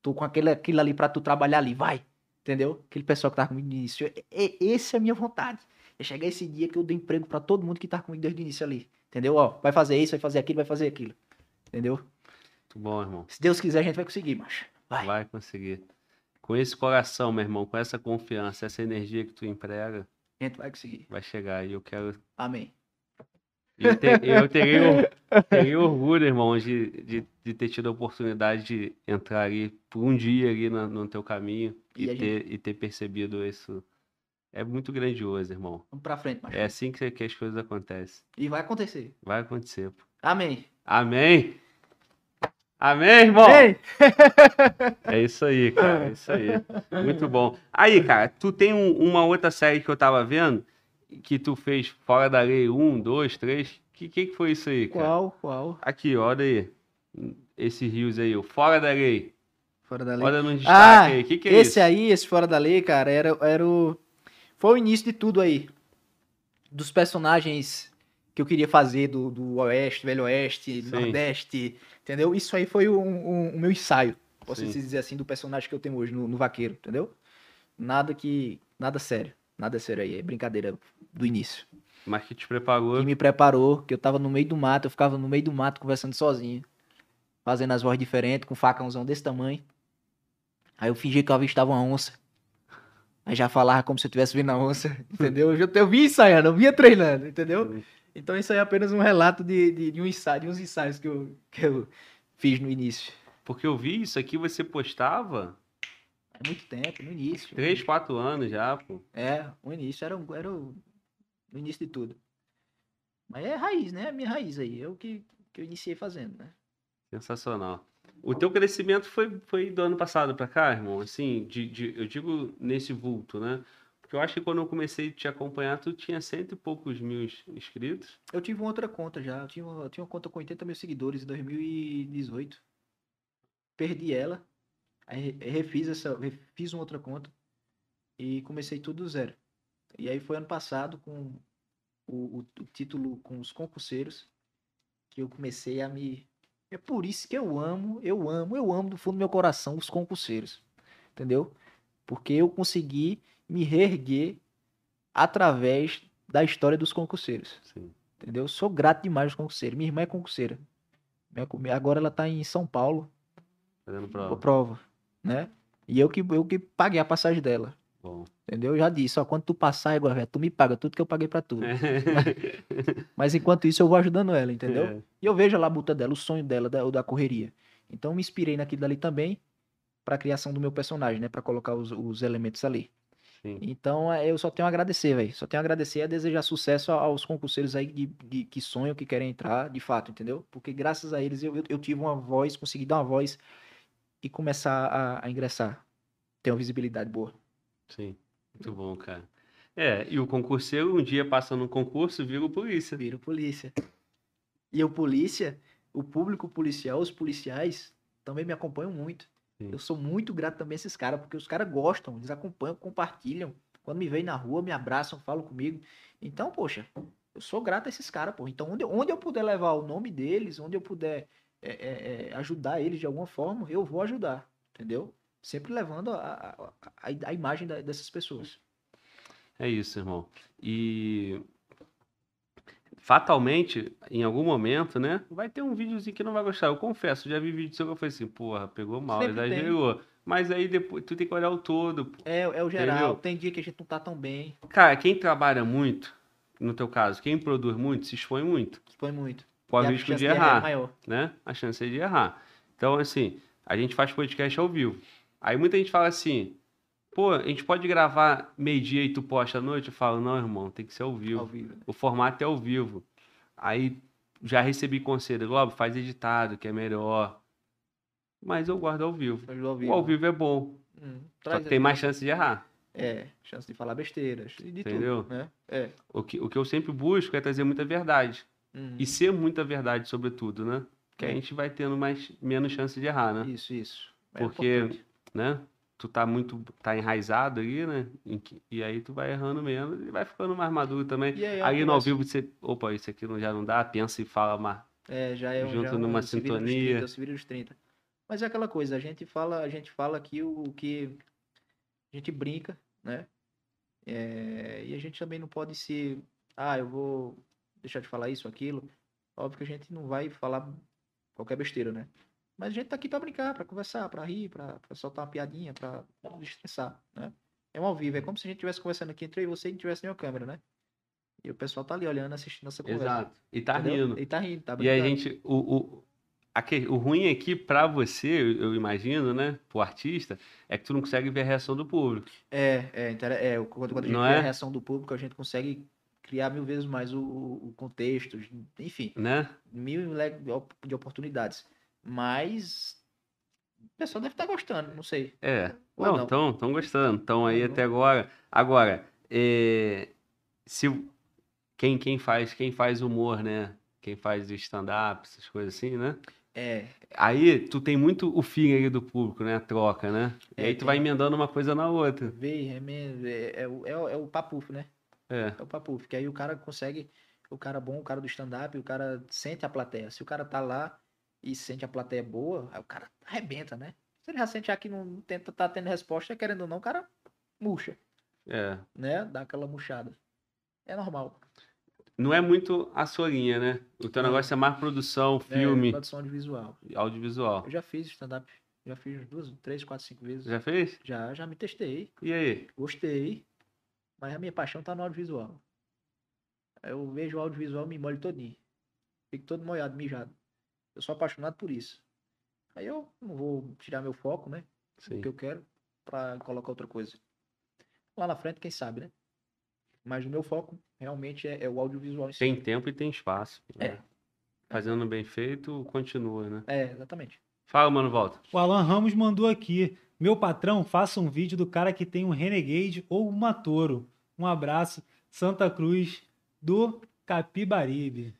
Tô com aquele, aquilo ali pra tu trabalhar ali, vai. Entendeu? Aquele pessoal que tava comigo no início. E, e- essa é a minha vontade. É chegar esse dia que eu dou emprego pra todo mundo que tá comigo desde o início ali. Entendeu? Ó, vai fazer isso, vai fazer aquilo, vai fazer aquilo. Entendeu? Muito bom, irmão. Se Deus quiser, a gente vai conseguir, macho. Vai. Vai conseguir. Com esse coração, meu irmão, com essa confiança, essa energia que tu emprega, A gente vai conseguir. vai chegar. E eu quero. Amém. Eu, te- eu terei, terei orgulho, irmão, de, de, de ter tido a oportunidade de entrar ali por um dia ali no, no teu caminho e, E ter, e ter percebido isso. É muito grandioso, irmão. Vamos pra frente, macho. É assim que, que as coisas acontecem. E vai acontecer. Vai acontecer. pô. Amém. Amém? Amém, irmão? Ei! É isso aí, cara. É isso aí. Muito bom. Aí, cara, tu tem um- uma outra série que eu tava vendo que tu fez Fora da Lei 1, 2, 3. Que que, que foi isso aí, cara? Qual, qual? Aqui, olha aí. Esse rios aí, o Fora da Lei. Fora da lei. Olha no destaque Ah, aí. O que, que é esse isso? aí, esse Fora da Lei, cara, era, era o. Foi o início de tudo aí. Dos personagens que eu queria fazer do, do Oeste, Velho Oeste, Sim. Nordeste, entendeu? Isso aí foi o um, um- o meu ensaio, posso Sim. dizer assim, do personagem que eu tenho hoje no, no Vaqueiro, entendeu? Nada que. Nada sério. Nada sério aí. É brincadeira do início. Mas que te preparou. que me preparou, que eu tava no meio do mato, eu ficava no meio do mato conversando sozinho, fazendo as vozes diferentes, com um facãozão desse tamanho. Aí eu fingi que eu avistava uma onça. Aí já falava como se eu tivesse vindo a onça, entendeu? Eu, eu vinha ensaiando, eu vinha treinando, entendeu? Então isso aí é apenas um relato de, de, de um ensaio, de uns ensaios que eu, que eu fiz no início. Porque eu vi isso aqui, você postava Há muito tempo, no início. 3, 4 anos já, pô. É, o início era, o- era o, o início de tudo. Mas é raiz, né? A minha raiz aí. É o que, que eu iniciei fazendo, né? Sensacional. O teu crescimento foi, foi do ano passado pra cá, irmão? Assim, de, de- eu digo nesse vulto, né? Porque eu acho que quando eu comecei a te acompanhar, tu tinha cento e poucos mil ins- inscritos. Eu tive uma outra conta já. Eu tinha, uma- eu tinha uma conta com 80 mil seguidores em 2018. Perdi ela. Aí re- refiz essa. Fiz uma outra conta. E comecei tudo do zero. E aí foi ano passado com o, o- o título com os concurseiros. Que eu comecei a me. É por isso que eu amo, eu amo, eu amo do fundo do meu coração os concurseiros. Entendeu? Porque eu consegui me reerguer através da história dos concurseiros. Sim. Entendeu? Eu sou grato demais aos concurseiros. Minha irmã é concurseira. Agora ela tá em São Paulo, Fazendo prova. prova. prova, né? E eu que, eu que paguei a passagem dela. Bom. Entendeu? Eu já disse, ó, quando tu passar, agora, velho, tu me paga tudo que eu paguei pra tu. Mas enquanto isso, eu vou ajudando ela, entendeu? É. E eu vejo a labuta dela, o sonho dela, da, da correria. Então eu me inspirei naquilo dali também pra criação do meu personagem, né? Pra colocar os, os elementos ali. Sim. Então é, eu só tenho a agradecer, velho. Só tenho a agradecer e a desejar sucesso aos concurseiros aí de, de- que sonham, que querem entrar, de fato, entendeu? Porque graças a eles eu, eu, eu tive uma voz, consegui dar uma voz e começar a, a ingressar. Ter uma visibilidade boa. Sim. Muito bom, cara. É, e o concurseiro um dia passa num concurso, vira o polícia. Viro polícia. E o polícia, o público policial, os policiais também me acompanham muito. Sim. Eu sou muito grato também a esses caras, porque os caras gostam, eles acompanham, compartilham. Quando me veem na rua, me abraçam, falam comigo. Então, poxa, eu sou grato a esses caras, pô. Então, onde, onde eu puder levar o nome deles, onde eu puder é, é, é, ajudar eles de alguma forma, eu vou ajudar, entendeu? Sempre levando a, a, a- imagem da- dessas pessoas. É isso, irmão. E fatalmente, em algum momento, né? Vai ter um videozinho que não vai gostar. Eu confesso, já vi vídeo seu que eu falei assim, porra, pegou mal, Sempre tem. exagerou. Mas aí depois tu tem que olhar o todo. pô. É, é o geral. Entendeu? Tem dia que a gente não tá tão bem, Cara, quem trabalha muito, no teu caso, quem produz muito, se expõe muito. expõe muito. Corre o risco de errar é errar. maior. né? A chance é de errar. Então, assim, a gente faz podcast ao vivo. Aí muita gente fala assim, pô, a gente pode gravar meio-dia e tu posta à noite? Eu falo, não, irmão, tem que ser ao vivo. Ao vivo. O formato é ao vivo. Aí já recebi conselho, Globo, faz editado, que é melhor. Mas eu guardo ao vivo. Ao O vivo. ao vivo é bom, Hum, só que tem mais chance de errar. É, chance de falar besteiras. e De Entendeu? tudo, né? É. O que, o que eu sempre busco é trazer muita verdade. Uhum. E ser muita verdade, sobretudo, né? Que a É. gente vai tendo mais, menos chance de errar, né? Isso, isso. É Porque- importante. Né? Tu tá muito, tá enraizado aí, né? E aí tu vai errando menos e vai ficando mais maduro também. E aí, Aí no ao vivo você, opa, isso aqui não- já não dá, pensa e fala mais. É, já é um- junto já é um- numa sintonia. 30, se vira nos 30. Mas é aquela coisa, a gente fala, a gente fala aqui o, o que a gente brinca, né? É, e a gente também não pode se, ah, eu vou deixar de falar isso, aquilo. Óbvio que a gente não vai falar qualquer besteira, né? Mas a gente tá aqui pra brincar, pra conversar, pra rir, pra, pra soltar uma piadinha, pra destressar, né? É um ao vivo, é como se a gente estivesse conversando aqui entre eu e você e não tivesse nenhuma câmera, né? E o pessoal tá ali olhando, assistindo essa conversa. Exato. E tá entendeu? rindo. E tá rindo, tá E aí a brincando. gente, o, o, aque- o ruim aqui pra você, eu, imagino, né? Pro artista, é que tu não consegue ver a reação do público. É, é, é, quando, quando a gente Não vê é? a reação do público, a gente consegue criar mil vezes mais o, o- contexto, enfim, Né? mil de oportunidades. Mas o pessoal deve estar gostando, não sei. É. Ou Não, estão tão gostando. Estão aí não. até agora. Agora, é, se quem, quem faz quem faz humor, né? Quem faz stand-up, essas coisas assim, né? É, Aí tu tem muito o feeling aí do público, né? A troca, né? E É, aí tu tem. vai emendando uma coisa na outra. vê, é, é, é, o- é, o- é o papuf, né? É. É o papuf, que aí o cara consegue, o cara bom, o cara do stand-up, o cara sente a plateia. Se o cara tá lá e sente a plateia boa, aí o cara arrebenta, né? Se ele já sente que não tenta, tá tendo resposta, querendo ou não, o cara murcha, É. né? Dá aquela murchada. É normal. Não é muito a sua linha, né? O teu Não. negócio é mais produção, É, filme, produção audiovisual. audiovisual. Eu já fiz stand-up, já fiz duas, três, quatro, cinco vezes. Já fez? Já, já me testei, E aí? gostei, mas a minha paixão tá no audiovisual. Eu vejo o audiovisual me molho todinho. Fico todo molhado, mijado. Eu sou apaixonado por isso. Aí eu não vou tirar meu foco, né? Sim. O que eu quero, pra colocar outra coisa. Lá na frente, quem sabe, né? Mas o meu foco realmente é, é o audiovisual em si. Tem tempo e tem espaço. É. né? Fazendo bem feito, continua, né? É, exatamente. Fala, mano, volta. O Alan Ramos mandou aqui. Meu patrão, faça um vídeo do cara que tem um Renegade ou uma Toro. Um abraço, Santa Cruz do Capibaribe.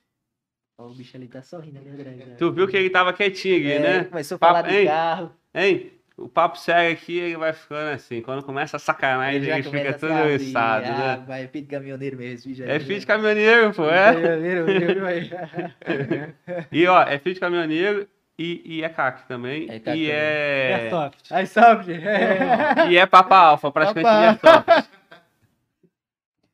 Ó, o bicho ali tá sorrindo ali atrás. né? Tu viu que ele tava quietinho aqui, É, né? Começou a Papo- falar de hein? carro. Hein? O papo sério aqui, ele vai ficando assim. Quando começa a sacanagem, já ele fica todo a abrir. oriçado, Ah, né? vai, é filho de caminhoneiro mesmo, aí, É né? filho de caminhoneiro, pô, é? Caminhoneiro? E ó, é filho de caminhoneiro e, e é CAC também. É CAC e é. Airsoft. Aí sobe, é. E é Papa Alfa, praticamente Papa. de airsoft.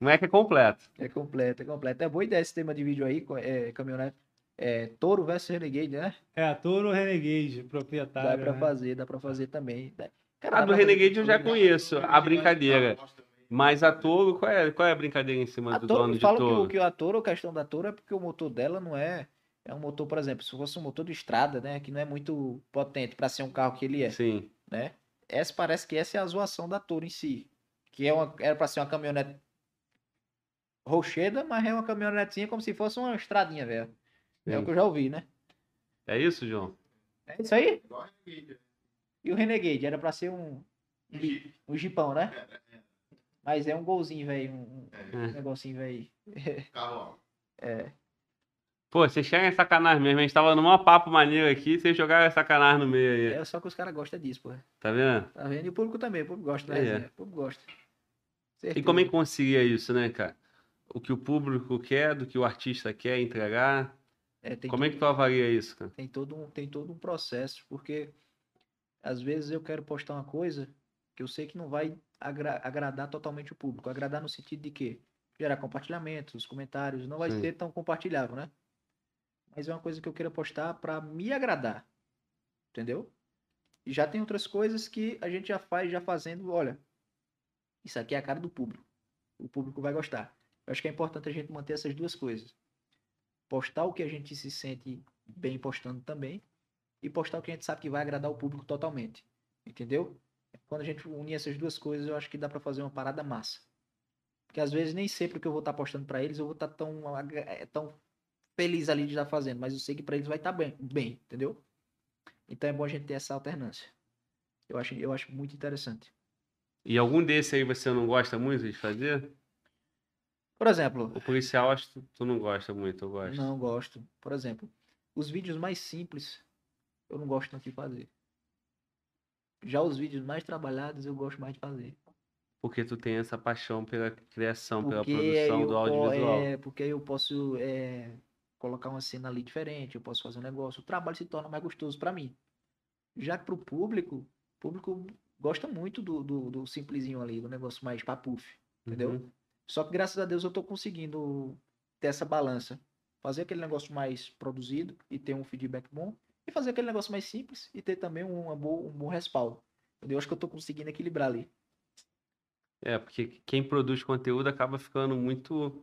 Não é que é completo. É completo, é completo. É boa ideia esse tema de vídeo aí, é, caminhonete. É, Toro versus Renegade, né? É a Toro Renegade, Dá proprietário. pra né? fazer, dá pra fazer também. Dá- Cara, A dá do Renegade eu já né? conheço, a brincadeira. Mas a Toro, qual é, qual é a brincadeira em cima A do Toro, dono de falo que, o- Toro? que a Toro, a questão da Toro é porque o motor dela não é. É um motor, por exemplo, se fosse um motor de estrada, né? Que não é muito potente pra ser um carro que ele é. Sim, né? Essa parece que essa é a zoação da Toro em si. Que é uma, era pra ser uma caminhonete rocheda, mas é uma caminhonetinha como se fosse uma estradinha, velho. É o que eu já ouvi, né? é isso, João? É isso aí? Igual a Renegade, E o Renegade era pra ser um, um Jeep. um jipão, né? Mas é um golzinho, velho. Um, um É. negocinho, velho. Carro, ó. Pô, vocês querem sacanagem mesmo. A gente tava num maior papo maneiro aqui, vocês jogaram sacanagem no meio aí. É só que os caras gostam disso, pô. Tá vendo? Tá vendo? E o público também, o público gosta É. resenha. O público gosta. E Certeza. como é que concilia isso, né, cara? O que o público quer, do que o artista quer entregar. É, Como é que tudo- tu avalia isso, cara? tem todo um, tem todo um processo, porque às vezes eu quero postar uma coisa que eu sei que não vai agra- agradar totalmente o público. Agradar no sentido de que gerar compartilhamentos, comentários, não vai Sim. ser tão compartilhável, né? Mas é uma coisa que eu queira postar para me agradar. Entendeu? E já tem outras coisas que a gente já faz, já fazendo, olha, isso aqui é a cara do público. O público vai gostar. Acho que é importante a gente manter essas duas coisas. Postar o que a gente se sente bem postando também e postar o que a gente sabe que vai agradar o público totalmente. Entendeu? Quando a gente unir essas duas coisas, eu acho que dá pra fazer uma parada massa. Porque às vezes nem sempre o que eu vou estar postando pra eles eu vou estar tão, agra- eh, tão feliz ali de estar fazendo, mas eu sei que pra eles vai estar bem, bem, entendeu? Então é bom a gente ter essa alternância. Eu acho, eu acho muito interessante. E algum desse aí você não gosta muito de fazer? Por exemplo, O policial acho que tu- não gosta muito, eu gosto. Não gosto. Por exemplo, os vídeos mais simples eu não gosto tanto de fazer. Já os vídeos mais trabalhados eu gosto mais de fazer. Porque tu tem essa paixão pela criação, pela Porque produção eu do audiovisual. É, porque aí eu posso é, colocar uma cena ali diferente, eu posso fazer um negócio. O trabalho se torna mais gostoso pra mim. Já que pro público, o público gosta muito do, do, do simplesinho ali, do negócio mais papuf, entendeu? Uhum. Só que graças a Deus eu tô conseguindo ter essa balança. Fazer aquele negócio mais produzido e ter um feedback bom. E fazer aquele negócio mais simples e ter também uma boa, um bom respaldo. Entendeu? Acho que eu tô conseguindo equilibrar ali. É, porque quem produz conteúdo acaba ficando muito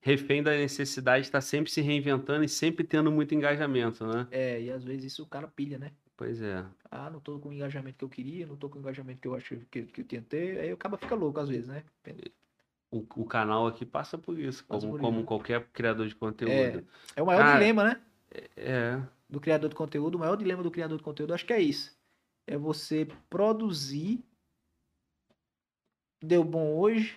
refém da necessidade de estar sempre se reinventando e sempre tendo muito engajamento, né? É, e às vezes isso o cara pilha, né? Pois é. Ah, não tô com o engajamento que eu queria, não tô com o engajamento que eu acho que, que eu tentei. Aí acaba fica louco às vezes, né? O, o canal aqui passa por isso, Passa como, por como qualquer criador de conteúdo. É o maior Cara, dilema, né? É, do criador de conteúdo, o maior dilema do criador de conteúdo, acho que é isso. É você produzir, deu bom hoje,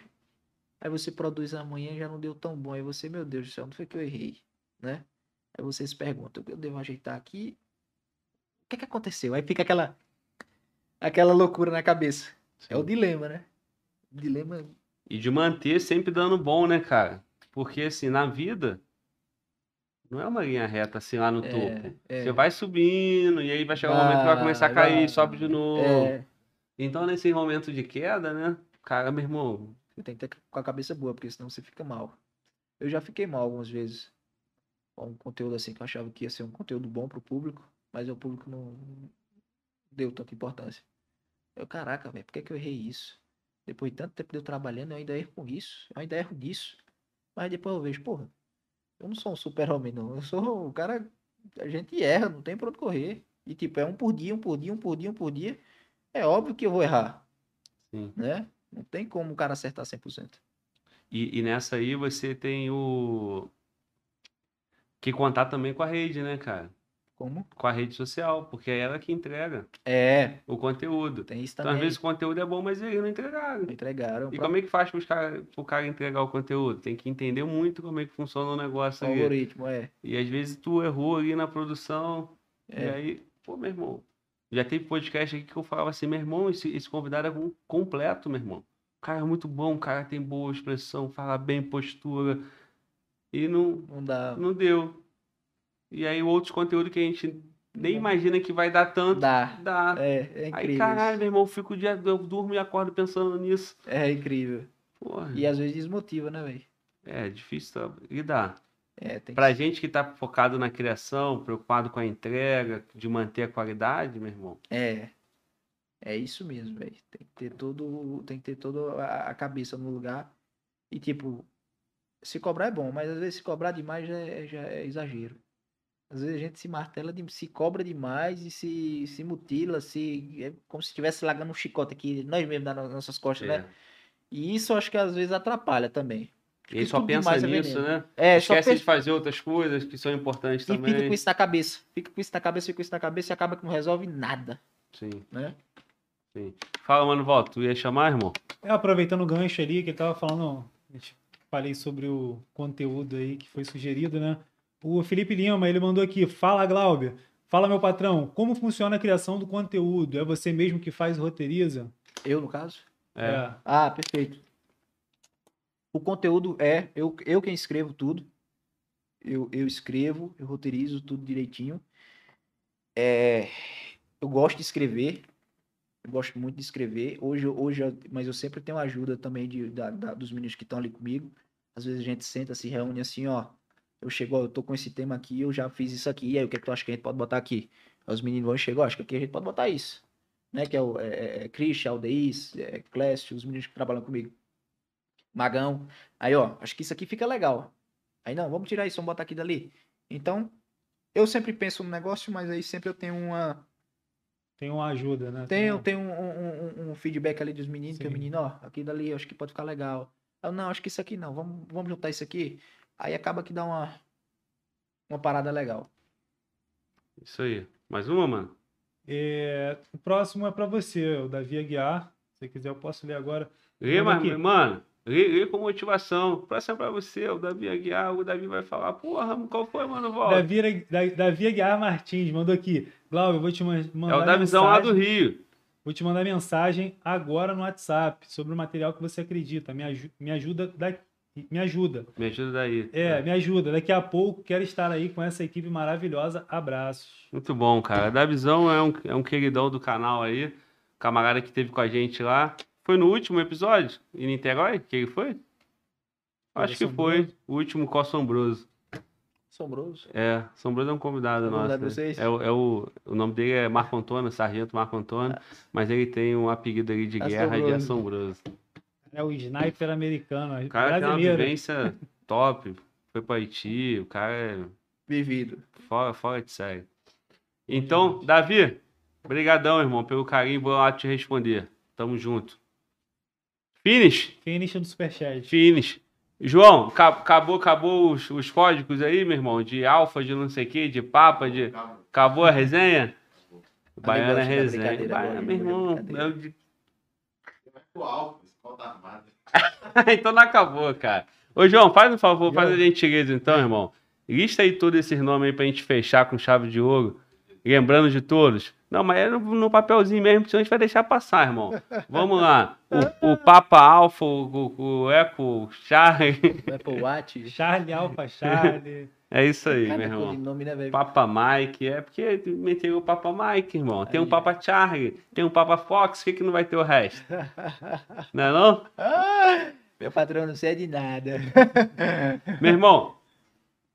aí você produz amanhã e já não deu tão bom. Aí você, meu Deus do céu, onde foi que eu errei, né? Aí você se pergunta, eu devo ajeitar aqui? O que que aconteceu? Aí fica aquela aquela loucura na cabeça. É o dilema, né? Dilema E de manter sempre dando bom, né, cara? Porque assim, na vida, não é uma linha reta assim lá no topo. é, Você vai subindo, e aí vai chegar um momento que vai começar a cair, vai. sobe de novo. é, Então, nesse momento de queda, né? Cara, meu irmão, Você tem que ter com a cabeça boa, porque senão você fica mal. Eu já fiquei mal algumas vezes. Com um conteúdo assim que eu achava que ia ser um conteúdo bom pro público, mas o público não deu tanta importância. Eu, caraca, velho, por que, que eu errei isso? Depois de tanto tempo de eu trabalhando, eu ainda erro com isso, eu ainda erro nisso. Mas depois eu vejo, porra, eu não sou um super-homem, não. Eu sou o cara. A gente erra, não tem pra onde correr. E tipo, é um por dia, um por dia, um por dia, um por dia. É óbvio que eu vou errar, sim. né? Não tem como o cara acertar 100%. E, e nessa aí você tem o. Que contar também com a rede, né, cara? Como? Com a rede social, porque é ela que entrega É, o conteúdo. tem isso Então, também. às vezes o conteúdo é bom, mas eles não entregaram. Entregaram E o como é que faz para cara, o cara entregar o conteúdo? Tem que entender muito como é que funciona o negócio ali. algoritmo, é. E às vezes tu errou ali na produção. E É. aí, pô, meu irmão. Já teve podcast aqui que eu falava assim, meu irmão, esse, esse convidado é com- completo, meu irmão. O cara é muito bom, o cara tem boa expressão, fala bem, postura. E não, Não dá. não deu. E aí outros conteúdos que a gente nem imagina que vai dar tanto, Dá. dá. É, é Aí, incrível. caralho, isso. meu irmão, eu fico o dia, eu durmo e acordo pensando nisso. É incrível. Porra, E às vezes desmotiva, né, velho? é difícil tá- lidar. É, tem Pra que... gente que tá focado na criação, preocupado com a entrega, de manter a qualidade, meu irmão. É. É isso mesmo, velho. Tem que ter todo, tem que ter toda a a cabeça no lugar. E tipo, se cobrar é bom, mas às vezes se cobrar demais já é, já é exagero. Às vezes a gente se martela, de- se cobra demais e se, se mutila, se é como se estivesse largando um chicote aqui, nós mesmos nas nossas costas, É. né? E isso acho que às vezes atrapalha também. E aí só pensa é nisso, veneno. né? É, só Esquece pensa- de fazer outras coisas que são importantes E fica também. com isso na cabeça. Fica com isso na cabeça, fica com isso na cabeça e acaba que não resolve nada, Sim, né? sim. Fala, mano, volta. Tu ia chamar, irmão? É, aproveitando o gancho ali que ele tava falando, a gente falei sobre o conteúdo aí que foi sugerido, né? O Felipe Lima, ele mandou aqui, fala Glauber, fala meu patrão, como funciona a criação do conteúdo? É você mesmo que faz e roteiriza? Eu, no caso. É. Ah, perfeito. O conteúdo é eu, eu quem escrevo tudo. Eu, eu escrevo, eu roteirizo tudo direitinho. É, eu gosto de escrever. Eu gosto muito de escrever. Hoje, hoje, mas eu sempre tenho ajuda também de, da, da- dos meninos que estão ali comigo. Às vezes a gente senta, se reúne assim, ó. Eu chego, ó, eu tô com esse tema aqui, eu já fiz isso aqui. E aí, o que, é que tu acha que a gente pode botar aqui? Aí os meninos vão e chegam, ó, acho que aqui a gente pode botar isso. Né? Que é o é, é, é Christian, Aldeís, é, Clécio, os meninos que trabalham comigo. Magão. Aí, ó, acho que isso aqui fica legal. Aí, não, vamos tirar isso, vamos botar aqui dali. Então, eu sempre penso no negócio, mas aí sempre eu tenho uma. Tem uma ajuda, né? Tenho, Tem um, um- um- um feedback ali dos meninos, que o Sim. menino, ó, aqui dali acho que pode ficar legal. Eu, não, acho que isso aqui não, vamos, vamos juntar isso aqui. Aí acaba que dá uma, uma parada legal. Isso aí. Mais uma, mano? É, o próximo é pra você, o Davi Aguiar. Se você quiser, eu posso ler agora. Lê, mas, mano, lê, lê com motivação. Próximo é pra você, o Davi Aguiar. O Davi vai falar, porra, qual foi, mano? Volta. Davi, Davi Aguiar Martins mandou aqui. Glauber, eu vou te man- É mandar o Davizão lá do Rio. Vou te mandar mensagem agora no WhatsApp sobre o material que você acredita. Me, aju- me ajuda. Da... Me ajuda. Me ajuda daí. É, me ajuda. Daqui a pouco quero estar aí com essa equipe maravilhosa. Abraços. Muito bom, cara. Davizão é um, é um queridão do canal aí. Camarada que teve com a gente lá. Foi no último episódio? Em Niterói? Que ele foi? Acho que foi. O último com Assombroso. Assombroso. É, Assombroso é um convidado É nosso. né? vocês? É, o, é o, o nome dele é Marco Antônio, Sargento Marco Antônio. Mas ele tem um apelido ali de guerra de Assombroso. É o sniper americano, O cara tem uma brasileiro. vivência top. Foi pra Haiti. O cara é Vivido. fora, fora de série. Então, Davi, brigadão, irmão, pelo carinho. Vou lá te responder. Tamo junto. Finish? Finish do Superchat. Finish. João, ca- acabou, acabou os, os códigos aí, meu irmão? De alfa, de não sei o que, de papa, de. Acabou a resenha? Baiana é resenha. Baiana, meu irmão. eu alfa. então não acabou, cara. Ô, João, faz um favor, faz a gentileza então, irmão. Lista aí todos esses nomes aí pra gente fechar com chave de ouro. Lembrando de todos. Não, mas é no, no papelzinho mesmo, senão a gente vai deixar passar, irmão. Vamos lá. O, o Papa Alfa, o, o, o Eco Charlie. Apple Watch. Charlie Alpha Charlie. É isso aí, Cada meu irmão. nome, né? Papa Mike, é porque meteram o Papa Mike, irmão. Tem um Papa Charlie, tem um Papa Fox, o que, que não vai ter o resto? Não é não? Ah, meu patrão não sei de nada. Meu irmão,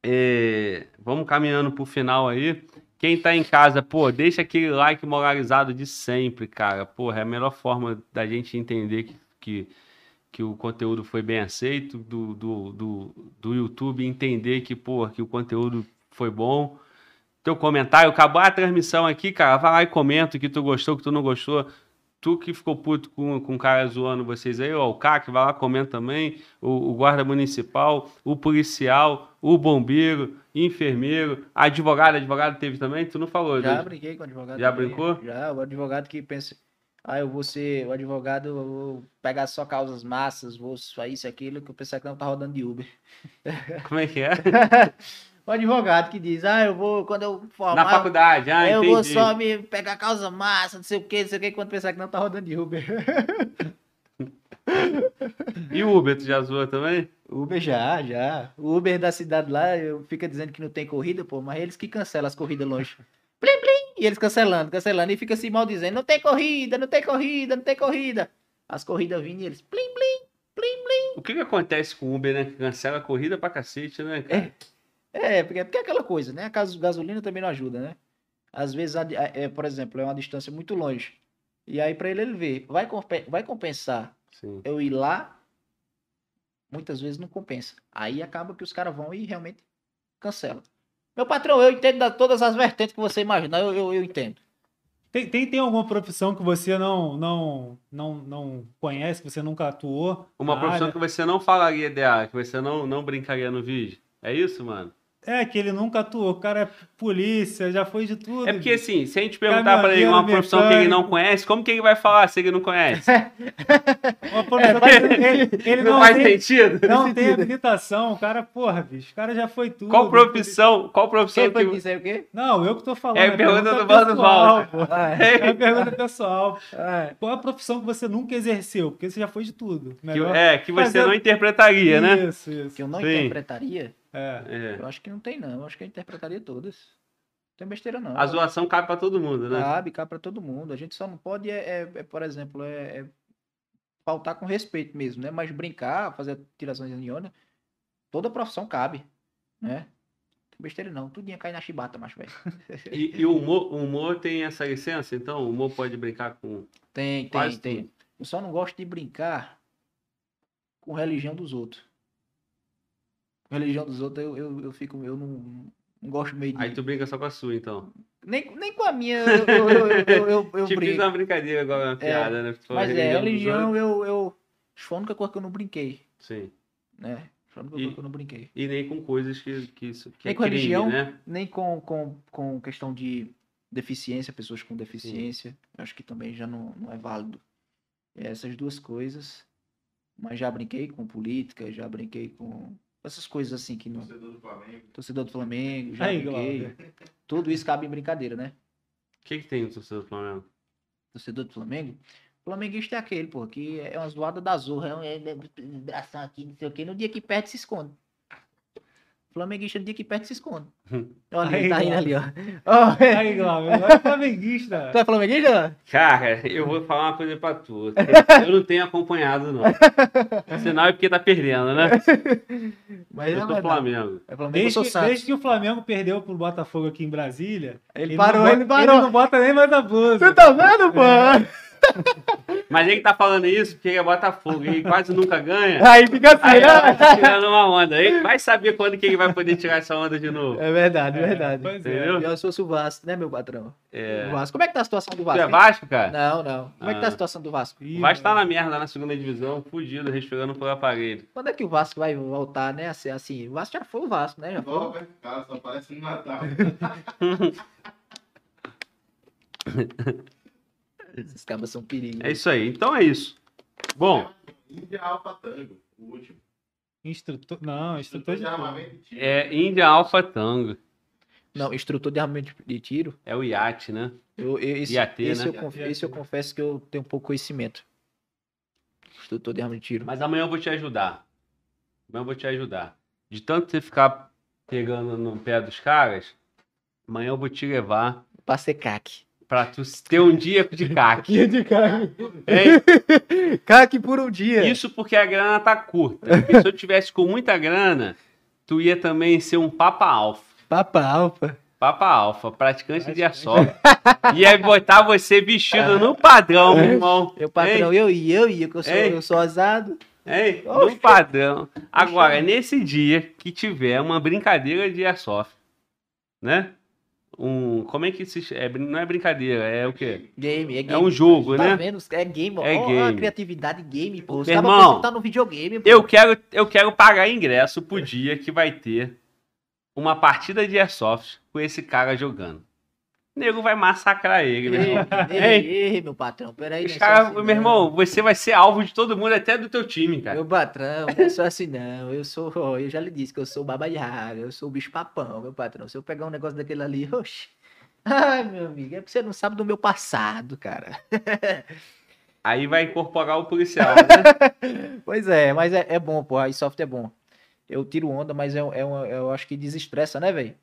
é, vamos caminhando pro final aí. Quem tá em casa, pô, deixa aquele like moralizado de sempre, cara. Porra, é a melhor forma da gente entender que, que, que o conteúdo foi bem aceito, do, do, do, do YouTube entender que, porra, que o conteúdo foi bom. Teu comentário, acabar a transmissão aqui, cara, vai lá e comenta o que tu gostou, o que tu não gostou. Tu que ficou puto com, com o cara zoando vocês aí, ó, o CAC, vai lá, comenta também. O, o guarda municipal, o policial, o bombeiro, enfermeiro, a advogada, advogado teve também? Tu não falou, Já né? brinquei com o advogado. Já também. brincou? Já, o advogado que pensa. Ah, eu vou ser o advogado, eu vou pegar só causas massas, vou só isso, aquilo, que eu pensava que não tá rodando de Uber. Como é que é? O advogado que diz, ah, eu vou, quando eu formar, Na faculdade, ah, eu entendi. vou só me pegar causa massa, não sei o que, não sei o que, quando pensar que não tá rodando de Uber. E o Uber, tu já zoou também? Uber já, já. O Uber da cidade lá, eu fica dizendo que não tem corrida, pô, mas eles que cancelam as corridas longe. E eles cancelando, cancelando, e fica assim mal dizendo, não tem corrida, não tem corrida, não tem corrida. As corridas vindo e eles, plim, plim, plim, plim. O que que acontece com o Uber, né? Que cancela a corrida pra cacete, né, cara? É, porque, porque é aquela coisa, né? A gas- gasolina também não ajuda, né? Às vezes, é, por exemplo, é uma distância muito longe. E aí, pra ele, ele ver, vai, vai compensar Sim. eu ir lá? Muitas vezes não compensa. Aí acaba que os caras vão e realmente cancelam. Meu patrão, eu entendo da- todas as vertentes que você imaginar, eu, eu, eu entendo. Tem, tem, tem alguma profissão que você não, não, não, não conhece, que você nunca atuou? Uma profissão área? que você não falaria dela, que você não, não brincaria no vídeo. É isso, mano? É, que ele nunca atuou. O cara é polícia, já foi de tudo. É porque assim, se a gente perguntar pra ele uma profissão que ele não mecânico. conhece, como que ele vai falar se ele não conhece? Uma profissão que ele, ele não não, faz tem, sentido? não tem habilitação. O cara, porra, bicho, o cara já foi tudo. Qual profissão, qual profissão Quem foi que... que disse aí o quê? Não, eu que tô falando. É a pergunta do pessoal, pô. Ah, É a pergunta pessoal. ah, Qual a profissão que você nunca exerceu? Porque você já foi de tudo. que- Melhor... é, que você fazer- não interpretaria, né? Isso, isso. que eu não Sim. interpretaria? É. É. Eu acho que não tem, não. Eu acho que eu interpretaria todas. Não tem besteira, não. A zoação cabe pra todo mundo, né? Cabe, cabe pra todo mundo. A gente só não pode, é, é- é, por exemplo, é, é faltar com respeito mesmo, né? Mas brincar, fazer tirações de onda, toda profissão cabe, né? Não tem besteira não, tudinho cai na chibata, macho, velho. E, e o humor, o humor tem essa licença, então? O humor pode brincar com Tem, tem, quase tem. tudo. Eu só não gosto de brincar com religião dos outros. Religião dos outros, eu, eu, eu fico, eu não, não gosto meio de... Aí tu brinca só com a sua, então. Nem, nem com a minha eu, eu, eu, eu, eu, brinco. uma brincadeira agora, uma piada, né? Tu falou Mas é, religião eu, eu. Foi a única coisa que eu não brinquei, Sim. né? Foi a única coisa que eu não brinquei. E nem com coisas que, que, isso, que Nem é com crime, religião. né? Nem com, com, com questão de deficiência, pessoas com deficiência. Eu acho que também já não, não é válido. É essas duas coisas. Mas já brinquei com política, já brinquei com essas coisas assim que não. Torcedor do Flamengo. Torcedor do Flamengo, já Aí, brinquei. Tudo isso cabe em brincadeira, né? O que, que tem no torcedor do Flamengo? torcedor do Flamengo, flamenguista é aquele, pô, que é uma zoada da zorra, é um é, é, bração aqui, não sei o que, no dia que perde se esconde. Flamenguista no dia que perde se esconde. Olha, Aí, ele tá rindo ali, ó. Ó, Aí, Glauber, é flamenguista. tu é flamenguista? Cara, eu vou falar uma coisa pra tu. Eu não tenho acompanhado, não. Sinal é porque tá perdendo, né? Mas Eu é. Flamengo. É Flamengo, Desde que, desde que o Flamengo perdeu pro Botafogo aqui em Brasília, Ele não parou, bota- ele parou. Ele não bota nem mais a blusa. Você tá vendo, pô? Mas ele tá falando isso porque é Botafogo e quase nunca ganha. Aí fica assim, Aí né? tá tirando uma onda. Aí vai saber quando que ele vai poder tirar essa onda de novo. É verdade, É, verdade. pois é. Entendeu? Eu sou o Vasco, né, meu patrão? É. O Vasco. Como é que tá a situação do Tu Vasco? é hein? Vasco, cara? Não, não. Como é que tá Ah. a situação do Vasco? Ih, Vai estar na merda na segunda divisão, fudido, respirando por aparelho. Quando é que o Vasco vai voltar, né? a ser Assim, o Vasco já foi o Vasco, né? Já foi. Velho. Cara, só parece no Natal. Esses cabas são perigo. É isso aí. Então é isso. Bom, Índia Alfa Tango, o último. Instrutor. Não, instrutor de. armamento de tiro. é Índia Alpha Tango. Não, instrutor de armamento de tiro. É o iate, né? Eu, eu, esse, IAT, esse, né? eu conf- esse eu confesso que eu tenho um pouco conhecimento. Instrutor de armamento de tiro. Mas amanhã eu vou te ajudar. Amanhã eu vou te ajudar. De tanto você ficar pegando no pé dos caras, amanhã eu vou te levar Pra ser caque. Pra tu ter um dia de caque. Dia de. Hein? Caque por um dia. Isso porque a grana tá curta. Porque se eu tivesse com muita grana, tu ia também ser um papa alfa. Papa alfa. Papa alfa, praticante de airsoft. Ia botar você vestido no padrão, meu irmão. Meu patrão, eu ia, eu ia, que eu sou, Ei. eu sou. Hein? Oxe. No padrão. Agora, nesse dia que tiver uma brincadeira de airsoft, né? Um, como é que se é, não é brincadeira, é o quê? Game, é game. É um jogo, Tá né? vendo? É game, ó. É Ó, game. a criatividade game, pô. Os irmão, tá no videogame, pô. Eu quero, eu quero pagar ingresso pro dia que vai ter uma partida de airsoft com esse cara jogando. O nego vai massacrar ele, meu irmão. Ei, Ei, ei, meu patrão, peraí. Os é só caras, assim, meu não. irmão, você vai ser alvo de todo mundo, até do teu time, cara. Meu patrão, não é só assim não. Eu sou, eu já lhe disse que eu sou o baba de raga, eu sou o bicho papão, meu patrão. Se eu pegar um negócio daquele ali, oxe. Ai, meu amigo, é porque você não sabe do meu passado, cara. Aí vai incorporar o policial, né? Pois é, mas é, é bom, pô, a iSoft é bom. Eu tiro onda, mas é, é uma- eu acho que desestressa, né, velho?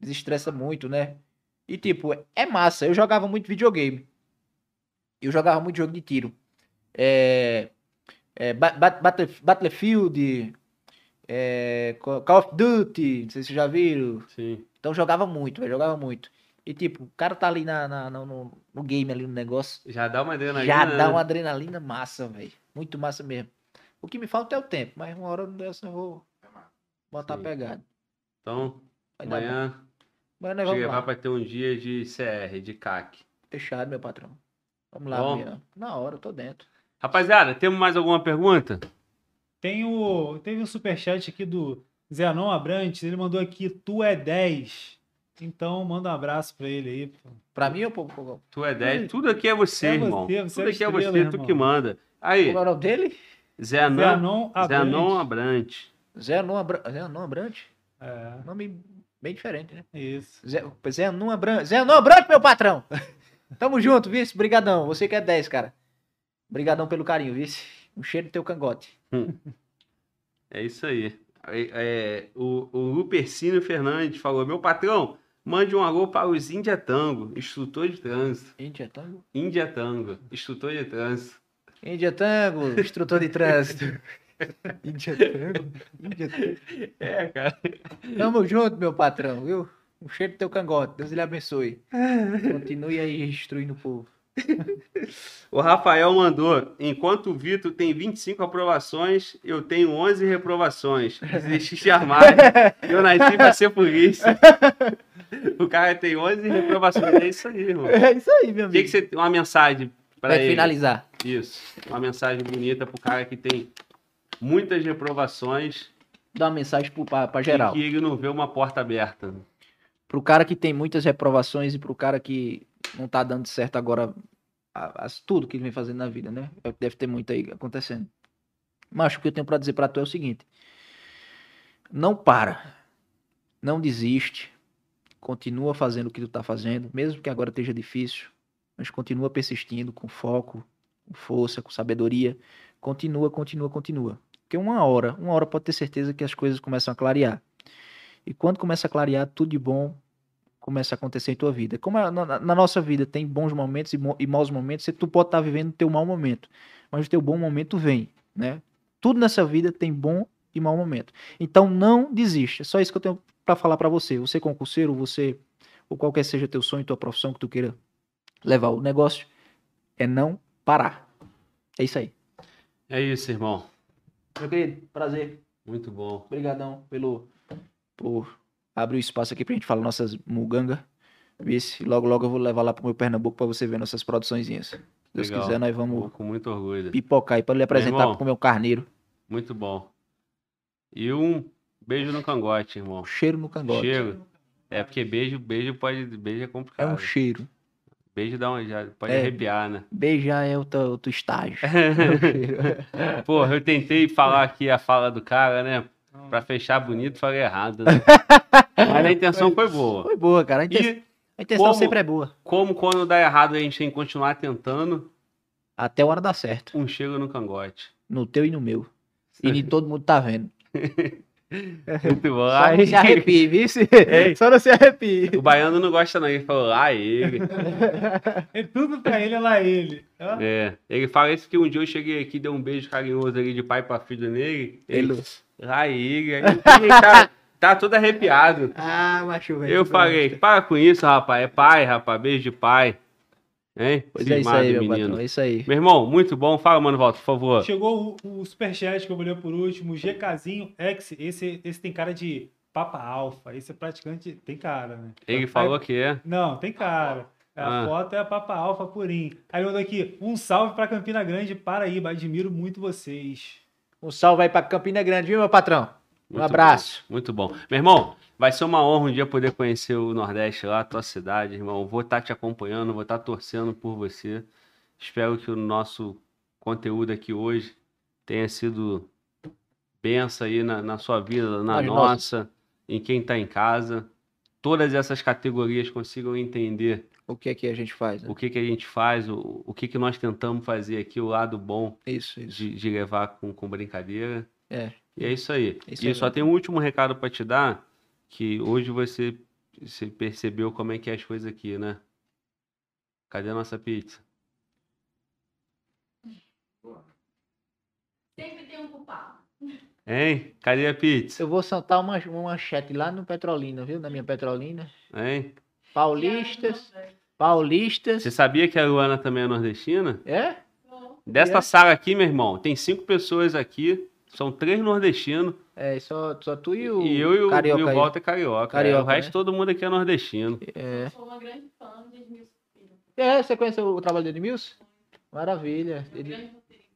Desestressa muito, né? E tipo, é massa. Eu jogava muito videogame. Eu jogava muito jogo de tiro. É, é, Ba- Ba- Battle- Battlefield, é, Ca- Call of Duty, não sei se vocês já viram. Sim. Então eu jogava muito, velho, jogava muito. E tipo, o cara tá ali na, na- no, no- game, ali no negócio. Já dá uma adrenalina. Já né? dá uma adrenalina massa, velho. Muito massa mesmo. O que me falta é o tempo, mas uma hora dessa eu vou botar Sim. pegado. Então, Vai amanhã Mas nós vamos levar lá. pra ter um dia de CR, de CAC. Fechado, meu patrão. Vamos lá, Bom. Na hora, eu tô dentro. Rapaziada, temos mais alguma pergunta? Tem o, teve um superchat aqui do Zenon Abrantes, ele mandou aqui, tu é 10. Então, manda um abraço pra ele aí. pô. Pra mim, pô, pô, Tu é 10. Oi. Tudo aqui é você, É irmão. você, você Tudo é aqui é estrela, você, tu irmão. que manda. Aí, qual é o nome dele? Zenon, Zenon Abrantes. Zenon Abrante. Zé Anon Abra- Zé Anon Abrante. É, Nome bem diferente, né? isso. Zé, Zé Anon Abrante. Zé Anon Abrante, meu patrão. Tamo junto, vice. Brigadão. Você que é 10, cara. Brigadão pelo carinho, vice. Um cheiro no teu cangote. É isso aí. É, é, o, o Lupercínio Fernandes falou: Meu patrão, mande um alô para os Índia Tango, instrutor de trânsito. Índia Tango. Índia Tango, instrutor de trânsito. Índia Tango, instrutor de trânsito. Índia Tango. Índia Tango. É, cara. Tamo junto, meu patrão, viu? Um cheiro do teu cangote. Deus lhe abençoe. Continue aí instruindo o povo. O Rafael mandou: Enquanto o Vitor tem 25 aprovações, eu tenho 11 reprovações. Desisti de armário. Eu nasci para ser polícia. O cara tem 11 reprovações. É isso aí, irmão. É isso aí, meu O que, que você tem uma mensagem para finalizar. Isso. Uma mensagem bonita pro cara que tem muitas reprovações Dá uma mensagem pra geral. e que ele não vê uma porta aberta. Pro cara que tem muitas reprovações e pro cara que não tá dando certo agora a- as- tudo que ele vem fazendo na vida, né? É o Deve ter muito aí acontecendo. Mas o que eu tenho pra dizer pra tu é o seguinte: não para, não desiste, continua fazendo o que tu tá fazendo, mesmo que agora esteja difícil, mas continua persistindo com foco, com força, com sabedoria. Continua, continua, continua. Porque uma hora, uma hora pode ter certeza que as coisas começam a clarear. E quando começa a clarear, tudo de bom começa a acontecer em tua vida. Como a- na, na nossa vida tem bons momentos e, e maus momentos, você- tu pode estar vivendo o teu mau momento, mas o teu bom momento vem, né? Tudo nessa vida tem bom e mau momento. Então não desista. É só isso que eu tenho para falar para você. Você concurseiro, você ou qualquer seja teu sonho, tua profissão que tu queira levar o negócio, é não parar. É isso aí. É isso, irmão. Meu querido, prazer. Muito bom. Obrigadão pelo por abrir o espaço aqui pra gente falar nossas muganga. Vice, logo logo eu vou levar lá pro meu Pernambuco pra você ver nossas produçõezinhas. Se Deus Legal. quiser, nós vamos com muito orgulho. pipocar aí pra lhe apresentar irmão. pro meu carneiro. Muito bom. E um beijo no cangote, irmão. Cheiro no cangote. Cheiro. É porque beijo, beijo pode. Beijo é É complicado. um cheiro. Beijo dá uma, já pode É. arrepiar, né? Beijar é outro, outro estágio. Um. Porra, eu tentei falar aqui a fala do cara, né? Pra fechar bonito, falei errado. Né? Mas a intenção foi boa. Foi boa, cara. A intenção, E a intenção como- sempre é boa. como quando dá errado a gente tem que continuar tentando, Até a hora dar certo. um chega no cangote. No teu e no meu. E nem todo mundo tá vendo. Muito bom. Só não se arrepie, viu? Ei. Só não se arrepie. O baiano não gosta não, ele falou lá ele. É tudo pra ele, é lá ele. É, ele fala isso que um dia eu cheguei aqui, dei um beijo carinhoso ali de pai pra filho nele. Ele, Ele... lá ele. Aí ele tá, tá todo arrepiado. Ah, macho, velho. Eu falei, para com isso, rapaz. É pai, rapaz. Beijo de pai. Hein? Pois é isso aí, meu menino. patrão. É isso aí. Meu irmão, muito bom. Fala, mano, volta, por favor. Chegou o, o superchat que eu vou ler por último, GKzinho X. Esse, esse tem cara de Papa Alfa. Esse é praticamente. Tem cara, né? Ele Aí- falou que é. Não, tem cara. A Ah. foto é a Papa Alfa Purim. Aí mandou aqui, um salve pra Campina Grande, Paraíba. Admiro muito vocês. Um salve aí pra Campina Grande, viu, meu patrão? Um Muito abraço. bom, muito bom. Meu irmão, vai ser uma honra um dia poder conhecer o Nordeste lá, a tua cidade, irmão. Vou estar te acompanhando, vou estar torcendo por você. Espero que o nosso conteúdo aqui hoje tenha sido benção aí na, na sua vida, na Mas nossa, em quem está em casa. Todas essas categorias consigam entender O que é que a gente faz, né? o que, que a gente faz, o, o que, que nós tentamos fazer aqui, o lado bom Isso, isso. de, de levar com, com brincadeira. É. E é isso aí. Isso e aí só tem um último recado para te dar, que hoje você, você percebeu como é que é as coisas aqui, né? Cadê a nossa pizza? Sempre tem um culpado. Hein? Cadê a pizza? Eu vou soltar uma, uma manchete lá no Petrolina, viu? Na minha Petrolina. Hein? Paulistas. Paulistas. Você sabia que a Luana também é nordestina? É? Desta É. sala aqui, meu irmão, tem cinco pessoas aqui, são três nordestinos, É, só, só tu e o. e eu e o, Carioca e o. Walter é carioca. Carioca, É, o resto né? todo mundo aqui é nordestino. É. Eu sou uma grande fã de Edmilson Filho. É, você conhece o, o trabalho do Edmilson? Maravilha. Um Ed- grande roteirista.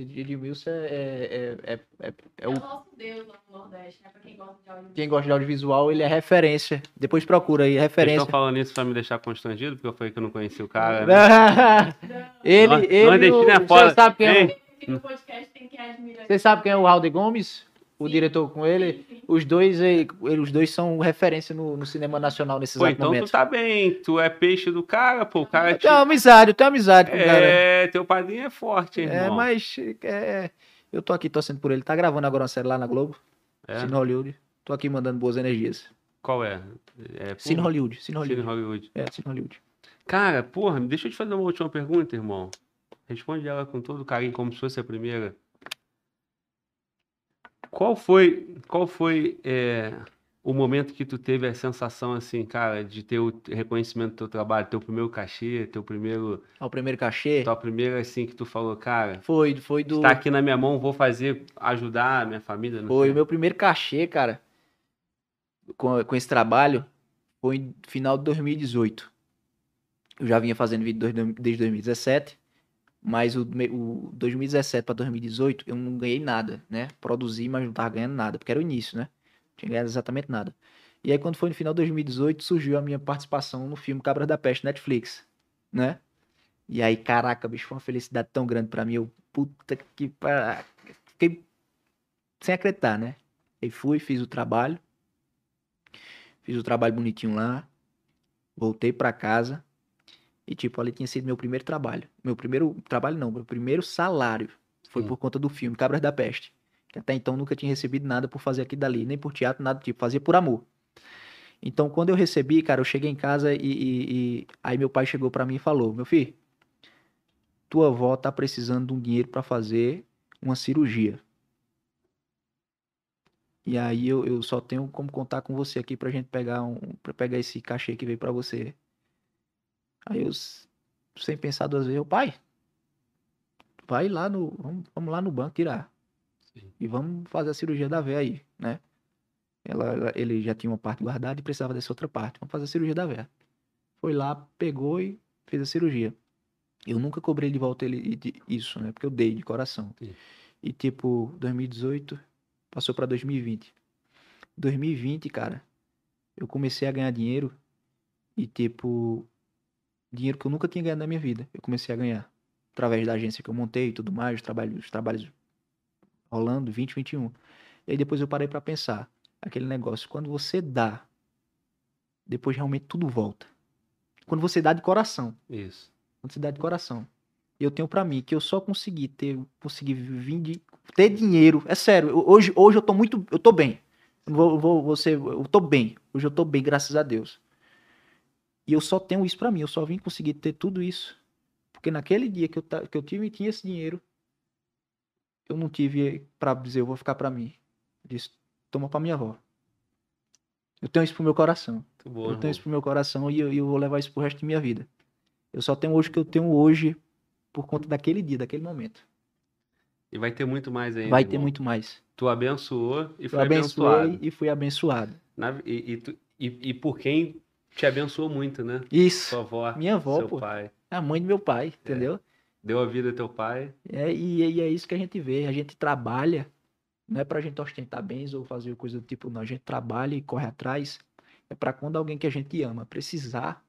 Ed- Edmilson é, é, é, é, é É o o nosso deus lá no Nordeste, né? Pra quem gosta de audiovisual. Quem gosta de audiovisual, ele é referência. Depois procura aí, Vocês referência. estão falando isso pra me deixar constrangido, porque eu falei que eu não conhecia o cara. né? ele, Nor- ele, nordestino o- é você foda. sabe quem é, No podcast, tem quem admira. você sabe quem é o Raul Gomes? O Sim. diretor com ele? Sim, sim. Os dois, ele- os dois são referência no, no cinema nacional nesses Pô, exato então momentos. tu tá bem, tu é peixe do cara, pô, o cara te... tenho amizade, eu tenho amizade com o cara. É, teu padrinho é forte, hein, É, irmão. mas é, eu tô aqui torcendo por ele. Tá gravando agora uma série lá na Globo, É? Cine Hollywood. Tô aqui mandando boas energias. Qual é? é Cine pô, Hollywood, Cine Cine Hollywood. Hollywood. É, Cine Hollywood. Cara, porra, deixa eu te fazer uma última pergunta, irmão. Responde ela com todo carinho, como se fosse a primeira. Qual foi, qual foi é, o momento que tu teve a sensação, assim, cara, de ter o reconhecimento do teu trabalho, teu primeiro cachê, teu primeiro, O primeiro cachê tua primeira, assim, que tu falou, cara, foi, foi do. tá aqui na minha mão, vou fazer, ajudar a minha família. não Foi o meu primeiro cachê, cara, com, com esse trabalho, foi em final de 2018. Eu já vinha fazendo vídeo desde 2017, mas o, o 2017 para 2018 eu não ganhei nada, né? Produzi, mas não tava ganhando nada, porque era o início, né? Não tinha ganhado exatamente nada. E aí quando foi no final de 2018 surgiu a minha participação no filme Cabras da Peste Netflix, né? E aí, caraca, bicho, foi uma felicidade tão grande pra mim. Eu, puta que pariu. Fiquei sem acreditar, né? Aí fui, fiz o trabalho. Fiz o trabalho bonitinho lá. Voltei pra casa. E, tipo, ali tinha sido meu primeiro trabalho. Meu primeiro trabalho, não, meu primeiro salário. Foi Sim. por conta do filme Cabras da Peste. Que até então nunca tinha recebido nada por fazer aquilo dali, nem por teatro, nada tipo. Fazia por amor. Então, quando eu recebi, cara, eu cheguei em casa e, e- e aí meu pai chegou pra mim e falou: Meu filho, tua avó tá precisando de um dinheiro pra fazer uma cirurgia. E aí eu, eu só tenho como contar com você aqui pra gente pegar um, para pegar esse cachê que veio pra você. Aí eu, sem pensar duas vezes, eu, pai, vai lá no. Vamos, vamos lá no banco tirar. Sim. E vamos fazer a cirurgia da veia aí, né? Ela, ela- ele já tinha uma parte guardada e precisava dessa outra parte. Vamos fazer a cirurgia da veia. Foi lá, pegou e fez a cirurgia. Eu nunca cobrei de volta ele de- isso, né? Porque eu dei de coração. Sim. E tipo, 2018 passou pra 2020. 2020, cara, eu comecei a ganhar dinheiro e tipo, dinheiro que eu nunca tinha ganhado na minha vida. Eu comecei a ganhar através da agência que eu montei e tudo mais, os trabalhos, os trabalhos rolando 2021. E aí depois eu parei pra pensar, aquele negócio, quando você dá, depois realmente tudo volta. Quando você dá de coração, Isso. quando você dá de coração. Eu tenho pra mim que eu só consegui ter, consegui vir de ter dinheiro. É sério, hoje, hoje eu tô muito, eu tô bem. Eu Vou, vou, ser- eu tô bem. Hoje eu tô bem, graças a Deus. E eu só tenho isso pra mim. Eu só vim conseguir ter tudo isso porque naquele dia que eu, que eu tive, tinha esse dinheiro, eu não tive pra dizer eu vou ficar pra mim. Eu disse, toma pra minha avó. Eu tenho isso pro meu coração. Bom, Eu tenho isso pro meu coração e eu, eu vou levar isso pro resto da minha vida. Eu só tenho hoje o que eu tenho hoje por conta daquele dia, daquele momento. E vai ter muito mais ainda. Vai ter irmão. muito mais. Tu abençoou e Eu foi abençoado. e fui abençoado. Na- e, e, tu- e- e por quem te abençoou muito, né? Isso. Sua avó, Minha avó, seu pô. pai. É a mãe do meu pai, entendeu? Deu a vida ao teu pai. É, e, e é isso que a gente vê. A gente trabalha, não é pra gente ostentar bens ou fazer coisa do tipo, não. A gente trabalha e corre atrás. É pra quando alguém que a gente ama precisar,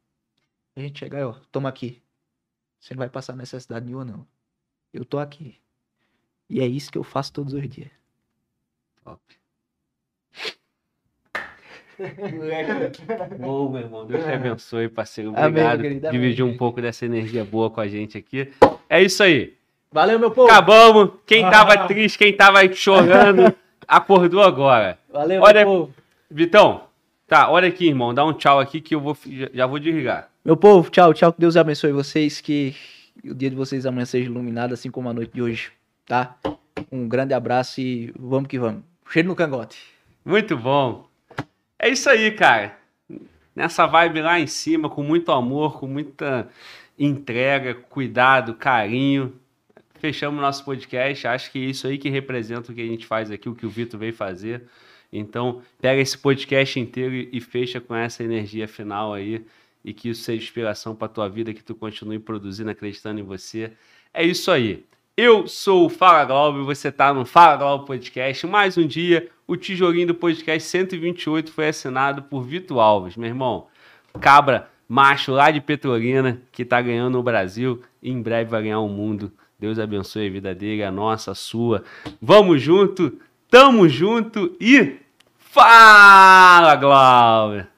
a gente chegar e, ó, toma aqui. Você não vai passar necessidade nenhuma, não. Eu tô aqui. E é isso que eu faço todos os dias. Top. Bom, meu irmão. Deus te abençoe, parceiro. Obrigado por dividir um pouco dessa energia boa com a gente aqui. É isso aí. Valeu, meu povo! Acabamos. Quem tava Ah. triste, quem tava chorando, acordou agora. Valeu, Olha- meu povo! Vitão, tá, olha aqui, irmão. Dá um tchau aqui que eu vou, já- já vou desligar. Meu povo, tchau, tchau. Que Deus abençoe vocês. Que o dia de vocês amanhã seja iluminado, assim como a noite de hoje, tá? Um grande abraço e vamos que vamos. Cheiro no cangote. Muito bom. É isso aí, cara. Nessa vibe lá em cima, com muito amor, com muita entrega, cuidado, carinho. Fechamos nosso podcast. Acho que é isso aí que representa o que a gente faz aqui, o que o Vitor veio fazer. Então, pega esse podcast inteiro e fecha com essa energia final aí. E que isso seja inspiração para tua vida, que tu continue produzindo, acreditando em você. É isso aí. Eu sou o Fala Glauber, você tá no Fala Glauber Podcast. Mais um dia, o tijolinho do podcast 128 foi assinado por Vitor Alves, meu irmão. Cabra macho lá de Petrolina, que tá ganhando o Brasil e em breve vai ganhar o mundo. Deus abençoe a vida dele, a nossa, a sua. Vamos junto, tamo junto e fala, Glauber!